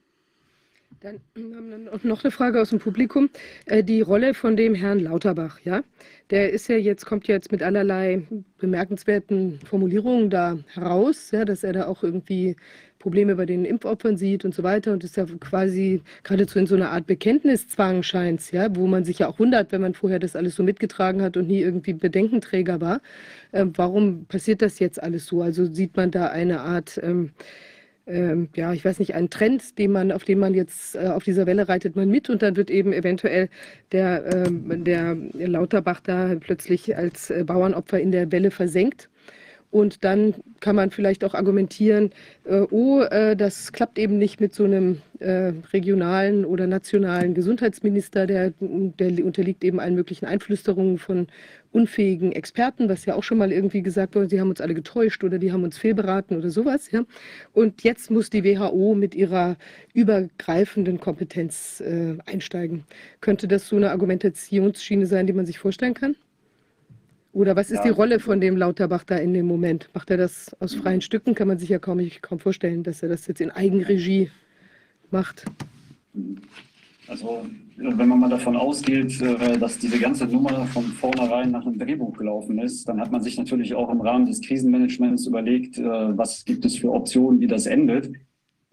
Dann haben wir noch eine Frage aus dem Publikum. Äh, die Rolle von dem Herrn Lauterbach, ja, der ist ja jetzt, kommt jetzt mit allerlei bemerkenswerten Formulierungen da heraus, ja, dass er da auch irgendwie Probleme bei den Impfopfern sieht und so weiter und ist ja quasi geradezu in so einer Art Bekenntniszwang scheint ja, wo man sich ja auch wundert, wenn man vorher das alles so mitgetragen hat und nie irgendwie Bedenkenträger war. Ähm, warum passiert das jetzt alles so? Also sieht man da eine Art ähm, ähm, ja, ich weiß nicht, ein Trend, den man, auf den man jetzt äh, auf dieser Welle reitet man mit und dann wird eben eventuell der, ähm, der Lauterbach da plötzlich als äh, Bauernopfer in der Welle versenkt. Und dann kann man vielleicht auch argumentieren, äh, oh, äh, das klappt eben nicht mit so einem äh, regionalen oder nationalen Gesundheitsminister, der, der unterliegt eben allen möglichen Einflüsterungen von unfähigen Experten, was ja auch schon mal irgendwie gesagt wurde, sie haben uns alle getäuscht oder die haben uns fehlberaten oder sowas. Ja? Und jetzt muss die WHO mit ihrer übergreifenden Kompetenz äh, einsteigen. Könnte das so eine Argumentationsschiene sein, die man sich vorstellen kann? Oder was ist ja. die Rolle von dem Lauterbach da in dem Moment? Macht er das aus freien Stücken? Kann man sich ja kaum, kaum vorstellen, dass er das jetzt in Eigenregie macht. Also wenn man mal davon ausgeht, äh, dass diese ganze Nummer von vornherein nach einem Drehbuch gelaufen ist, dann hat man sich natürlich auch im Rahmen des Krisenmanagements überlegt, äh, was gibt es für Optionen, wie das endet.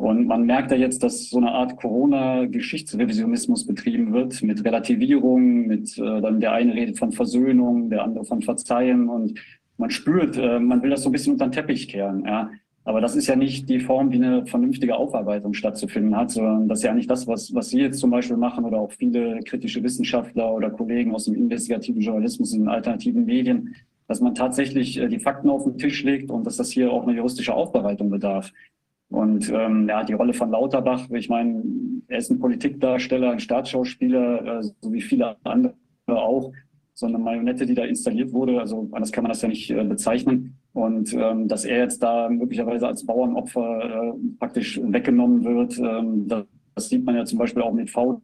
Und man merkt ja jetzt, dass so eine Art Corona-Geschichtsrevisionismus betrieben wird mit Relativierung, mit äh, dann der eine redet von Versöhnung, der andere von Verzeihen und man spürt, äh, man will das so ein bisschen unter den Teppich kehren. Ja. Aber das ist ja nicht die Form, wie eine vernünftige Aufarbeitung stattzufinden hat, sondern das ist ja nicht das, was, was Sie jetzt zum Beispiel machen oder auch viele kritische Wissenschaftler oder Kollegen aus dem investigativen Journalismus in alternativen Medien, dass man tatsächlich äh, die Fakten auf den Tisch legt und dass das hier auch eine juristische Aufbereitung bedarf. Und ähm, ja, die Rolle von Lauterbach, ich meine, er ist ein Politikdarsteller, ein Staatsschauspieler, äh, so wie viele andere auch, so eine Marionette, die da installiert wurde. Also anders kann man das ja nicht äh, bezeichnen. Und ähm, dass er jetzt da möglicherweise als Bauernopfer äh, praktisch weggenommen wird, ähm, das, das, sieht man ja zum Beispiel auch mit V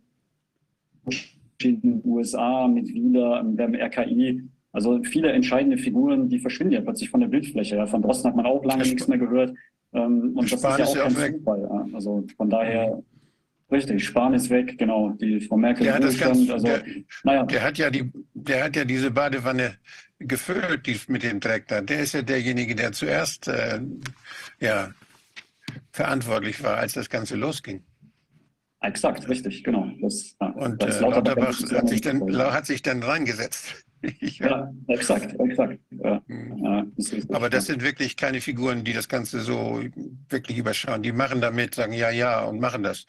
in den USA, mit Wieler, beim RKI. Also viele entscheidende Figuren, die verschwinden ja plötzlich von der Bildfläche. Ja. Von Drosten hat man auch lange nichts mehr gehört. Ähm, und das Spahn ist ja auch kein Zufall. Ja. Also von daher, richtig, Spahn ist weg, genau. Die Frau Merkel der hat, das ganz, also, der, naja. der hat ja die, der hat ja diese Badewanne gefüllt die, mit dem Dreck da. Der ist ja derjenige, der zuerst äh, ja, verantwortlich war, als das Ganze losging. Exakt, richtig, genau. Das, ja, und das äh, Lauterbach hat sich, dann, hat sich dann reingesetzt. ja, exakt, exakt. Ja. Mhm. Ja, das Aber das sind wirklich keine Figuren, die das Ganze so wirklich überschauen. Die machen damit, sagen ja, ja und machen das.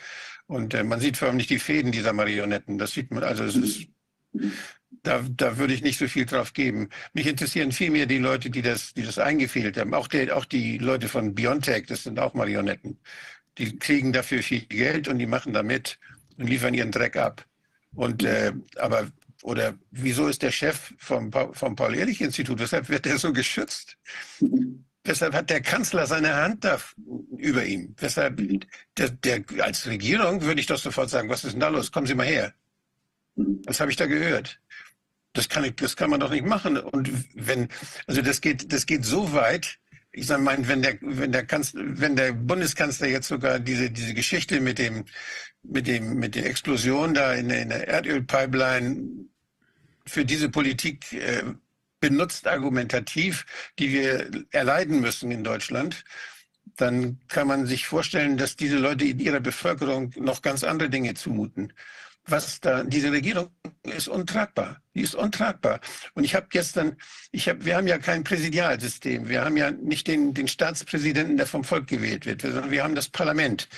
Und äh, man sieht förmlich die Fäden dieser Marionetten. Das sieht man, also es ist Da, da würde ich nicht so viel drauf geben. Mich interessieren vielmehr die Leute, die das, die das eingefehlt haben. Auch, der, auch die Leute von Biontech, das sind auch Marionetten. Die kriegen dafür viel Geld und die machen damit und liefern ihren Dreck ab. Und äh, aber oder wieso ist der Chef vom, vom Paul-Ehrlich-Institut, weshalb wird er so geschützt? Weshalb hat der Kanzler seine Hand da über ihm? Weshalb, der, der, als Regierung würde ich doch sofort sagen, was ist denn da los? Kommen Sie mal her. Was habe ich da gehört? Das kann, ich, das kann man doch nicht machen. Und wenn, also das geht, das geht so weit, ich sage mal, wenn der, wenn der wenn der Bundeskanzler jetzt sogar diese, diese Geschichte mit dem, mit dem, mit der Explosion da in, in der Erdölpipeline für diese Politik äh, benutzt, argumentativ, die wir erleiden müssen in Deutschland, dann kann man sich vorstellen, dass diese Leute in ihrer Bevölkerung noch ganz andere Dinge zumuten was da, diese Regierung ist untragbar. Die ist untragbar. Und ich habe gestern, ich habe, wir haben ja kein Präsidialsystem. Wir haben ja nicht den, den Staatspräsidenten, der vom Volk gewählt wird, sondern wir haben das Parlament,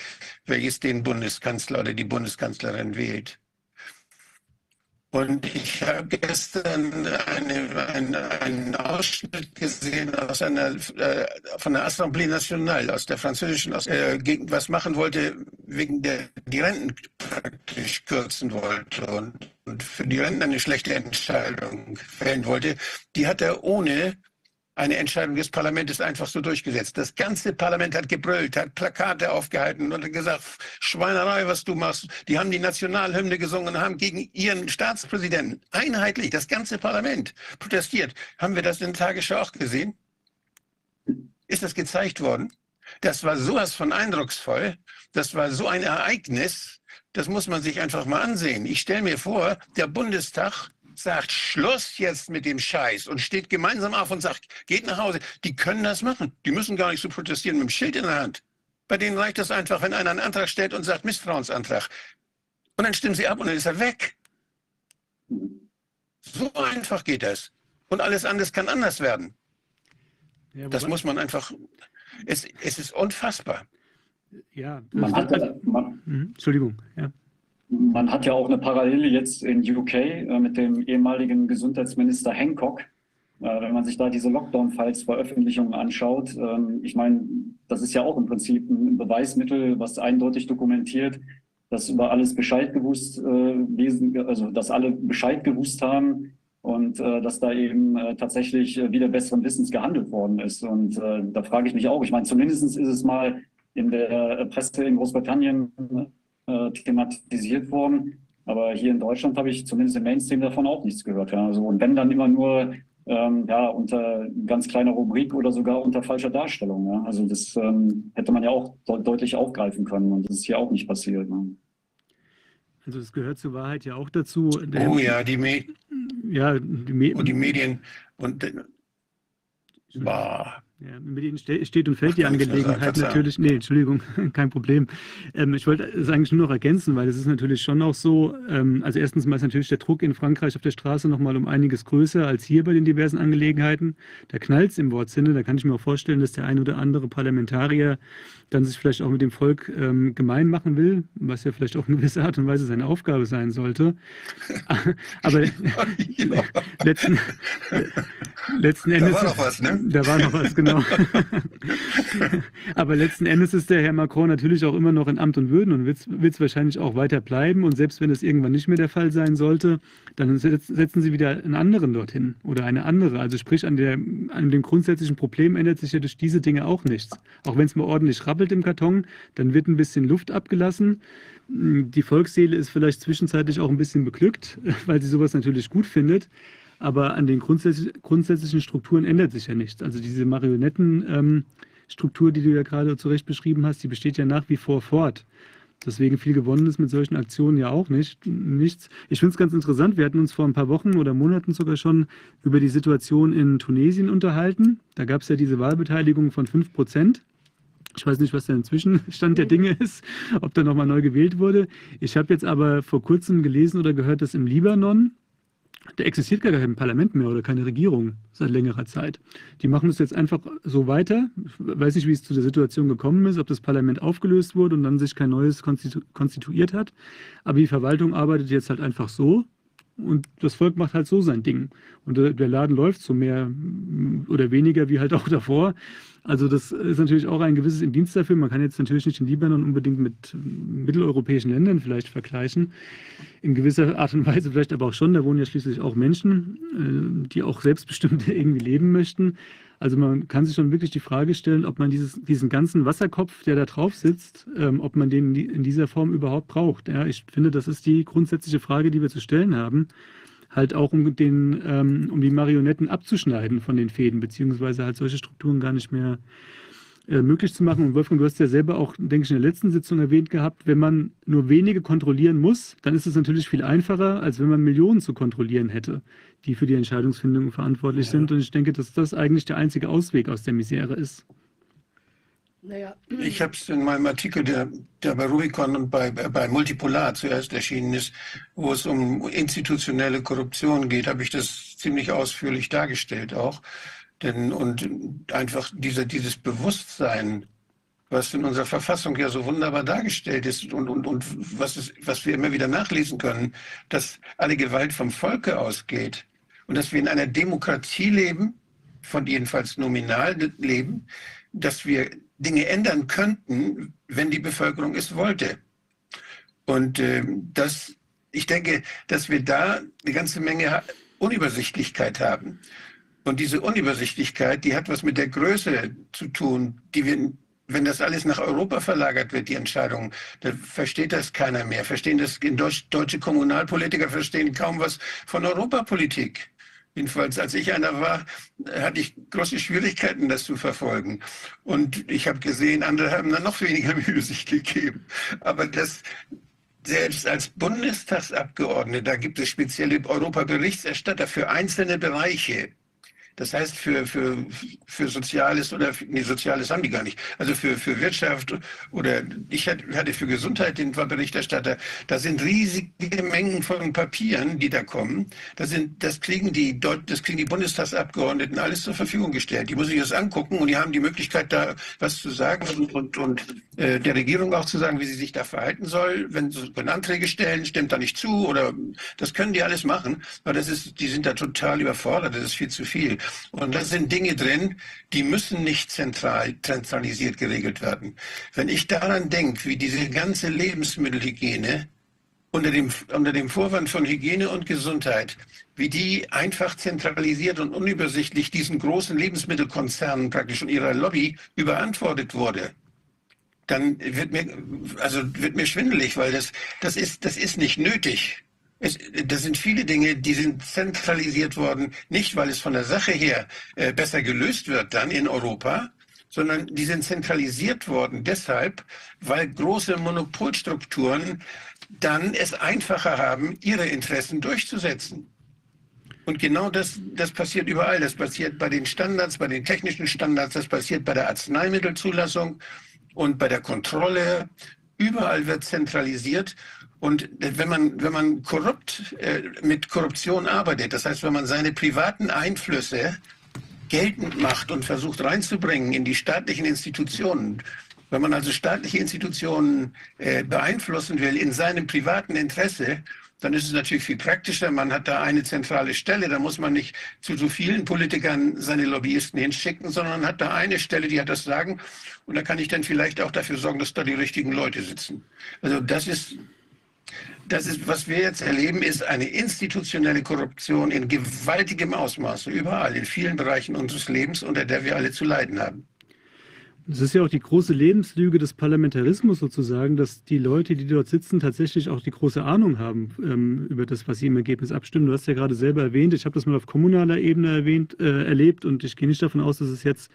welches den Bundeskanzler oder die Bundeskanzlerin wählt. Und ich habe gestern eine, eine, einen Ausschnitt gesehen aus einer, äh, von der Assemblée Nationale, aus der französischen, aus, äh, gegen, was machen wollte, wegen der die Renten praktisch kürzen wollte und, und für die Renten eine schlechte Entscheidung fällen wollte. Die hat er ohne eine Entscheidung des Parlaments einfach so durchgesetzt. Das ganze Parlament hat gebrüllt, hat Plakate aufgehalten und hat gesagt, Schweinerei, was du machst. Die haben die Nationalhymne gesungen haben gegen ihren Staatspräsidenten einheitlich, das ganze Parlament, protestiert. Haben wir das in der Tagesschau auch gesehen? Ist das gezeigt worden? Das war sowas von eindrucksvoll. Das war so ein Ereignis. Das muss man sich einfach mal ansehen. Ich stelle mir vor, der Bundestag sagt Schluss jetzt mit dem Scheiß und steht gemeinsam auf und sagt, geht nach Hause. Die können das machen. Die müssen gar nicht so protestieren mit dem Schild in der Hand. Bei denen reicht das einfach, wenn einer einen Antrag stellt und sagt Misstrauensantrag. Und dann stimmen sie ab und dann ist er weg. So einfach geht das. Und alles andere kann anders werden. Ja, das muss man einfach. Es, es ist unfassbar. Ja, man hat, man, mhm, Entschuldigung. Ja. Man hat ja auch eine Parallele jetzt in UK äh, mit dem ehemaligen Gesundheitsminister Hancock. Äh, wenn man sich da diese Lockdown-Files-Veröffentlichungen anschaut, ähm, ich meine, das ist ja auch im Prinzip ein Beweismittel, was eindeutig dokumentiert, dass über alles Bescheid gewusst äh, also dass alle Bescheid gewusst haben und äh, dass da eben äh, tatsächlich äh, wieder besseren Wissens gehandelt worden ist. Und da frage ich mich auch, ich meine, zumindest ist es mal in der Presse in Großbritannien äh, thematisiert worden. Aber hier in Deutschland habe ich zumindest im Mainstream davon auch nichts gehört. Ja. Also, und wenn dann immer nur ähm, ja, unter ganz kleiner Rubrik oder sogar unter falscher Darstellung. Ja. Also das ähm, hätte man ja auch de deutlich aufgreifen können und das ist hier auch nicht passiert. Ne. Also das gehört zur Wahrheit ja auch dazu. oh ja, die, Me ja, die, Me und die Medien und war ja, mit ihnen steht und fällt die Angelegenheit natürlich. Nee, Entschuldigung, kein Problem. Ähm, ich wollte es eigentlich nur noch ergänzen, weil es ist natürlich schon auch so, ähm, also erstens mal ist natürlich der Druck in Frankreich auf der Straße nochmal um einiges größer als hier bei den diversen Angelegenheiten. Da knallt es im Wortsinne. Da kann ich mir auch vorstellen, dass der ein oder andere Parlamentarier dann sich vielleicht auch mit dem Volk ähm, gemein machen will, was ja vielleicht auch in gewisser Art und Weise seine Aufgabe sein sollte. Aber letzten, letzten Endes. Da war noch was, ne? Da war noch was, genau. Aber letzten Endes ist der Herr Macron natürlich auch immer noch in Amt und Würden und wird es wahrscheinlich auch weiter bleiben. Und selbst wenn es irgendwann nicht mehr der Fall sein sollte, dann setzen Sie wieder einen anderen dorthin oder eine andere. Also sprich, an, der, an dem grundsätzlichen Problem ändert sich ja durch diese Dinge auch nichts. Auch wenn es mal ordentlich rappelt im Karton, dann wird ein bisschen Luft abgelassen. Die Volksseele ist vielleicht zwischenzeitlich auch ein bisschen beglückt, weil sie sowas natürlich gut findet. Aber an den grundsätzlich, grundsätzlichen Strukturen ändert sich ja nichts. Also diese Marionettenstruktur, ähm, die du ja gerade zu Recht beschrieben hast, die besteht ja nach wie vor fort. Deswegen viel gewonnen ist mit solchen Aktionen ja auch nicht, nichts. Ich finde es ganz interessant. Wir hatten uns vor ein paar Wochen oder Monaten sogar schon über die Situation in Tunesien unterhalten. Da gab es ja diese Wahlbeteiligung von 5 Prozent. Ich weiß nicht, was der Inzwischenstand der Dinge ist, ob da nochmal neu gewählt wurde. Ich habe jetzt aber vor kurzem gelesen oder gehört, dass im Libanon, da existiert gar kein Parlament mehr oder keine Regierung seit längerer Zeit. Die machen das jetzt einfach so weiter. Ich weiß nicht, wie es zu der Situation gekommen ist, ob das Parlament aufgelöst wurde und dann sich kein neues konstitu konstituiert hat. Aber die Verwaltung arbeitet jetzt halt einfach so und das Volk macht halt so sein Ding. Und der Laden läuft so mehr oder weniger wie halt auch davor. Also das ist natürlich auch ein gewisses Indienst dafür. Man kann jetzt natürlich nicht den Libanon unbedingt mit mitteleuropäischen Ländern vielleicht vergleichen. In gewisser Art und Weise vielleicht aber auch schon. Da wohnen ja schließlich auch Menschen, äh, die auch selbstbestimmt irgendwie leben möchten. Also man kann sich schon wirklich die Frage stellen, ob man dieses, diesen ganzen Wasserkopf, der da drauf sitzt, ähm, ob man den in dieser Form überhaupt braucht. Ja, ich finde, das ist die grundsätzliche Frage, die wir zu stellen haben. Halt auch um, den, ähm, um die Marionetten abzuschneiden von den Fäden, beziehungsweise halt solche Strukturen gar nicht mehr äh, möglich zu machen. Und Wolfgang, du hast ja selber auch, denke ich, in der letzten Sitzung erwähnt gehabt, wenn man nur wenige kontrollieren muss, dann ist es natürlich viel einfacher, als wenn man Millionen zu kontrollieren hätte die für die Entscheidungsfindung verantwortlich ja. sind. Und ich denke, dass das eigentlich der einzige Ausweg aus der Misere ist. Naja. Ich habe es in meinem Artikel, der, der bei Rubicon und bei, bei Multipolar zuerst erschienen ist, wo es um institutionelle Korruption geht, habe ich das ziemlich ausführlich dargestellt auch. Denn und einfach diese, dieses Bewusstsein, was in unserer Verfassung ja so wunderbar dargestellt ist und, und, und was, ist, was wir immer wieder nachlesen können, dass alle Gewalt vom Volke ausgeht, und dass wir in einer Demokratie leben, von jedenfalls nominal leben, dass wir Dinge ändern könnten, wenn die Bevölkerung es wollte. Und äh, das, ich denke, dass wir da eine ganze Menge Unübersichtlichkeit haben. Und diese Unübersichtlichkeit, die hat was mit der Größe zu tun, die wir, wenn das alles nach Europa verlagert wird, die Entscheidung, dann versteht das keiner mehr. Verstehen das in Deutsch, deutsche Kommunalpolitiker verstehen kaum was von Europapolitik. Jedenfalls, als ich einer war, hatte ich große Schwierigkeiten, das zu verfolgen. Und ich habe gesehen, andere haben da noch weniger Mühe sich gegeben. Aber das, selbst als Bundestagsabgeordneter gibt es spezielle Europaberichterstatter für einzelne Bereiche. Das heißt, für, für, für Soziales oder, nee, Soziales haben die gar nicht. Also für, für Wirtschaft oder ich hatte für Gesundheit den Berichterstatter. Da sind riesige Mengen von Papieren, die da kommen. Das, sind, das, kriegen die, das kriegen die Bundestagsabgeordneten alles zur Verfügung gestellt. Die muss ich das angucken und die haben die Möglichkeit, da was zu sagen und, und, und äh, der Regierung auch zu sagen, wie sie sich da verhalten soll. Wenn, wenn Anträge stellen, stimmt da nicht zu oder das können die alles machen. Aber das ist, die sind da total überfordert. Das ist viel zu viel. Und da sind Dinge drin, die müssen nicht zentral, zentralisiert geregelt werden. Wenn ich daran denke, wie diese ganze Lebensmittelhygiene unter dem, unter dem Vorwand von Hygiene und Gesundheit, wie die einfach zentralisiert und unübersichtlich diesen großen Lebensmittelkonzernen praktisch und ihrer Lobby überantwortet wurde, dann wird mir, also wird mir schwindelig, weil das, das ist, das ist nicht nötig. Es, das sind viele Dinge, die sind zentralisiert worden, nicht weil es von der Sache her äh, besser gelöst wird dann in Europa, sondern die sind zentralisiert worden deshalb, weil große Monopolstrukturen dann es einfacher haben, ihre Interessen durchzusetzen. Und genau das, das passiert überall. Das passiert bei den Standards, bei den technischen Standards, das passiert bei der Arzneimittelzulassung und bei der Kontrolle. Überall wird zentralisiert und wenn man, wenn man korrupt äh, mit Korruption arbeitet, das heißt, wenn man seine privaten Einflüsse geltend macht und versucht reinzubringen in die staatlichen Institutionen, wenn man also staatliche Institutionen äh, beeinflussen will in seinem privaten Interesse, dann ist es natürlich viel praktischer. Man hat da eine zentrale Stelle, da muss man nicht zu so vielen Politikern seine Lobbyisten hinschicken, sondern man hat da eine Stelle, die hat das Sagen. Und da kann ich dann vielleicht auch dafür sorgen, dass da die richtigen Leute sitzen. Also das ist das ist, was wir jetzt erleben, ist eine institutionelle Korruption in gewaltigem Ausmaße, überall, in vielen Bereichen unseres Lebens, unter der wir alle zu leiden haben. Das ist ja auch die große Lebenslüge des Parlamentarismus sozusagen, dass die Leute, die dort sitzen, tatsächlich auch die große Ahnung haben ähm, über das, was sie im Ergebnis abstimmen. Du hast ja gerade selber erwähnt, ich habe das mal auf kommunaler Ebene erwähnt, äh, erlebt und ich gehe nicht davon aus, dass es jetzt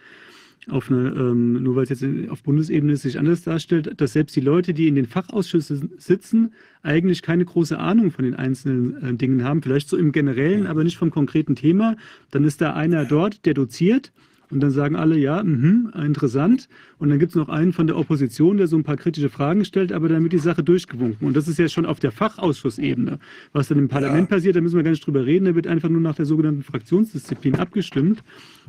auf eine, ähm, nur weil es jetzt auf Bundesebene sich anders darstellt, dass selbst die Leute, die in den Fachausschüssen sitzen, eigentlich keine große Ahnung von den einzelnen äh, Dingen haben. Vielleicht so im Generellen, aber nicht vom konkreten Thema. Dann ist da einer dort, der doziert Und dann sagen alle, ja, mh, interessant. Und dann gibt es noch einen von der Opposition, der so ein paar kritische Fragen stellt, aber dann wird die Sache durchgewunken. Und das ist ja schon auf der Fachausschussebene. Was dann im Parlament ja. passiert, da müssen wir gar nicht drüber reden. Da wird einfach nur nach der sogenannten Fraktionsdisziplin abgestimmt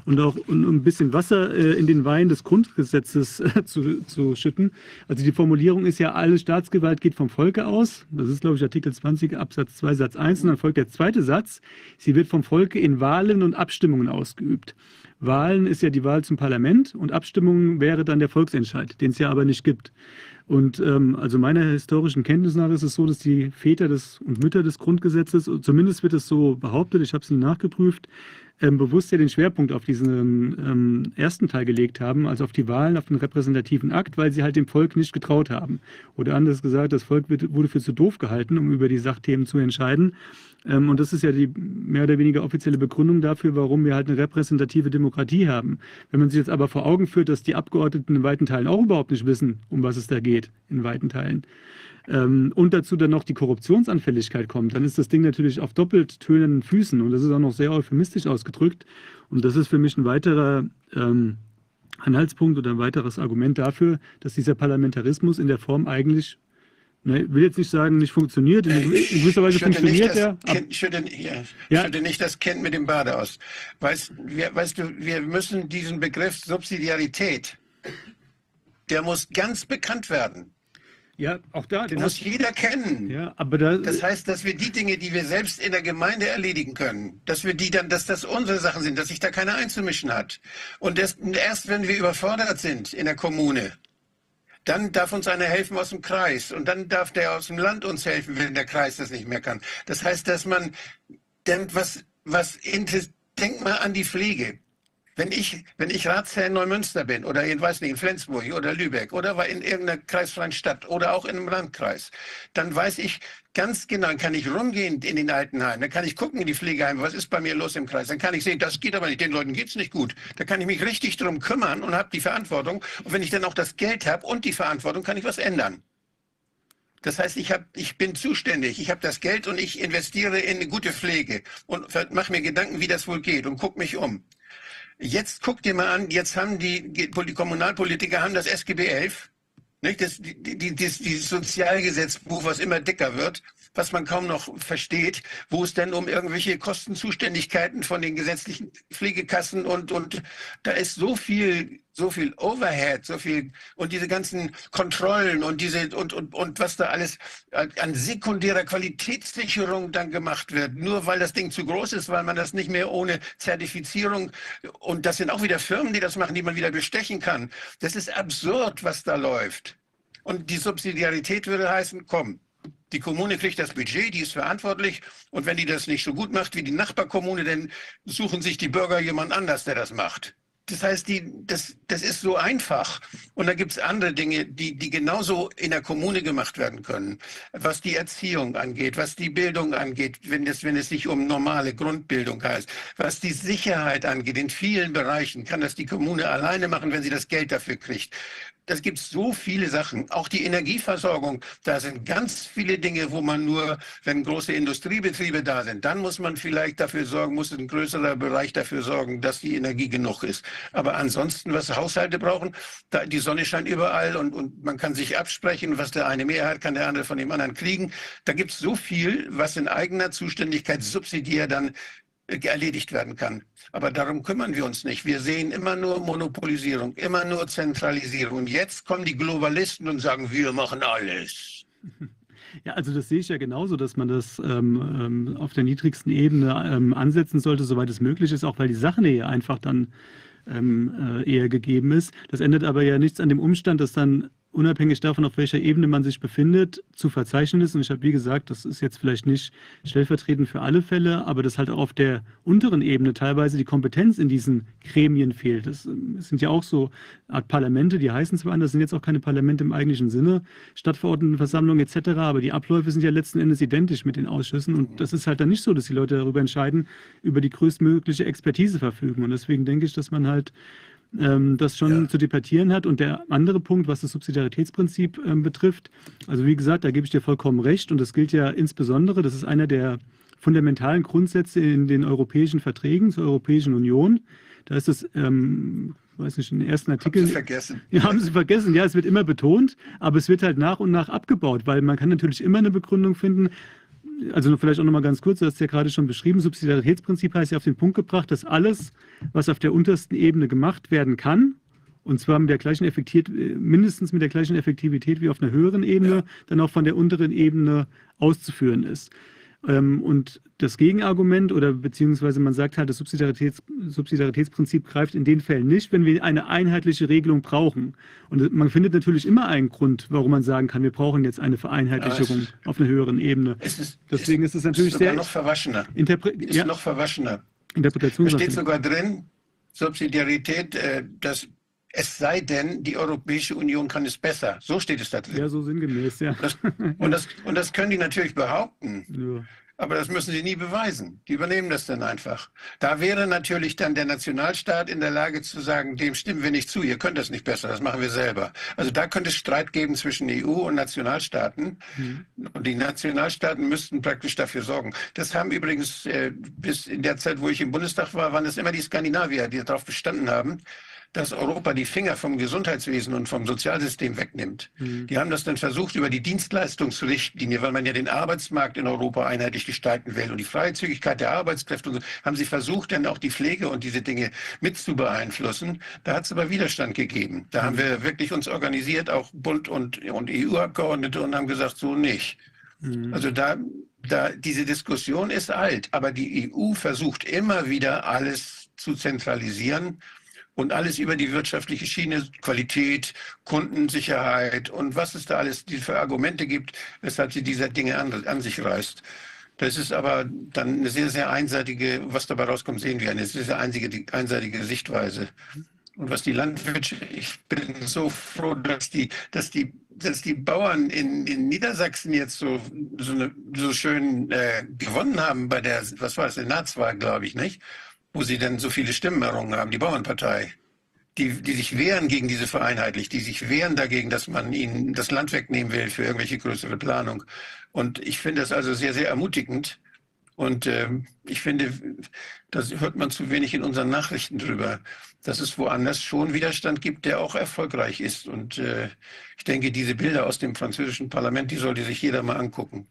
und auch um ein bisschen Wasser äh, in den Wein des Grundgesetzes äh, zu, zu schütten. Also die Formulierung ist ja, alle Staatsgewalt geht vom Volke aus. Das ist, glaube ich, Artikel 20 Absatz 2 Satz 1. Und dann folgt der zweite Satz. Sie wird vom Volke in Wahlen und Abstimmungen ausgeübt. Wahlen ist ja die Wahl zum Parlament und Abstimmungen wäre dann der Volksentscheid, den es ja aber nicht gibt. Und ähm, also meiner historischen Kenntnis nach ist es so, dass die Väter des und Mütter des Grundgesetzes, zumindest wird es so behauptet, ich habe es nie nachgeprüft, ähm, bewusst ja den Schwerpunkt auf diesen ähm, ersten Teil gelegt haben, also auf die Wahlen, auf den repräsentativen Akt, weil sie halt dem Volk nicht getraut haben. Oder anders gesagt, das Volk wird, wurde für zu doof gehalten, um über die Sachthemen zu entscheiden. Ähm, und das ist ja die mehr oder weniger offizielle Begründung dafür, warum wir halt eine repräsentative Demokratie haben. Wenn man sich jetzt aber vor Augen führt, dass die Abgeordneten in weiten Teilen auch überhaupt nicht wissen, um was es da geht, in weiten Teilen, ähm, und dazu dann noch die Korruptionsanfälligkeit kommt, dann ist das Ding natürlich auf doppelt tönenden Füßen und das ist auch noch sehr euphemistisch ausgedrückt. Und das ist für mich ein weiterer ähm, Anhaltspunkt oder ein weiteres Argument dafür, dass dieser Parlamentarismus in der Form eigentlich Ne, ich will jetzt nicht sagen, nicht funktioniert. In, in gewisser Weise funktioniert er. Ich würde, ja, ja. würde nicht das Kind mit dem Bade aus. Weißt, wir, weißt du, wir müssen diesen Begriff Subsidiarität, der muss ganz bekannt werden. Ja, auch da. Den muss jeder kennen. Ja, aber da, das heißt, dass wir die Dinge, die wir selbst in der Gemeinde erledigen können, dass wir die dann, dass das unsere Sachen sind, dass sich da keiner einzumischen hat. Und das, erst wenn wir überfordert sind in der Kommune, dann darf uns einer helfen aus dem Kreis und dann darf der aus dem Land uns helfen, wenn der Kreis das nicht mehr kann. Das heißt, dass man denkt, was, was, denk mal an die Pflege. Wenn ich, wenn ich Ratsherr in Neumünster bin oder in, weiß nicht, in Flensburg oder Lübeck oder in irgendeiner kreisfreien Stadt oder auch in einem Landkreis, dann weiß ich ganz genau, dann kann ich rumgehen in den Altenheimen, dann kann ich gucken in die Pflegeheime, was ist bei mir los im Kreis, dann kann ich sehen, das geht aber nicht, den Leuten geht es nicht gut. Da kann ich mich richtig drum kümmern und habe die Verantwortung. Und wenn ich dann auch das Geld habe und die Verantwortung, kann ich was ändern. Das heißt, ich, hab, ich bin zuständig, ich habe das Geld und ich investiere in eine gute Pflege und mache mir Gedanken, wie das wohl geht und gucke mich um. Jetzt guck dir mal an, jetzt haben die, die Kommunalpolitiker haben das SGB 11, nicht? Das, die, die, das, die Sozialgesetzbuch, was immer dicker wird, was man kaum noch versteht, wo es denn um irgendwelche Kostenzuständigkeiten von den gesetzlichen Pflegekassen und, und da ist so viel so viel Overhead, so viel und diese ganzen Kontrollen und diese und, und, und was da alles an sekundärer Qualitätssicherung dann gemacht wird, nur weil das Ding zu groß ist, weil man das nicht mehr ohne Zertifizierung und das sind auch wieder Firmen, die das machen, die man wieder bestechen kann. Das ist absurd, was da läuft. Und die Subsidiarität würde heißen, komm, die Kommune kriegt das Budget, die ist verantwortlich. Und wenn die das nicht so gut macht wie die Nachbarkommune, dann suchen sich die Bürger jemand anders, der das macht. Das heißt, die, das, das ist so einfach. Und da gibt es andere Dinge, die, die genauso in der Kommune gemacht werden können. Was die Erziehung angeht, was die Bildung angeht, wenn es, wenn es sich um normale Grundbildung heißt. Was die Sicherheit angeht, in vielen Bereichen kann das die Kommune alleine machen, wenn sie das Geld dafür kriegt. Das gibt so viele Sachen. Auch die Energieversorgung, da sind ganz viele Dinge, wo man nur, wenn große Industriebetriebe da sind, dann muss man vielleicht dafür sorgen, muss ein größerer Bereich dafür sorgen, dass die Energie genug ist. Aber ansonsten, was Haushalte brauchen, da, die Sonne scheint überall und, und man kann sich absprechen, was der eine mehr hat, kann der andere von dem anderen kriegen. Da gibt es so viel, was in eigener Zuständigkeit subsidiär dann erledigt werden kann. Aber darum kümmern wir uns nicht. Wir sehen immer nur Monopolisierung, immer nur Zentralisierung. Und jetzt kommen die Globalisten und sagen, wir machen alles. Ja, also das sehe ich ja genauso, dass man das ähm, ähm, auf der niedrigsten Ebene ähm, ansetzen sollte, soweit es möglich ist, auch weil die Sachnähe einfach dann ähm, äh, eher gegeben ist. Das ändert aber ja nichts an dem Umstand, dass dann unabhängig davon, auf welcher Ebene man sich befindet, zu verzeichnen ist. Und ich habe, wie gesagt, das ist jetzt vielleicht nicht stellvertretend für alle Fälle, aber dass halt auch auf der unteren Ebene teilweise die Kompetenz in diesen Gremien fehlt. Das, ähm, sind ja auch so Art Parlamente, die heißen zwar anders, sind jetzt auch keine Parlamente im eigentlichen Sinne, Stadtverordnetenversammlungen etc., aber die Abläufe sind ja letzten Endes identisch mit den Ausschüssen. Und das ist halt dann nicht so, dass die Leute darüber entscheiden, über die größtmögliche Expertise verfügen. Und deswegen denke ich, dass man halt ähm, das schon ja. zu debattieren hat. Und der andere Punkt, was das Subsidiaritätsprinzip ähm, betrifft, also wie gesagt, da gebe ich dir vollkommen recht. Und das gilt ja insbesondere, das ist einer der fundamentalen Grundsätze in den europäischen Verträgen zur Europäischen Union. Da ist es, ähm, weiß nicht, in den ersten Artikeln. Haben Sie vergessen. Ja, haben Sie vergessen. Ja, es wird immer betont, aber es wird halt nach und nach abgebaut, weil man kann natürlich immer eine Begründung finden. Also vielleicht auch nochmal ganz kurz, du hast ja gerade schon beschrieben, Subsidiaritätsprinzip heißt ja auf den Punkt gebracht, dass alles, was auf der untersten Ebene gemacht werden kann, und zwar mit der gleichen Effektivität, mindestens mit der gleichen Effektivität wie auf einer höheren Ebene, ja. dann auch von der unteren Ebene auszuführen ist. Ähm, und das Gegenargument oder beziehungsweise man sagt halt, das Subsidiaritäts, Subsidiaritätsprinzip greift in den Fällen nicht, wenn wir eine einheitliche Regelung brauchen. Und man findet natürlich immer einen Grund, warum man sagen kann, wir brauchen jetzt eine Vereinheitlichung ja, auf einer höheren Ebene. Ist, Deswegen ist es natürlich ist sehr noch verwaschener. ist ja, noch verwaschener. Interpretation. Da steht sogar drin, Subsidiarität, äh, das es sei denn, die Europäische Union kann es besser. So steht es da drin. Ja, so sinngemäß, ja. Das, und, das, und das können die natürlich behaupten. Ja. Aber das müssen sie nie beweisen. Die übernehmen das dann einfach. Da wäre natürlich dann der Nationalstaat in der Lage zu sagen, dem stimmen wir nicht zu, ihr könnt das nicht besser, das machen wir selber. Also da könnte es Streit geben zwischen EU und Nationalstaaten. Mhm. Und die Nationalstaaten müssten praktisch dafür sorgen. Das haben übrigens äh, bis in der Zeit, wo ich im Bundestag war, waren es immer die Skandinavier, die darauf bestanden haben, dass Europa die Finger vom Gesundheitswesen und vom Sozialsystem wegnimmt. Mhm. Die haben das dann versucht über die Dienstleistungsrichtlinie, weil man ja den Arbeitsmarkt in Europa einheitlich gestalten will und die Freizügigkeit der Arbeitskräfte und so, haben sie versucht, dann auch die Pflege und diese Dinge mit zu beeinflussen. Da hat es aber Widerstand gegeben. Da mhm. haben wir wirklich uns organisiert, auch Bund und, und EU-Abgeordnete und haben gesagt, so nicht. Mhm. Also da, da, diese Diskussion ist alt, aber die EU versucht immer wieder alles zu zentralisieren und alles über die wirtschaftliche Schiene, Qualität, Kundensicherheit und was es da alles für Argumente gibt, weshalb sie diese Dinge an, an sich reißt. Das ist aber dann eine sehr, sehr einseitige, was dabei rauskommt, sehen wir, eine sehr, sehr einseitige, Sichtweise. Und was die Landwirtschaft, ich bin so froh, dass die, dass die, dass die Bauern in, in Niedersachsen jetzt so, so, eine, so schön äh, gewonnen haben bei der, was war es, Senatswahl, glaube ich, nicht? Wo sie denn so viele Stimmen errungen haben, die Bauernpartei, die, die sich wehren gegen diese Vereinheitlichung, die sich wehren dagegen, dass man ihnen das Land wegnehmen will für irgendwelche größere Planung. Und ich finde das also sehr, sehr ermutigend. Und äh, ich finde, das hört man zu wenig in unseren Nachrichten drüber, dass es woanders schon Widerstand gibt, der auch erfolgreich ist. Und äh, ich denke, diese Bilder aus dem französischen Parlament, die sollte sich jeder mal angucken.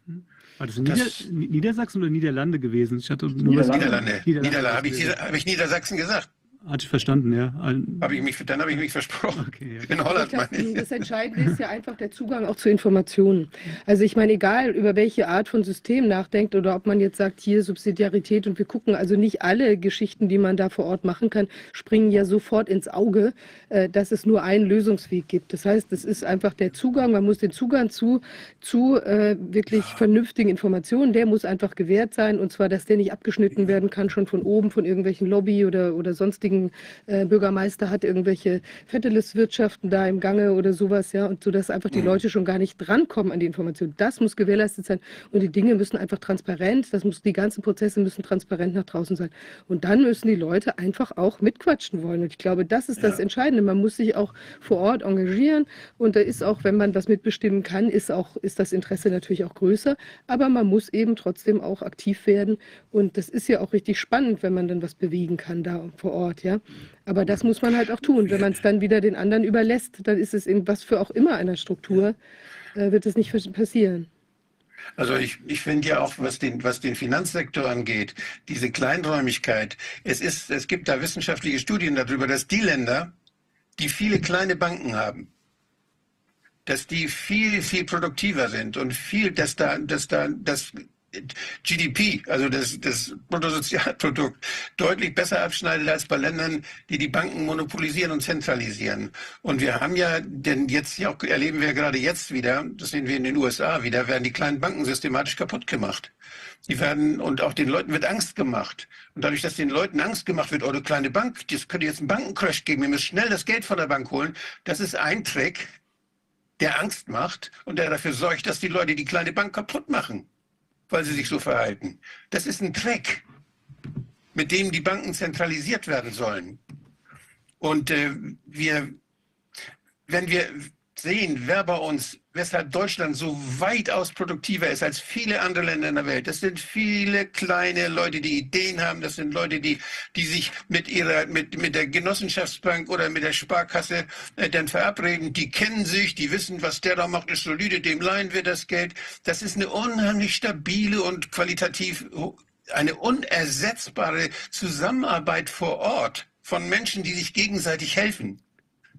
War das, Nieder das Niedersachsen oder Niederlande gewesen? Ich hatte nur Niederlande. Niederlande. Niederlande. Niederlande. Habe ich, hab ich Niedersachsen gesagt? Hatte ich verstanden, ja. Hab ich mich, dann habe ich mich versprochen. Okay, okay. In Holland meine ich. Das Entscheidende ist ja einfach der Zugang auch zu Informationen. Also ich meine, egal über welche Art von System nachdenkt oder ob man jetzt sagt, hier Subsidiarität und wir gucken, also nicht alle Geschichten, die man da vor Ort machen kann, springen ja sofort ins Auge, äh, dass es nur einen Lösungsweg gibt. Das heißt, es ist einfach der Zugang, man muss den Zugang zu, zu äh, wirklich vernünftigen Informationen, der muss einfach gewährt sein und zwar, dass der nicht abgeschnitten werden kann, schon von oben, von irgendwelchen Lobby oder, oder sonstigen jetzigen äh, Bürgermeister hat irgendwelche Fetteles-Wirtschaften da im Gange oder sowas, ja, und so, dass einfach die mhm. Leute schon gar nicht drankommen an die Information. Das muss gewährleistet sein und die Dinge müssen einfach transparent, das muss, die ganzen Prozesse müssen transparent nach draußen sein. Und dann müssen die Leute einfach auch mitquatschen wollen. Und ich glaube, das ist das ja. Entscheidende. Man muss sich auch vor Ort engagieren und da ist auch, wenn man was mitbestimmen kann, ist auch, ist das Interesse natürlich auch größer. Aber man muss eben trotzdem auch aktiv werden. Und das ist ja auch richtig spannend, wenn man dann was bewegen kann da vor Ort ja. Aber das muss man halt auch tun. Wenn man es dann wieder den anderen überlässt, dann ist es in was für auch immer einer Struktur, äh, wird es nicht passieren. Also ich, ich finde ja auch, was den, was den Finanzsektor angeht, diese Kleinräumigkeit, es, ist, es gibt da wissenschaftliche Studien darüber, dass die Länder, die viele kleine Banken haben, dass die viel, viel produktiver sind und viel, dass da, dass da, dass GDP, also das, das Bruttosozialprodukt, deutlich besser abschneidet als bei Ländern, die die Banken monopolisieren und zentralisieren. Und wir haben ja, denn jetzt auch erleben wir gerade jetzt wieder, das sehen wir in den USA wieder, werden die kleinen Banken systematisch kaputt gemacht. Die werden, und auch den Leuten wird Angst gemacht. Und dadurch, dass den Leuten Angst gemacht wird, eure kleine Bank, das könnte jetzt einen Bankencrash geben, ihr müsst schnell das Geld von der Bank holen, das ist ein Trick, der Angst macht und der dafür sorgt, dass die Leute die kleine Bank kaputt machen weil sie sich so verhalten. Das ist ein Trick, mit dem die Banken zentralisiert werden sollen. Und äh, wir, wenn wir, sehen, wer bei uns, weshalb Deutschland so weitaus produktiver ist als viele andere Länder in der Welt. Das sind viele kleine Leute, die Ideen haben. Das sind Leute, die, die sich mit ihrer, mit, mit der Genossenschaftsbank oder mit der Sparkasse äh, dann verabreden. Die kennen sich, die wissen, was der da macht, ist solide, dem leihen wir das Geld. Das ist eine unheimlich stabile und qualitativ eine unersetzbare Zusammenarbeit vor Ort von Menschen, die sich gegenseitig helfen.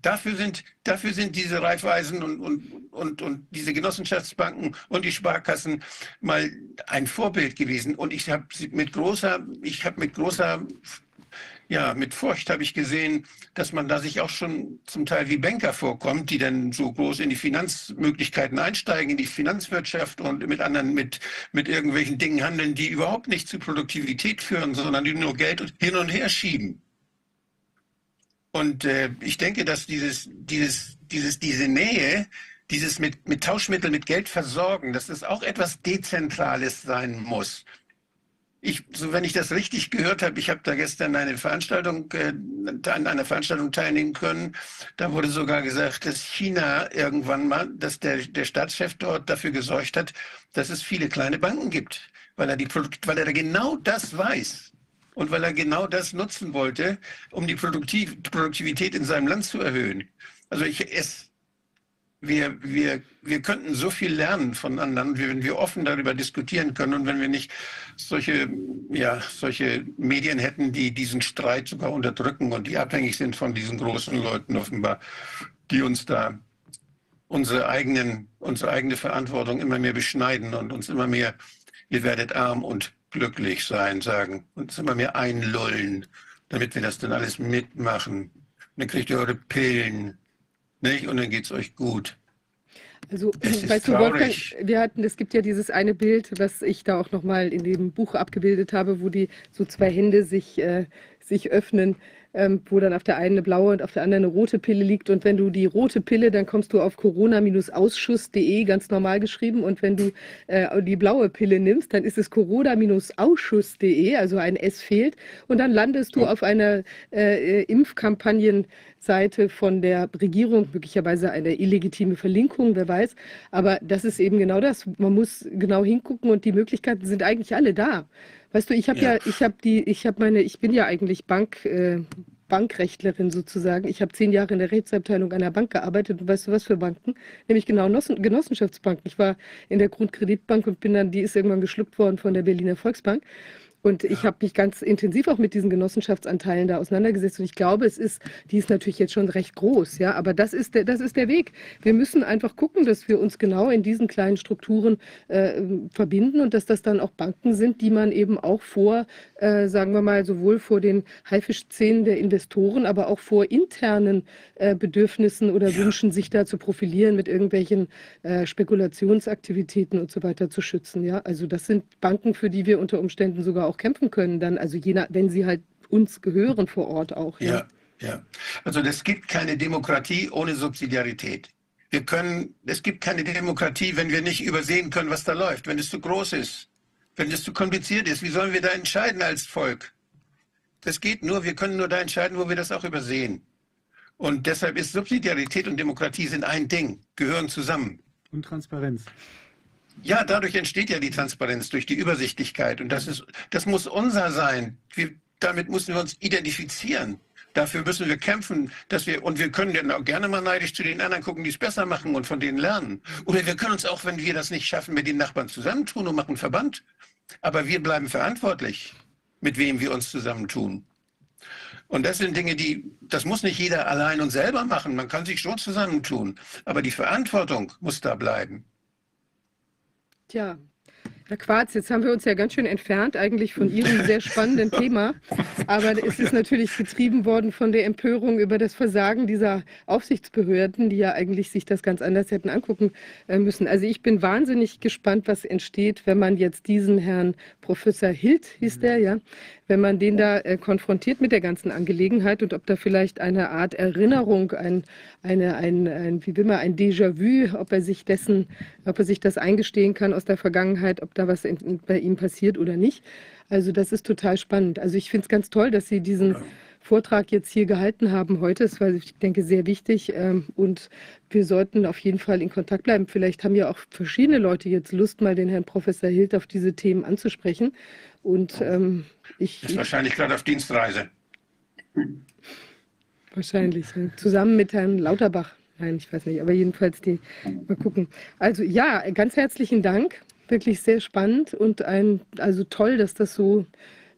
Dafür sind, dafür sind diese Reifeisen und, und, und, und diese Genossenschaftsbanken und die Sparkassen mal ein Vorbild gewesen. Und ich habe mit großer, ich habe mit großer, ja, mit Furcht habe ich gesehen, dass man da sich auch schon zum Teil wie Banker vorkommt, die dann so groß in die Finanzmöglichkeiten einsteigen, in die Finanzwirtschaft und mit anderen, mit, mit irgendwelchen Dingen handeln, die überhaupt nicht zu Produktivität führen, sondern die nur Geld hin und her schieben. Und äh, ich denke, dass dieses, dieses, dieses, diese Nähe, dieses mit, mit Tauschmittel, mit Geld versorgen, dass das auch etwas Dezentrales sein muss. Ich, so wenn ich das richtig gehört habe, ich habe da gestern eine Veranstaltung, äh, an einer Veranstaltung teilnehmen können. Da wurde sogar gesagt, dass China irgendwann mal, dass der, der Staatschef dort dafür gesorgt hat, dass es viele kleine Banken gibt, weil er, die, weil er genau das weiß und weil er genau das nutzen wollte, um die Produktiv Produktivität in seinem Land zu erhöhen. Also ich, es, wir, wir, wir könnten so viel lernen von anderen, wenn wir offen darüber diskutieren können und wenn wir nicht solche, ja, solche Medien hätten, die diesen Streit sogar unterdrücken und die abhängig sind von diesen großen Leuten offenbar, die uns da unsere, eigenen, unsere eigene Verantwortung immer mehr beschneiden und uns immer mehr, ihr werdet arm und glücklich sein sagen und immer mehr einlullen, damit wir das dann alles mitmachen. Und dann kriegt ihr eure Pillen, nicht? Und dann geht es euch gut. Also, weißt du, Wolfgang, wir hatten, es gibt ja dieses eine Bild, was ich da auch nochmal in dem Buch abgebildet habe, wo die so zwei Hände sich, äh, sich öffnen ähm, wo dann auf der einen eine blaue und auf der anderen eine rote Pille liegt. Und wenn du die rote Pille, dann kommst du auf corona-ausschuss.de, ganz normal geschrieben. Und wenn du äh, die blaue Pille nimmst, dann ist es corona-ausschuss.de, also ein S fehlt. Und dann landest du auf einer äh, Impfkampagnen Seite von der Regierung, möglicherweise eine illegitime Verlinkung, wer weiß. Aber das ist eben genau das. Man muss genau hingucken und die Möglichkeiten sind eigentlich alle da. Weißt du, ich habe ja. ja, ich habe die, ich habe meine, ich bin ja eigentlich Bank, äh, Bankrechtlerin sozusagen. Ich habe zehn Jahre in der Rechtsabteilung einer Bank gearbeitet und weißt du was für Banken? Nämlich genau Genossenschaftsbanken. Ich war in der Grundkreditbank und bin dann, die ist irgendwann geschluckt worden von der Berliner Volksbank. Und ich habe mich ganz intensiv auch mit diesen Genossenschaftsanteilen da auseinandergesetzt. Und ich glaube, es ist, die ist natürlich jetzt schon recht groß, ja, aber das ist der, das ist der Weg. Wir müssen einfach gucken, dass wir uns genau in diesen kleinen Strukturen äh, verbinden und dass das dann auch Banken sind, die man eben auch vor, äh, sagen wir mal, sowohl vor den Haifischzähnen der Investoren, aber auch vor internen äh, Bedürfnissen oder ja. Wünschen, sich da zu profilieren mit irgendwelchen äh, Spekulationsaktivitäten und so weiter zu schützen. Ja, also das sind Banken, für die wir unter Umständen sogar auch kämpfen können, dann, also je nach, wenn sie halt uns gehören vor Ort auch. Ja, ja. ja. Also es gibt keine Demokratie ohne Subsidiarität. Wir können, es gibt keine Demokratie, wenn wir nicht übersehen können, was da läuft, wenn es zu groß ist, wenn es zu kompliziert ist. Wie sollen wir da entscheiden als Volk? Das geht nur, wir können nur da entscheiden, wo wir das auch übersehen. Und deshalb ist Subsidiarität und Demokratie sind ein Ding, gehören zusammen. Und Transparenz. Ja, dadurch entsteht ja die Transparenz durch die Übersichtlichkeit. Und das ist, das muss unser sein. Wir, damit müssen wir uns identifizieren. Dafür müssen wir kämpfen, dass wir, und wir können dann auch gerne mal neidisch zu den anderen gucken, die es besser machen und von denen lernen. Oder wir können uns auch, wenn wir das nicht schaffen, mit den Nachbarn zusammentun und machen Verband. Aber wir bleiben verantwortlich, mit wem wir uns zusammentun. Und das sind Dinge, die, das muss nicht jeder allein und selber machen. Man kann sich schon zusammentun. Aber die Verantwortung muss da bleiben. Tja, Herr Quarz, jetzt haben wir uns ja ganz schön entfernt eigentlich von Ihrem sehr spannenden Thema. Aber es ist natürlich getrieben worden von der Empörung über das Versagen dieser Aufsichtsbehörden, die ja eigentlich sich das ganz anders hätten angucken äh, müssen. Also ich bin wahnsinnig gespannt, was entsteht, wenn man jetzt diesen Herrn Professor Hild, hieß der, ja, wenn man den da äh, konfrontiert mit der ganzen Angelegenheit und ob da vielleicht eine Art Erinnerung, ein, eine, ein, ein wie will man, ein Déjà-vu, ob er sich dessen, ob er sich das eingestehen kann aus der Vergangenheit, ob da was in, bei ihm passiert oder nicht. Also das ist total spannend. Also ich finde es ganz toll, dass Sie diesen Vortrag jetzt hier gehalten haben heute. Es war, ich denke, sehr wichtig ähm, und wir sollten auf jeden Fall in Kontakt bleiben. Vielleicht haben ja auch verschiedene Leute jetzt Lust, mal den Herrn Professor Hild auf diese Themen anzusprechen. Und ähm, ich. Ist wahrscheinlich gerade auf Dienstreise. Wahrscheinlich. Zusammen mit Herrn Lauterbach. Nein, ich weiß nicht, aber jedenfalls die. Mal gucken. Also ja, ganz herzlichen Dank. Wirklich sehr spannend und ein, also toll, dass das so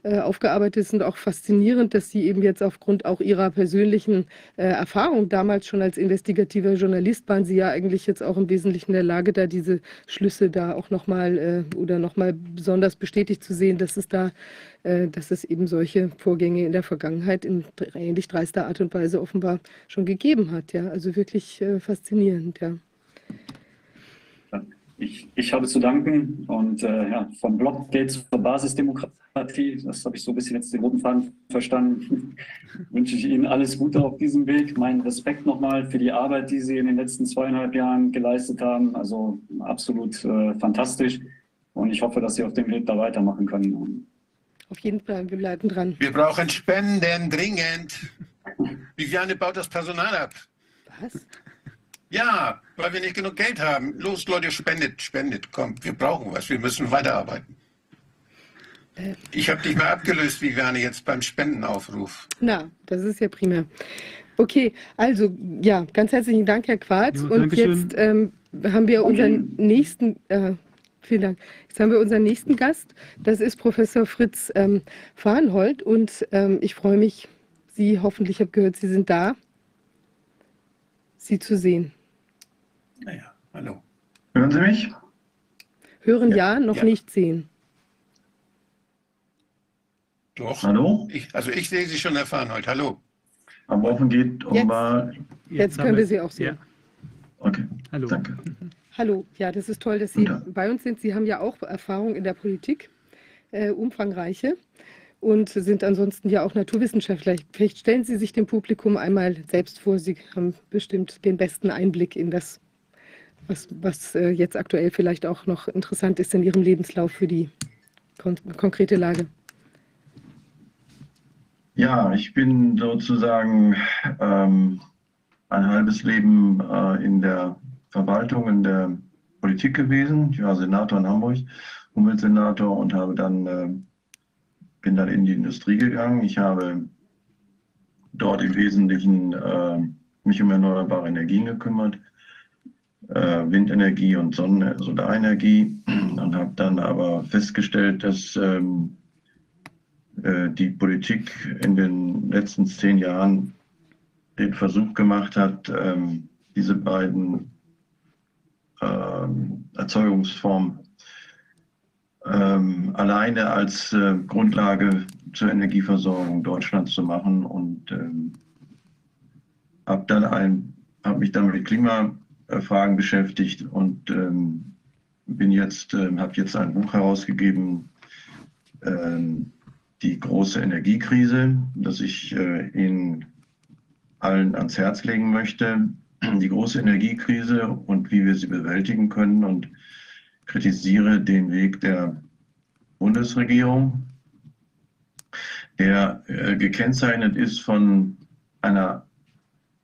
äh, aufgearbeitet ist und auch faszinierend, dass Sie eben jetzt aufgrund auch Ihrer persönlichen äh, Erfahrung damals schon als investigativer Journalist waren Sie ja eigentlich jetzt auch im Wesentlichen in der Lage, da diese Schlüsse da auch nochmal äh, oder nochmal besonders bestätigt zu sehen, dass es da, äh, dass es eben solche Vorgänge in der Vergangenheit in ähnlich dreister Art und Weise offenbar schon gegeben hat. Ja, also wirklich äh, faszinierend, ja. Ich, ich habe zu danken und äh, ja, vom Blockgate zur Basisdemokratie, das habe ich so ein bisschen jetzt den roten Faden verstanden, wünsche ich Ihnen alles Gute auf diesem Weg. Mein Respekt nochmal für die Arbeit, die Sie in den letzten zweieinhalb Jahren geleistet haben. Also absolut äh, fantastisch und ich hoffe, dass Sie auf dem Weg da weitermachen können. Auf jeden Fall, wir bleiben dran. Wir brauchen Spenden dringend. Viviane baut das Personal ab. Was? Ja, weil wir nicht genug Geld haben. Los, Leute, spendet, spendet. Kommt, wir brauchen was. Wir müssen weiterarbeiten. Äh. Ich habe dich mal abgelöst, Viviane, jetzt beim Spendenaufruf. Na, das ist ja prima. Okay, also ja, ganz herzlichen Dank, Herr Quarz. Ja, Und jetzt ähm, haben wir unseren nächsten, äh, vielen Dank. Jetzt haben wir unseren nächsten Gast. Das ist Professor Fritz ähm, Farnhold. Und ähm, ich freue mich, Sie hoffentlich, ich habe gehört, Sie sind da, Sie zu sehen. Naja, hallo. Hören Sie mich? Hören ja, ja noch ja. nicht sehen. Doch. Hallo? Ich, also ich sehe Sie schon erfahren heute. Hallo. Am Offen geht offenbar. Jetzt, jetzt können wir Sie auch sehen. Ja. Okay. Hallo. Danke. Hallo. Ja, das ist toll, dass Sie bei uns sind. Sie haben ja auch Erfahrung in der Politik, äh, umfangreiche und sind ansonsten ja auch Naturwissenschaftler. Vielleicht stellen Sie sich dem Publikum einmal selbst vor. Sie haben bestimmt den besten Einblick in das was, was äh, jetzt aktuell vielleicht auch noch interessant ist in Ihrem Lebenslauf für die kon konkrete Lage? Ja, ich bin sozusagen ähm, ein halbes Leben äh, in der Verwaltung, in der Politik gewesen. Ich war Senator in Hamburg, Umweltsenator und habe dann, äh, bin dann in die Industrie gegangen. Ich habe dort im Wesentlichen äh, mich um erneuerbare Energien gekümmert äh, Windenergie und Sonnen Solarenergie. Und habe dann aber festgestellt, dass ähm, äh, die Politik in den letzten zehn Jahren den Versuch gemacht hat, ähm, diese beiden ähm, Erzeugungsformen ähm, alleine als äh, Grundlage zur Energieversorgung Deutschlands zu machen. Und ähm, habe dann ein, habe mich dann mit Klima äh, Fragen beschäftigt und ähm, bin jetzt, äh, habe jetzt ein Buch herausgegeben, äh, die große Energiekrise, das ich äh, Ihnen allen ans Herz legen möchte. Die große Energiekrise und wie wir sie bewältigen können und kritisiere den Weg der Bundesregierung, der äh, gekennzeichnet ist von einer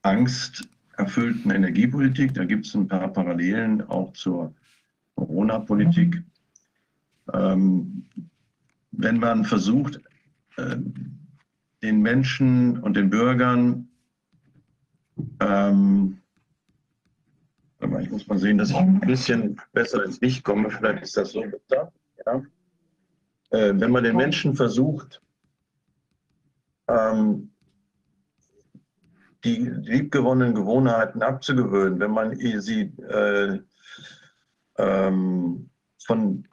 Angst erfüllten Energiepolitik. Da gibt es ein paar Parallelen auch zur Corona-Politik. Ähm, wenn man versucht, äh, den Menschen und den Bürgern, ähm, ich muss mal sehen, dass ich ein bisschen besser ins Licht komme, vielleicht ist das so besser. Ja? Äh, wenn man den Menschen versucht, ähm, die liebgewonnenen Gewohnheiten abzugewöhnen, wenn man sie äh, ähm, von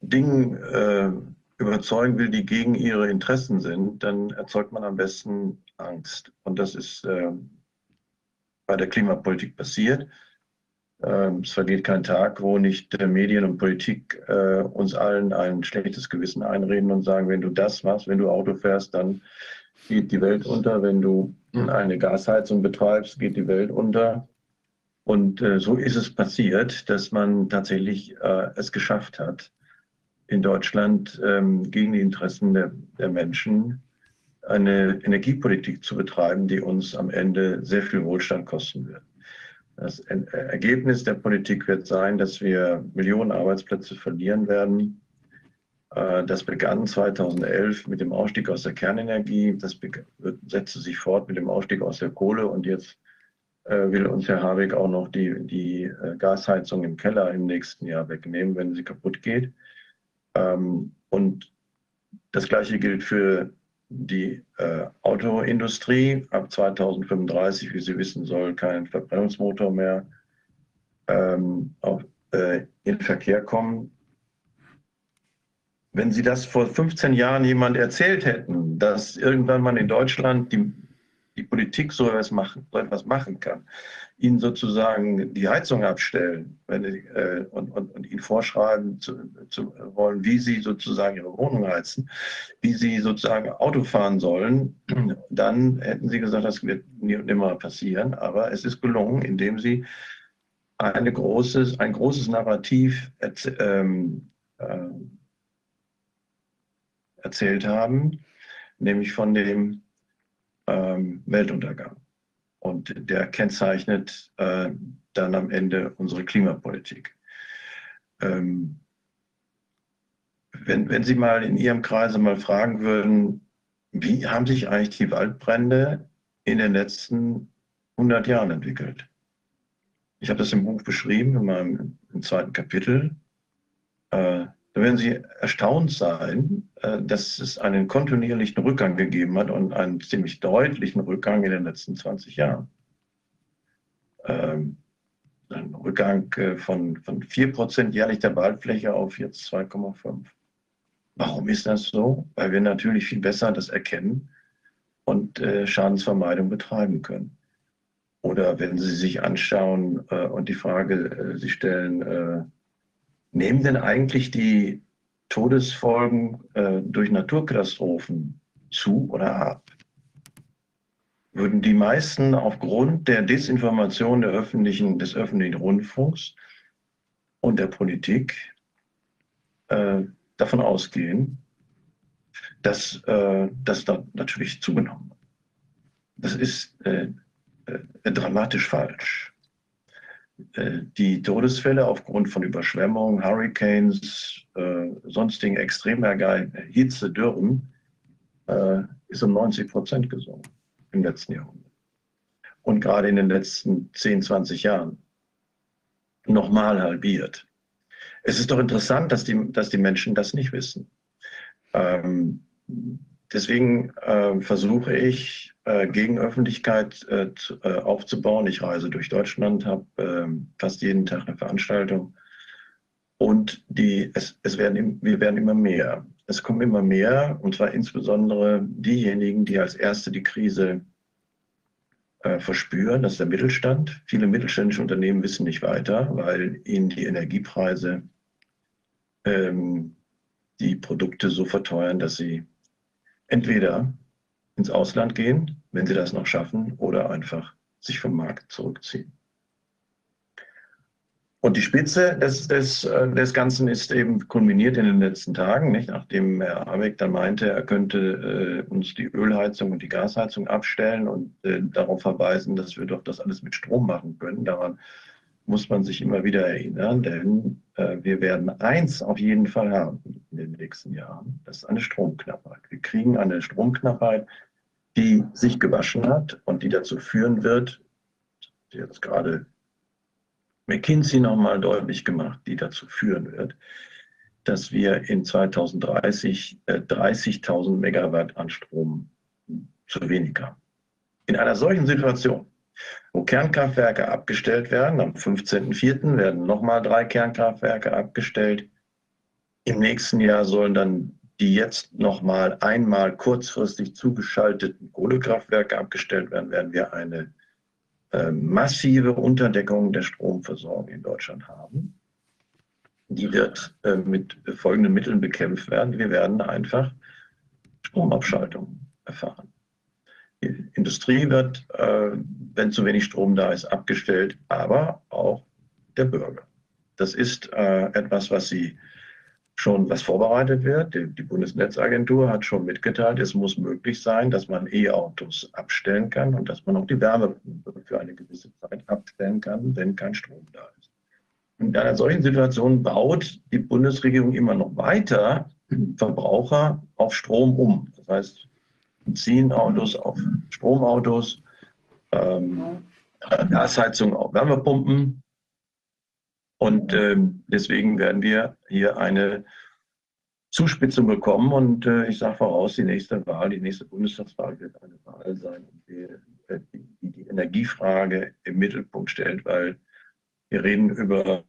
Dingen äh, überzeugen will, die gegen ihre Interessen sind, dann erzeugt man am besten Angst. Und das ist äh, bei der Klimapolitik passiert. Ähm, es vergeht kein Tag, wo nicht Medien und Politik äh, uns allen ein schlechtes Gewissen einreden und sagen, wenn du das machst, wenn du Auto fährst, dann geht die Welt unter. Wenn du eine Gasheizung betreibst, geht die Welt unter. Und äh, so ist es passiert, dass man tatsächlich äh, es geschafft hat, in Deutschland ähm, gegen die Interessen der, der Menschen eine Energiepolitik zu betreiben, die uns am Ende sehr viel Wohlstand kosten wird. Das Ergebnis der Politik wird sein, dass wir Millionen Arbeitsplätze verlieren werden. Äh, das begann 2011 mit dem Ausstieg aus der Kernenergie. Das setzte sich fort mit dem Ausstieg aus der Kohle. Und jetzt äh, will uns Herr Habeck auch noch die, die äh, Gasheizung im Keller im nächsten Jahr wegnehmen, wenn sie kaputt geht. Ähm, und das Gleiche gilt für die Autoindustrie. Ab 2035, wie Sie wissen, soll kein Verbrennungsmotor mehr ähm, äh, in Verkehr kommen. Wenn Sie das vor 15 Jahren jemand erzählt hätten, dass irgendwann mal in Deutschland die, die Politik so etwas, machen, so etwas machen kann, ihnen sozusagen die Heizung abstellen wenn, äh, und, und, und, ihnen vorschreiben zu, zu, wollen, wie sie sozusagen ihre Wohnung heizen, wie sie sozusagen Auto fahren sollen, dann hätten sie gesagt, das wird nie und nimmer passieren. Aber es ist gelungen, indem sie eine großes, ein großes Narrativ ähm, äh, erzählt haben, nämlich von dem ähm, Weltuntergang. Und der kennzeichnet äh, dann am Ende unsere Klimapolitik. Ähm, wenn, wenn Sie mal in Ihrem Kreise mal fragen würden, wie haben sich eigentlich die Waldbrände in den letzten 100 Jahren entwickelt? Ich habe das im Buch beschrieben, in meinem im zweiten Kapitel. Äh, da werden Sie erstaunt sein, äh, dass es einen kontinuierlichen Rückgang gegeben hat und einen ziemlich deutlichen Rückgang in den letzten 20 Jahren. Ähm, ein Rückgang äh, von, von 4% jährlich der Waldfläche auf jetzt 2,5. Warum ist das so? Weil wir natürlich viel besser das erkennen und äh, Schadensvermeidung betreiben können. Oder wenn Sie sich anschauen und die Frage, Sie stellen, Nehmen denn eigentlich die Todesfolgen äh, durch Naturkatastrophen zu oder ab? Würden die meisten aufgrund der Desinformation der öffentlichen, des öffentlichen Rundfunks und der Politik äh, davon ausgehen, dass äh, das da natürlich zugenommen hat? Das ist äh, äh, dramatisch falsch. Äh, die Todesfälle aufgrund von Überschwemmungen, Hurricanes, äh, sonstigen Extremergeien, Hitze, Dürren, äh, ist um 90 Prozent gesunken im letzten Jahrhundert. Und gerade in den letzten 10, 20 Jahren nochmal halbiert. Es ist doch interessant, dass die, dass die Menschen das nicht wissen. Ähm, deswegen äh, versuche ich, äh, Gegenöffentlichkeit äh, äh, aufzubauen. Ich reise durch Deutschland, habe ähm, fast jeden Tag eine Veranstaltung. Und die, es, es werden, wir werden immer mehr. Es kommen immer mehr, und zwar insbesondere diejenigen, die als Erste die Krise äh, verspüren. Das ist der Mittelstand. Viele mittelständische Unternehmen wissen nicht weiter, weil ihnen die Energiepreise ähm, die Produkte so verteuern, dass sie entweder ins Ausland gehen, wenn sie das noch schaffen, oder einfach sich vom Markt zurückziehen. Und die Spitze des, des, äh, des Ganzen ist eben kulminiert in den letzten Tagen, nicht? nachdem Herr Habeck dann meinte, er könnte äh, uns die Ölheizung und die Gasheizung abstellen und äh, darauf verweisen, dass wir doch das alles mit Strom machen können. Daran muss man sich immer wieder erinnern, denn äh, wir werden eins auf jeden Fall haben in den nächsten Jahren. Das ist eine Stromknappheit. Wir kriegen eine Stromknappheit, die sich gewaschen hat und die dazu führen wird, jetzt gerade McKinsey nochmal deutlich gemacht, die dazu führen wird, dass wir in 2030 äh, 30.000 Megawatt an Strom zu wenig haben. In einer solchen Situation wo Kernkraftwerke abgestellt werden. Am 15.04. werden nochmal drei Kernkraftwerke abgestellt. Im nächsten Jahr sollen dann die jetzt nochmal einmal kurzfristig zugeschalteten Kohlekraftwerke abgestellt werden, werden wir eine äh, massive Unterdeckung der Stromversorgung in Deutschland haben. Die wird äh, mit folgenden Mitteln bekämpft werden. Wir werden einfach Stromabschaltung erfahren. Die Industrie wird, äh, wenn zu wenig Strom da ist, abgestellt, aber auch der Bürger. Das ist äh, etwas, was Sie schon was vorbereitet wird. Die, Bundesnetzagentur hat schon mitgeteilt, es muss möglich sein, dass man E-Autos abstellen kann und dass man auch die Wärmepumpe für eine gewisse Zeit abstellen kann, wenn kein Strom da ist. In einer solchen Situation baut die Bundesregierung immer noch weiter Verbraucher auf Strom um. Das heißt, Benzinautos auf Stromautos, ähm, Gasheizung auf Wärmepumpen. Und ähm, deswegen werden wir hier eine Zuspitzung bekommen. Und äh, ich sage voraus, die nächste Wahl, die nächste Bundestagswahl wird eine Wahl sein, die, die die Energiefrage im Mittelpunkt stellt, weil wir reden über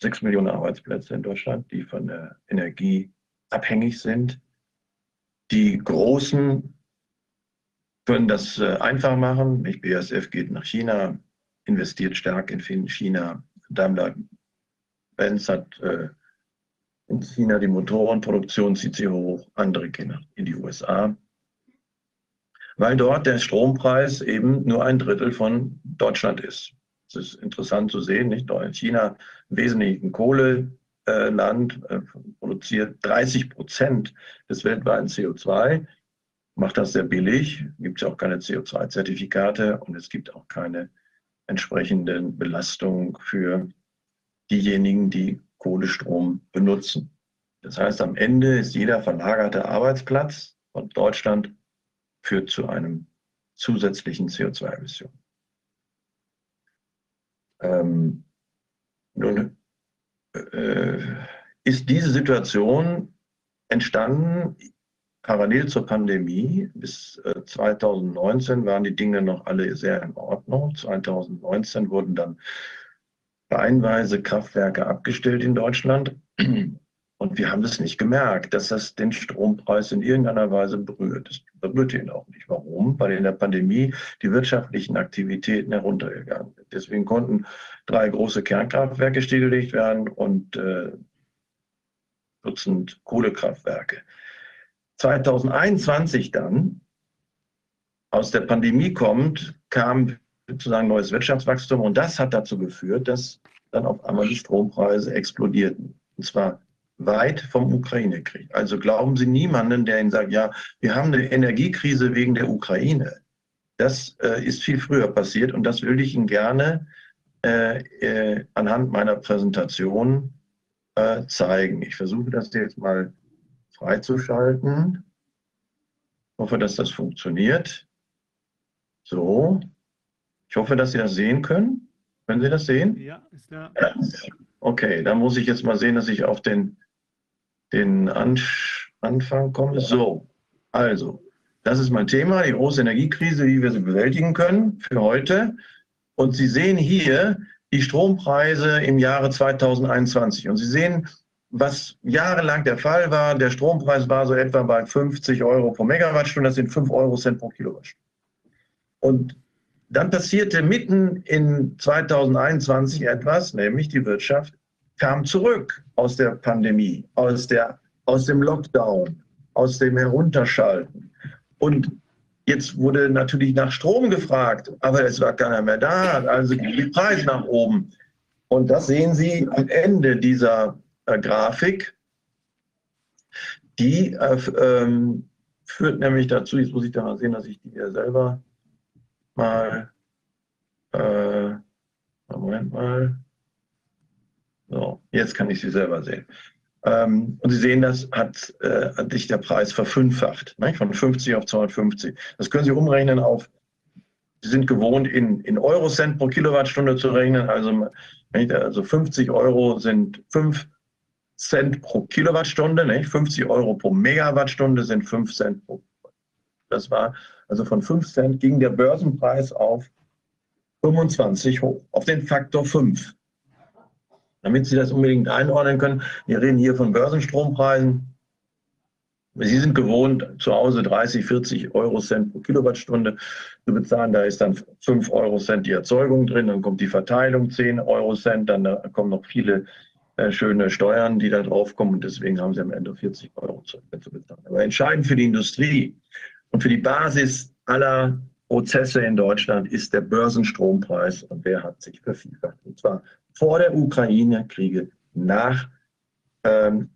sechs Millionen Arbeitsplätze in Deutschland, die von der Energie abhängig sind. Die Großen können das äh, einfach machen. BASF geht nach China, investiert stark in China. Daimler-Benz hat äh, in China die Motorenproduktion, zieht sie hoch. Andere gehen in die USA. Weil dort der Strompreis eben nur ein Drittel von Deutschland ist. Das ist interessant zu sehen. Nicht? In China im Wesentlichen Kohleland äh, produziert 30 Prozent des weltweiten CO2, macht das sehr billig, gibt es auch keine CO2-Zertifikate und es gibt auch keine entsprechenden Belastungen für diejenigen, die Kohlestrom benutzen. Das heißt, am Ende ist jeder verlagerte Arbeitsplatz von Deutschland führt zu einem zusätzlichen CO2-Emission. Ähm, nun äh, ist diese Situation entstanden parallel zur Pandemie. Bis äh, 2019 waren die Dinge noch alle sehr in Ordnung. 2019 wurden dann reihenweise Kraftwerke abgestellt in Deutschland. Und wir haben es nicht gemerkt, dass das den Strompreis in irgendeiner Weise berührt. Das berührte ihn auch nicht. Warum? Weil in der Pandemie die wirtschaftlichen Aktivitäten heruntergegangen sind. Deswegen konnten drei große Kernkraftwerke stillgelegt werden und äh, Dutzend Kohlekraftwerke. 2021 dann, aus der Pandemie kommt, kam sozusagen neues Wirtschaftswachstum und das hat dazu geführt, dass dann auf einmal die Strompreise explodierten. Und zwar weit vom Ukraine-Krieg. Also glauben Sie niemanden, der Ihnen sagt, ja, wir haben eine Energiekrise wegen der Ukraine. Das äh, ist viel früher passiert und das würde ich Ihnen gerne äh, äh, anhand meiner Präsentation äh, zeigen. Ich versuche das jetzt mal freizuschalten. Ich hoffe, dass das funktioniert. So. Ich hoffe, dass Sie das sehen können. Können Sie das sehen? Ja, ist da. Okay, dann muss ich jetzt mal sehen, dass ich auf den den Anfang komme. So, also, das ist mein Thema, die große Energiekrise, wie wir sie bewältigen können für heute. Und Sie sehen hier die Strompreise im Jahre 2021. Und Sie sehen, was jahrelang der Fall war. Der Strompreis war so etwa bei 50 Euro pro Megawattstunde. Das sind 5 Euro Cent pro Kilowattstunde. Und dann passierte mitten in 2021 etwas, nämlich die Wirtschaft kam zurück aus der Pandemie, aus, der, aus dem Lockdown, aus dem Herunterschalten. Und jetzt wurde natürlich nach Strom gefragt, aber es war keiner mehr da, also ging die Preise nach oben. Und das sehen Sie am Ende dieser äh, Grafik. Die äh, ähm, führt nämlich dazu, jetzt muss ich da mal sehen, dass ich die hier selber mal, äh, Moment mal, so, jetzt kann ich sie selber sehen. Ähm, und Sie sehen, das hat, äh, hat sich der Preis verfünffacht, ne? von 50 auf 250. Das können Sie umrechnen auf, Sie sind gewohnt, in, in Eurocent pro Kilowattstunde zu rechnen. Also, also 50 Euro sind 5 Cent pro Kilowattstunde, ne? 50 Euro pro Megawattstunde sind 5 Cent pro. Das war also von 5 Cent ging der Börsenpreis auf 25 hoch, auf den Faktor 5 damit Sie das unbedingt einordnen können. Wir reden hier von Börsenstrompreisen. Sie sind gewohnt, zu Hause 30, 40 Euro Cent pro Kilowattstunde zu bezahlen. Da ist dann 5 Euro Cent die Erzeugung drin, dann kommt die Verteilung 10 Euro Cent, dann kommen noch viele äh, schöne Steuern, die da drauf kommen und deswegen haben Sie am Ende 40 Euro zu, zu bezahlen. Aber entscheidend für die Industrie und für die Basis aller Prozesse in Deutschland ist der Börsenstrompreis und der hat sich vervielfacht. Und zwar vor der Ukraine-Kriege, nach ähm,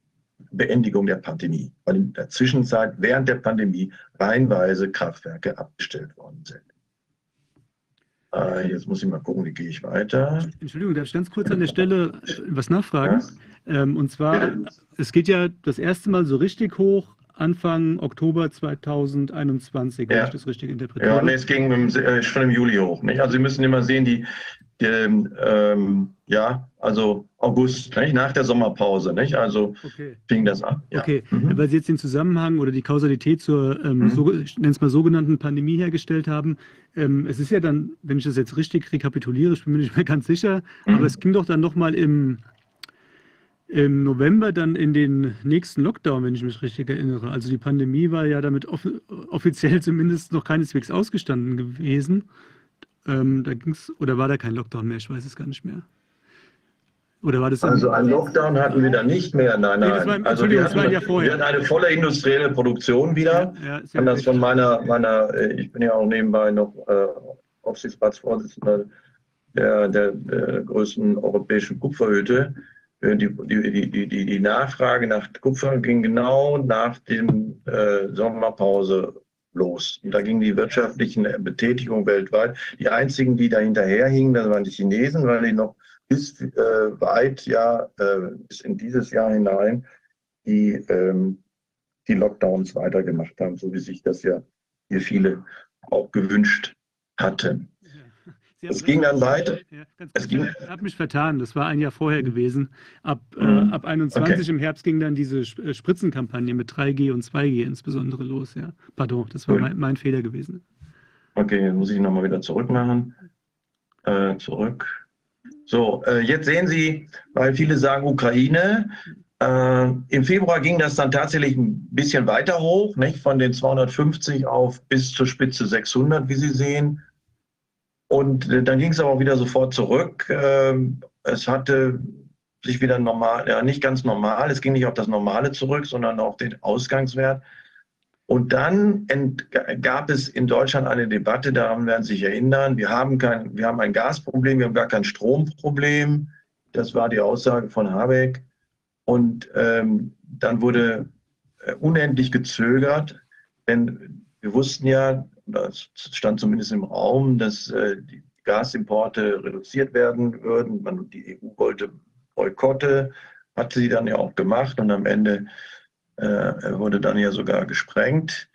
Beendigung der Pandemie, weil in der Zwischenzeit während der Pandemie reihenweise Kraftwerke abgestellt worden sind. Äh, jetzt muss ich mal gucken, wie gehe ich weiter. Entschuldigung, darf ich ganz kurz an der Stelle äh, was nachfragen? Ja? Ähm, und zwar, es geht ja das erste Mal so richtig hoch Anfang Oktober 2021, wenn ja. ich das richtig interpretiere. Ja, nee, es ging äh, schon im Juli hoch. Nicht? Also Sie müssen immer sehen, die, die ähm, ja, also August, nicht? nach der Sommerpause, nicht? Also okay. fing das an. Ja. Okay, mhm. weil Sie jetzt den Zusammenhang oder die Kausalität zur, ähm, mhm. so, ich nenne es mal sogenannten Pandemie hergestellt haben. Ähm, es ist ja dann, wenn ich das jetzt richtig rekapituliere, ich bin mir nicht mehr ganz sicher, mhm. aber es ging doch dann nochmal im im November dann in den nächsten Lockdown, wenn ich mich richtig erinnere. Also die Pandemie war ja damit off offiziell zumindest noch keineswegs ausgestanden gewesen. Ähm, da ging's, oder war da kein Lockdown mehr? Ich weiß es gar nicht mehr. Oder war das also ein Lockdown hatten wir da nicht mehr, nein, nein. Nee, war, also wir hatten, ja wir hatten eine volle industrielle Produktion wieder. Ja, ja, kann das von meiner, meiner, äh, ich bin ja auch nebenbei noch äh, Aufsichtsratsvorsitzender der, der, der größten europäischen Kupferhütte. Äh, die, die, die, die, die Nachfrage nach Kupfer ging genau nach dem äh, Sommerpause los. Und da ging die wirtschaftlichen Betätigung weltweit. Die einzigen, die da hinterherhingen, das waren die Chinesen, weil die noch bis äh, weit, ja, äh, bis in dieses Jahr hinein die, ähm, die Lockdowns weitergemacht haben, so wie sich das ja hier viele auch gewünscht hatten. Es ging dann weiter. Ja, es ging, ich habe mich vertan, das war ein Jahr vorher gewesen. Ab, äh, mhm. äh, ab 21 okay. im Herbst ging dann diese äh, Spritzenkampagne mit 3G und 2G insbesondere los. Ja. Pardon, das war mein, mein, Fehler gewesen. Okay, muss ich nochmal wieder zurück machen. Äh, zurück. So, äh, jetzt sehen Sie, weil viele sagen Ukraine. Äh, Im Februar ging das dann tatsächlich ein bisschen weiter hoch, nicht? von den 250 auf bis zur Spitze 600, wie Sie sehen. Und äh, dann ging es aber wieder sofort zurück. Ähm, es hatte sich wieder normal, ja nicht ganz normal, es ging nicht auf das Normale zurück, sondern auf den Ausgangswert. Und dann gab es in Deutschland eine Debatte, daran werden Sie sich erinnern, wir haben, kein, wir haben ein Gasproblem, wir haben gar kein Stromproblem. Das war die Aussage von Habeck. Und ähm, dann wurde äh, unendlich gezögert, denn wir wussten ja, das stand zumindest im Raum, dass äh, die Gasimporte reduziert werden würden. Man, die EU wollte Boykotte, hat sie dann ja auch gemacht und am Ende äh, wurde dann ja sogar gesprengt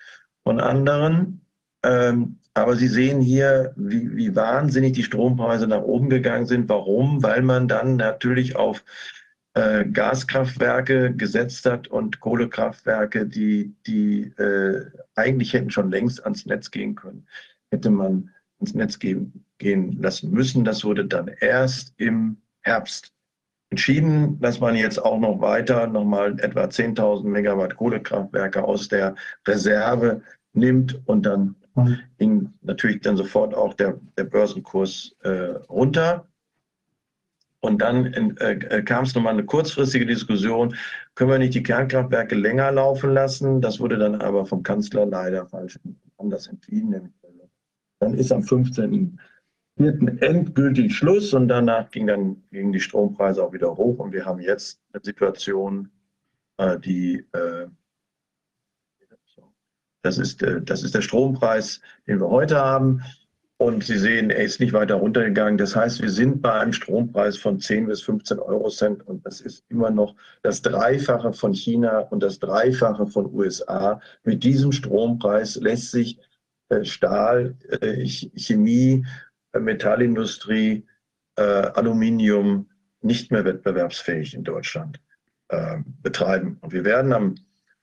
von anderen. Ähm, aber Sie sehen hier, wie, wie wahnsinnig die Strompreise nach oben gegangen sind. Warum? Weil man dann natürlich auf äh, Gaskraftwerke gesetzt hat und Kohlekraftwerke, die, die äh, eigentlich hätten schon längst ans Netz gehen können, hätte man ins Netz gehen, gehen lassen müssen. Das wurde dann erst im Herbst entschieden, dass man jetzt auch noch weiter nochmal etwa 10.000 Megawatt Kohlekraftwerke aus der Reserve nimmt und dann mhm. ging natürlich dann sofort auch der, der Börsenkurs äh, runter. Und dann äh, äh kam es nochmal eine kurzfristige Diskussion, können wir nicht die Kernkraftwerke länger laufen lassen? Das wurde dann aber vom Kanzler leider falsch anders entschieden. Dann ist am 15. endgültig Schluss und danach ging dann gingen die Strompreise auch wieder hoch und wir haben jetzt eine Situation, äh, die äh, das ist, äh, das ist der Strompreis, den wir heute haben. Und Sie sehen, er ist nicht weiter runtergegangen. Das heißt, wir sind bei einem Strompreis von 10 bis 15 Euro Cent und das ist immer noch das Dreifache von China und das Dreifache von USA. Mit diesem Strompreis lässt sich äh, Stahl, äh, Chemie, äh, Metallindustrie, Aluminium nicht mehr wettbewerbsfähig in Deutschland betreiben. Und wir werden am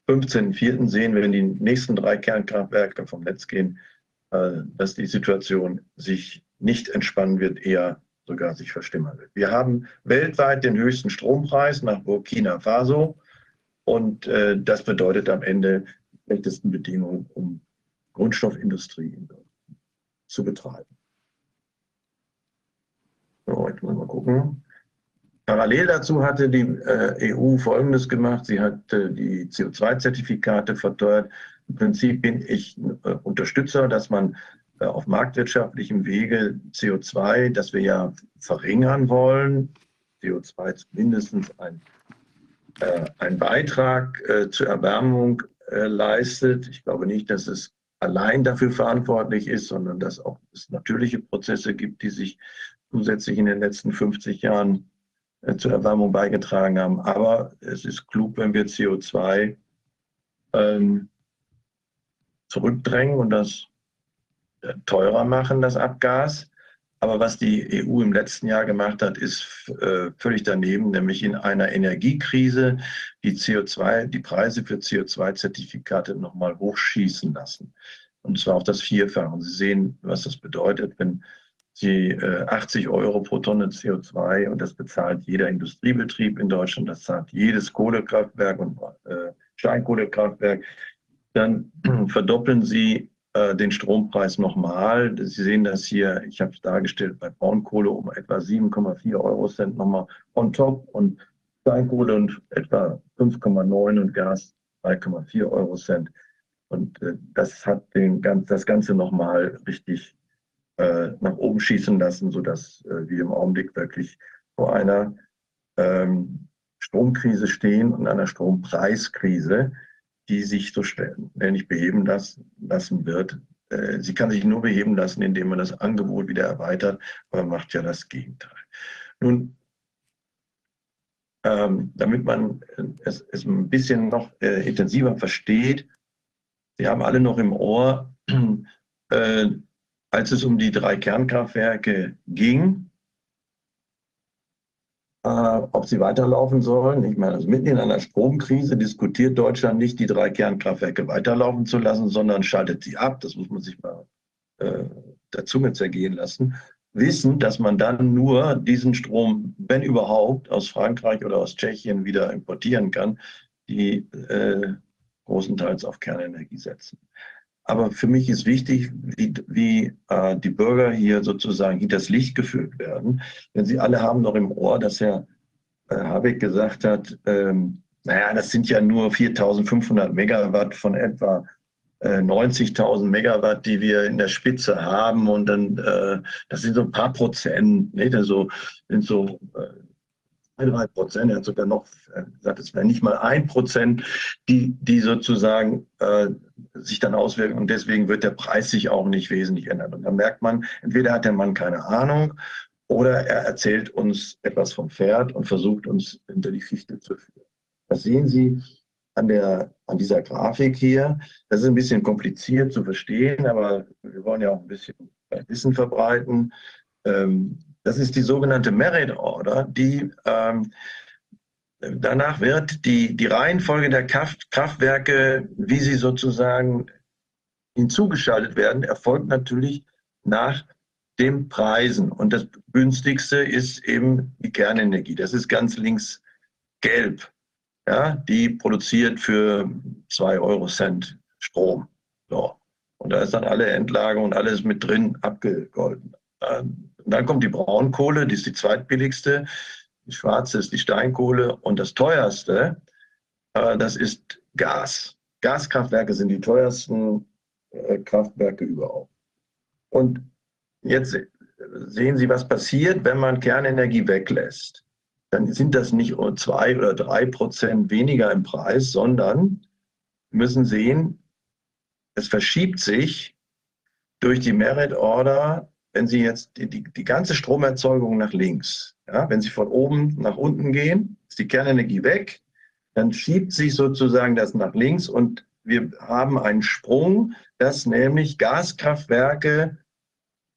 15.04. sehen, wenn die nächsten drei Kernkraftwerke vom Netz gehen, dass die Situation sich nicht entspannen wird, eher sogar sich verstimmern wird. Wir haben weltweit den höchsten Strompreis nach Burkina Faso und äh, das bedeutet am Ende die schlechtesten Bedingungen, um Grundstoffindustrie zu betreiben. So, jetzt wir mal gucken. Parallel dazu hatte die äh, EU Folgendes gemacht. Sie hat äh, die CO2-Zertifikate verteuert im Prinzip bin ich äh, Unterstützer, dass man äh, auf marktwirtschaftlichem Wege CO2, das wir ja verringern wollen, CO2 mindestens ein äh, einen Beitrag äh, zur Erwärmung äh, leistet. Ich glaube nicht, dass es allein dafür verantwortlich ist, sondern dass auch es natürliche Prozesse gibt, die sich zusätzlich in den letzten 50 Jahren äh, zur Erwärmung beigetragen haben. Aber es ist klug, wenn wir CO2 ähm, zurückdrängen und das äh, teurer machen, das Abgas. Aber was die EU im letzten Jahr gemacht hat, ist äh, völlig daneben, nämlich in einer Energiekrise die CO2, die Preise für CO2-Zertifikate nochmal hochschießen lassen. Und zwar auf das Vierfache. Und Sie sehen, was das bedeutet, wenn Sie äh, 80 Euro pro Tonne CO2 und das bezahlt jeder Industriebetrieb in Deutschland, das zahlt jedes Kohlekraftwerk und äh, Steinkohlekraftwerk, dann verdoppeln Sie äh, den Strompreis nochmal. Sie sehen das hier, ich habe es dargestellt, bei Braunkohle um etwa 7,4 Euro Cent nochmal on top und Steinkohle und etwa 5,9 und Gas 3,4 Euro Cent. Und äh, das hat den, das Ganze nochmal richtig äh, nach oben schießen lassen, sodass äh, wir im Augenblick wirklich vor einer ähm, Stromkrise stehen und einer Strompreiskrise die sich so nicht beheben lassen wird. Äh, sie kann sich nur beheben lassen, indem man das Angebot wieder erweitert, aber macht ja das Gegenteil. Nun, ähm, damit man es, es, ein bisschen noch äh, intensiver versteht, Sie haben alle noch im Ohr, äh, als es um die drei Kernkraftwerke ging, äh, ob sie weiterlaufen sollen. Ich meine, also mitten in einer Stromkrise diskutiert Deutschland nicht, die drei Kernkraftwerke weiterlaufen zu lassen, sondern schaltet sie ab. Das muss man sich mal äh, der Zunge zergehen lassen. Wissen, dass man dann nur diesen Strom, wenn überhaupt, aus Frankreich oder aus Tschechien wieder importieren kann, die äh, großenteils auf Kernenergie setzen. Aber für mich ist wichtig, wie, wie äh, die Bürger hier sozusagen hinters Licht geführt werden. Denn sie alle haben noch im Ohr, dass Herr äh, Habeck gesagt hat, ähm, naja, das sind ja nur 4500 Megawatt von etwa äh, 90.000 Megawatt, die wir in der Spitze haben. Und dann, äh, das sind so ein paar Prozent, nicht? Also sind so äh, drei Prozent, er hat sogar noch gesagt, es wäre nicht mal ein Prozent, die, die sozusagen äh, sich dann auswirken und deswegen wird der Preis sich auch nicht wesentlich ändern. Und dann merkt man, entweder hat der Mann keine Ahnung oder er erzählt uns etwas vom Pferd und versucht uns hinter die Fichte zu führen. Das sehen Sie an, der, an dieser Grafik hier. Das ist ein bisschen kompliziert zu verstehen, aber wir wollen ja auch ein bisschen Wissen verbreiten. Ähm, das ist die sogenannte Merit Order, die ähm, danach wird die, die Reihenfolge der Kraft, Kraftwerke, wie sie sozusagen hinzugeschaltet werden, erfolgt natürlich nach den Preisen. Und das günstigste ist eben die Kernenergie. Das ist ganz links gelb. Ja, die produziert für 2 Euro Cent Strom. So. Und da ist dann alle Endlage und alles mit drin abgegolten. Und dann kommt die Braunkohle, die ist die zweitbilligste. Die schwarze ist die Steinkohle. Und das teuerste, äh, das ist Gas. Gaskraftwerke sind die teuersten äh, Kraftwerke überhaupt. Und jetzt sehen Sie, was passiert, wenn man Kernenergie weglässt. Dann sind das nicht zwei oder drei Prozent weniger im Preis, sondern müssen sehen, es verschiebt sich durch die Merit Order wenn Sie jetzt die, die, die ganze Stromerzeugung nach links, ja, wenn Sie von oben nach unten gehen, ist die Kernenergie weg, dann schiebt sich sozusagen das nach links und wir haben einen Sprung, dass nämlich Gaskraftwerke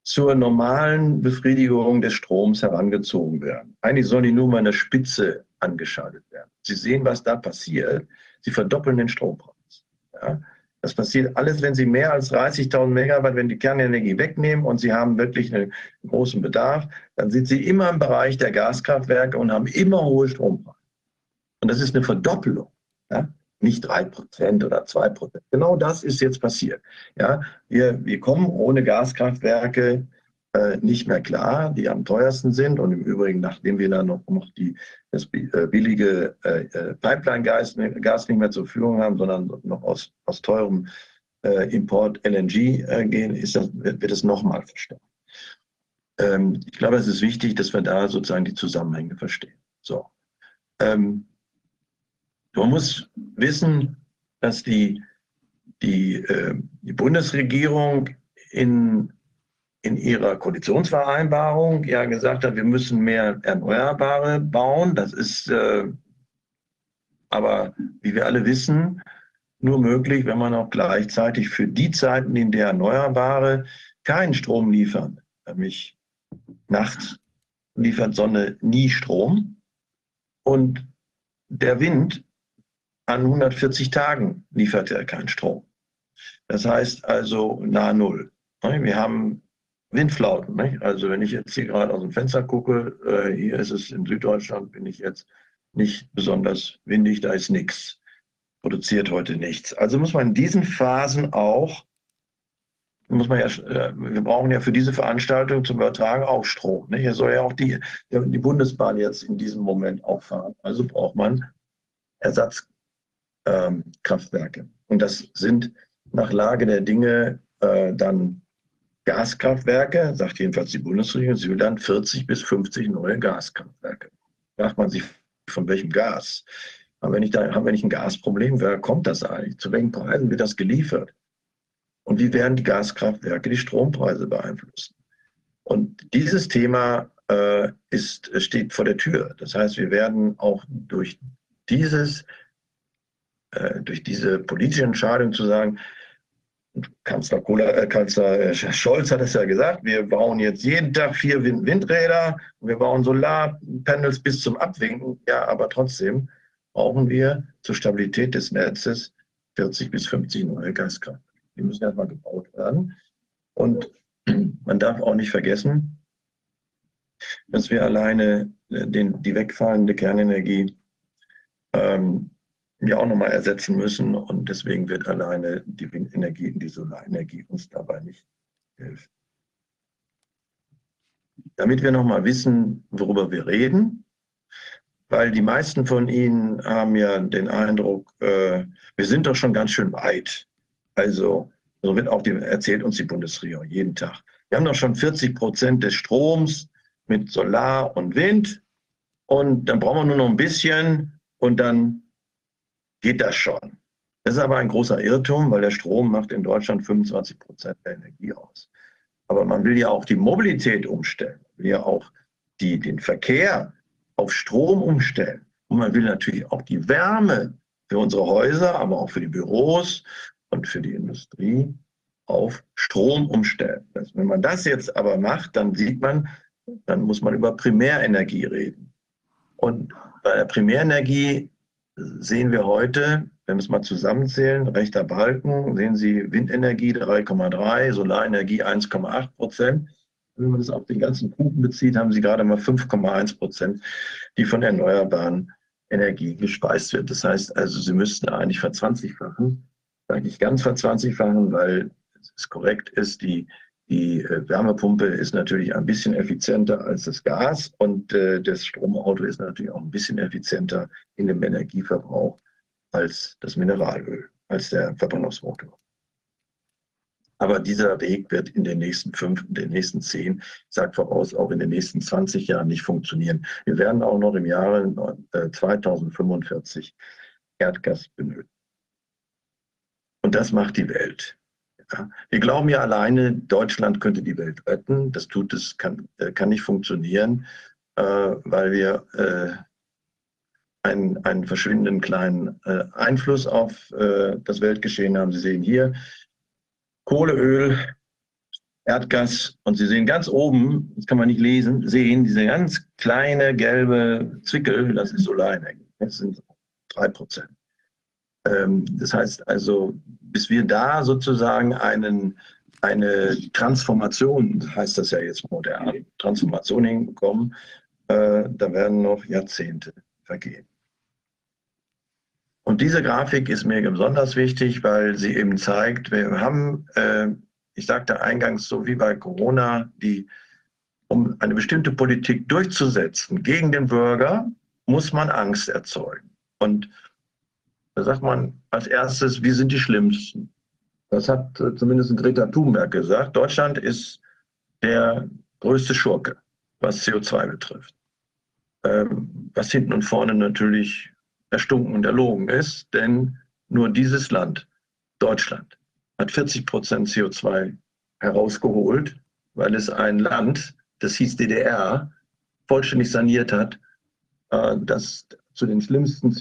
zur normalen Befriedigung des Stroms herangezogen werden. Eigentlich sollen die nur mal an der Spitze angeschaltet werden. Sie sehen, was da passiert. Sie verdoppeln den Strompreis. Ja. Das passiert alles, wenn Sie mehr als 30.000 Megawatt, wenn die Kernenergie wegnehmen und Sie haben wirklich einen großen Bedarf, dann sind Sie immer im Bereich der Gaskraftwerke und haben immer hohe Strompreise. Und das ist eine Verdoppelung. Ja? Nicht 3% oder 2%. Genau das ist jetzt passiert. Ja? Wir, wir kommen ohne Gaskraftwerke äh, nicht mehr klar, die am teuersten sind. Und im Übrigen, nachdem wir dann noch, noch die, das äh, billige äh, Pipeline-Gas Gas nicht mehr zur Verfügung haben, sondern noch aus, aus teurem Import LNG gehen, ist das, wird, es nochmal verstärkt. Ähm, ich glaube, es ist wichtig, dass wir da sozusagen die Zusammenhänge verstehen. So. Ähm, Man muss wissen, dass die, die, die Bundesregierung in, in ihrer Koalitionsvereinbarung ja gesagt hat, wir müssen mehr Erneuerbare bauen. Das ist äh, aber, wie wir alle wissen, nur möglich, wenn man auch gleichzeitig für die Zeiten, in der Erneuerbare keinen Strom liefern, nämlich nachts liefert Sonne nie Strom und der Wind an 140 Tagen liefert er keinen Strom. Das heißt also nahe Null. Wir haben Windflauten. Also wenn ich jetzt hier gerade aus dem Fenster gucke, äh, hier ist es in Süddeutschland, bin ich jetzt nicht besonders windig, da ist nichts. Produziert heute nichts. Also muss man in diesen Phasen auch, muss man ja, äh, wir brauchen ja für diese Veranstaltung zum Übertragen auch Strom. Hier soll ja auch die, die Bundesbahn jetzt in diesem Moment auch fahren. Also braucht man Ersatzkraftwerke. Ähm, Und das sind nach Lage der Dinge äh, dann Gaskraftwerke, sagt jedenfalls die Bundesregierung, sie will dann 40 bis 50 neue Gaskraftwerke. Fragt man sich, von welchem Gas? Haben wir nicht, haben wir nicht ein Gasproblem? Wer kommt das eigentlich? Zu welchen Preisen wird das geliefert? Und wie werden die Gaskraftwerke die Strompreise beeinflussen? Und dieses Thema äh, ist, steht vor der Tür. Das heißt, wir werden auch durch dieses, äh, durch diese politische Entscheidung zu sagen, Kanzler, Kohler, äh, Kanzler äh, Scholz hat es ja gesagt, wir bauen jetzt jeden Tag vier Wind Windräder wir bauen Solarpanels bis zum Abwinken. Ja, aber trotzdem brauchen wir zur Stabilität des Netzes 40 bis 50 neue Gaskraftwerke. Die müssen erstmal gebaut werden. Und man darf auch nicht vergessen, dass wir alleine äh, den, die wegfallende Kernenergie ähm, ja auch nochmal ersetzen müssen. Und deswegen wird alleine die Windenergie und die Solarenergie uns dabei nicht helfen. Damit wir nochmal wissen, worüber wir reden, weil die meisten von Ihnen haben ja den Eindruck, äh, wir sind doch schon ganz schön weit. Also, so wird auch die, erzählt uns die Bundesregierung jeden Tag. Wir haben doch schon 40 Prozent des Stroms mit Solar und Wind und dann brauchen wir nur noch ein bisschen und dann geht das schon. Das ist aber ein großer Irrtum, weil der Strom macht in Deutschland 25 Prozent der Energie aus. Aber man will ja auch die Mobilität umstellen, will ja auch die, den Verkehr auf Strom umstellen. Und man will natürlich auch die Wärme für unsere Häuser, aber auch für die Büros und für die Industrie auf Strom umstellen. Das, wenn man das jetzt aber macht, dann sieht man, dann muss man über Primärenergie reden. Und bei der Primärenergie sehen wir heute, wenn wir es mal zusammenzählen, rechter Balken, sehen Sie Windenergie 3,3, Solarenergie 1,8 Prozent. Wenn man das auf den ganzen Kuchen bezieht, haben Sie gerade mal 5,1 Prozent, die von erneuerbaren Energie gespeist wird. Das heißt also, Sie müssten eigentlich verzwanzigfachen, eigentlich ganz verzwanzigfachen, weil es korrekt ist, die die äh, Wärmepumpe ist natürlich ein bisschen effizienter als das Gas und äh, das Stromauto ist natürlich auch ein bisschen effizienter in dem Energieverbrauch als das Mineralöl, als der Verbrennungsmotor. Aber dieser Weg wird in den nächsten fünf, in den nächsten zehn, ich sage voraus, auch in den nächsten 20 Jahren nicht funktionieren. Wir werden auch noch im Jahre 2045 äh, Erdgas benötigen. Und das macht die Welt. Wir glauben ja alleine, Deutschland könnte die Welt retten. Das tut es, kann, äh, kann nicht funktionieren, äh, weil wir äh, einen, einen verschwindenden kleinen Einfluss auf das Weltgeschehen haben. Sie sehen hier Kohle, Öl, Erdgas und Sie sehen ganz oben, das kann man nicht lesen, sehen diese ganz kleine gelbe Zwickel, das ist Solarenergie. Das sind drei Prozent. Ähm, das heißt also, bis wir da sozusagen einen, eine Transformation, heißt das ja jetzt modern, Transformation hinbekommen, äh, da werden noch Jahrzehnte vergehen. Und diese Grafik ist mir besonders wichtig, weil sie eben zeigt, wir haben, äh, ich sagte eingangs, so wie bei Corona, die, um eine bestimmte Politik durchzusetzen gegen den Bürger, muss man Angst erzeugen. Und da sagt man als erstes, wir sind die Schlimmsten. Das hat äh, zumindest Greta Thunberg gesagt. Deutschland ist der größte Schurke, was CO2 betrifft. Ähm, was hinten und vorne natürlich erstunken und erlogen ist, denn nur dieses Land, Deutschland, hat 40 Prozent CO2 herausgeholt, weil es ein Land, das hieß DDR, vollständig saniert hat, äh, das zu den schlimmsten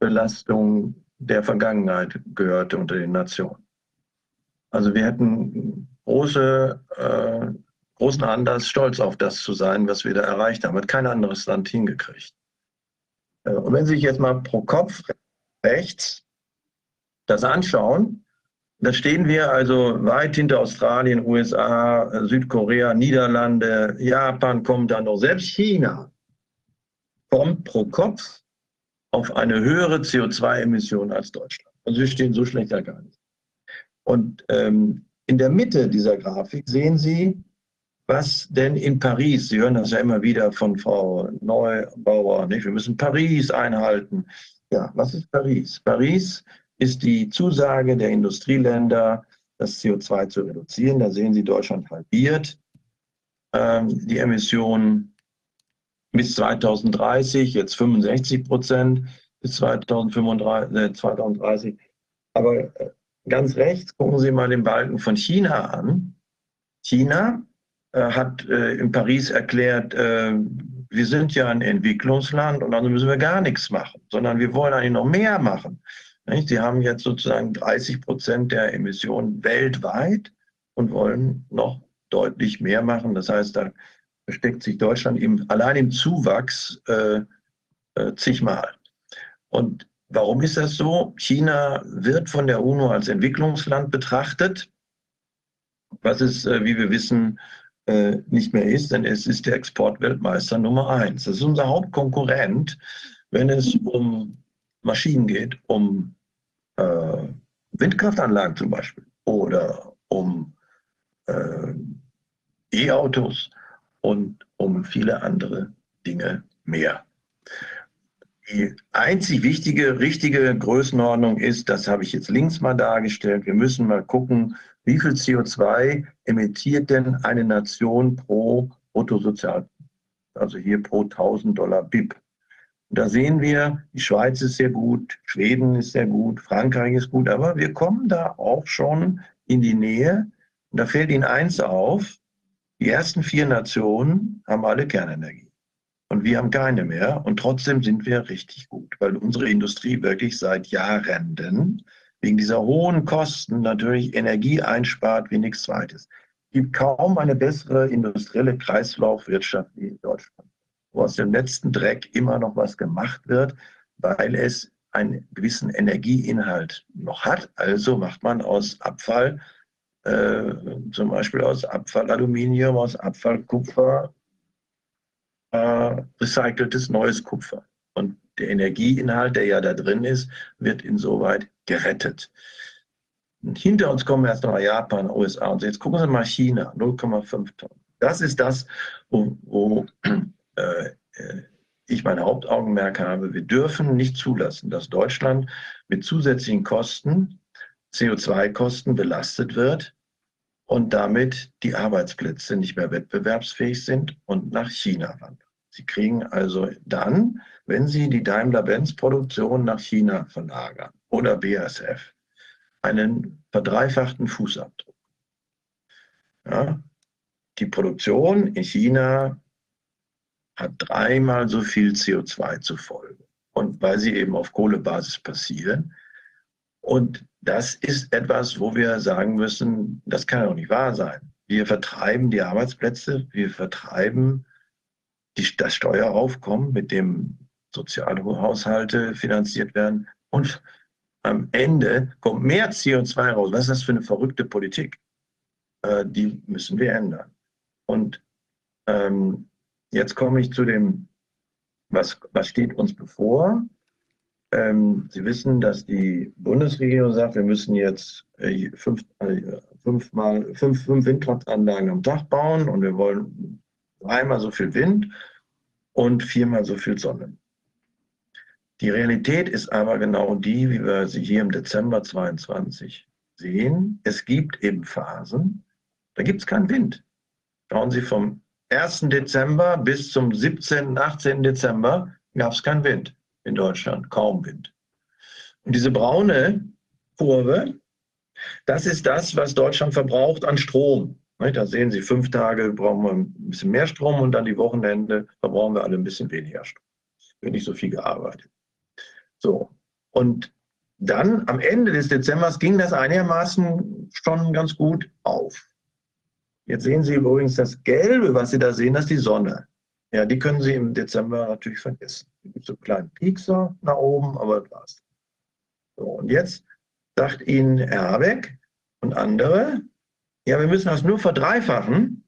CO2-Belastungen der Vergangenheit gehörte unter den Nationen. Also wir hätten große, äh, großen Anlass, stolz auf das zu sein, was wir da erreicht haben. Hat kein anderes Land hingekriegt. Äh, und wenn Sie sich jetzt mal pro Kopf rechts das anschauen, da stehen wir also weit hinter Australien, USA, Südkorea, Niederlande, Japan kommt dann noch. Selbst China kommt pro Kopf auf eine höhere CO2-Emission als Deutschland. Also wir stehen so schlecht da gar nicht. Und ähm, in der Mitte dieser Grafik sehen Sie, was denn in Paris, Sie hören das ja immer wieder von Frau Neubauer, nicht? wir müssen Paris einhalten. Ja, was ist Paris? Paris ist die Zusage der Industrieländer, das CO2 zu reduzieren. Da sehen Sie, Deutschland halbiert ähm, die Emissionen bis 2030, jetzt 65 Prozent bis 2035, äh, 2030. Aber äh, ganz rechts gucken Sie mal den Balken von China an. China äh, hat äh, in Paris erklärt, äh, wir sind ja ein Entwicklungsland und also müssen wir gar nichts machen, sondern wir wollen eigentlich noch mehr machen. Nicht? Sie haben jetzt sozusagen 30 Prozent der Emissionen weltweit und wollen noch deutlich mehr machen. Das heißt, da versteckt sich Deutschland im, allein im Zuwachs äh, äh, zigmal. Und warum ist das so? China wird von der UNO als Entwicklungsland betrachtet, was es, äh, wie wir wissen, äh, nicht mehr ist, denn es ist der Exportweltmeister Nummer eins. Das ist unser Hauptkonkurrent, wenn es um Maschinen geht, um äh, Windkraftanlagen zum Beispiel oder um äh, E-Autos und um viele andere Dinge mehr. Die einzig wichtige, richtige Größenordnung ist, das habe ich jetzt links mal dargestellt, wir müssen mal gucken, wie viel CO2 emittiert denn eine Nation pro Bruttosozial, also hier pro 1000 Dollar BIP. Und da sehen wir, die Schweiz ist sehr gut, Schweden ist sehr gut, Frankreich ist gut, aber wir kommen da auch schon in die Nähe. Und da fällt Ihnen eins auf, die ersten vier Nationen haben alle Kernenergie. Und wir haben keine mehr. Und trotzdem sind wir richtig gut, weil unsere Industrie wirklich seit Jahren wegen dieser hohen Kosten natürlich Energie einspart wie nichts Zweites. Es gibt kaum eine bessere industrielle Kreislaufwirtschaft wie in Deutschland, wo aus dem letzten Dreck immer noch was gemacht wird, weil es einen gewissen Energieinhalt noch hat. Also macht man aus Abfall äh, zum Beispiel aus Abfallaluminium, aus Abfallkupfer äh, recyceltes neues Kupfer. Und der Energieinhalt, der ja da drin ist, wird insoweit gerettet. Und hinter uns kommen erst noch Japan, USA und. Jetzt gucken Sie mal China, 0,5 Tonnen. Das ist das, wo, wo äh, äh, ich mein Hauptaugenmerk habe. Wir dürfen nicht zulassen, dass Deutschland mit zusätzlichen Kosten CO2-Kosten belastet wird und damit die Arbeitsplätze nicht mehr wettbewerbsfähig sind und nach China wandern. Sie kriegen also dann, wenn Sie die Daimler-Benz-Produktion nach China verlagern oder BASF, einen verdreifachten Fußabdruck. Ja, die Produktion in China hat dreimal so viel CO2 zu Folge. Und weil sie eben auf Kohlebasis passieren, und das ist etwas, wo wir sagen müssen, das kann doch nicht wahr sein. Wir vertreiben die Arbeitsplätze, wir vertreiben die, das Steueraufkommen, mit dem Sozialhaushalte finanziert werden. Und am Ende kommt mehr CO2 raus. Was ist das für eine verrückte Politik? Äh, die müssen wir ändern. Und ähm, jetzt komme ich zu dem, was, was steht uns bevor? Ähm, Sie wissen, dass die Bundesregierung sagt, wir müssen jetzt äh, fünf, äh, fünfmal, fünf, fünf Windkraftanlagen am Tag bauen und wir wollen dreimal so viel Wind und viermal so viel Sonne. Die Realität ist aber genau die, wie wir sie hier im Dezember 22 sehen. Es gibt eben Phasen, da gibt es keinen Wind. Schauen Sie vom 1. Dezember bis zum 17., 18. Dezember gab es keinen Wind. In Deutschland, kaum Wind. Und diese braune Kurve, das ist das, was Deutschland verbraucht an Strom. Da sehen Sie, fünf Tage brauchen wir ein bisschen mehr Strom und dann die Wochenende verbrauchen wir alle ein bisschen weniger Strom. Wird nicht so viel gearbeitet. So. Und dann am Ende des Dezembers ging das einigermaßen schon ganz gut auf. Jetzt sehen Sie übrigens das Gelbe, was Sie da sehen, das ist die Sonne. Ja, die können Sie im Dezember natürlich vergessen. Es gibt so kleinen Piekser nach oben, aber das war's. So, und jetzt sagt Ihnen Herr Habeck und andere, ja, wir müssen das nur verdreifachen.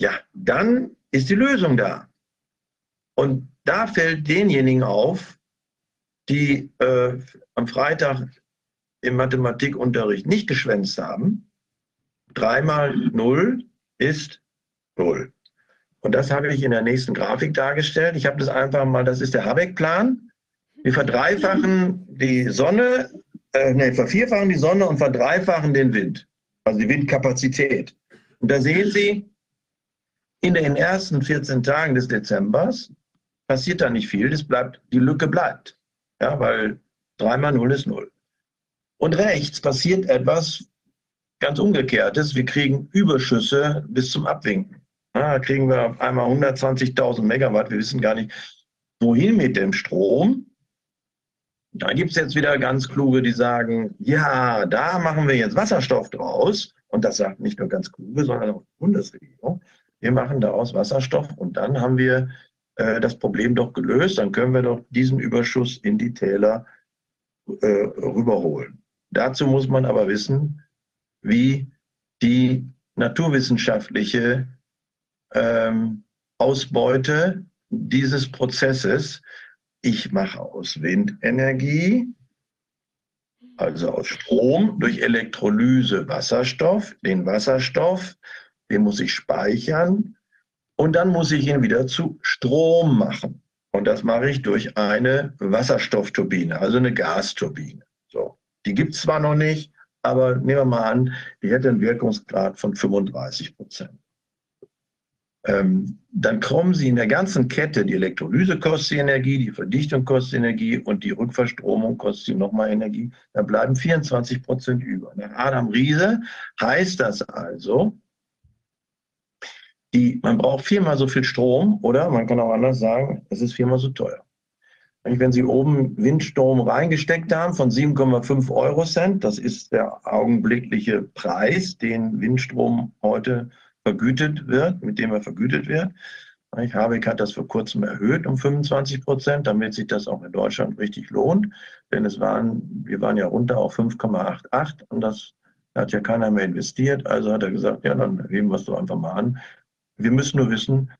Ja, dann ist die Lösung da. Und da fällt denjenigen auf, die äh, am Freitag im Mathematikunterricht nicht geschwänzt haben, dreimal null ist null. Und das habe ich in der nächsten Grafik dargestellt. Ich habe das einfach mal, das ist der Habeck-Plan. Wir verdreifachen die Sonne, äh, nee, vervierfachen die Sonne und verdreifachen den Wind, also die Windkapazität. Und da sehen Sie, in den ersten 14 Tagen des Dezembers passiert da nicht viel, das bleibt, die Lücke bleibt. Ja, weil 3 mal 0 ist 0. Und rechts passiert etwas ganz Umgekehrtes. Wir kriegen Überschüsse bis zum Abwinken. Da kriegen wir auf einmal 120.000 Megawatt. Wir wissen gar nicht, wohin mit dem Strom. Da gibt es jetzt wieder ganz kluge, die sagen, ja, da machen wir jetzt Wasserstoff draus. Und das sagt nicht nur ganz kluge, sondern auch die Bundesregierung. Wir machen daraus Wasserstoff und dann haben wir äh, das Problem doch gelöst. Dann können wir doch diesen Überschuss in die Täler äh, rüberholen. Dazu muss man aber wissen, wie die naturwissenschaftliche ähm, Ausbeute dieses Prozesses. Ich mache aus Windenergie, also aus Strom, durch Elektrolyse Wasserstoff. Den Wasserstoff, den muss ich speichern und dann muss ich ihn wieder zu Strom machen. Und das mache ich durch eine Wasserstoffturbine, also eine Gasturbine. So. Die gibt es zwar noch nicht, aber nehmen wir mal an, die hätte einen Wirkungsgrad von 35 Prozent. Ähm, dann kommen Sie in der ganzen Kette, die Elektrolyse kostet Energie, die Verdichtung kostet Energie und die Rückverstromung kostet Sie nochmal Energie. Da bleiben 24 Prozent über. Nach Adam Riese heißt das also, die, man braucht viermal so viel Strom oder man kann auch anders sagen, es ist viermal so teuer. Wenn Sie oben Windstrom reingesteckt haben von 7,5 Euro Cent, das ist der augenblickliche Preis, den Windstrom heute vergütet wird, mit dem er vergütet wird. Habeck hat das vor kurzem erhöht um 25 Prozent, damit sich das auch in Deutschland richtig lohnt. Denn es waren, wir waren ja runter auf 5,88 und das hat ja keiner mehr investiert. Also hat er gesagt, ja, dann heben wir es doch einfach mal an. Wir müssen nur wissen,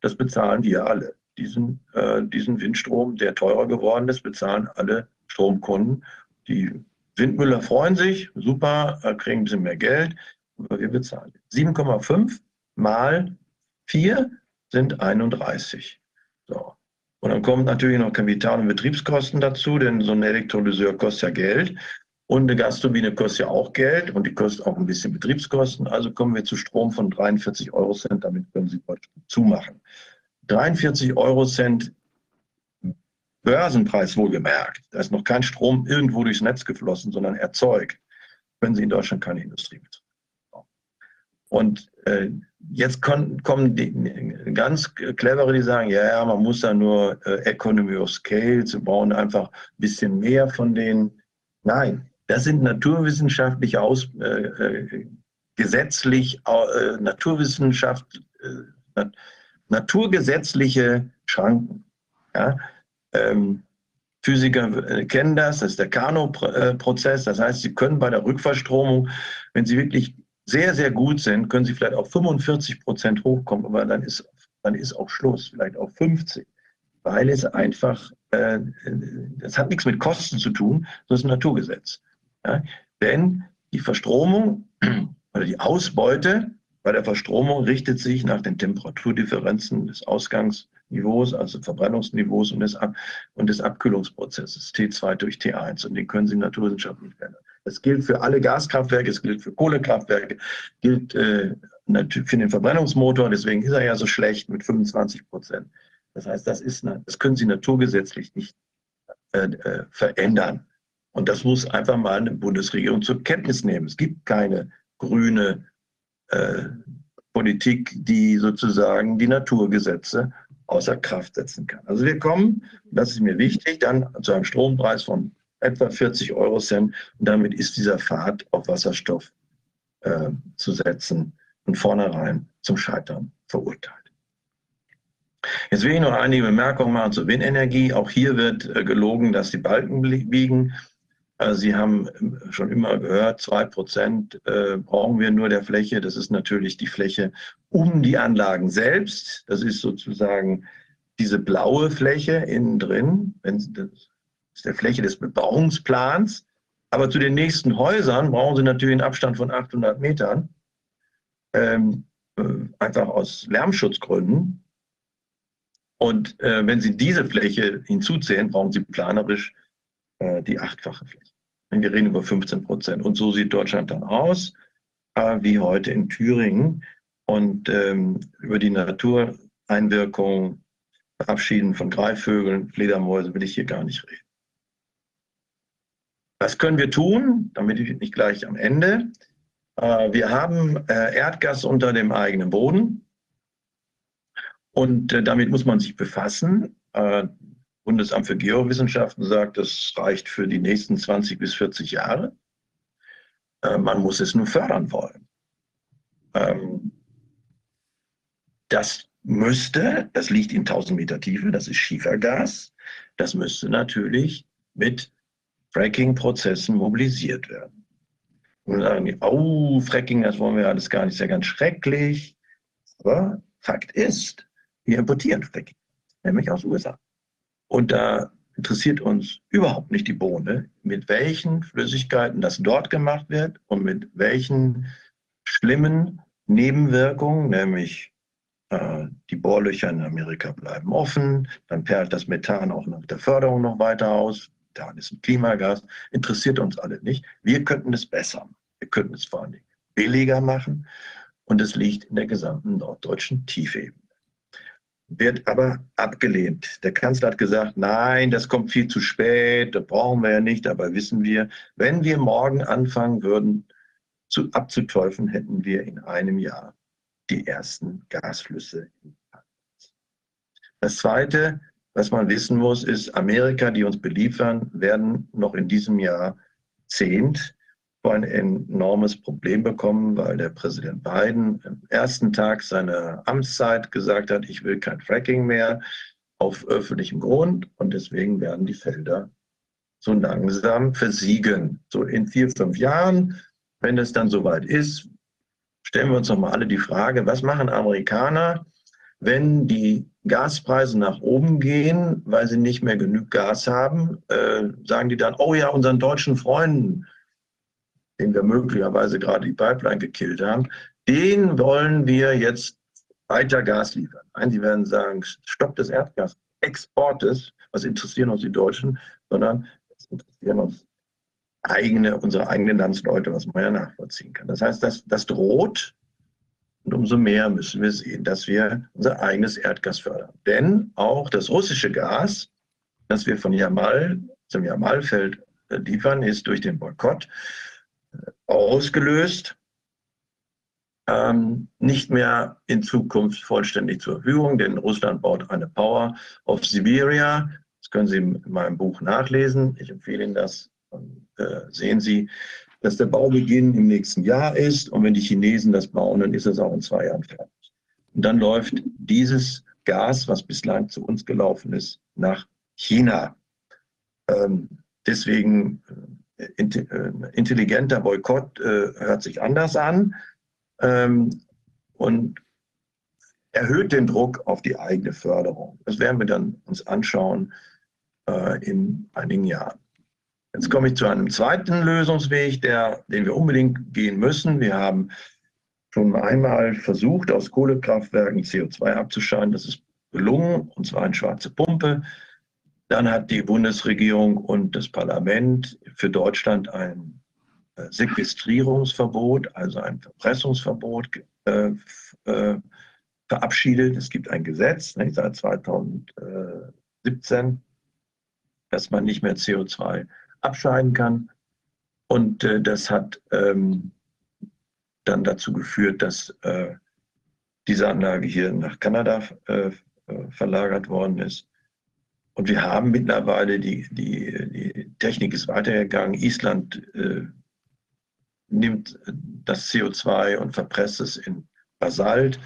das bezahlen wir alle. Diesen, äh, diesen Windstrom, der teurer geworden ist, bezahlen alle Stromkunden. Die Windmüller freuen sich, super, äh, kriegen ein bisschen mehr Geld wir bezahlen. 7,5 mal 4 sind 31. So. Und dann kommt natürlich noch Kapital- und Betriebskosten dazu, denn so ein Elektrolyseur kostet ja Geld. Und eine Gasturbine kostet ja auch Geld und die kostet auch ein bisschen Betriebskosten. Also kommen wir zu Strom von 43 Euro Cent. Damit können Sie zumachen. 43 Euro Cent Börsenpreis wohlgemerkt. Da ist noch kein Strom irgendwo durchs Netz geflossen, sondern erzeugt. Können Sie in Deutschland keine Industrie betreiben. Und äh, jetzt kommen die ganz clevere, die sagen, ja, ja, man muss da nur äh, Economy of Scale, sie brauchen einfach ein bisschen mehr von denen. Nein, das sind naturwissenschaftliche Aus, äh, äh gesetzlich, äh, Naturwissenschaft, äh, naturgesetzliche Schranken. Ja? Ähm, Physiker kennen das, das ist der Kano-Prozess. Das heißt, sie können bei der Rückverstromung, wenn sie wirklich sehr, sehr gut sind, können sie vielleicht auf 45 Prozent hochkommen, aber dann ist, dann ist auch Schluss, vielleicht auf 50, weil es einfach, äh, das hat nichts mit Kosten zu tun, das ist ein Naturgesetz. Ja? Denn die Verstromung oder die Ausbeute bei der Verstromung richtet sich nach den Temperaturdifferenzen des Ausgangsniveaus, also Verbrennungsniveaus und des, Ab und des Abkühlungsprozesses T2 durch T1. Und den können Sie naturwissenschaftlich verändern. Das gilt für alle Gaskraftwerke, es gilt für Kohlekraftwerke, gilt äh, für den Verbrennungsmotor. Deswegen ist er ja so schlecht mit 25 Prozent. Das heißt, das, ist, das können Sie naturgesetzlich nicht äh, äh, verändern. Und das muss einfach mal eine Bundesregierung zur Kenntnis nehmen. Es gibt keine grüne äh, Politik, die sozusagen die Naturgesetze außer Kraft setzen kann. Also wir kommen, das ist mir wichtig, dann zu einem Strompreis von etwa 40 Euro Cent und damit ist dieser Pfad auf Wasserstoff äh, zu setzen und vornherein zum Scheitern verurteilt. Jetzt will ich noch einige Bemerkungen machen zur Windenergie. Auch hier wird äh, gelogen, dass die Balken biegen. Also Sie haben ähm, schon immer gehört, zwei Prozent äh, brauchen wir nur der Fläche. Das ist natürlich die Fläche um die Anlagen selbst. Das ist sozusagen diese blaue Fläche innen drin. Das ist der Fläche des Bebauungsplans. Aber zu den nächsten Häusern brauchen Sie natürlich einen Abstand von 800 Metern. Ähm, äh, einfach aus Lärmschutzgründen. Und äh, wenn Sie diese Fläche hinzuzählen, brauchen Sie planerisch äh, die achtfache Fläche. Wir reden über 15 Prozent. Und so sieht Deutschland dann aus, äh, wie heute in Thüringen. Und ähm, über die Natureinwirkung, Verabschieden von Greifvögeln, Fledermäusen will ich hier gar nicht reden. Was können wir tun, damit ich nicht gleich am Ende? Äh, wir haben äh, Erdgas unter dem eigenen Boden. Und äh, damit muss man sich befassen. Bundesamt für Geowissenschaften sagt, das reicht für die nächsten 20 bis 40 Jahre. Man muss es nur fördern wollen. Ähm, das müsste, das liegt in 1000 Meter Tiefe, das ist Schiefergas, das müsste natürlich mit Fracking-Prozessen mobilisiert werden. Und sagen die, oh, Fracking, das wollen wir alles gar nicht, ist ja ganz schrecklich. Aber Fakt ist, wir importieren Fracking, nämlich aus den USA. Und da interessiert uns überhaupt nicht die Bohne, mit welchen Flüssigkeiten das dort gemacht wird und mit welchen schlimmen Nebenwirkungen, nämlich äh, die Bohrlöcher in Amerika bleiben offen, dann perlt das Methan auch nach der Förderung noch weiter aus. Methan ist ein Klimagas, interessiert uns alle nicht. Wir könnten es besser machen. Wir könnten es vor allem billiger machen und es liegt in der gesamten norddeutschen Tiefebene wird aber abgelehnt. Der Kanzler hat gesagt, nein, das kommt viel zu spät, das brauchen wir ja nicht, aber wissen wir, wenn wir morgen anfangen würden zu, abzuteufeln, hätten wir in einem Jahr die ersten Gasflüsse. Das Zweite, was man wissen muss, ist, Amerika, die uns beliefern, werden noch in diesem Jahr zehnt ein enormes Problem bekommen, weil der Präsident Biden am ersten Tag seiner Amtszeit gesagt hat, ich will kein Fracking mehr auf öffentlichem Grund und deswegen werden die Felder so langsam versiegen. So in vier, fünf Jahren, wenn es dann soweit ist, stellen wir uns noch mal alle die Frage, was machen Amerikaner, wenn die Gaspreise nach oben gehen, weil sie nicht mehr genug Gas haben, äh, sagen die dann, oh ja, unseren deutschen Freunden, den wir möglicherweise gerade die Pipeline gekillt haben, den wollen wir jetzt weiter Gas liefern. Nein, sie werden sagen, Stopp des Erdgasexportes, was interessieren uns die Deutschen, sondern es interessieren uns eigene, unsere eigenen Landsleute, was man ja nachvollziehen kann. Das heißt, das, das droht und umso mehr müssen wir sehen, dass wir unser eigenes Erdgas fördern. Denn auch das russische Gas, das wir von Jamal zum Jamalfeld liefern, ist durch den Boykott ausgelöst, ähm, nicht mehr in Zukunft vollständig zur Verfügung, denn Russland baut eine Power of Siberia. Das können Sie in meinem Buch nachlesen. Ich empfehle Ihnen das. Und, äh, sehen Sie, dass der Baubeginn im nächsten Jahr ist. Und wenn die Chinesen das bauen, dann ist es auch in zwei Jahren fertig. Und dann läuft dieses Gas, was bislang zu uns gelaufen ist, nach China. Ähm, deswegen äh, äh, intelligenter Boykott äh, hört sich anders an ähm, und erhöht den Druck auf die eigene Förderung. Das werden wir dann uns anschauen äh, in einigen Jahren. Jetzt komme ich zu einem zweiten Lösungsweg, der, den wir unbedingt gehen müssen. Wir haben schon einmal versucht, aus Kohlekraftwerken CO2 abzuscheiden. Das ist gelungen, und zwar eine schwarze Pumpe. Dann hat die Bundesregierung und das Parlament für Deutschland ein äh, Sequestrierungsverbot, also ein Verpressungsverbot äh, äh, verabschiedet. Es gibt ein Gesetz ne, seit 2017, dass man nicht mehr CO2 abscheiden kann. Und äh, das hat ähm, dann dazu geführt, dass äh, diese Anlage hier nach Kanada äh, verlagert worden ist. Und wir haben mittlerweile, die, die, die Technik ist weitergegangen. Island äh, nimmt das CO2 und verpresst es in Basalt.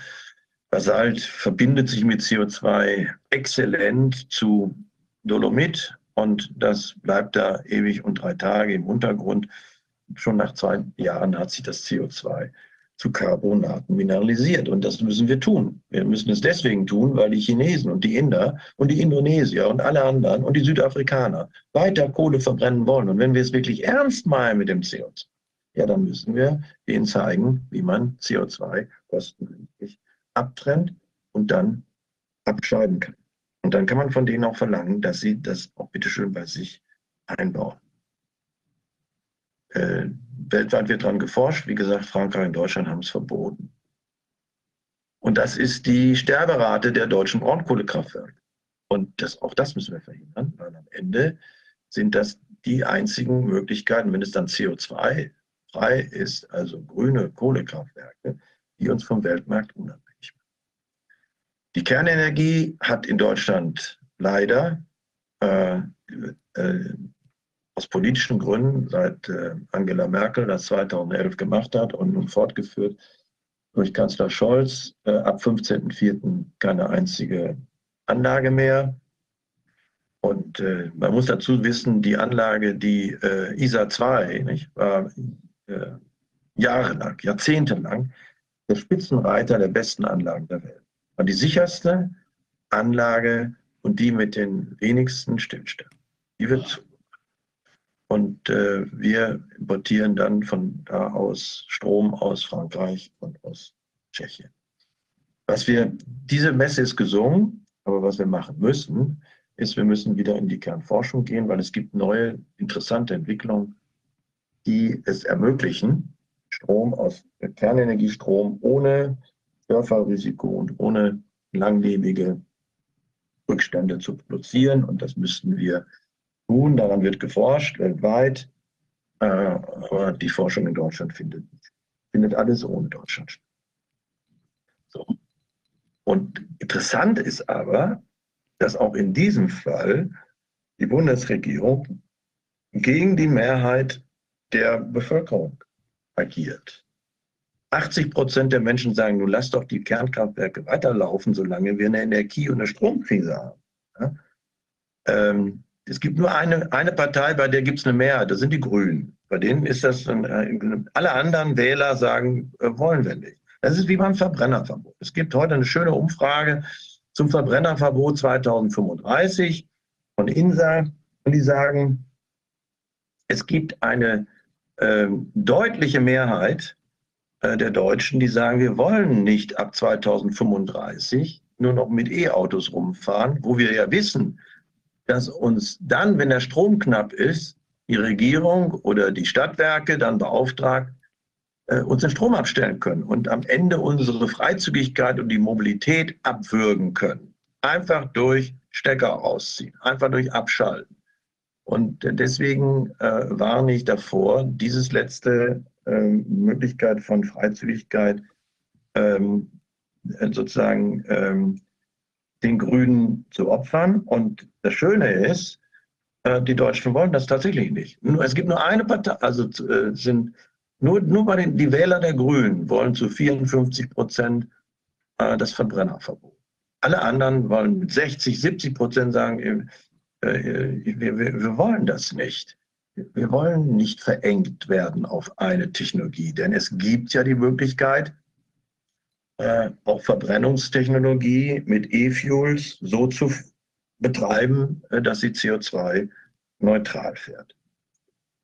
Basalt verbindet sich mit CO2 exzellent zu Dolomit und das bleibt da ewig und drei Tage im Untergrund. Schon nach zwei Jahren hat sich das CO2 zu Carbonaten mineralisiert. Und das müssen wir tun. Wir müssen es deswegen tun, weil die Chinesen und die Inder und die Indonesier und alle anderen und die Südafrikaner weiter Kohle verbrennen wollen. Und wenn wir es wirklich ernst meinen mit dem CO2, ja, dann müssen wir ihnen zeigen, wie man CO2 kostengünstig abtrennt und dann abscheiden kann. Und dann kann man von denen auch verlangen, dass sie das auch bitteschön bei sich einbauen. Äh, weltweit wird daran geforscht. Wie gesagt, Frankreich und Deutschland haben es verboten. Und das ist die Sterberate der deutschen Braunkohlekraftwerke. Und das, auch das müssen wir verhindern, weil am Ende sind das die einzigen Möglichkeiten, wenn es dann CO2 frei ist, also grüne Kohlekraftwerke, die uns vom Weltmarkt unabhängig. Die Kernenergie hat in Deutschland leider äh, äh, aus politischen Gründen, seit äh, Angela Merkel das 2011 gemacht hat und nun fortgeführt durch Kanzler Scholz, äh, ab 15.04. keine einzige Anlage mehr. Und äh, man muss dazu wissen, die Anlage, die äh, ISA 2, nicht, war jahrelang, jahrzehntelang der Spitzenreiter der besten Anlagen der Welt. War die sicherste Anlage und die mit den wenigsten Stillständen. Die wird und äh, wir importieren dann von da aus Strom aus Frankreich und aus Tschechien. Was wir, diese Messe ist gesungen, aber was wir machen müssen, ist, wir müssen wieder in die Kernforschung gehen, weil es gibt neue, interessante Entwicklungen, die es ermöglichen, Strom aus Kernenergiestrom ohne Störfallrisiko und ohne langlebige Rückstände zu produzieren. Und das müssten wir tun. Daran wird geforscht weltweit. Äh, aber die Forschung in Deutschland findet, findet alles ohne Deutschland statt. So. Und interessant ist aber, dass auch in diesem Fall die Bundesregierung gegen die Mehrheit der Bevölkerung agiert. 80 Prozent der Menschen sagen, nun lass doch die Kernkraftwerke weiterlaufen, solange wir eine Energie- und eine Stromkrise haben. Ja? Ähm, es gibt nur eine, eine Partei, bei der gibt es eine Mehrheit, das sind die Grünen. Bei denen ist das, dann, äh, alle anderen Wähler sagen, äh, wollen wir nicht. Das ist wie beim Verbrennerverbot. Es gibt heute eine schöne Umfrage zum Verbrennerverbot 2035 von INSA und die sagen, es gibt eine äh, deutliche Mehrheit der Deutschen, die sagen, wir wollen nicht ab 2035 nur noch mit E-Autos rumfahren, wo wir ja wissen, dass uns dann, wenn der Strom knapp ist, die Regierung oder die Stadtwerke dann beauftragt, äh, uns den Strom abstellen können und am Ende unsere Freizügigkeit und die Mobilität abwürgen können. Einfach durch Stecker rausziehen, einfach durch Abschalten. Und deswegen äh, warne ich davor, dieses letzte äh, Möglichkeit von Freizügigkeit ähm, sozusagen ähm, den Grünen zu opfern. Und das Schöne ist, äh, die Deutschen wollen das tatsächlich nicht. Es gibt nur eine Partei, also äh, sind nur, nur bei den die Wähler der Grünen wollen zu 54 Prozent äh, das Verbrennerverbot. Alle anderen wollen mit 60, 70 Prozent sagen, wir, wir, wir wollen das nicht. Wir wollen nicht verengt werden auf eine Technologie, denn es gibt ja die Möglichkeit, äh, auch Verbrennungstechnologie mit E-Fuels so zu betreiben, äh, dass sie CO2-neutral fährt.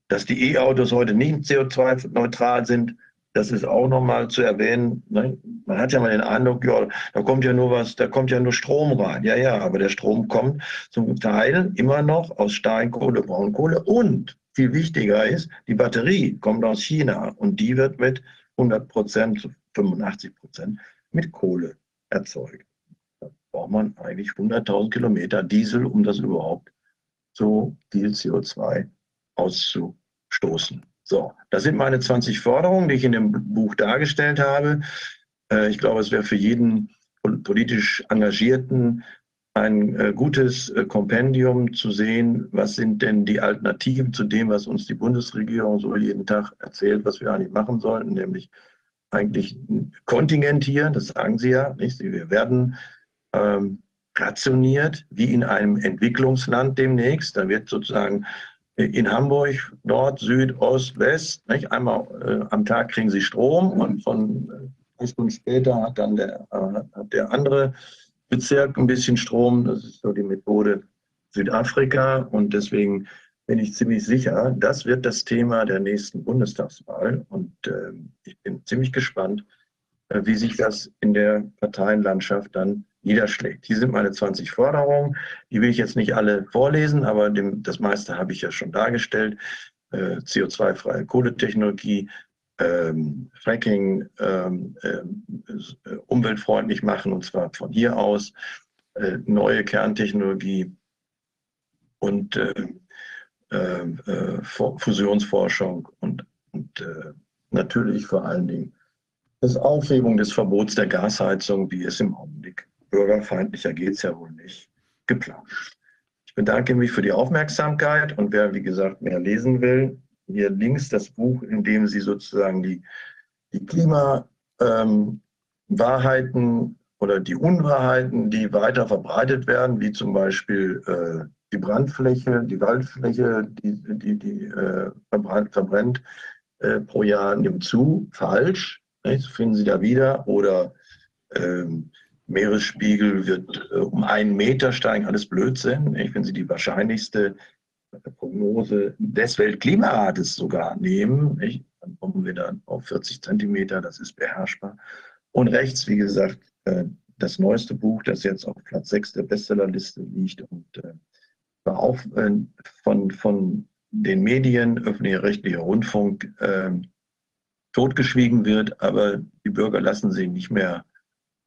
Dass die E-Autos heute nicht CO2-neutral sind, das ist auch nochmal zu erwähnen. Ne? Man hat ja mal den Eindruck, ja, da kommt ja nur was, da kommt ja nur Strom rein. Ja, ja, aber der Strom kommt zum Teil immer noch aus Steinkohle, Braunkohle und viel wichtiger ist, die Batterie kommt aus China und die wird mit 100 Prozent 85 Prozent mit Kohle erzeugt. Da braucht man eigentlich 100.000 Kilometer Diesel, um das überhaupt so viel CO2 auszustoßen. So, das sind meine 20 Forderungen, die ich in dem Buch dargestellt habe. Äh, ich glaube, es wäre für jeden politisch Engagierten ein äh, gutes äh, Kompendium zu sehen, was sind denn die Alternativen zu dem, was uns die Bundesregierung so jeden Tag erzählt, was wir eigentlich machen sollten, nämlich eigentlich kontingentieren, das sagen sie ja, nicht? Wir werden ähm, rationiert, wie in einem Entwicklungsland demnächst. Da wird sozusagen in Hamburg, Nord, Süd, Ost, West. Nicht? Einmal äh, am Tag kriegen sie Strom und von äh, Stunden später hat dann der, äh, hat der andere Bezirk ein bisschen Strom. Das ist so die Methode Südafrika und deswegen bin ich ziemlich sicher, das wird das Thema der nächsten Bundestagswahl und äh, ich bin ziemlich gespannt, äh, wie sich das in der Parteienlandschaft dann niederschlägt. Hier sind meine 20 Forderungen. Die will ich jetzt nicht alle vorlesen, aber dem, das meiste habe ich ja schon dargestellt. Äh, CO2-freie Kohletechnologie, ähm, Fracking ähm, äh, umweltfreundlich machen, und zwar von hier aus, äh, neue Kerntechnologie und äh, äh, äh, Fusionsforschung und, und natürlich vor allen Dingen das Aufhebung des Verbots der Gasheizung, wie es im Augenblick bürgerfeindlicher geht es ja wohl nicht, geplant. Ich bedanke mich für die Aufmerksamkeit und wer, wie gesagt, mehr lesen will, hier links das Buch, in dem Sie sozusagen die, die Klimawahrheiten ähm, oder die Unwahrheiten, die weiter verbreitet werden, wie zum Beispiel äh, die Brandfläche, die Waldfläche, die, die, die äh, verbrennt, verbrennt äh, pro Jahr nimmt zu, falsch, nicht? finden Sie da wieder, oder ähm, Meeresspiegel wird äh, um einen Meter steigen, alles Blödsinn. Ich finde sie die wahrscheinlichste Prognose des Weltklimarates sogar nehmen. Nicht? Dann kommen wir dann auf 40 Zentimeter, das ist beherrschbar. Und rechts, wie gesagt, äh, das neueste Buch, das jetzt auf Platz 6 der Bestsellerliste liegt und war auch von, von den Medien, öffentlich-rechtlicher Rundfunk, totgeschwiegen wird, aber die Bürger lassen sie nicht mehr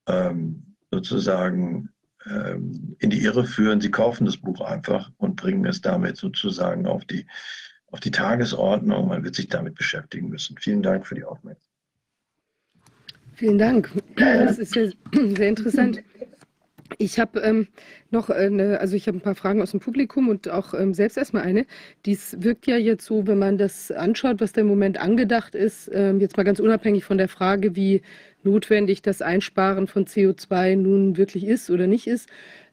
ähm, sozusagen ähm, in die Irre führen. Sie kaufen das Buch einfach und bringen es damit sozusagen auf die, auf die Tagesordnung. Man wird sich damit beschäftigen müssen. Vielen Dank für die Aufmerksamkeit. Vielen Dank. Das ist ja sehr interessant. Ich habe ähm, noch eine, also ich habe ein paar Fragen aus dem Publikum und auch ähm, selbst erstmal eine. Dies wirkt ja jetzt so, wenn man das anschaut, was da im Moment angedacht ist, ähm, jetzt mal ganz unabhängig von der Frage, wie notwendig das Einsparen von CO2 nun wirklich ist oder nicht ist.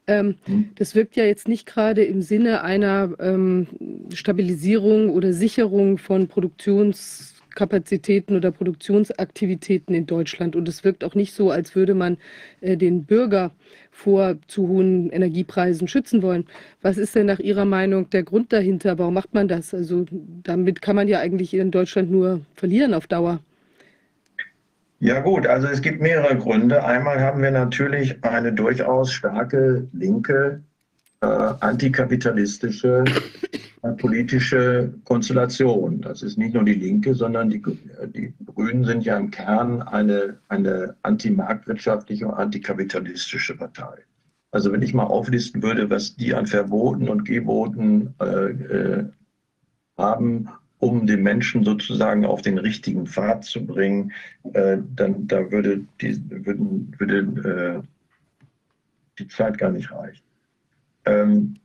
Ähm, mhm. das wirkt ja jetzt nicht gerade im Sinne einer ähm, Stabilisierung oder Sicherung von Produktionskapazitäten oder Produktionsaktivitäten in Deutschland. Und es wirkt auch nicht so, als würde man äh, den Bürger vor zu hohen Energiepreisen schützen wollen. Was ist denn nach Ihrer Meinung der Grund dahinter? Warum macht man das? Also damit kann man ja eigentlich in Deutschland nur verlieren auf Dauer. Ja gut, also es gibt mehrere Gründe. Einmal haben wir natürlich eine durchaus starke linke, äh, antikapitalistische politische Konstellation. Das ist nicht nur die Linke, sondern die, die Grünen sind ja im Kern eine, eine antimarktwirtschaftliche und antikapitalistische Partei. Also wenn ich mal auflisten würde, was die an Verboten und Geboten äh, äh haben um den Menschen sozusagen auf den richtigen Pfad zu bringen, äh, dann da würde die, würden, würde, äh, die Zeit gar nicht reichen. Ähm,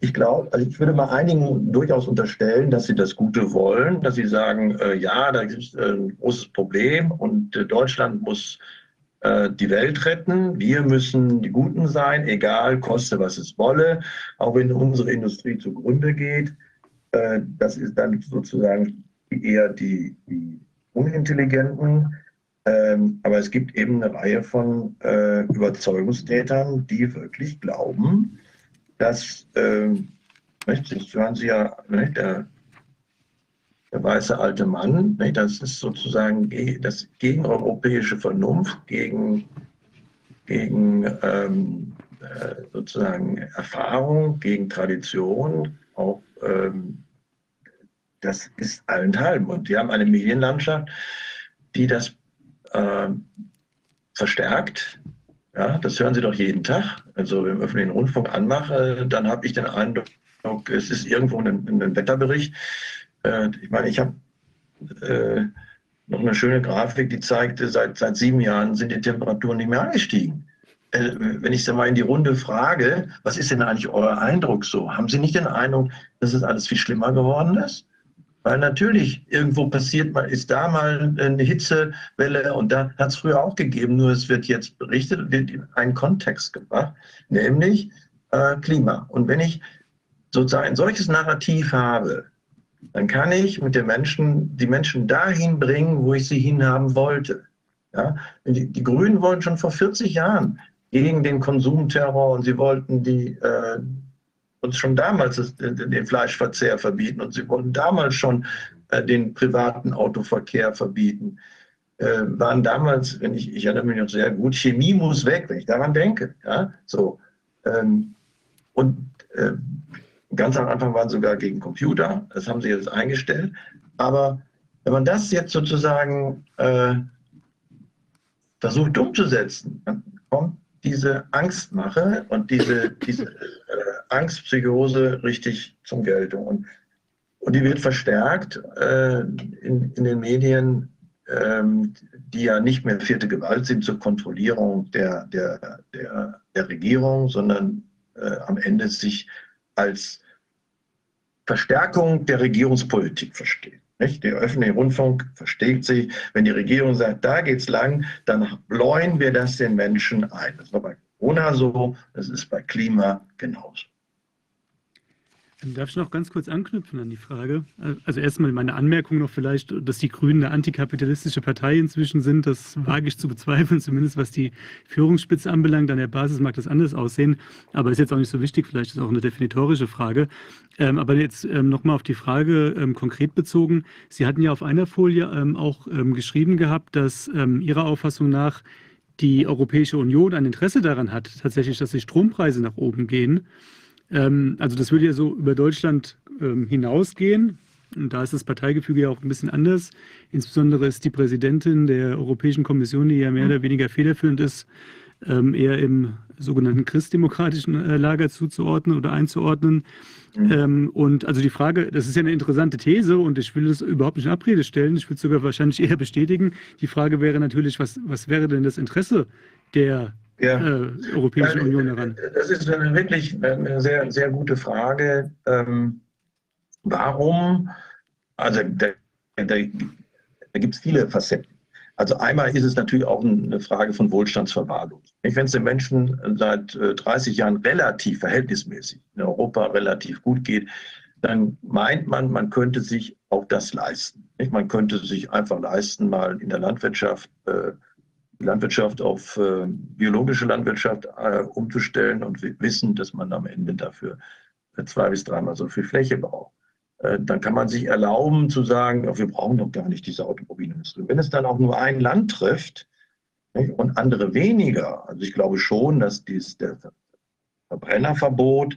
ich glaube, also ich würde mal einigen durchaus unterstellen, dass sie das Gute wollen, dass sie sagen, äh, ja, da gibt es äh, ein großes Problem und äh, Deutschland muss äh, die Welt retten. Wir müssen die Guten sein, egal, koste was es wolle, auch wenn unsere Industrie zugrunde geht. Äh, das ist dann sozusagen eher die, die Unintelligenten. Ähm, aber es gibt eben eine Reihe von äh, Überzeugungstätern, die wirklich glauben, dass, ähm, das hören Sie ja, ne, der, der weiße alte Mann, ne, das ist sozusagen das gegen europäische Vernunft, gegen, gegen ähm, äh, sozusagen Erfahrung, gegen Tradition, auch ähm, das ist allenthalben. Und wir haben eine Medienlandschaft, die das äh, verstärkt, Ja, das hören Sie doch jeden Tag. Also wenn ich öffentlichen Rundfunk anmache, dann habe ich den Eindruck, es ist irgendwo ein, ein Wetterbericht. Äh, ich meine, ich habe äh, noch eine schöne Grafik, die zeigte, seit, seit sieben Jahren sind die Temperaturen nicht mehr angestiegen. Äh, wenn ich Sie mal in die Runde frage, was ist denn eigentlich euer Eindruck so? Haben Sie nicht den Eindruck, dass es alles viel schlimmer geworden ist? Weil natürlich irgendwo passiert mal, ist da mal eine Hitzewelle und da hat es früher auch gegeben, nur es wird jetzt berichtet, wird in einen Kontext gebracht, nämlich äh, Klima. Und wenn ich sozusagen ein solches Narrativ habe, dann kann ich mit den Menschen, die Menschen dahin bringen, wo ich sie hinhaben wollte. Ja? Die, die Grünen wollten schon vor 40 Jahren gegen den Konsumterror und sie wollten die, äh, uns schon damals den Fleischverzehr verbieten und sie wollten damals schon äh, den privaten Autoverkehr verbieten. Äh, waren damals, wenn ich, ich erinnere mich noch sehr gut, Chemie muss weg, wenn ich daran denke. Ja? So, ähm, und äh, Ganz am Anfang waren sie sogar gegen Computer, das haben sie jetzt eingestellt. Aber wenn man das jetzt sozusagen versucht umzusetzen, dann kommt diese Angstmache und diese, diese äh, Angstpsychose richtig zum Geltung. Und, und die wird verstärkt äh, in, in den Medien, ähm, die ja nicht mehr vierte Gewalt sind zur Kontrollierung der, der, der, der Regierung, sondern äh, am Ende sich als Verstärkung der Regierungspolitik verstehen. Nicht? Der öffentliche Rundfunk versteht sich, wenn die Regierung sagt, da geht's lang, dann bläuen wir das den Menschen ein. Das war bei Corona so, das ist bei Klima genauso. Darf ich noch ganz kurz anknüpfen an die Frage? Also erstmal meine Anmerkung noch vielleicht, dass die Grünen eine antikapitalistische Partei inzwischen sind. Das wage ich zu bezweifeln, zumindest was die Führungsspitze anbelangt. An der Basis mag das anders aussehen, aber ist jetzt auch nicht so wichtig. Vielleicht ist auch eine definitorische Frage. Ähm, aber jetzt ähm, nochmal auf die Frage ähm, konkret bezogen. Sie hatten ja auf einer Folie ähm, auch geschrieben gehabt, dass Ihrer Auffassung nach die Europäische Union ein Interesse daran hat, tatsächlich, dass die Strompreise nach oben gehen. Ähm, also das würde ja so über Deutschland ähm, hinausgehen. Und da ist das Parteigefüge ja auch ein bisschen anders. Insbesondere ist die Präsidentin der Europäischen Kommission, die ja mehr oder weniger federführend ist, ähm, eher im sogenannten christdemokratischen äh, Lager zuzuordnen oder einzuordnen. Mhm. Ähm, und also die Frage, das ist ja eine interessante These und ich will es überhaupt nicht in Abrede stellen, ich will es sogar wahrscheinlich eher bestätigen. Die Frage wäre natürlich, was, was wäre denn das Interesse der ja. äh, Europäischen ja, Union daran? Das ist wirklich eine sehr, sehr gute Frage. Ähm, warum? Also da, da, da gibt es viele Facetten. Also einmal ist es natürlich auch eine Frage von Wohlstandsverwahrlosung. Wenn es den Menschen seit 30 äh, Jahren relativ verhältnismäßig in Europa relativ gut geht, dann meint man, man könnte sich auch das leisten. Man könnte sich einfach leisten, mal in der Landwirtschaft äh, Landwirtschaft auf äh, biologische Landwirtschaft äh, umzustellen und wissen, dass man am Ende dafür zwei bis dreimal so viel Fläche braucht. Äh, dann kann man sich erlauben zu sagen, wir brauchen doch gar nicht diese Automobilindustrie. Wenn es dann auch nur ein Land trifft nicht, und andere weniger, also ich glaube schon, dass dies, der Verbrennerverbot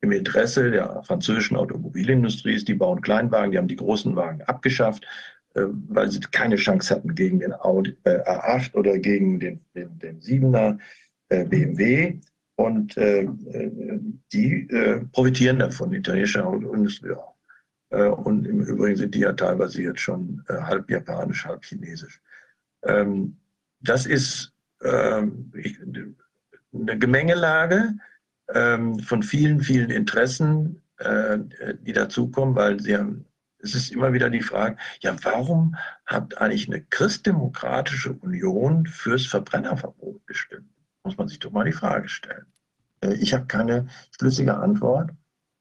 im Interesse der französischen Automobilindustrie ist. Die bauen Kleinwagen, die haben die großen Wagen abgeschafft. Äh, weil sie keine Chance hatten gegen den Audi, äh, A8 oder gegen den, den, den 7er äh, BMW. Und äh, äh, die äh, profitieren davon, die italienische Autoindustrie auch. und im Übrigen sind die ja teilweise jetzt schon halb japanisch, halb chinesisch. Ähm, das ist ich, eine Gemengelage ähm, von vielen, vielen Interessen, die dazukommen, weil sie haben es ist immer wieder die Frage, ja, warum hat eigentlich eine christdemokratische Union fürs Verbrennerverbot gestimmt? Muss man sich doch mal die Frage stellen. Äh, ich habe keine schlüssige Antwort,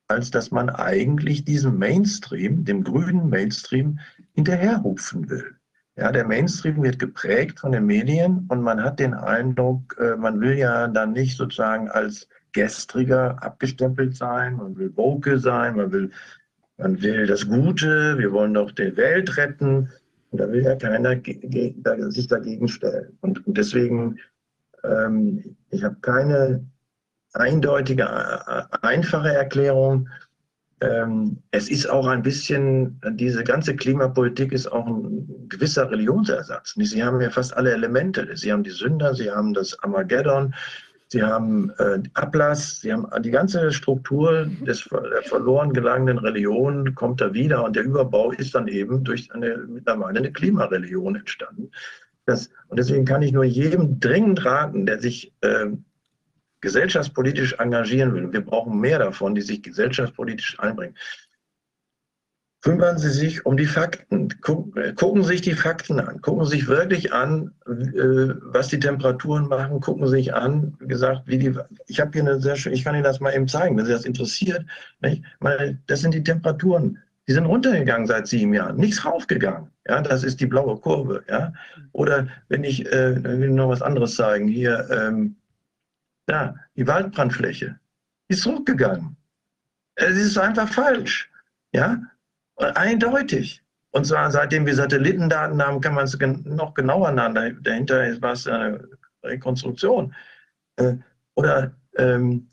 als dass man eigentlich diesem Mainstream, dem grünen Mainstream, hinterherrufen will. Ja, der Mainstream wird geprägt von den Medien und man hat den Eindruck, äh, man will ja dann nicht sozusagen als gestriger abgestempelt sein, man will woke sein, man will man will das Gute, wir wollen doch die Welt retten. Und da will ja keiner sich dagegen stellen. Und, deswegen, ähm, ich habe keine eindeutige, einfache Erklärung. Ähm, es ist auch ein bisschen, diese ganze Klimapolitik ist auch ein gewisser Religionsersatz. Sie haben ja fast alle Elemente. Sie haben die Sünder, Sie haben das Armageddon, Sie haben äh, Ablass, Sie haben die ganze Struktur des, der verloren gelangenen Religion kommt da wieder und der Überbau ist dann eben durch eine mittlerweile eine Klimareligion entstanden. Das, und deswegen kann ich nur jedem dringend raten, der sich äh, gesellschaftspolitisch engagieren will, wir brauchen mehr davon, die sich gesellschaftspolitisch einbringen, kümmern Sie sich um die Fakten. Gucken Sie sich die Fakten an. Gucken Sie sich wirklich an, äh, was die Temperaturen machen. Gucken Sie sich an, wie gesagt, wie die. Ich habe hier eine sehr schöne, ich kann Ihnen das mal eben zeigen, wenn Sie das interessiert. Nicht? Weil das sind die Temperaturen. Die sind runtergegangen seit sieben Jahren, nichts raufgegangen. Ja, das ist die blaue Kurve. Ja, oder wenn ich, äh, will noch was anderes zeigen, hier, ähm, ja, die Waldbrandfläche, ist hochgegangen. Es ist einfach falsch. Ja, Eindeutig. Und zwar seitdem wir Satellitendaten haben, kann man es noch genauer nahen. Dahinter war es eine Rekonstruktion. Äh, oder ähm,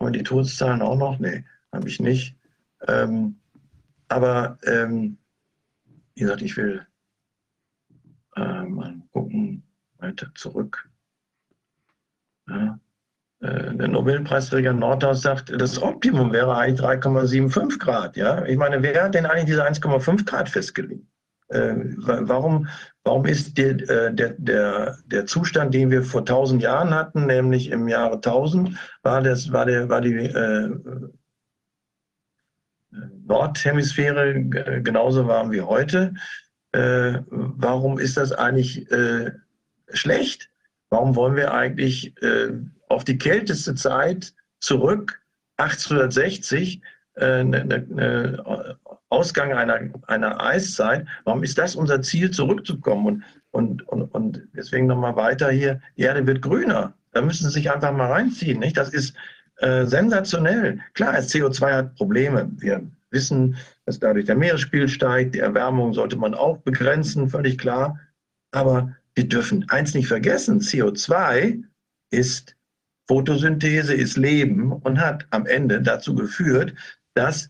haben die Todeszahlen auch noch? Nee, habe ich nicht. Ähm, aber ähm, wie gesagt, ich will äh, mal gucken, weiter zurück. Ja. Äh, der Nobelpreisträger Nordhaus sagt, das Optimum wäre eigentlich 3,75 Grad. Ja? Ich meine, wer hat denn eigentlich diese 1,5 Grad festgelegt? Äh, warum, warum ist der, äh, der, der, der Zustand, den wir vor 1000 Jahren hatten, nämlich im Jahre 1000, war, das, war, der, war die äh, Nordhemisphäre genauso warm wie heute? Äh, warum ist das eigentlich äh, schlecht? Warum wollen wir eigentlich auf die kälteste Zeit zurück, 1860, äh, ne, ne, ne, Ausgang einer, einer Eiszeit. Warum ist das unser Ziel, zurückzukommen? Und, und, und, und deswegen nochmal weiter hier, die Erde wird grüner. Da müssen Sie sich einfach mal reinziehen. Nicht? Das ist äh, sensationell. Klar, das CO2 hat Probleme. Wir wissen, dass dadurch der Meeresspiegel steigt. Die Erwärmung sollte man auch begrenzen, völlig klar. Aber wir dürfen eins nicht vergessen, CO2 ist Photosynthese ist Leben und hat am Ende dazu geführt, dass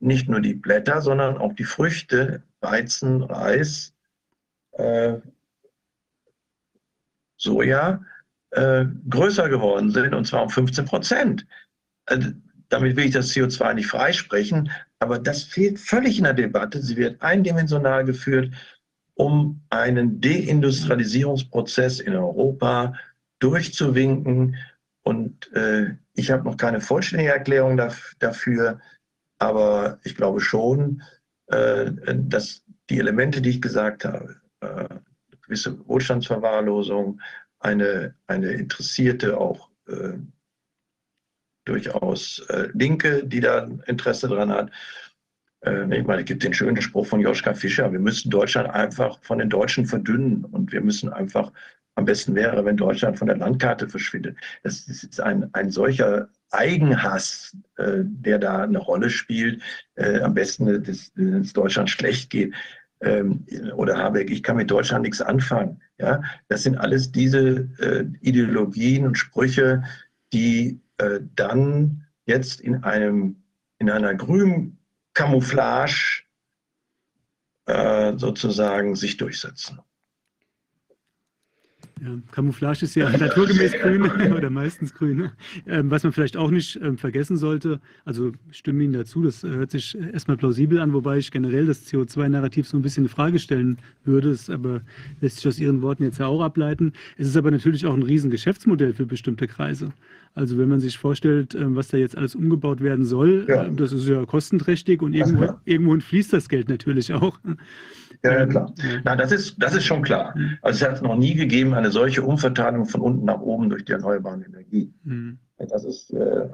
nicht nur die Blätter, sondern auch die Früchte, Weizen, Reis, äh, Soja, äh, größer geworden sind, und zwar um 15 Prozent. Also, damit will ich das CO2 nicht freisprechen, aber das fehlt völlig in der Debatte. Sie wird eindimensional geführt, um einen Deindustrialisierungsprozess in Europa durchzuwinken, und äh, ich habe noch keine vollständige Erklärung dafür, aber ich glaube schon, äh, dass die Elemente, die ich gesagt habe, äh, gewisse Wohlstandsverwahrlosung, eine, eine interessierte, auch äh, durchaus äh, Linke, die da Interesse dran hat. Äh, ich meine, es gibt den schönen Spruch von Joschka Fischer, wir müssen Deutschland einfach von den Deutschen verdünnen und wir müssen einfach am besten wäre, wenn Deutschland von der Landkarte verschwindet. Das ist ein, ein solcher Eigenhass, äh, der da eine Rolle spielt. Äh, am besten, dass, dass Deutschland schlecht geht. Ähm, oder Habeck, ich kann mit Deutschland nichts anfangen. Ja, das sind alles diese äh, Ideologien und Sprüche, die äh, dann jetzt in einem in einer grünen Camouflage äh, sozusagen sich durchsetzen. Ja, Camouflage ist ja naturgemäß grün oder meistens grün. Ähm, was man vielleicht auch nicht ähm, vergessen sollte, also ich stimme Ihnen dazu, das äh, hört sich erstmal plausibel an, wobei ich generell das CO2-Narrativ so ein bisschen in Frage stellen würde, das aber lässt sich aus Ihren Worten jetzt ja auch ableiten. Es ist aber natürlich auch ein Riesengeschäftsmodell für bestimmte Kreise. Also wenn man sich vorstellt, ähm, was da jetzt alles umgebaut werden soll, ja. Ähm, das ist ja kostenträchtig und irgendwo, irgendwohin fließt das Geld natürlich auch. Ja, ja klar. Na, das ist, das ist schon klar. Mhm. Also es hat noch nie gegeben eine solche Umverteilung von unten nach oben durch die erneuerbaren Energien. Mhm. Das ist äh,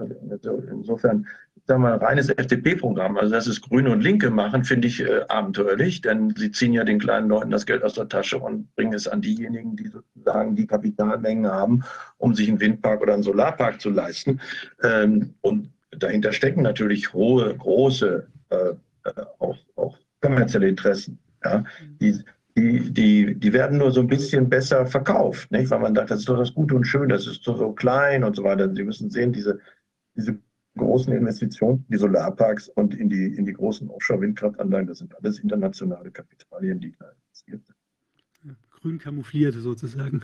insofern, sagen wir, reines FDP-Programm. Also dass es Grüne und Linke machen, finde ich äh, abenteuerlich, denn sie ziehen ja den kleinen Leuten das Geld aus der Tasche und bringen es an diejenigen, die sozusagen die Kapitalmengen haben, um sich einen Windpark oder einen Solarpark zu leisten. Ähm, und dahinter stecken natürlich hohe, große, äh, äh auch, auch kommerzielle Interessen. Ja, die, die, die, die werden nur so ein bisschen besser verkauft, nicht? weil man sagt, das ist doch das Gute und Schön, das ist doch so klein und so weiter. Sie müssen sehen, diese, diese großen Investitionen, die Solarparks und in die, in die großen Offshore-Windkraftanlagen, das sind alles internationale Kapitalien, die da investiert sind grün kamoufliert sozusagen.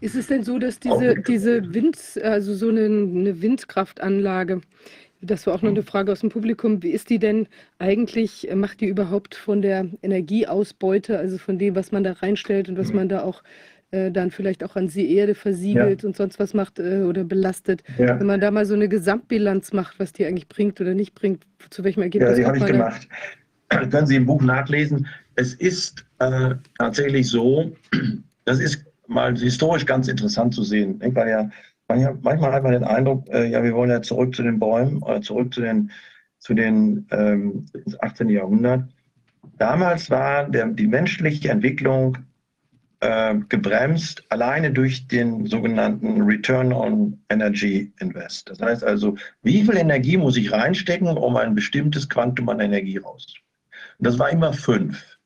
Ist es denn so, dass diese, diese Wind, also so eine, eine Windkraftanlage, das war auch noch eine Frage aus dem Publikum. Wie ist die denn eigentlich? Macht die überhaupt von der Energieausbeute, also von dem, was man da reinstellt und was mhm. man da auch äh, dann vielleicht auch an die Erde versiegelt ja. und sonst was macht äh, oder belastet? Ja. Wenn man da mal so eine Gesamtbilanz macht, was die eigentlich bringt oder nicht bringt, zu welchem Ergebnis? Ja, die habe ich gemacht. Da? können Sie im Buch nachlesen. Es ist äh, tatsächlich so, das ist mal historisch ganz interessant zu sehen. Denkt man ja, manchmal hat man den Eindruck, äh, ja, wir wollen ja zurück zu den Bäumen oder zurück zu den, zu den ähm, 18. Jahrhundert. Damals war der, die menschliche Entwicklung äh, gebremst, alleine durch den sogenannten Return on Energy Invest. Das heißt also, wie viel Energie muss ich reinstecken, um ein bestimmtes Quantum an Energie rauszukriegen? Das war immer fünf.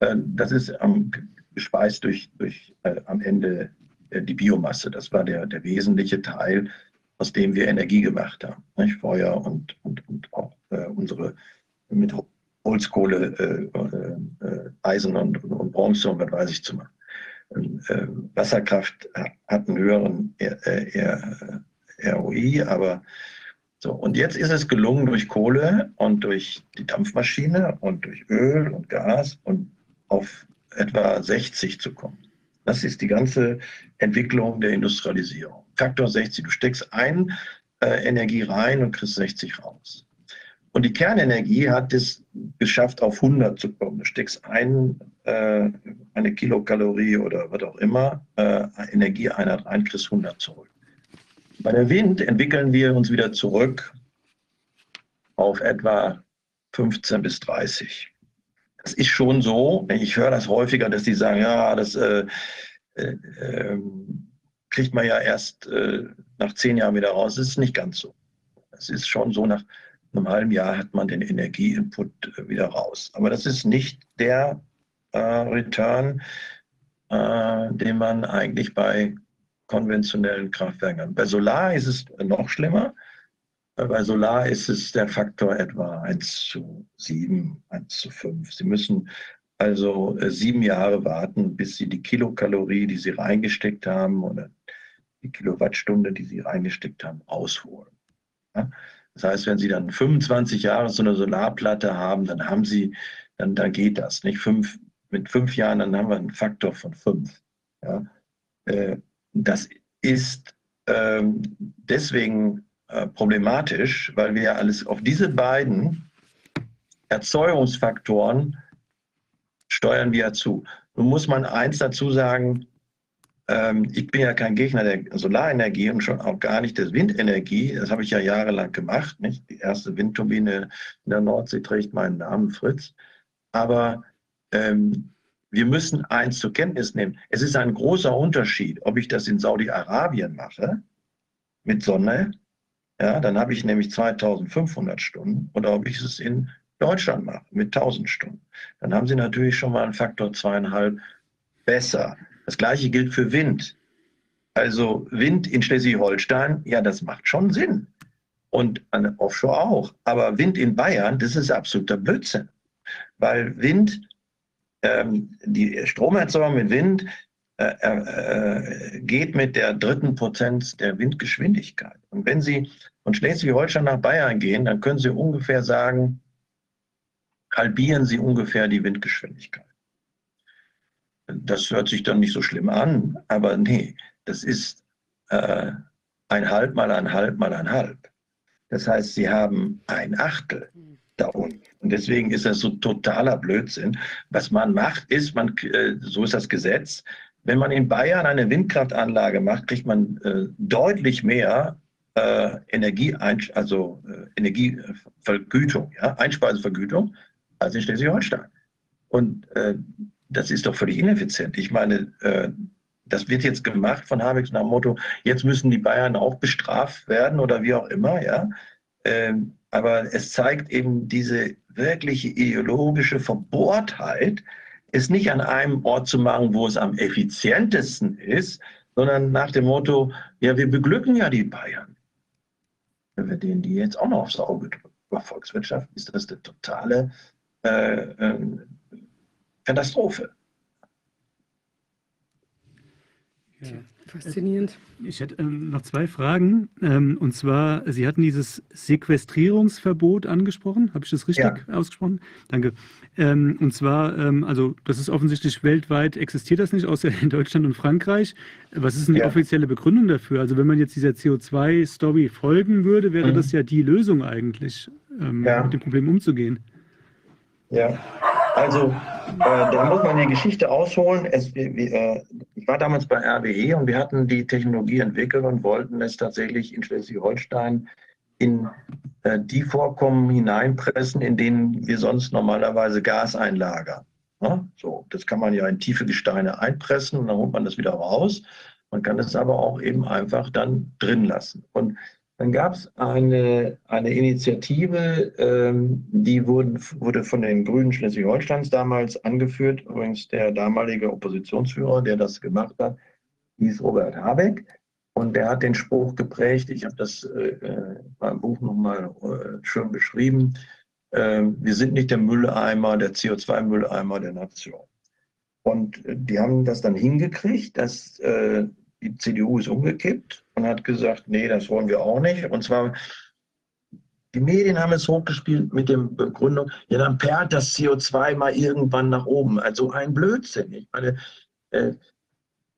Äh, das ist ähm, gespeist durch, durch äh, am Ende die Biomasse. Das war der, der wesentliche Teil, aus dem wir Energie gemacht haben. Nicht? Feuer und, und, und auch äh, unsere mit Holzkohle, äh, äh, Eisen und, und, Bronze und was weiß ich zu machen. Ähm, Wasserkraft hat einen höheren ROI, aber so, und jetzt ist es gelungen, durch Kohle und durch die Dampfmaschine und durch Öl und Gas und auf etwa 60 zu kommen. Das ist die ganze Entwicklung der Industrialisierung. Faktor 60. Du steckst ein äh, Energie rein und kriegst 60 raus. Und die Kernenergie hat es geschafft, auf 100 zu kommen. Du steckst ein, äh, eine Kilokalorie oder was auch immer, äh, Energieeinheit rein, kriegst 100 zurück. Bei der Wind entwickeln wir uns wieder zurück auf etwa 15 bis 30 es ist schon so, ich höre das häufiger, dass die sagen, ja, das äh, äh, ähm, kriegt man ja erst äh, nach zehn Jahren wieder raus. Das ist nicht ganz so. Es ist schon so, nach einem halben Jahr hat man den Energieinput äh, wieder raus. Aber das ist nicht der äh, Return, äh, den man eigentlich bei konventionellen Kraftwerken hat. Bei Solar ist es noch schlimmer. Bei Solar ist es der Faktor etwa 1 zu 7, 1 zu 5. Sie müssen also äh, sieben Jahre warten, bis Sie die Kilokalorie, die Sie reingesteckt haben, oder die Kilowattstunde, die Sie reingesteckt haben, ausholen. Das heißt, wenn Sie dann 25 Jahre so eine Solarplatte haben, dann haben Sie, dann, dann geht das. Nicht fünf, mit fünf Jahren, dann haben wir einen Faktor von fünf. Ja? Äh, das ist ähm, deswegen äh, problematisch, weil wir ja alles auf diese beiden Erzeugungsfaktoren steuern wir zu. Nun muss man eins dazu sagen, ähm, ich bin ja kein Gegner der Solarenergie und schon auch gar nicht der Windenergie. Das habe ich ja jahrelang gemacht. Nicht? Die erste Windturbine in der Nordsee trägt meinen Namen Fritz. Aber ähm, wir müssen eins zur Kenntnis nehmen. Es ist ein großer Unterschied, ob ich das in Saudi-Arabien mache mit Sonne ja, dann habe ich nämlich 2500 Stunden oder ob ich es in Deutschland mache mit 1000 Stunden. Dann haben Sie natürlich schon mal einen Faktor zweieinhalb besser. Das gleiche gilt für Wind. Also Wind in Schleswig-Holstein, ja, das macht schon Sinn. Und an Offshore auch. Aber Wind in Bayern, das ist absoluter Blödsinn. Weil Wind, ähm, die Stromerzeugung mit Wind äh, äh, geht mit der dritten Potenz der Windgeschwindigkeit. Und wenn Sie von Schleswig-Holstein nach Bayern gehen, dann können Sie ungefähr sagen, halbieren Sie ungefähr die Windgeschwindigkeit. Das hört sich dann nicht so schlimm an, aber nee, das ist äh, ein halb mal ein halb mal ein halb. Das heißt, Sie haben ein Achtel da unten. Und deswegen ist das so totaler Blödsinn. Was man macht, ist, man, äh, so ist das Gesetz, wenn man in Bayern eine Windkraftanlage macht, kriegt man äh, deutlich mehr äh, Energie, also äh, Energievergütung, ja, Einspeisevergütung, als in Schleswig-Holstein. Und äh, das ist doch völlig ineffizient. Ich meine, äh, das wird jetzt gemacht von Habeck nach dem Motto, jetzt müssen die Bayern auch bestraft werden oder wie auch immer, ja. Ähm, aber es zeigt eben diese wirkliche ideologische Verbohrtheit, es nicht an einem Ort zu machen, wo es am effizientesten ist, sondern nach dem Motto, ja, wir beglücken ja die Bayern. wenn wir denen die jetzt auch noch aufs Auge drücken. Aber Volkswirtschaft ist das eine totale äh, äh, Katastrophe. Ja. Faszinierend. Ich hätte ähm, noch zwei Fragen. Ähm, und zwar, Sie hatten dieses Sequestrierungsverbot angesprochen. Habe ich das richtig ja. ausgesprochen? Danke. Ähm, und zwar, also das ist offensichtlich weltweit, existiert das nicht, außer in Deutschland und Frankreich. Was ist denn die ja. offizielle Begründung dafür? Also wenn man jetzt dieser CO2-Story folgen würde, wäre mhm. das ja die Lösung eigentlich, ja. mit dem Problem umzugehen. Ja, also äh, da muss man die Geschichte ausholen. Es, äh, ich war damals bei RWE und wir hatten die Technologie entwickelt und wollten es tatsächlich in Schleswig-Holstein in äh, die Vorkommen hineinpressen, in denen wir sonst normalerweise Gas einlagern. Ja, so, das kann man ja in tiefe Gesteine einpressen und dann holt man das wieder raus. Man kann es aber auch eben einfach dann drin lassen. Und dann gab es eine, eine Initiative, ähm, die wurden, wurde von den Grünen Schleswig-Holsteins damals angeführt. Übrigens der damalige Oppositionsführer, der das gemacht hat, hieß Robert Habeck. Und der hat den Spruch geprägt, ich habe das äh, in meinem Buch nochmal äh, schön beschrieben, äh, wir sind nicht der Mülleimer, der CO2-Mülleimer der Nation. Und äh, die haben das dann hingekriegt, dass äh, die CDU ist umgekippt und hat gesagt, nee, das wollen wir auch nicht. Und zwar, die Medien haben es hochgespielt mit der Begründung, ja, dann perlt das CO2 mal irgendwann nach oben. Also ein Blödsinn. Ich meine, äh,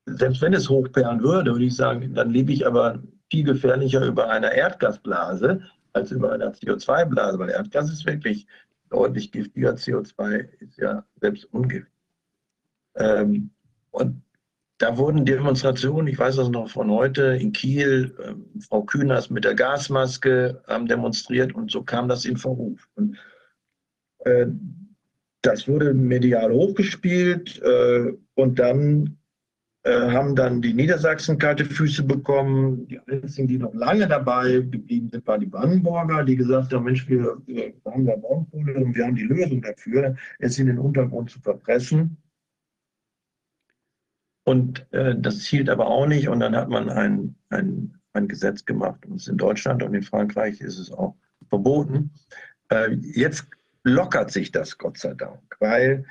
selbst wenn es hochperlen würde, würde ich sagen, dann lebe ich aber viel gefährlicher über einer Erdgasblase als über einer CO2-Blase, weil Erdgas ist wirklich deutlich giftiger. CO2 ist ja selbst ungiftig. Ähm, und da wurden Demonstrationen, ich weiß das noch von heute, in Kiel, äh, Frau Kühners mit der Gasmaske haben demonstriert und so kam das in Verruf. Und, äh, das wurde medial hochgespielt äh, und dann äh, haben dann die Niedersachsen kalte Füße bekommen. Die einzigen, die noch lange dabei geblieben sind, waren die Brandenburger, die gesagt haben, Mensch, wir, wir haben da Braunkohle und wir haben die Lösung dafür, es in den Untergrund zu verpressen. Und äh, das hielt aber auch nicht. Und dann hat man ein, ein, ein Gesetz gemacht. Und in Deutschland und in Frankreich ist es auch verboten. Äh, jetzt lockert sich das, Gott sei Dank, weil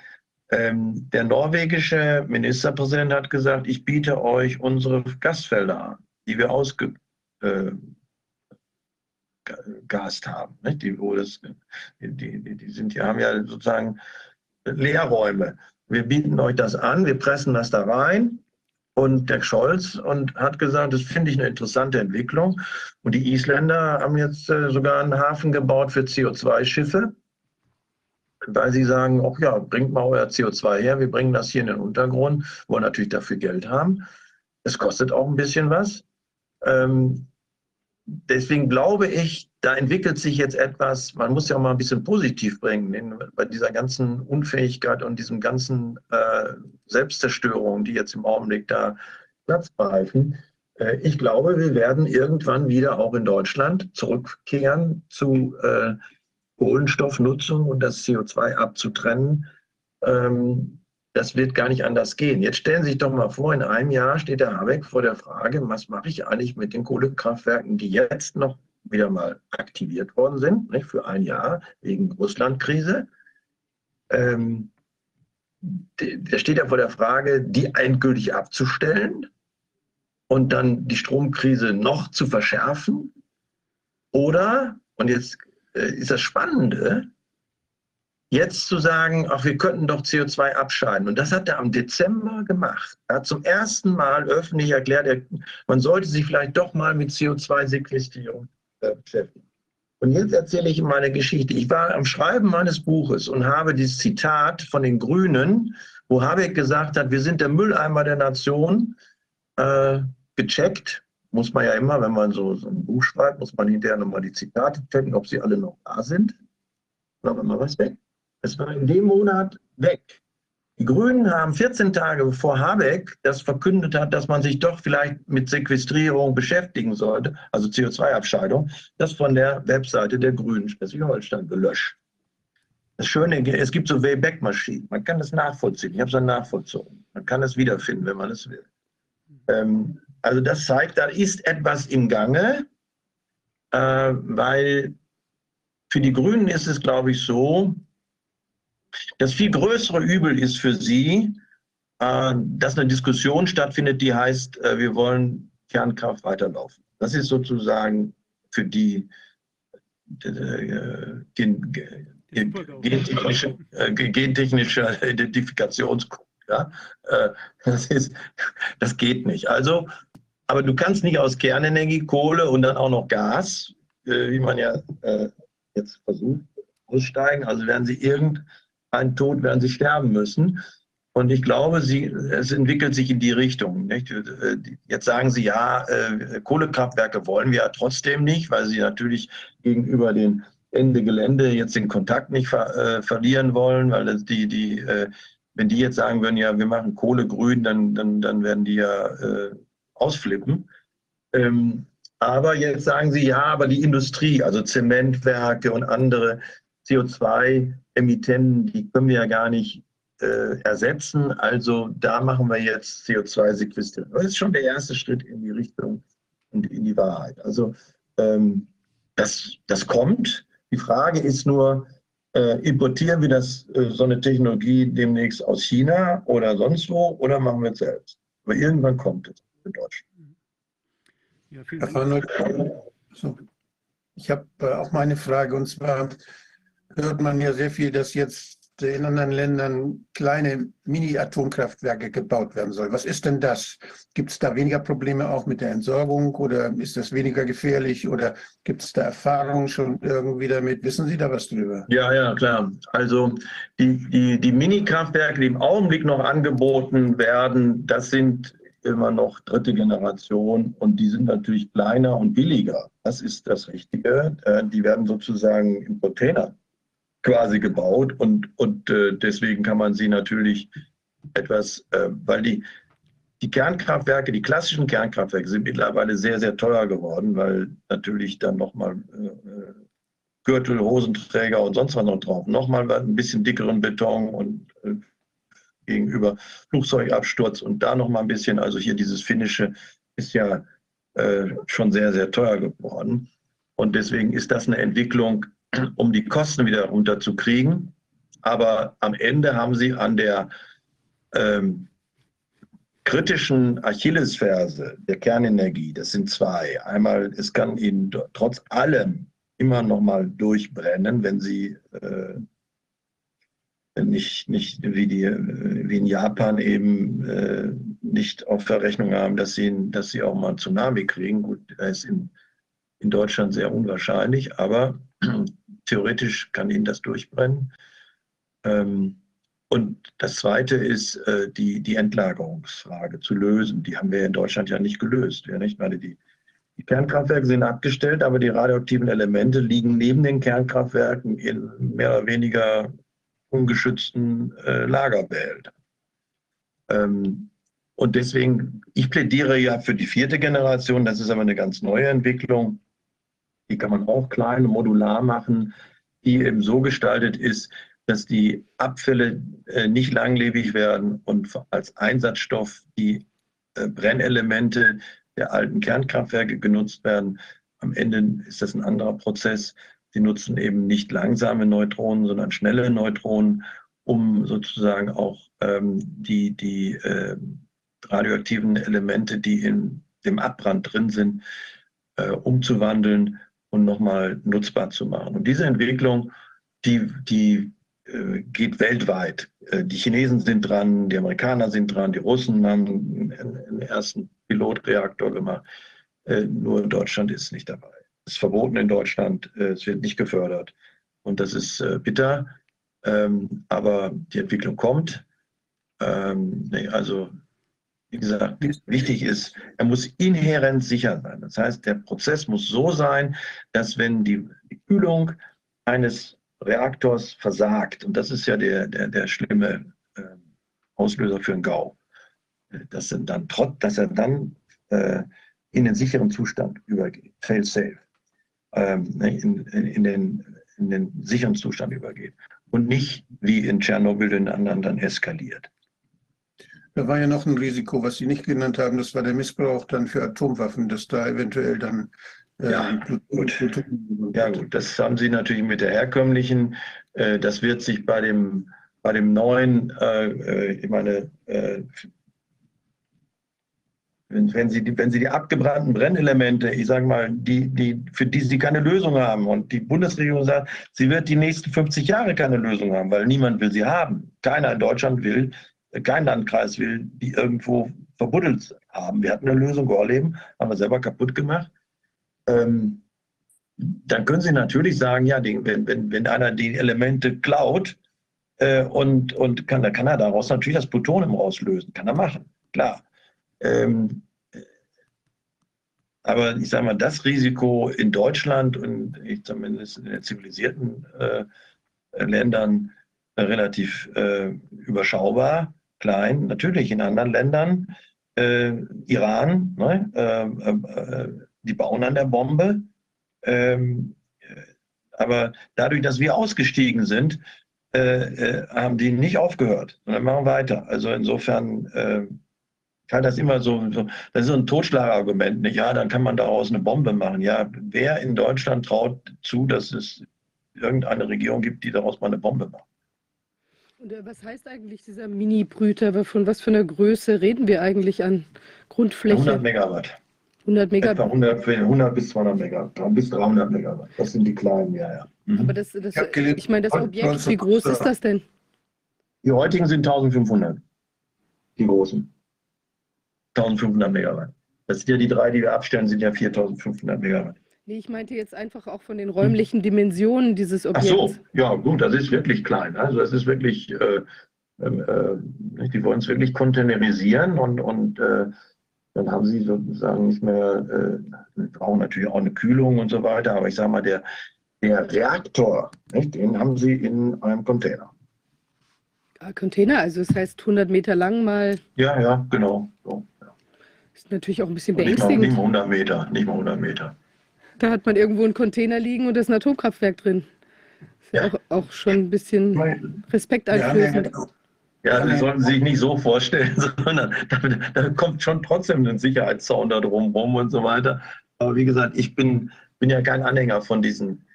ähm, der norwegische Ministerpräsident hat gesagt, ich biete euch unsere Gasfelder an, die wir ausgegast äh, haben. Nicht? Die, wo das, die, die, die sind, die haben ja sozusagen Leerräume wir bieten euch das an, wir pressen das da rein. Und der Scholz und hat gesagt, das finde ich eine interessante Entwicklung. Und die Isländer haben jetzt äh, sogar einen Hafen gebaut für CO2-Schiffe, weil sie sagen, ach ja, bringt mal euer CO2 her, wir bringen das hier in den Untergrund, wollen natürlich dafür Geld haben. Es kostet auch ein bisschen was. Ähm, deswegen glaube ich, da entwickelt sich jetzt etwas, man muss ja auch mal ein bisschen positiv bringen, in, bei dieser ganzen Unfähigkeit und diesem ganzen äh, Selbstzerstörung, die jetzt im Augenblick da Platz greifen. Äh, ich glaube, wir werden irgendwann wieder auch in Deutschland zurückkehren zu äh, Kohlenstoffnutzung und das CO2 abzutrennen. Ähm, das wird gar nicht anders gehen. Jetzt stellen Sie sich doch mal vor, in einem Jahr steht der Habeck vor der Frage, was mache ich eigentlich mit den Kohlekraftwerken, die jetzt noch wieder mal aktiviert worden sind, nicht, für ein Jahr wegen Russlandkrise. Ähm, der steht ja vor der Frage, die endgültig abzustellen und dann die Stromkrise noch zu verschärfen. Oder, und jetzt äh, ist das Spannende, jetzt zu sagen, ach, wir könnten doch CO2 abscheiden. Und das hat er am Dezember gemacht. Er hat zum ersten Mal öffentlich erklärt, man sollte sich vielleicht doch mal mit CO2-Sequestrierung äh, beschäftigen. Und jetzt erzähle ich meine Geschichte. Ich war am Schreiben meines Buches und habe dieses Zitat von den Grünen, wo Habeck gesagt hat, wir sind der Mülleimer der Nation, äh, gecheckt. Muss man ja immer, wenn man so, so ein Buch schreibt, muss man hinterher nochmal die Zitate checken, ob sie alle noch da sind. Dann war mal was weg. Es war in dem Monat weg. Die Grünen haben 14 Tage bevor Habeck das verkündet hat, dass man sich doch vielleicht mit Sequestrierung beschäftigen sollte, also CO2-Abscheidung, das von der Webseite der Grünen Schleswig-Holstein gelöscht. Das Schöne, es gibt so Wayback-Maschinen. Man kann das nachvollziehen. Ich habe es dann nachvollzogen. Man kann es wiederfinden, wenn man es will. Ähm, also das zeigt, da ist etwas im Gange. äh, weil für die Grünen ist es, glaube ich, so, das viel größere Übel ist für sie, äh, dass eine Diskussion stattfindet, die heißt, äh, wir wollen Kernkraft weiterlaufen. Das ist sozusagen für die äh, gen, gentechnische, gentechnische Identifikationscode. Ja? Das, ist, das geht nicht. Also, aber du kannst nicht aus Kernenergie, Kohle und dann auch noch Gas, wie man ja jetzt versucht, aussteigen. Also werden sie irgendeinen Tod, werden sie sterben müssen. Und ich glaube, sie, es entwickelt sich in die Richtung. Nicht? Jetzt sagen Sie, ja, äh, Kohlekraftwerke wollen wir ja trotzdem nicht, weil sie natürlich gegenüber den Ende Gelände jetzt den Kontakt nicht ver, äh, verlieren wollen, weil die, die, äh, wenn die jetzt sagen würden, ja, wir machen Kohle grün, dann, dann, dann werden die ja äh, ausflippen. Ähm, aber jetzt sagen sie, ja, aber die Industrie, also Zementwerke und andere CO2-Emittenten, die können wir ja gar nicht äh, ersetzen. Also da machen wir jetzt CO2-Sequestrierung. Das ist schon der erste Schritt in die Richtung und in die Wahrheit. Also ähm, das, das kommt. Die Frage ist nur, äh, importieren wir das, äh, so eine Technologie demnächst aus China oder sonst wo oder machen wir es selbst? Aber irgendwann kommt es in Deutschland. Ja, Herr Arnold, so. ich habe äh, auch mal eine Frage und zwar hört man ja sehr viel, dass jetzt in anderen Ländern kleine Mini-Atomkraftwerke gebaut werden soll. Was ist denn das? Gibt es da weniger Probleme auch mit der Entsorgung oder ist das weniger gefährlich oder gibt es da Erfahrungen schon irgendwie damit? Wissen Sie da was drüber? Ja, ja, klar. Also die, die, die Mini-Kraftwerke, die im Augenblick noch angeboten werden, das sind immer noch dritte Generation und die sind natürlich kleiner und billiger. Das ist das Richtige. Äh, die werden sozusagen im Container quasi gebaut und, und äh, deswegen kann man sie natürlich etwas, äh, weil die, die Kernkraftwerke, die klassischen Kernkraftwerke sind mittlerweile sehr, sehr teuer geworden, weil natürlich dann nochmal äh, Gürtel, Hosenträger und sonst was noch drauf, nochmal ein bisschen dickeren Beton und äh, gegenüber Flugzeugabsturz und da nochmal ein bisschen, also hier dieses finnische ist ja äh, schon sehr, sehr teuer geworden. Und deswegen ist das eine Entwicklung, um die Kosten wieder runterzukriegen. Aber am Ende haben sie an der ähm, kritischen Achillesferse der Kernenergie, das sind zwei. Einmal, es kann ihnen trotz allem immer noch mal durchbrennen, wenn sie äh, nicht, nicht wie, die, wie in Japan eben äh, nicht auf Verrechnung haben, dass sie, dass sie auch mal einen Tsunami kriegen. Gut, das ist in, in Deutschland sehr unwahrscheinlich, aber theoretisch kann ihnen das durchbrennen. Ähm, und das Zweite ist äh, die, die Endlagerungsfrage zu lösen. Die haben wir in Deutschland ja nicht gelöst. Ja, nicht? Meine, die, die Kernkraftwerke sind abgestellt, aber die radioaktiven Elemente liegen neben den Kernkraftwerken in mehr oder weniger ungeschützten äh, Lagerbehältern. Ähm, und deswegen, ich plädiere ja für die vierte Generation, das ist aber eine ganz neue Entwicklung. Die kann man auch klein und modular machen, die eben so gestaltet ist, dass die Abfälle äh, nicht langlebig werden und als Einsatzstoff die äh, Brennelemente der alten Kernkraftwerke genutzt werden. Am Ende ist das ein anderer Prozess. Sie nutzen eben nicht langsame Neutronen, sondern schnelle Neutronen, um sozusagen auch ähm, die, die äh, radioaktiven Elemente, die in dem Abbrand drin sind, äh, umzuwandeln und nochmal nutzbar zu machen. Und diese Entwicklung, die, die äh, geht weltweit. Äh, die Chinesen sind dran, die Amerikaner sind dran, die Russen haben einen ersten Pilotreaktor gemacht. Äh, nur Deutschland ist nicht dabei. Es ist verboten in Deutschland, es wird nicht gefördert. Und das ist bitter, ähm, aber die Entwicklung kommt. Ähm, also wie gesagt, wichtig ist, er muss inhärent sicher sein. Das heißt, der Prozess muss so sein, dass wenn die, Kühlung eines Reaktors versagt, und das ist ja der, der, der schlimme äh, Auslöser für einen GAU, dass er dann, dass er dann äh, in den sicheren Zustand übergeht, fail safe, ähm, in, in, den, in den sicheren Zustand übergeht und nicht wie in Tschernobyl den anderen dann eskaliert. Da war ja noch ein Risiko, was Sie nicht genannt haben, das war der Missbrauch dann für Atomwaffen, dass da eventuell dann Äh, ja, gut. ja, gut. Das haben Sie natürlich mit der herkömmlichen. Äh, das wird sich bei dem, bei dem neuen, äh, äh ich meine, äh, wenn, wenn, Sie die, wenn Sie die abgebrannten Brennelemente, ich sage mal, die, die, für die Sie keine Lösung haben und die Bundesregierung sagt, sie wird die nächsten 50 Jahre keine Lösung haben, weil niemand will sie haben. Keiner in Deutschland will, kein Landkreis will die irgendwo verbuddelt haben. Wir hatten eine Lösung, Gorleben, haben wir selber kaputt gemacht. Ähm, dann können Sie natürlich sagen, ja, die, wenn, wenn, wenn einer die Elemente klaut äh, und, und kann, dann kann er daraus natürlich das Plutonium rauslösen. Kann er machen, klar. Ähm, aber ich sage mal, das Risiko in Deutschland und ich zumindest in den zivilisierten äh, Ländern relativ äh, überschaubar, klein. Natürlich in anderen Ländern, äh, Iran, ne, äh, die bauen an der Bombe. Ähm, aber dadurch, dass wir ausgestiegen sind, haben die nicht aufgehört, sondern machen weiter. Also insofern halte das immer so, so, das ist ein Totschlagargument, nicht? Ja, dann kann man daraus eine Bombe machen. Ja, wer in Deutschland traut zu, dass es irgendeine Regierung gibt, die daraus mal eine Bombe macht? Und äh, was heißt eigentlich dieser Mini-Brüter? Von was für einer Größe reden wir eigentlich an Grundfläche? 100 Megawatt. 100 Megawatt. Etwa 100, 100 bis 200 Megawatt, bis 300 Megawatt. Das sind die kleinen, ja, ja. Mhm. Aber das, das ich meine, das Objekt, wie groß ist das denn? Die heutigen sind 1500, die großen. 1500 Megawatt. Das sind ja die drei, die wir abstellen, sind ja 4500 Megawatt. Nee, ich meinte jetzt einfach auch von den räumlichen Dimensionen dieses Objekts. Ach so, ja gut, das ist wirklich klein. Also das ist wirklich, äh, ähm, äh, die wollen es wirklich containerisieren und, und äh, dann haben sie sozusagen nicht mehr, äh, brauchen natürlich auch eine Kühlung und so weiter, aber ich sage mal, der, der Reaktor, nicht, den haben sie in einem Container. Ah, Container, also das heißt 100 Meter lang mal. Ja, ja, genau. So. Ist natürlich auch ein bisschen beängstigend. Nicht mal, nicht mal 100 Meter, nicht mal 100 Meter. Da hat man irgendwo einen Container liegen und da ist ein Atomkraftwerk drin. Ja. auch, auch schon ein bisschen Respekt einflößend. Ja, Sie sollten sich nicht so vorstellen, sondern da, da, kommt schon trotzdem ein Sicherheitszaun da drumherum und so weiter. Aber wie gesagt, ich bin, bin ja kein Anhänger von diesen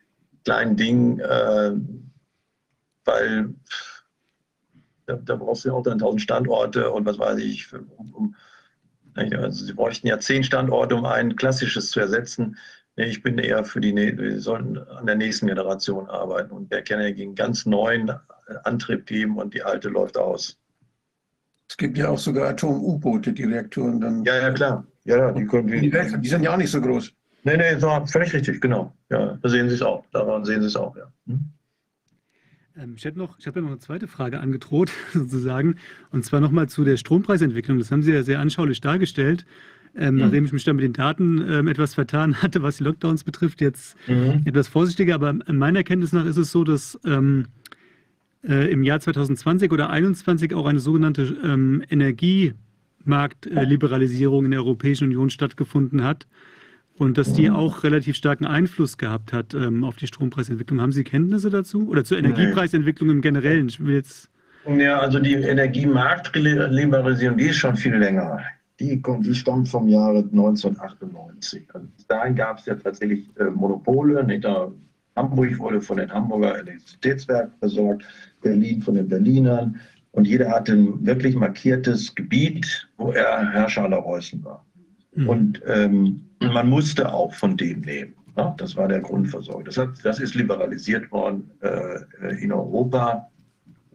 kleinen Dingen, äh, weil da, da, brauchst du ja auch dann tausend Standorte und was weiß ich, um, um also sie bräuchten ja zehn Standorte, um ein klassisches zu ersetzen. Ich bin eher für die, wir sollten an der nächsten Generation arbeiten und der kann ja einen ganz neuen Antrieb geben und die alte läuft aus. Es gibt ja auch sogar Atom-U-Boote, die Reaktoren dann. Ja, ja, klar. Ja, ja, die, können wir, die, die sind ja auch nicht so groß. Nee, nee, völlig richtig, genau. Ja, da sehen Sie es auch. Daran sehen Sie es auch, ja. Hm? Ähm, ich hätte noch, ich habe ja noch eine zweite Frage angedroht, sozusagen, und zwar nochmal zu der Strompreisentwicklung. Das haben Sie ja sehr anschaulich dargestellt. Ähm, mhm. Nachdem ich mich da mit den Daten ähm, etwas vertan hatte, was die Lockdowns betrifft, jetzt mhm. etwas vorsichtiger. Aber meiner Kenntnis nach ist es so, dass ähm, äh, im Jahr 2020 oder 2021 auch eine sogenannte ähm, Energiemarktliberalisierung in der Europäischen Union stattgefunden hat und dass die auch relativ starken Einfluss gehabt hat ähm, auf die Strompreisentwicklung. Haben Sie Kenntnisse dazu? Oder zur Energiepreisentwicklung im Generellen? Ich will jetzt ja, also die Energiemarktliberalisierung, die ist schon viel länger. Die, die stammt vom Jahre 1998. Also dahin gab es ja tatsächlich äh, Monopole. Da, Hamburg wurde von den Hamburger Elektrizitätswerken versorgt, Berlin von den Berlinern. Und jeder hatte ein wirklich markiertes Gebiet, wo er Herrscher aller Reußen war. Mhm. Und ähm, man musste auch von dem nehmen. Ja, das war der Grundversorgung. Das, hat, das ist liberalisiert worden äh, in Europa,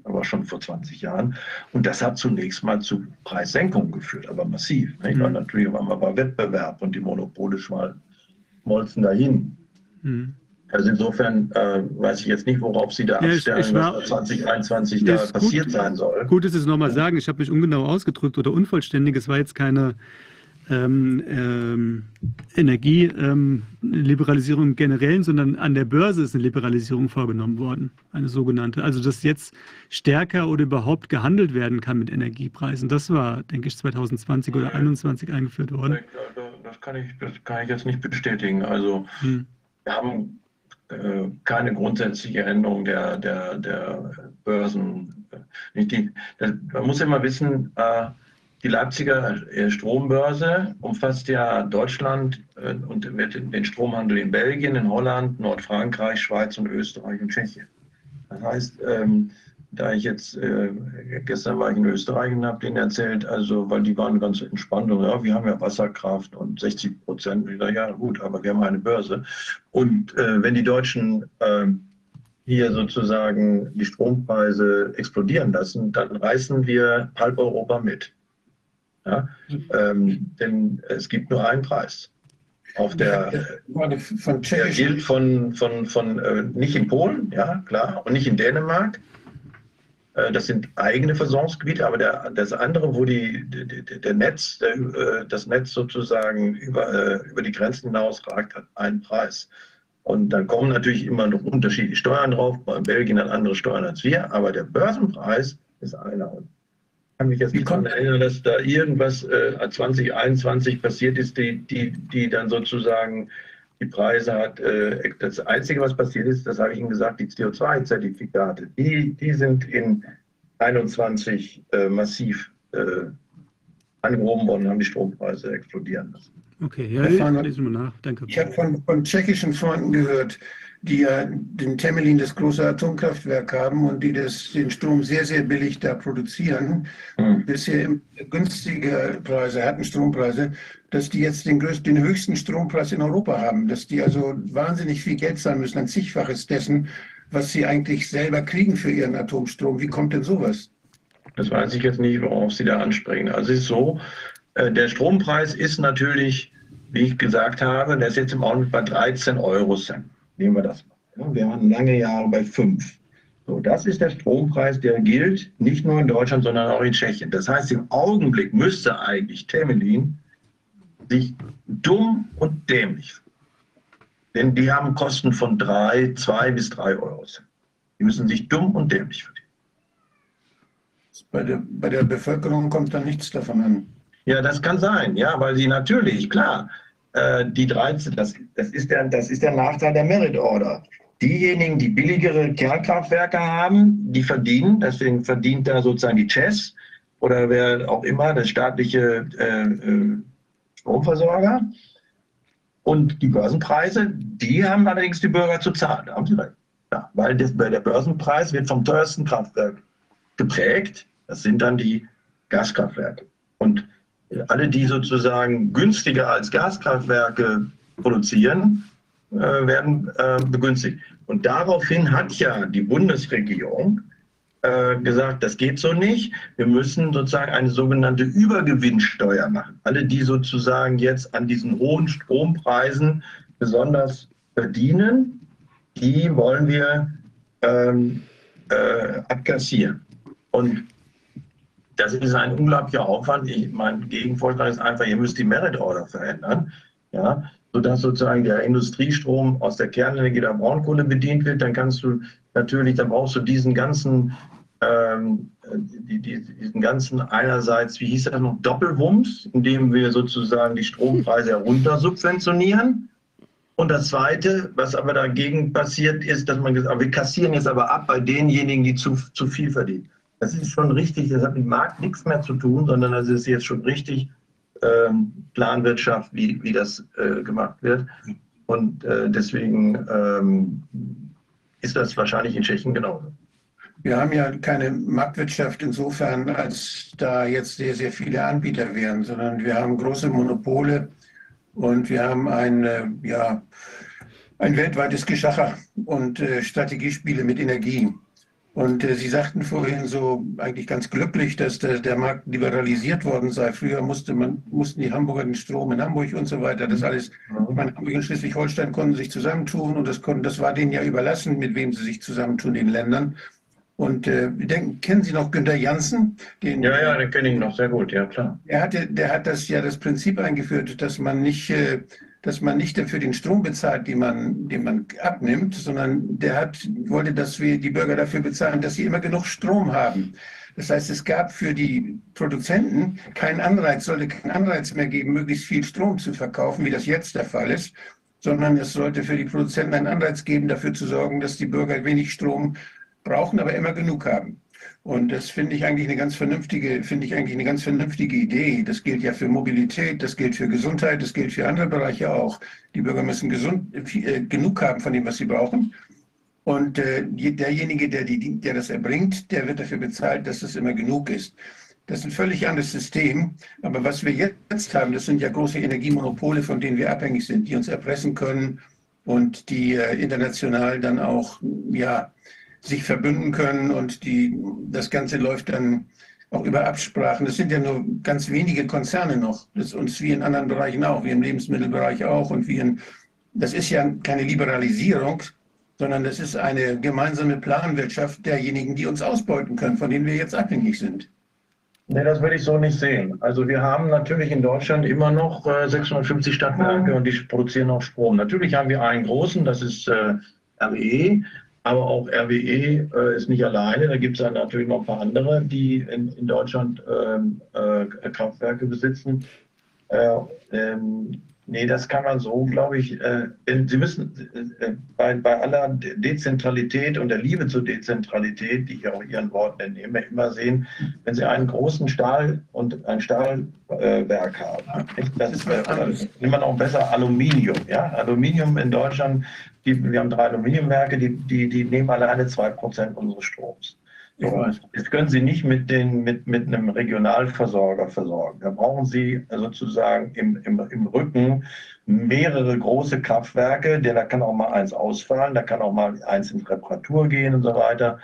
aber schon vor 20 Jahren. Und das hat zunächst mal zu Preissenkungen geführt, aber massiv. Mhm. Weil natürlich war man bei Wettbewerb und die Monopole schmolzen dahin. Mhm. Also insofern äh, weiß ich jetzt nicht, worauf Sie da ja, abstellen, ich war, was 2021 da passiert gut, sein soll. Gut, dass Sie es nochmal sagen. Ich habe mich ungenau ausgedrückt oder unvollständig. Es war jetzt keine ähm, ähm, Energieliberalisierung im Generellen, sondern an der Börse ist eine Liberalisierung vorgenommen worden, eine sogenannte. Also dass jetzt stärker oder überhaupt gehandelt werden kann mit Energiepreisen. Das war, denke ich, 2020 oder 2021 eingeführt worden. Das kann ich, das kann ich jetzt nicht bestätigen. Also hm. wir haben äh, keine grundsätzliche Änderung der, der, der Börsen. Nicht die, das, man muss immer wissen, äh, die Leipziger äh, Strombörse umfasst ja Deutschland äh, und den Stromhandel in Belgien, in Holland, Nordfrankreich, Schweiz und Österreich und Tschechien. Das heißt, ähm, da ich jetzt, äh, gestern war ich in Österreich und habe denen erzählt, also, weil die waren ganz entspannt und ja, wir haben ja Wasserkraft und 60 Prozent. Ich sage, ja gut, aber wir haben eine Börse. Und wenn die Deutschen äh, hier sozusagen die Strompreise explodieren lassen, dann reißen wir halb Europa mit. Ja? Ähm, denn es gibt nur einen Preis. Auf der, von der gilt von, von, von äh, nicht in Polen, ja klar, und nicht in Dänemark. Äh, das sind eigene Versorgungsgebiete, aber der, das andere, wo die, der, der Netz, der, äh, das Netz sozusagen über, äh, über die Grenzen hinaus ragt, hat einen Preis. Und dann kommen natürlich immer noch unterschiedliche Steuern drauf. Bei Belgien hat andere Steuern als wir, aber der Börsenpreis ist einer. Und kann mich jetzt nicht daran erinnern, dass da irgendwas äh, 2021 passiert ist, die, die, die dann sozusagen die Preise hat. Äh, das Einzige, was passiert ist, das habe ich Ihnen gesagt, die CO2-Zertifikate, die, die sind in 21 äh, massiv äh, angehoben worden, haben die Strompreise explodieren lassen. Okay, ja, lesen wir nach. Danke. Ich habe von, von tschechischen Freunden gehört, die ja den Temelin, das große Atomkraftwerk haben und die das, den Strom sehr, sehr billig da produzieren, mhm. bisher günstige Preise hatten, Strompreise, dass die jetzt den, größten, den höchsten Strompreis in Europa haben, dass die also wahnsinnig viel Geld zahlen müssen, ein zigfaches dessen, was sie eigentlich selber kriegen für ihren Atomstrom. Wie kommt denn sowas? Das weiß ich jetzt nicht, worauf Sie da ansprechen. Also es ist so, äh, der Strompreis ist natürlich, wie ich gesagt habe, der ist jetzt im Augenblick bei 13 Euro Cent. Nehmen wir das mal. Wir waren lange Jahre bei 5. So, das ist der Strompreis, der gilt nicht nur in Deutschland, sondern auch in Tschechien. Das heißt, im Augenblick müsste eigentlich Temelin sich dumm und dämlich denn die haben Kosten von 3, 2 bis 3 Euro. Die müssen sich dumm und dämlich verdienen. Bei der, bei der Bevölkerung kommt da nichts davon an. Ja, das kann sein, ja, weil sie natürlich, klar, äh, die 13, das, das, ist der, das ist der Nachteil der Merit Order. Diejenigen, die billigere Kernkraftwerke haben, die verdienen, deswegen verdient da sozusagen die Chess oder wer auch immer, das staatliche äh, äh, Stromversorger. Und die Börsenpreise, die haben allerdings die Bürger zu zahlen, da haben Sie recht. Ja, weil das, der Börsenpreis wird vom teuersten Kraftwerk geprägt. Das sind dann die Gaskraftwerke. Und alle, die sozusagen günstiger als Gaskraftwerke produzieren, äh, werden äh, begünstigt. Und daraufhin hat ja die Bundesregierung äh, gesagt, das geht so nicht. Wir müssen sozusagen eine sogenannte Übergewinnsteuer machen. Alle, die sozusagen jetzt an diesen hohen Strompreisen besonders verdienen, die wollen wir ähm, äh, abkassieren. Und das ist ein unglaublicher Aufwand. Ich, mein Gegenvorschlag ist einfach, ihr müsst die Merit Order verändern, ja, sodass sozusagen der Industriestrom aus der Kernenergie der Braunkohle bedient wird. Dann kannst du natürlich, dann brauchst du diesen ganzen, ähm, die, die, diesen ganzen einerseits, wie hieß das noch, Doppelwumms, indem wir sozusagen die Strompreise herunter subventionieren. Und das Zweite, was aber dagegen passiert, ist, dass man gesagt, wir kassieren jetzt aber ab bei denjenigen, die zu, zu viel verdienen. Das ist schon richtig, das hat mit Markt nichts mehr zu tun, sondern das ist jetzt schon richtig ähm, Planwirtschaft, wie, wie das äh, gemacht wird. Und äh, deswegen ähm, ist das wahrscheinlich in Tschechien genauso. Wir haben ja keine Marktwirtschaft insofern, als da jetzt sehr, sehr viele Anbieter wären, sondern wir haben große Monopole und wir haben ein, äh, ja, ein weltweites Geschacher und äh, Strategiespiele mit Energie. Und äh, Sie sagten vorhin so eigentlich ganz glücklich, dass der, der, Markt liberalisiert worden sei. Früher musste man, mussten die Hamburger den Strom in Hamburg und so weiter. Das alles, mhm. man, Hamburg und Schleswig-Holstein konnten sich zusammentun und das, konnten, das war denen ja überlassen, mit wem sie sich zusammentun, den Ländern. Und äh, denken, kennen Sie noch Günter Janssen? Den, ja, ja, den kenne ich noch sehr gut, ja klar. Der, hatte, der hat das ja das Prinzip eingeführt, dass man nicht äh, dass man nicht dafür den Strom bezahlt, den man, den man abnimmt, sondern der hat, wollte, dass wir die Bürger dafür bezahlen, dass sie immer genug Strom haben. Das heißt, es gab für die Produzenten keinen Anreiz, sollte keinen Anreiz mehr geben, möglichst viel Strom zu verkaufen, wie das jetzt der Fall ist, sondern es sollte für die Produzenten einen Anreiz geben, dafür zu sorgen, dass die Bürger wenig Strom brauchen, aber immer genug haben. Und das finde ich eigentlich eine ganz vernünftige, finde ich eigentlich eine ganz vernünftige Idee. Das gilt ja für Mobilität, das gilt für Gesundheit, das gilt für andere Bereiche auch. Die Bürger müssen gesund, äh, genug haben von dem, was sie brauchen. Und äh, derjenige, der, die, der das erbringt, der wird dafür bezahlt, dass es immer genug ist. Das ist ein völlig anderes System. Aber was wir jetzt haben, das sind ja große Energiemonopole, von denen wir abhängig sind, die uns erpressen können und die äh, international dann auch ja, sich verbünden können. Und die, das Ganze läuft dann auch über Absprachen. Das sind ja nur ganz wenige Konzerne noch. Das ist uns wie in anderen Bereichen auch, wie im Lebensmittelbereich auch. Und wie in, das ist ja keine Liberalisierung, sondern das ist eine gemeinsame Planwirtschaft derjenigen, die uns ausbeuten können, von denen wir jetzt abhängig sind. Nee, das würde ich so nicht sehen. Also wir haben natürlich in Deutschland immer noch äh, 650 Stadtwerke und die produzieren auch Strom. Natürlich haben wir einen großen, das ist äh, RWE, aber auch RWE äh, ist nicht alleine. Da gibt es dann natürlich noch ein paar andere, die in, in Deutschland ähm, äh, Kraftwerke besitzen. Äh, ähm, Nee, das kann man so, glaube ich. Äh, Sie müssen äh, bei, bei aller Dezentralität und der Liebe zur Dezentralität, die ich auch Ihren Worten entnehme, immer sehen, wenn Sie einen großen Stahl und ein Stahlwerk äh, haben, das ist äh, immer noch besser Aluminium. Ja? Aluminium in Deutschland, die, wir haben drei Aluminiumwerke, die, die, die nehmen alleine zwei Prozent unseres Stroms. Das können Sie nicht mit, den, mit, mit einem Regionalversorger versorgen. Da brauchen Sie sozusagen im, im, im Rücken mehrere große Kraftwerke, denn da kann auch mal eins ausfallen, da kann auch mal eins in Reparatur gehen und so weiter.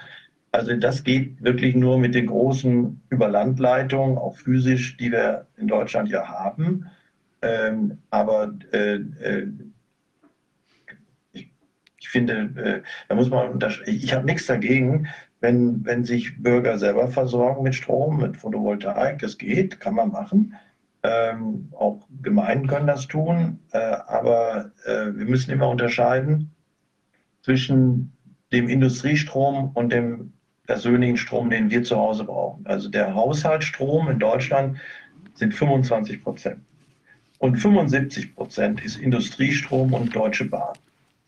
Also das geht wirklich nur mit den großen Überlandleitungen, auch physisch, die wir in Deutschland ja haben. Ähm, aber äh, äh, ich, finde, äh, da muss man, ich habe nichts dagegen, wenn, wenn sich Bürger selber versorgen mit Strom, mit Photovoltaik, das geht, kann man machen. Ähm, auch Gemeinden können das tun, äh, aber äh, wir müssen immer unterscheiden zwischen dem Industriestrom und dem persönlichen Strom, den wir zu Hause brauchen. Also der Haushaltsstrom in Deutschland sind 25 Prozent. Und 75 Prozent ist Industriestrom und Deutsche Bahn.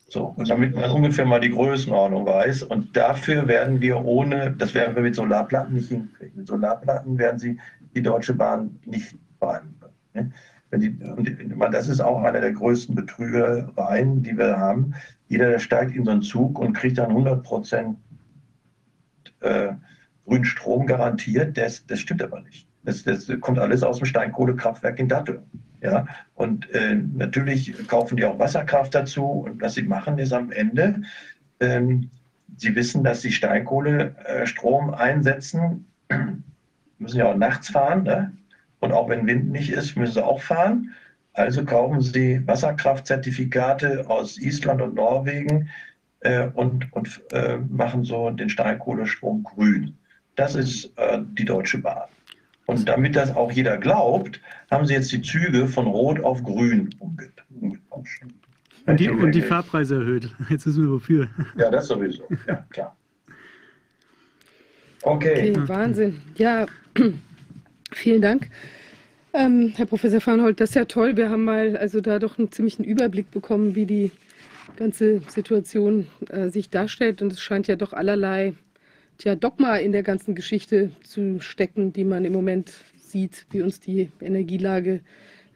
So, damit man ungefähr mal die Größenordnung weiß. Und dafür werden wir ohne, das werden wir mit Solarplatten nicht hinkriegen. Mit Solarplatten werden Sie die Deutsche Bahn nicht fahren können. Ne? Die, und das ist auch einer der größten Betrügereien, die wir haben. Jeder der steigt in so einen Zug und kriegt dann 100 Prozent äh, grünen Strom garantiert. Das, das stimmt aber nicht. Das, das kommt alles aus dem Steinkohlekraftwerk in Datteln. Ja, und äh, natürlich kaufen die auch Wasserkraft dazu. Und was sie machen, ist am Ende, ähm, sie wissen, dass sie Steinkohlestrom äh, einsetzen, müssen ja auch nachts fahren. Ne? Und auch wenn Wind nicht ist, müssen sie auch fahren. Also kaufen sie Wasserkraftzertifikate aus Island und Norwegen äh, und, und äh, machen so den Steinkohlestrom grün. Das ist äh, die Deutsche Bahn. Und damit das auch jeder glaubt, haben sie jetzt die Züge von Rot auf Grün umgetauscht. Und die, und die Fahrpreise erhöht. Jetzt wissen wir wofür. Ja, das sowieso. Ja, klar. Okay. okay Wahnsinn. Ja, vielen Dank. Ähm, Herr Professor Farnhold, das ist ja toll. Wir haben mal also da doch einen ziemlichen Überblick bekommen, wie die ganze Situation äh, sich darstellt. Und es scheint ja doch allerlei tja, Dogma in der ganzen Geschichte zu stecken, die man im Moment sieht, wie uns die Energielage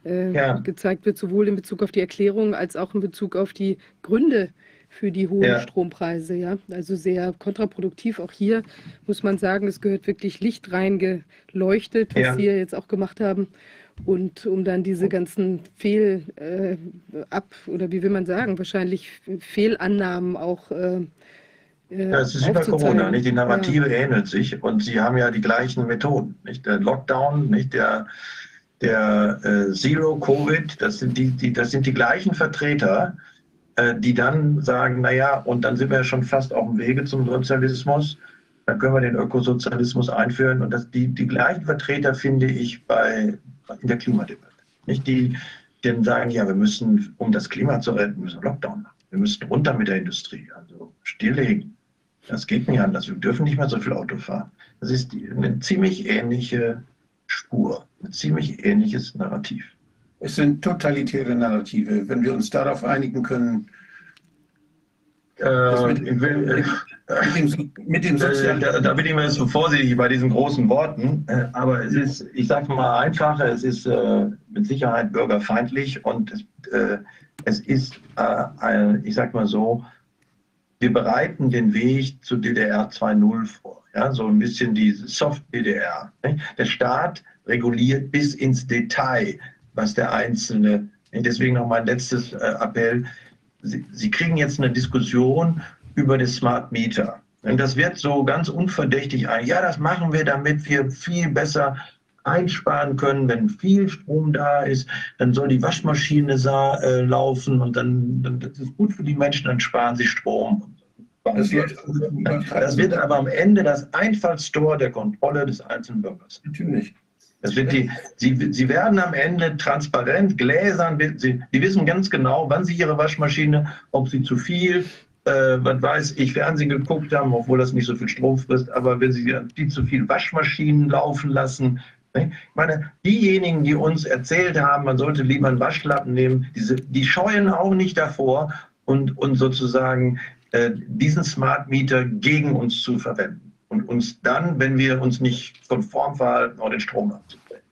äh, ja. gezeigt wird, sowohl in Bezug auf die Erklärung als auch in Bezug auf die Gründe für die hohen ja. Strompreise. Ja? Also sehr kontraproduktiv. Auch hier muss man sagen, es gehört wirklich Licht reingeleuchtet, was ja. Sie jetzt auch gemacht haben. Und um dann diese ganzen Fehl äh, ab oder wie will man sagen, wahrscheinlich Fehlannahmen auch äh, das ist über Corona, nicht? Die Narrative ja. ähnelt sich und sie haben ja die gleichen Methoden. Nicht? Der Lockdown, nicht der, der äh, Zero Covid, das sind die, die, das sind die gleichen Vertreter, äh, die dann sagen, naja, und dann sind wir ja schon fast auf dem Wege zum Sozialismus, dann können wir den Ökosozialismus einführen. Und das, die, die gleichen Vertreter finde ich bei, in der Klimadebatte. Nicht? Die, die sagen, ja, wir müssen, um das Klima zu retten, müssen Lockdown machen. Wir müssen runter mit der Industrie, stilllegen. Das geht nicht anders. Wir dürfen nicht mehr so viel Auto fahren. Das ist eine ziemlich ähnliche Spur, ein ziemlich ähnliches Narrativ. Es sind totalitäre Narrative. Wenn wir uns darauf einigen können, Äh, mit, mit, dem, mit dem Sozial da, da, bin ich mir so vorsichtig bei diesen großen Worten. Äh, aber es ist, ich sage mal einfacher, es ist äh, mit Sicherheit bürgerfeindlich und es, äh, es ist, äh, ich sage mal so, wir bereiten den Weg zu DDR 2.0 vor. Ja, so ein bisschen die Soft-DDR. Der Staat reguliert bis ins Detail, was der Einzelne. Deswegen noch mein letztes äh, Appell. Sie, Sie kriegen jetzt eine Diskussion über das Smart Meter. Und das wird so ganz unverdächtig ein. Ja, das machen wir, damit wir viel besser einsparen können. Wenn viel Strom da ist, dann soll die Waschmaschine äh, laufen und dann, dann das ist gut für die Menschen, dann sparen sie Strom. Das wird, das wird aber am Ende das Einfallstor der Kontrolle des einzelnen Bürgers. Natürlich. Das wird die, sie, sie werden am Ende transparent, gläsern, sie, sie wissen ganz genau, wann sie ihre Waschmaschine, ob sie zu viel, äh, was weiß ich, Fernsehen geguckt haben, obwohl das nicht so viel Strom frisst, aber wenn sie viel zu viel Waschmaschinen laufen lassen? Ich meine, diejenigen, die uns erzählt haben, man sollte lieber einen Waschlappen nehmen, diese, die scheuen auch nicht davor und, und sozusagen äh, diesen Smart Meter gegen uns zu verwenden und uns dann, wenn wir uns nicht konform verhalten, auch den Strom abzubringen.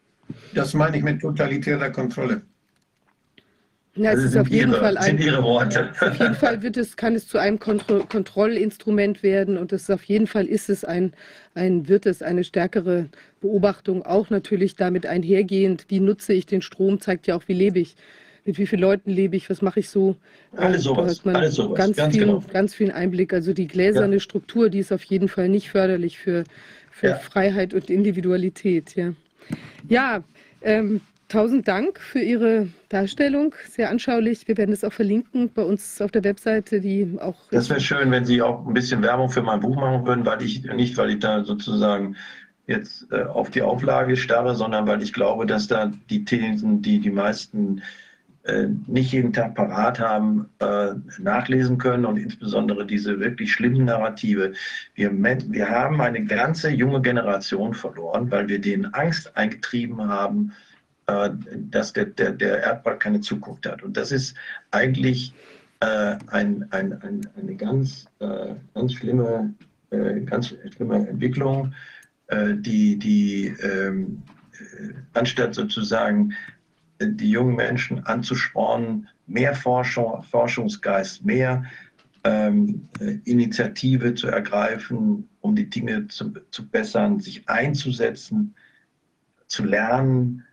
Das meine ich mit totalitärer Kontrolle. Ja, es ist auf jeden ihre, Fall ein, Ihre Worte. Auf jeden Fall wird es, kann es zu einem Kontro Kontrollinstrument werden und es auf jeden Fall ist es ein, ein, wird es eine stärkere Beobachtung, auch natürlich damit einhergehend, wie nutze ich den Strom, zeigt ja auch, wie lebe ich mit wie vielen Leuten lebe ich, was mache ich so. Alles sowas, man alles sowas. Ganz, ganz, viel, genau. ganz viel Einblick. Also die gläserne ja. Struktur, die ist auf jeden Fall nicht förderlich für, für ja. Freiheit und Individualität. Ja, ja ähm, tausend Dank für Ihre Darstellung, sehr anschaulich. Wir werden es auch verlinken bei uns auf der Webseite, die auch. Das wäre schön, wenn Sie auch ein bisschen Werbung für mein Buch machen würden, weil ich nicht, weil ich da sozusagen jetzt äh, auf die Auflage starre, sondern weil ich glaube, dass da die Thesen, die die meisten äh, nicht jeden Tag parat haben, äh, nachlesen können und insbesondere diese wirklich schlimmen Narrative. Wir, wir haben eine ganze junge Generation verloren, weil wir denen Angst eingetrieben haben, dass der, der, der Erdball keine Zukunft hat. Und das ist eigentlich ein, ein, ein, eine ganz, ganz, schlimme, ganz schlimme Entwicklung, die, die ähm, anstatt sozusagen die jungen Menschen anzuspornen, mehr Forschung, Forschungsgeist, mehr ähm, Initiative zu ergreifen, um die Dinge zu, zu bessern, sich einzusetzen, zu lernen, äh,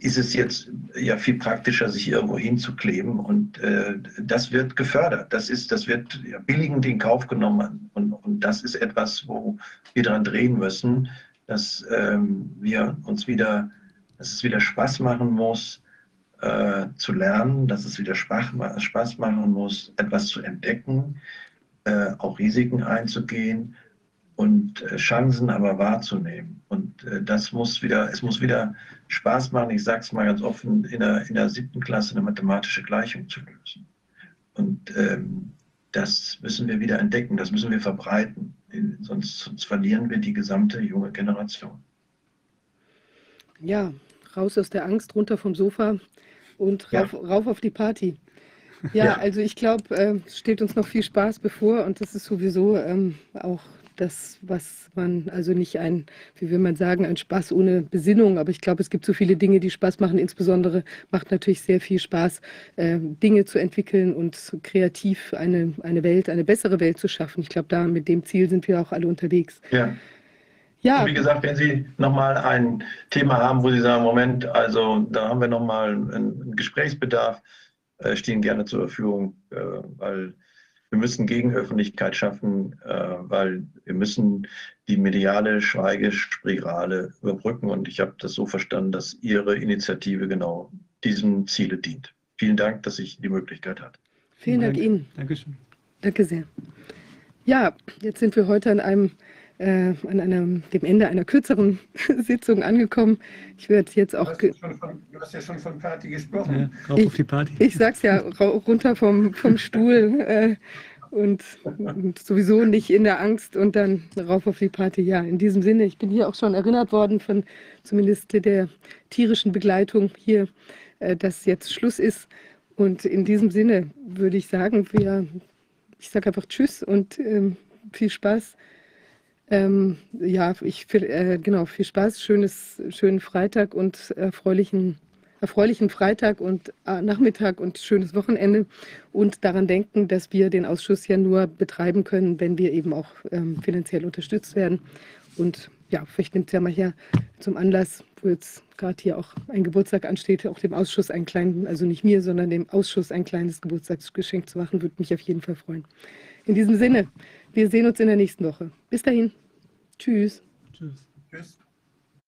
ist es jetzt ja viel praktischer, sich irgendwo hinzukleben. Und äh, das wird gefördert. Das, ist, das wird ja, billigend in Kauf genommen. Und, und das ist etwas, wo wir daran drehen müssen, dass ähm, wir uns wieder dass es wieder Spaß machen muss, äh, zu lernen, dass es wieder Spaß, Spaß machen muss, etwas zu entdecken, äh, auch Risiken einzugehen und äh, Chancen aber wahrzunehmen. Und äh, das muss wieder, es muss wieder Spaß machen, ich sage es mal ganz offen, in der, in der siebten Klasse eine mathematische Gleichung zu lösen. Und ähm, das müssen wir wieder entdecken, das müssen wir verbreiten, sonst, sonst verlieren wir die gesamte junge Generation. Ja, raus aus der Angst, runter vom Sofa und rauf, ja. rauf auf die Party. Ja, ja. also ich glaube, äh, steht uns noch viel Spaß bevor und das ist sowieso ähm, auch das, was man, also nicht ein, wie will man sagen, ein Spaß ohne Besinnung, aber ich glaube, es gibt so viele Dinge, die Spaß machen. Insbesondere macht natürlich sehr viel Spaß, äh, Dinge zu entwickeln und kreativ eine, eine Welt, eine bessere Welt zu schaffen. Ich glaube, da mit dem Ziel sind wir auch alle unterwegs. Ja. Ja. Und wie gesagt, wenn Sie nochmal ein Thema haben, wo Sie sagen, Moment, also da haben wir nochmal einen Gesprächsbedarf, äh, stehen gerne zur Verfügung, äh, weil wir müssen Gegenöffentlichkeit schaffen, äh, weil wir müssen die mediale Schweigespirale überbrücken. Und ich habe das so verstanden, dass Ihre Initiative genau diesem Ziele dient. Vielen Dank, dass ich die Möglichkeit hatte. Vielen Dank, Dank Ihnen. Dankeschön. Danke sehr. Ja, jetzt sind wir heute an einem äh, an einem, dem Ende einer kürzeren Sitzung angekommen. Ich werde jetzt auch. Du hast, ja von, du hast ja schon von Party gesprochen. Ja, rauf ich, auf die Party. Ich sag's ja, runter vom, vom Stuhl äh, und, und, sowieso nicht in der Angst und dann rauf auf die Party. Ja, in diesem Sinne, ich bin hier auch schon erinnert worden von zumindest der tierischen Begleitung hier, äh, dass jetzt Schluss ist. Und in diesem Sinne würde ich sagen, wir ich sage einfach Tschüss und ähm, viel Spaß. Ähm, ja, ich äh, genau, viel Spaß, schönes, schönen Freitag und erfreulichen, erfreulichen Freitag und äh, Nachmittag und schönes Wochenende und daran denken, dass wir den Ausschuss ja nur betreiben können, wenn wir eben auch ähm, finanziell unterstützt werden. Und ja, vielleicht nimmt es ja mal hier zum Anlass, wo jetzt gerade hier auch ein Geburtstag ansteht, auch dem Ausschuss einen kleinen, also nicht mir, sondern dem Ausschuss ein kleines Geburtstagsgeschenk zu machen, würde mich auf jeden Fall freuen. In diesem Sinne, wir sehen uns in der nächsten Woche. Bis dahin. Tschüss. Tschüss. Tschüss.